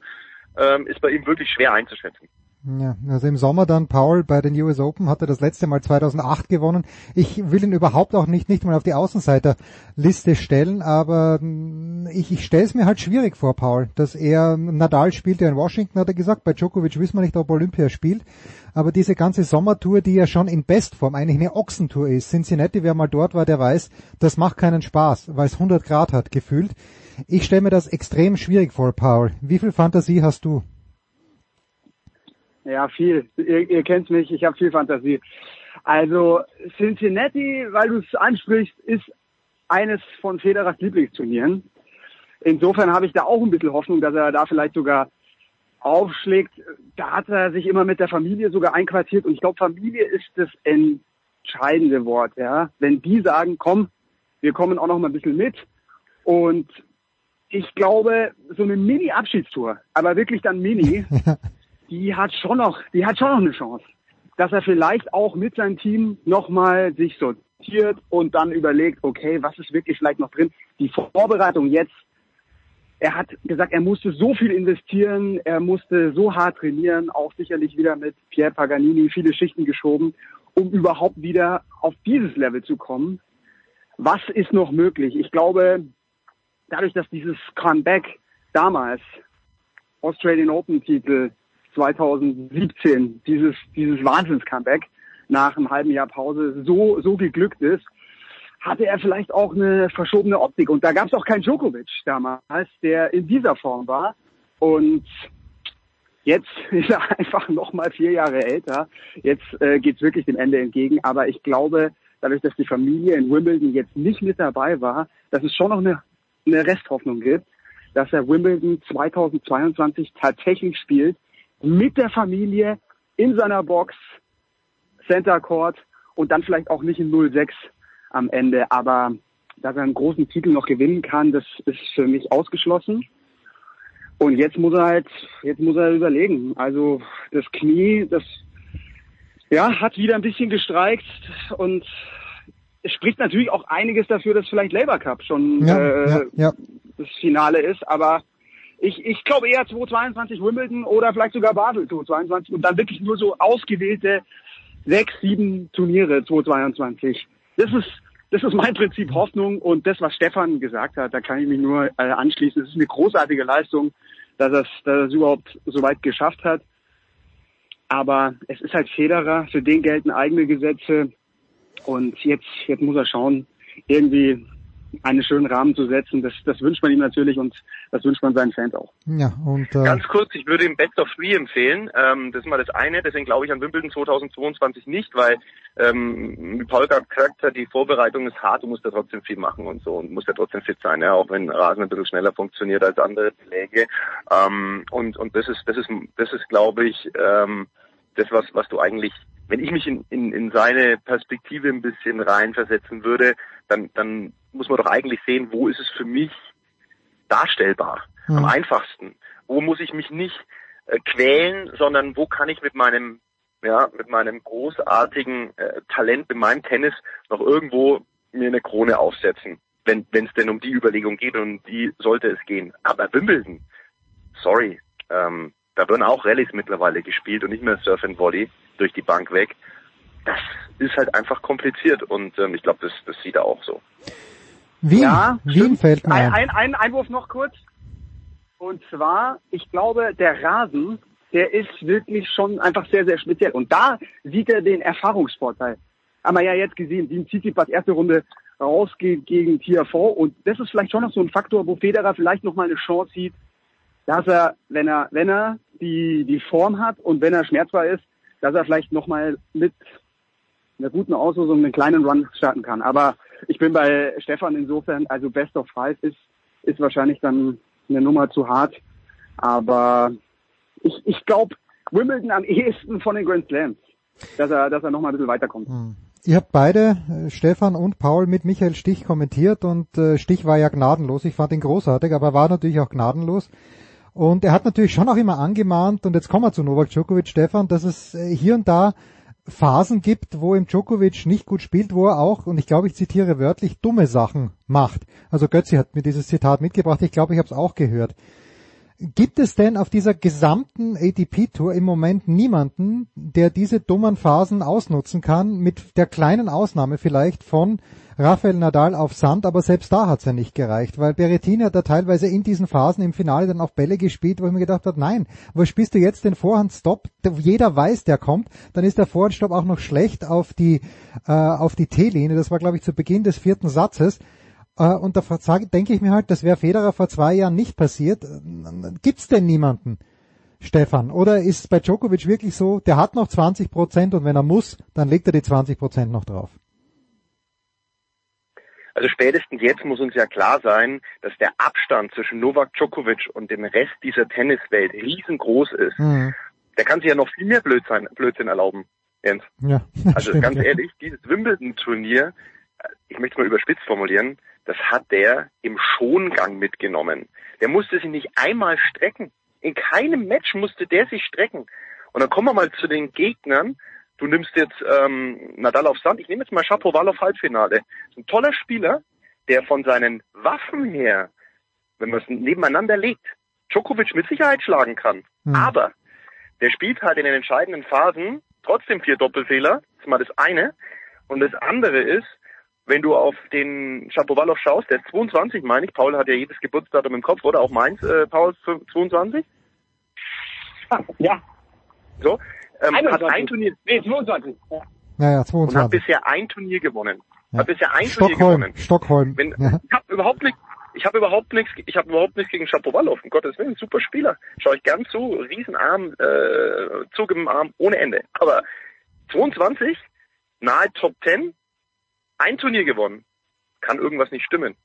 ähm, ist bei ihm wirklich schwer einzuschätzen. Ja, also im Sommer dann Paul bei den US Open hat er das letzte Mal 2008 gewonnen. Ich will ihn überhaupt auch nicht, nicht mal auf die Außenseiterliste stellen, aber hm, ich, ich stelle es mir halt schwierig vor, Paul, dass er, Nadal spielt ja in Washington, hat er gesagt, bei Djokovic wissen wir nicht, ob Olympia spielt, aber diese ganze Sommertour, die ja schon in Bestform eigentlich eine Ochsentour ist, Cincinnati, wer mal dort war, der weiß, das macht keinen Spaß, weil es 100 Grad hat, gefühlt. Ich stelle mir das extrem schwierig vor, Paul. Wie viel Fantasie hast du? Ja, viel. Ihr, ihr kennt mich, ich habe viel Fantasie. Also Cincinnati, weil du es ansprichst, ist eines von Federers Lieblingsturnieren. Insofern habe ich da auch ein bisschen Hoffnung, dass er da vielleicht sogar aufschlägt. Da hat er sich immer mit der Familie sogar einquartiert und ich glaube, Familie ist das entscheidende Wort. Ja, wenn die sagen, komm, wir kommen auch noch mal ein bisschen mit und ich glaube, so eine Mini-Abschiedstour, aber wirklich dann Mini, *laughs* die hat schon noch, die hat schon noch eine Chance, dass er vielleicht auch mit seinem Team nochmal sich sortiert und dann überlegt, okay, was ist wirklich vielleicht noch drin? Die Vorbereitung jetzt, er hat gesagt, er musste so viel investieren, er musste so hart trainieren, auch sicherlich wieder mit Pierre Paganini viele Schichten geschoben, um überhaupt wieder auf dieses Level zu kommen. Was ist noch möglich? Ich glaube, dadurch, dass dieses Comeback damals Australian Open Titel 2017 dieses, dieses Wahnsinns-Comeback nach einem halben Jahr Pause so, so geglückt ist, hatte er vielleicht auch eine verschobene Optik. Und da gab es auch keinen Djokovic damals, der in dieser Form war. Und jetzt *laughs* ist er einfach nochmal vier Jahre älter. Jetzt äh, geht es wirklich dem Ende entgegen. Aber ich glaube, dadurch, dass die Familie in Wimbledon jetzt nicht mit dabei war, dass es schon noch eine, eine Resthoffnung gibt, dass er Wimbledon 2022 tatsächlich spielt mit der Familie in seiner Box, Center Court und dann vielleicht auch nicht in 06 am Ende. Aber dass er einen großen Titel noch gewinnen kann, das ist für mich ausgeschlossen. Und jetzt muss er halt, jetzt muss er überlegen. Also das Knie, das ja, hat wieder ein bisschen gestreikt und es spricht natürlich auch einiges dafür, dass vielleicht Labour Cup schon ja, äh, ja, ja. das Finale ist, aber ich, ich glaube eher 2022 Wimbledon oder vielleicht sogar Basel 2022 und dann wirklich nur so ausgewählte sechs, sieben Turniere 2022. Das ist, das ist mein Prinzip Hoffnung und das, was Stefan gesagt hat, da kann ich mich nur äh, anschließen. Es ist eine großartige Leistung, dass er es überhaupt so weit geschafft hat. Aber es ist halt Federer, für den gelten eigene Gesetze und jetzt, jetzt muss er schauen, irgendwie einen schönen Rahmen zu setzen. Das, das wünscht man ihm natürlich und das wünscht man seinen Fans auch. Ja, und, äh Ganz kurz, ich würde ihm Best of Three empfehlen. Ähm, das ist mal das eine. Deswegen glaube ich an Wimbledon 2022 nicht, weil ähm, wie Paul gerade gesagt hat, die Vorbereitung ist hart. Du musst ja trotzdem viel machen und so und musst ja trotzdem fit sein, ja, auch wenn Rasen ein bisschen schneller funktioniert als andere Beläge. Ähm, und und das ist das ist das ist glaube ich ähm, das was was du eigentlich wenn ich mich in, in, in seine Perspektive ein bisschen reinversetzen würde, dann, dann muss man doch eigentlich sehen, wo ist es für mich darstellbar, mhm. am einfachsten. Wo muss ich mich nicht äh, quälen, sondern wo kann ich mit meinem, ja, mit meinem großartigen äh, Talent, mit meinem Tennis noch irgendwo mir eine Krone aufsetzen, wenn es denn um die Überlegung geht und um die sollte es gehen. Aber Wimbledon, sorry, ähm, da werden auch Rallyes mittlerweile gespielt und nicht mehr Surf and Volley durch die Bank weg. Das ist halt einfach kompliziert und ähm, ich glaube, das, das sieht er auch so. Wien, ja, Wien fällt mir ein. Ein, ein Einwurf noch kurz. Und zwar, ich glaube, der Rasen, der ist wirklich schon einfach sehr, sehr speziell. Und da sieht er den Erfahrungsvorteil. Haben wir ja jetzt gesehen, Dean Tsitsipas erste Runde rausgeht gegen Tiafoe. Und das ist vielleicht schon noch so ein Faktor, wo Federer vielleicht noch mal eine Chance sieht, dass er, wenn er, wenn er die, die Form hat und wenn er schmerzbar ist, dass er vielleicht noch mal mit einer guten Auslosung einen kleinen Run starten kann. Aber ich bin bei Stefan insofern, also Best of Five ist, ist wahrscheinlich dann eine Nummer zu hart. Aber ich, ich glaube, Wimbledon am ehesten von den Grand Slams, dass er, dass er noch mal ein bisschen weiterkommt. Hm. Ihr habt beide, äh, Stefan und Paul, mit Michael Stich kommentiert und äh, Stich war ja gnadenlos. Ich fand ihn großartig, aber war natürlich auch gnadenlos. Und er hat natürlich schon auch immer angemahnt, und jetzt kommen wir zu Novak Djokovic, Stefan, dass es äh, hier und da Phasen gibt, wo im Djokovic nicht gut spielt, wo er auch, und ich glaube, ich zitiere wörtlich, dumme Sachen macht. Also Götzi hat mir dieses Zitat mitgebracht, ich glaube, ich habe es auch gehört. Gibt es denn auf dieser gesamten ATP-Tour im Moment niemanden, der diese dummen Phasen ausnutzen kann, mit der kleinen Ausnahme vielleicht von Rafael Nadal auf Sand, aber selbst da hat's ja nicht gereicht, weil Berrettini hat da teilweise in diesen Phasen im Finale dann auch Bälle gespielt, wo ich mir gedacht habe, nein, wo spielst du jetzt den Vorhandstopp? Jeder weiß, der kommt, dann ist der Vorhandstopp auch noch schlecht auf die äh, auf die T-Linie. Das war, glaube ich, zu Beginn des vierten Satzes. Äh, und da denke ich mir halt, das wäre Federer vor zwei Jahren nicht passiert. Gibt's denn niemanden? Stefan, oder ist es bei Djokovic wirklich so, der hat noch 20 Prozent und wenn er muss, dann legt er die 20 Prozent noch drauf? Also spätestens jetzt muss uns ja klar sein, dass der Abstand zwischen Novak Djokovic und dem Rest dieser Tenniswelt riesengroß ist. Mhm. Der kann sich ja noch viel mehr Blödsinn, Blödsinn erlauben, Jens. Ja, also stimmt, *laughs* ganz ja. ehrlich, dieses Wimbledon-Turnier, äh, ich möchte es mal überspitzt formulieren, das hat der im Schongang mitgenommen. Der musste sich nicht einmal strecken. In keinem Match musste der sich strecken. Und dann kommen wir mal zu den Gegnern, du nimmst jetzt ähm, Nadal auf Sand, ich nehme jetzt mal Shapovalov auf Halbfinale. Ein toller Spieler, der von seinen Waffen her, wenn man es nebeneinander legt, Djokovic mit Sicherheit schlagen kann. Mhm. Aber der spielt halt in den entscheidenden Phasen trotzdem vier Doppelfehler. Das ist mal das eine. Und das andere ist, wenn du auf den Shapovalov schaust, der ist 22, meine ich. Paul hat ja jedes Geburtsdatum im Kopf, oder? Auch meins, äh, Paul, 22? Ja. So, ähm, hat ein Turnier, nee, 22. Ja, ja, ja 22. Und hat bisher ein Turnier gewonnen. Ja. Hat bisher ein Stockholm, Turnier gewonnen. Stockholm. Wenn, ja. Ich habe überhaupt nichts, ich habe überhaupt nichts, ich habe überhaupt nichts gegen Shapovalov. Um Gottes Willen, super Spieler. Schau ich gern zu, Riesenarm, äh, Zug im Arm ohne Ende. Aber 22, nahe Top 10, ein Turnier gewonnen. Kann irgendwas nicht stimmen.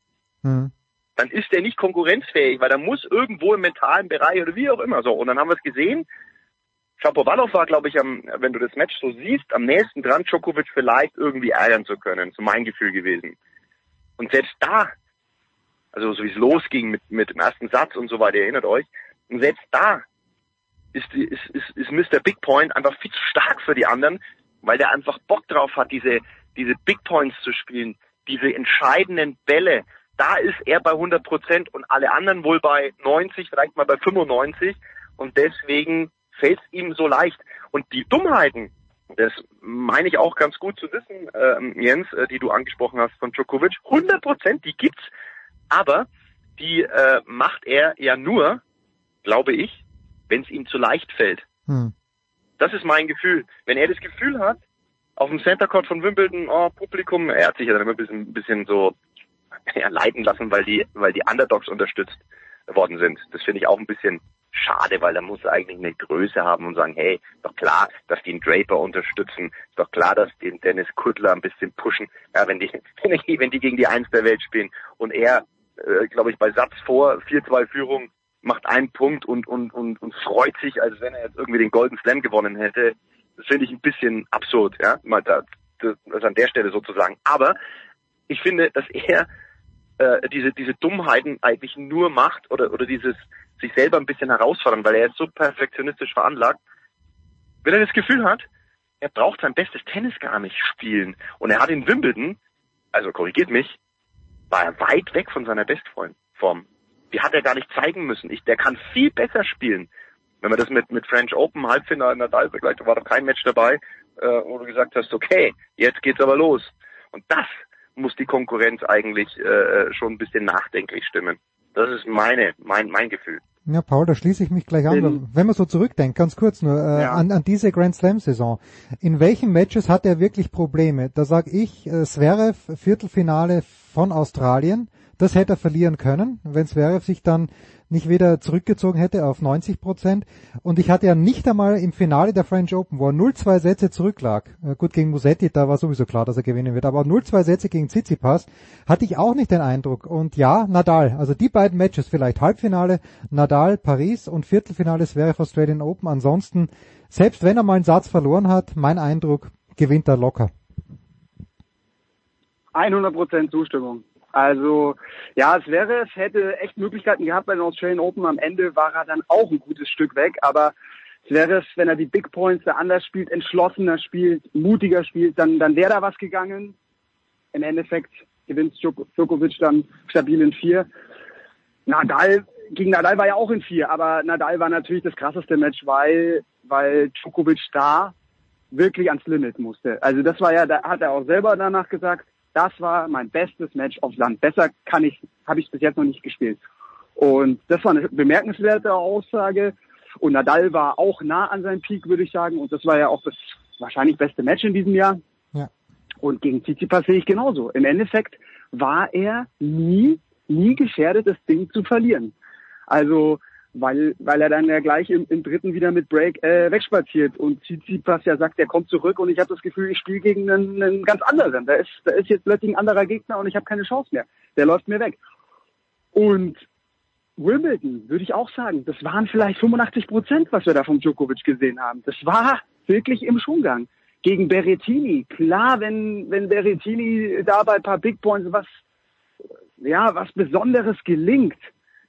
Mhm. Dann ist er nicht konkurrenzfähig, weil da muss irgendwo im mentalen Bereich oder wie auch immer so. Und dann haben wir es gesehen, Shapovalov war, glaube ich, am, wenn du das Match so siehst, am nächsten dran, Djokovic vielleicht irgendwie ärgern zu können. So mein Gefühl gewesen. Und selbst da, also so wie es losging mit, mit dem ersten Satz und so weiter, erinnert euch, und selbst da ist, ist, ist, ist Mr. Big Point einfach viel zu stark für die anderen, weil der einfach Bock drauf hat, diese, diese Big Points zu spielen, diese entscheidenden Bälle. Da ist er bei 100 Prozent und alle anderen wohl bei 90, vielleicht mal bei 95. Und deswegen fällt es ihm so leicht. Und die Dummheiten, das meine ich auch ganz gut zu wissen, äh, Jens, äh, die du angesprochen hast von Djokovic, 100 Prozent, die gibt's, aber die äh, macht er ja nur, glaube ich, wenn es ihm zu leicht fällt. Hm. Das ist mein Gefühl. Wenn er das Gefühl hat, auf dem Center Court von Wimbledon, oh, Publikum, er hat sich ja dann immer ein bisschen, ein bisschen so ja, leiten lassen, weil die, weil die Underdogs unterstützt worden sind. Das finde ich auch ein bisschen schade, weil er muss eigentlich eine Größe haben und sagen, hey, doch klar, dass die den Draper unterstützen, ist doch klar, dass die den Dennis Kuttler ein bisschen pushen, ja, *laughs* wenn die, wenn die gegen die Eins der Welt spielen und er, äh, glaube ich, bei Satz vor 4-2 Führung macht einen Punkt und, und, und, und freut sich, als wenn er jetzt irgendwie den Golden Slam gewonnen hätte. Das finde ich ein bisschen absurd, ja, mal da, das an der Stelle sozusagen. Aber ich finde, dass er äh, diese, diese Dummheiten eigentlich nur macht oder, oder dieses sich selber ein bisschen herausfordern, weil er ist so perfektionistisch veranlagt. Wenn er das Gefühl hat, er braucht sein bestes Tennis gar nicht spielen und er hat in Wimbledon, also korrigiert mich, war er weit weg von seiner Bestform. Die hat er gar nicht zeigen müssen. Ich, der kann viel besser spielen. Wenn man das mit, mit French Open Halbfinale Nadal vergleicht, war doch kein Match dabei, äh, wo du gesagt hast, okay, jetzt geht's aber los. Und das muss die Konkurrenz eigentlich äh, schon ein bisschen nachdenklich stimmen. Das ist meine, mein, mein Gefühl. Ja, Paul, da schließe ich mich gleich an. In, Wenn man so zurückdenkt, ganz kurz nur, äh, ja. an, an diese Grand Slam Saison. In welchen Matches hat er wirklich Probleme? Da sag ich, äh, Zverev, Viertelfinale von Australien, das hätte er verlieren können, wenn Zverev sich dann nicht wieder zurückgezogen hätte auf 90 Prozent. Und ich hatte ja nicht einmal im Finale der French Open, wo er 0-2 Sätze zurücklag, äh, gut gegen Musetti, da war sowieso klar, dass er gewinnen wird, aber 0-2 Sätze gegen Tsitsipas hatte ich auch nicht den Eindruck. Und ja, Nadal, also die beiden Matches, vielleicht Halbfinale, Nadal, Paris und Viertelfinale für Australian Open. Ansonsten, selbst wenn er mal einen Satz verloren hat, mein Eindruck, gewinnt er locker. 100% Zustimmung. Also ja, es wäre, es hätte echt Möglichkeiten gehabt bei den Australian Open. Am Ende war er dann auch ein gutes Stück weg, aber es wäre es, wenn er die Big Points da anders spielt, entschlossener spielt, mutiger spielt, dann, dann wäre da was gegangen. Im Endeffekt gewinnt Djok- Djokovic dann stabil in vier. Nadal, gegen Nadal war ja auch in vier, aber Nadal war natürlich das krasseste Match, weil, weil Djokovic da wirklich ans Limit musste. Also das war ja, da hat er auch selber danach gesagt, das war mein bestes Match auf Land. Besser kann ich, habe ich bis jetzt noch nicht gespielt. Und das war eine bemerkenswerte Aussage. Und Nadal war auch nah an seinem Peak, würde ich sagen. Und das war ja auch das wahrscheinlich beste Match in diesem Jahr. Ja. Und gegen Tsitsipas sehe ich genauso. Im Endeffekt war er nie, nie gefährdet, das Ding zu verlieren. Also, weil, weil er dann ja gleich im, im dritten wieder mit Break äh, wegspaziert und Tsitsipas ja sagt, er kommt zurück und ich habe das Gefühl, ich spiele gegen einen, einen ganz anderen. Da ist, da ist jetzt plötzlich ein anderer Gegner und ich habe keine Chance mehr. Der läuft mir weg. Und Wimbledon, würde ich auch sagen, das waren vielleicht 85 Prozent, was wir da vom Djokovic gesehen haben. Das war wirklich im Schwunggang. Gegen Berrettini, klar, wenn, wenn Berrettini da bei ein paar Big Points was, ja, was Besonderes gelingt,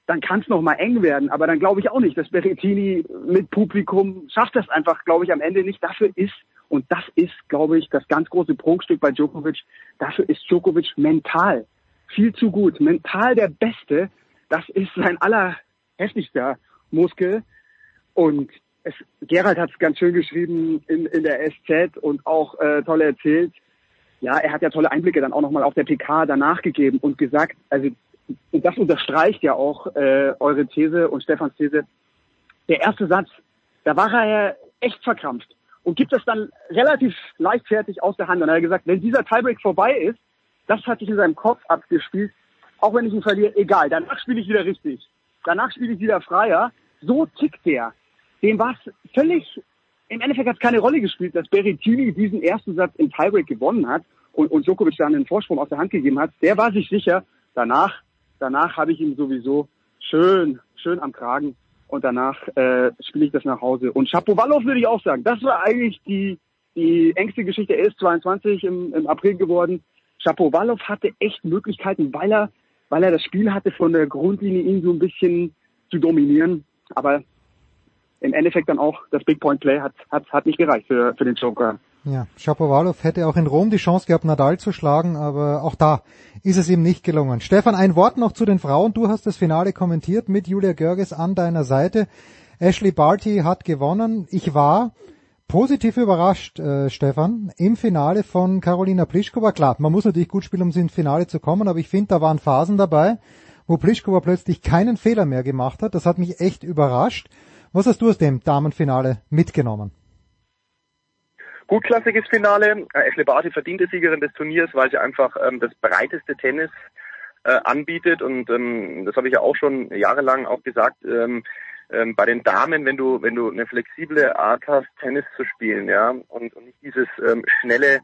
dann kann es noch mal eng werden. Aber dann glaube ich auch nicht, dass Berrettini mit Publikum schafft das einfach, glaube ich, am Ende nicht. Dafür ist, und das ist, glaube ich, das ganz große Prunkstück bei Djokovic, dafür ist Djokovic mental viel zu gut. Mental der Beste, das ist sein allerheftigster Muskel. Und es, Gerald hat es ganz schön geschrieben in, in der SZ und auch äh, toll erzählt. Ja, er hat ja tolle Einblicke dann auch nochmal auf der PK danach gegeben und gesagt, also und das unterstreicht ja auch äh, eure These und Stefans These. Der erste Satz, da war er ja echt verkrampft und gibt das dann relativ leichtfertig aus der Hand. Und er hat gesagt, wenn dieser Tiebreak vorbei ist, das hat sich in seinem Kopf abgespielt, auch wenn ich ihn verliere, egal, danach spiele ich wieder richtig. Danach spiele ich wieder freier. So tickt der. Dem war es völlig, im Endeffekt hat es keine Rolle gespielt, dass Berrettini diesen ersten Satz im Tiebreak gewonnen hat und, und Djokovic dann einen Vorsprung aus der Hand gegeben hat. Der war sich sicher, danach, danach habe ich ihn sowieso schön, schön am Kragen und danach äh, spiele ich das nach Hause. Und Shapovalov würde ich auch sagen, das war eigentlich die, die engste Geschichte. Er ist 22 im, im April geworden. Shapovalov hatte echt Möglichkeiten, weil er, weil er das Spiel hatte, von der Grundlinie ihn so ein bisschen zu dominieren. Aber im Endeffekt dann auch das Big Point Play hat, hat, hat nicht gereicht für, für den Joker. Ja, Shapovalov hätte auch in Rom die Chance gehabt, Nadal zu schlagen, aber auch da ist es ihm nicht gelungen. Stefan, ein Wort noch zu den Frauen. Du hast das Finale kommentiert mit Julia Görges an deiner Seite. Ashley Barty hat gewonnen. Ich war positiv überrascht, äh, Stefan, im Finale von Karolina Pliskova. Klar, man muss natürlich gut spielen, um ins Finale zu kommen, aber ich finde, da waren Phasen dabei, wo Pliskova plötzlich keinen Fehler mehr gemacht hat. Das hat mich echt überrascht. Was hast du aus dem Damenfinale mitgenommen? Gutklassiges Finale. Äh, Ashley Barty verdiente Siegerin des Turniers, weil sie einfach ähm, das breiteste Tennis äh, anbietet und ähm, das habe ich ja auch schon jahrelang auch gesagt. Ähm, ähm, bei den Damen, wenn du wenn du eine flexible Art hast, Tennis zu spielen, ja, und, und nicht dieses ähm, schnelle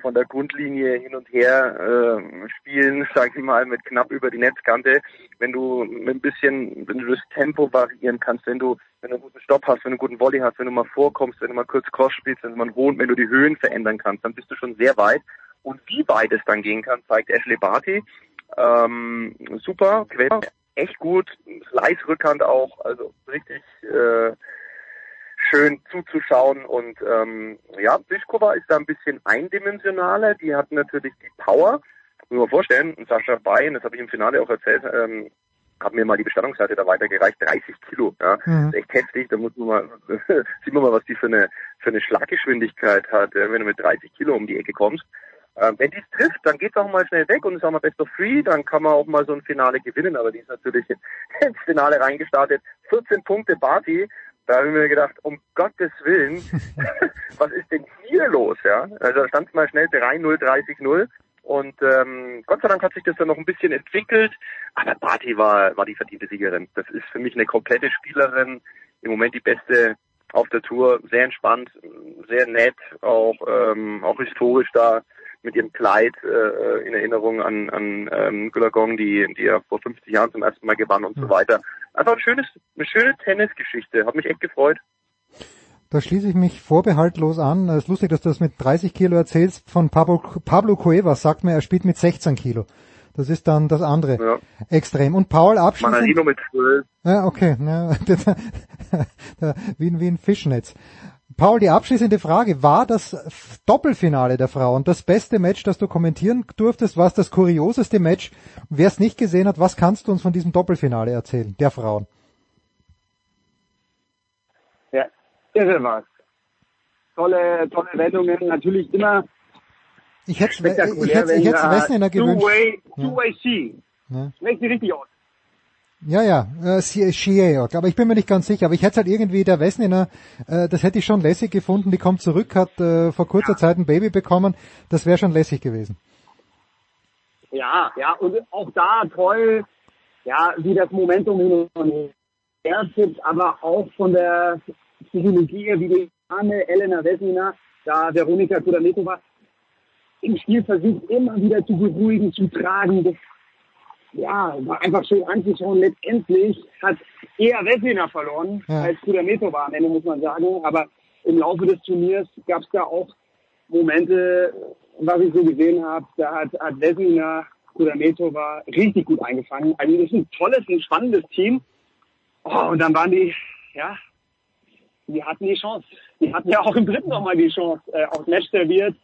von der Grundlinie hin und her äh, spielen, *laughs* sage ich mal, mit knapp über die Netzkante. Wenn du mit ein bisschen, wenn du das Tempo variieren kannst, wenn du, wenn du einen guten Stopp hast, wenn du einen guten Volley hast, wenn du mal vorkommst, wenn du mal kurz Cross spielst, wenn du mal wohnt, wenn du die Höhen verändern kannst, dann bist du schon sehr weit. Und wie weit es dann gehen kann, zeigt Ashley Barty. Ähm, super, echt gut, Slice Rückhand auch, also richtig äh, schön zuzuschauen und ähm, ja, Pliskova ist da ein bisschen eindimensionaler, die hat natürlich die Power, muss man vorstellen, und Sascha Bein, das habe ich im Finale auch erzählt, ähm, hat mir mal die Bestattungsseite da weitergereicht, 30 Kilo, ja, Mhm. echt heftig, da muss man mal, *laughs* sieht man mal, was die für eine, für eine Schlaggeschwindigkeit hat, wenn du mit 30 Kilo um die Ecke kommst. Ähm, wenn die es trifft, dann geht's auch mal schnell weg und ist auch mal Best of Three, dann kann man auch mal so ein Finale gewinnen, aber die ist natürlich *laughs* ins Finale reingestartet. 14 Punkte Barty, da habe ich mir gedacht, um Gottes Willen, *laughs* was ist denn hier los, ja? Also da stand mal schnell 3-0, 30-0 und ähm, Gott sei Dank hat sich das dann noch ein bisschen entwickelt, aber Barty war, war die verdiente Siegerin. Das ist für mich eine komplette Spielerin, im Moment die beste auf der Tour, sehr entspannt, sehr nett, auch ähm, auch historisch da mit ihrem Kleid äh, in Erinnerung an, an ähm, Gulagong, die, die ja vor 50 Jahren zum ersten Mal gewann und so weiter. Einfach ein schönes, eine schöne Tennisgeschichte. Hat mich echt gefreut. Da schließe ich mich vorbehaltlos an. Es ist lustig, dass du das mit 30 Kilo erzählst. Von Pablo, Pablo Cuevas sagt mir, er spielt mit 16 Kilo. Das ist dann das andere Ja. Extrem. Und Paul abschließend. Manarino mit 12. Ja, okay. Ja, *laughs* wie, wie ein Fischnetz. Paul, die abschließende Frage. War das Doppelfinale der Frauen das beste Match, das du kommentieren durftest? War es das kurioseste Match? Wer es nicht gesehen hat, was kannst du uns von diesem Doppelfinale erzählen, der Frauen? Ja, irre was. Tolle, tolle Wendungen, natürlich immer Ich hätte Wessner äh, gewünscht. Two-Way, Ja. Two-Way C. Ja. Spricht sie richtig aus. Ja, ja, äh, Schier, aber ich bin mir nicht ganz sicher. Aber ich hätte halt irgendwie der Wessniner, äh, das hätte ich schon lässig gefunden. Die kommt zurück, hat äh, vor kurzer Zeit ein Baby bekommen. Das wäre schon lässig gewesen. Ja, ja, und auch da toll, ja, wie das Momentum hin und her gibt, aber auch von der Psychologie, wie die arme Elena Wessina, da Veronika Kudametova im Spiel versucht, immer wieder zu beruhigen, zu tragen. Das, ja, war einfach schön anzuschauen. Letztendlich hat eher Wessina verloren Ja. als Kudametova am Ende, muss man sagen. Aber im Laufe des Turniers gab es da auch Momente, was ich so gesehen habe, da hat, hat Vesina Kudametova richtig gut eingefangen. Also das ist ein tolles, ein spannendes Team. Oh, und dann waren die, ja, die hatten die Chance. Die hatten ja auch im dritten nochmal die Chance, äh, aufs Match serviert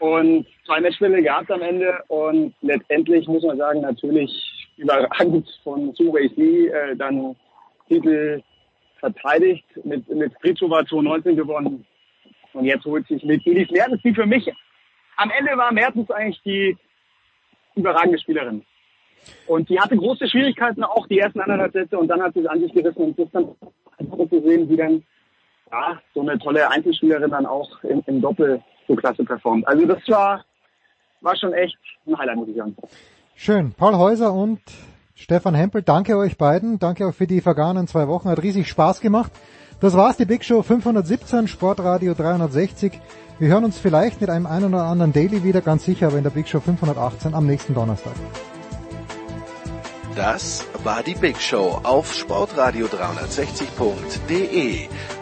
und zwei Matchspiele gehabt am Ende und letztendlich muss man sagen, natürlich *laughs* überragend von Su Wei Si, äh, dann Titel verteidigt, mit, mit Fritschova 2019 gewonnen. Und jetzt holt sich mit Elis Mertens, die für mich am Ende war. Mertens eigentlich die überragende Spielerin. Und die hatte große Schwierigkeiten, auch die ersten anderthalb Sätze, und dann hat sie es an sich gerissen und ist dann zu sehen, wie dann ja, so eine tolle Einzelspielerin dann auch im, im Doppel so klasse performt. Also das war, war schon echt ein Highlight, muss ich sagen. Schön. Paul Häuser und Stefan Hempel, danke euch beiden. Danke auch für die vergangenen zwei Wochen. Hat riesig Spaß gemacht. Das war's, die Big Show 517, Sportradio 360. Wir hören uns vielleicht mit einem einen oder anderen Daily wieder, ganz sicher, aber in der Big Show 518 am nächsten Donnerstag. Das war die Big Show auf sportradio360.de.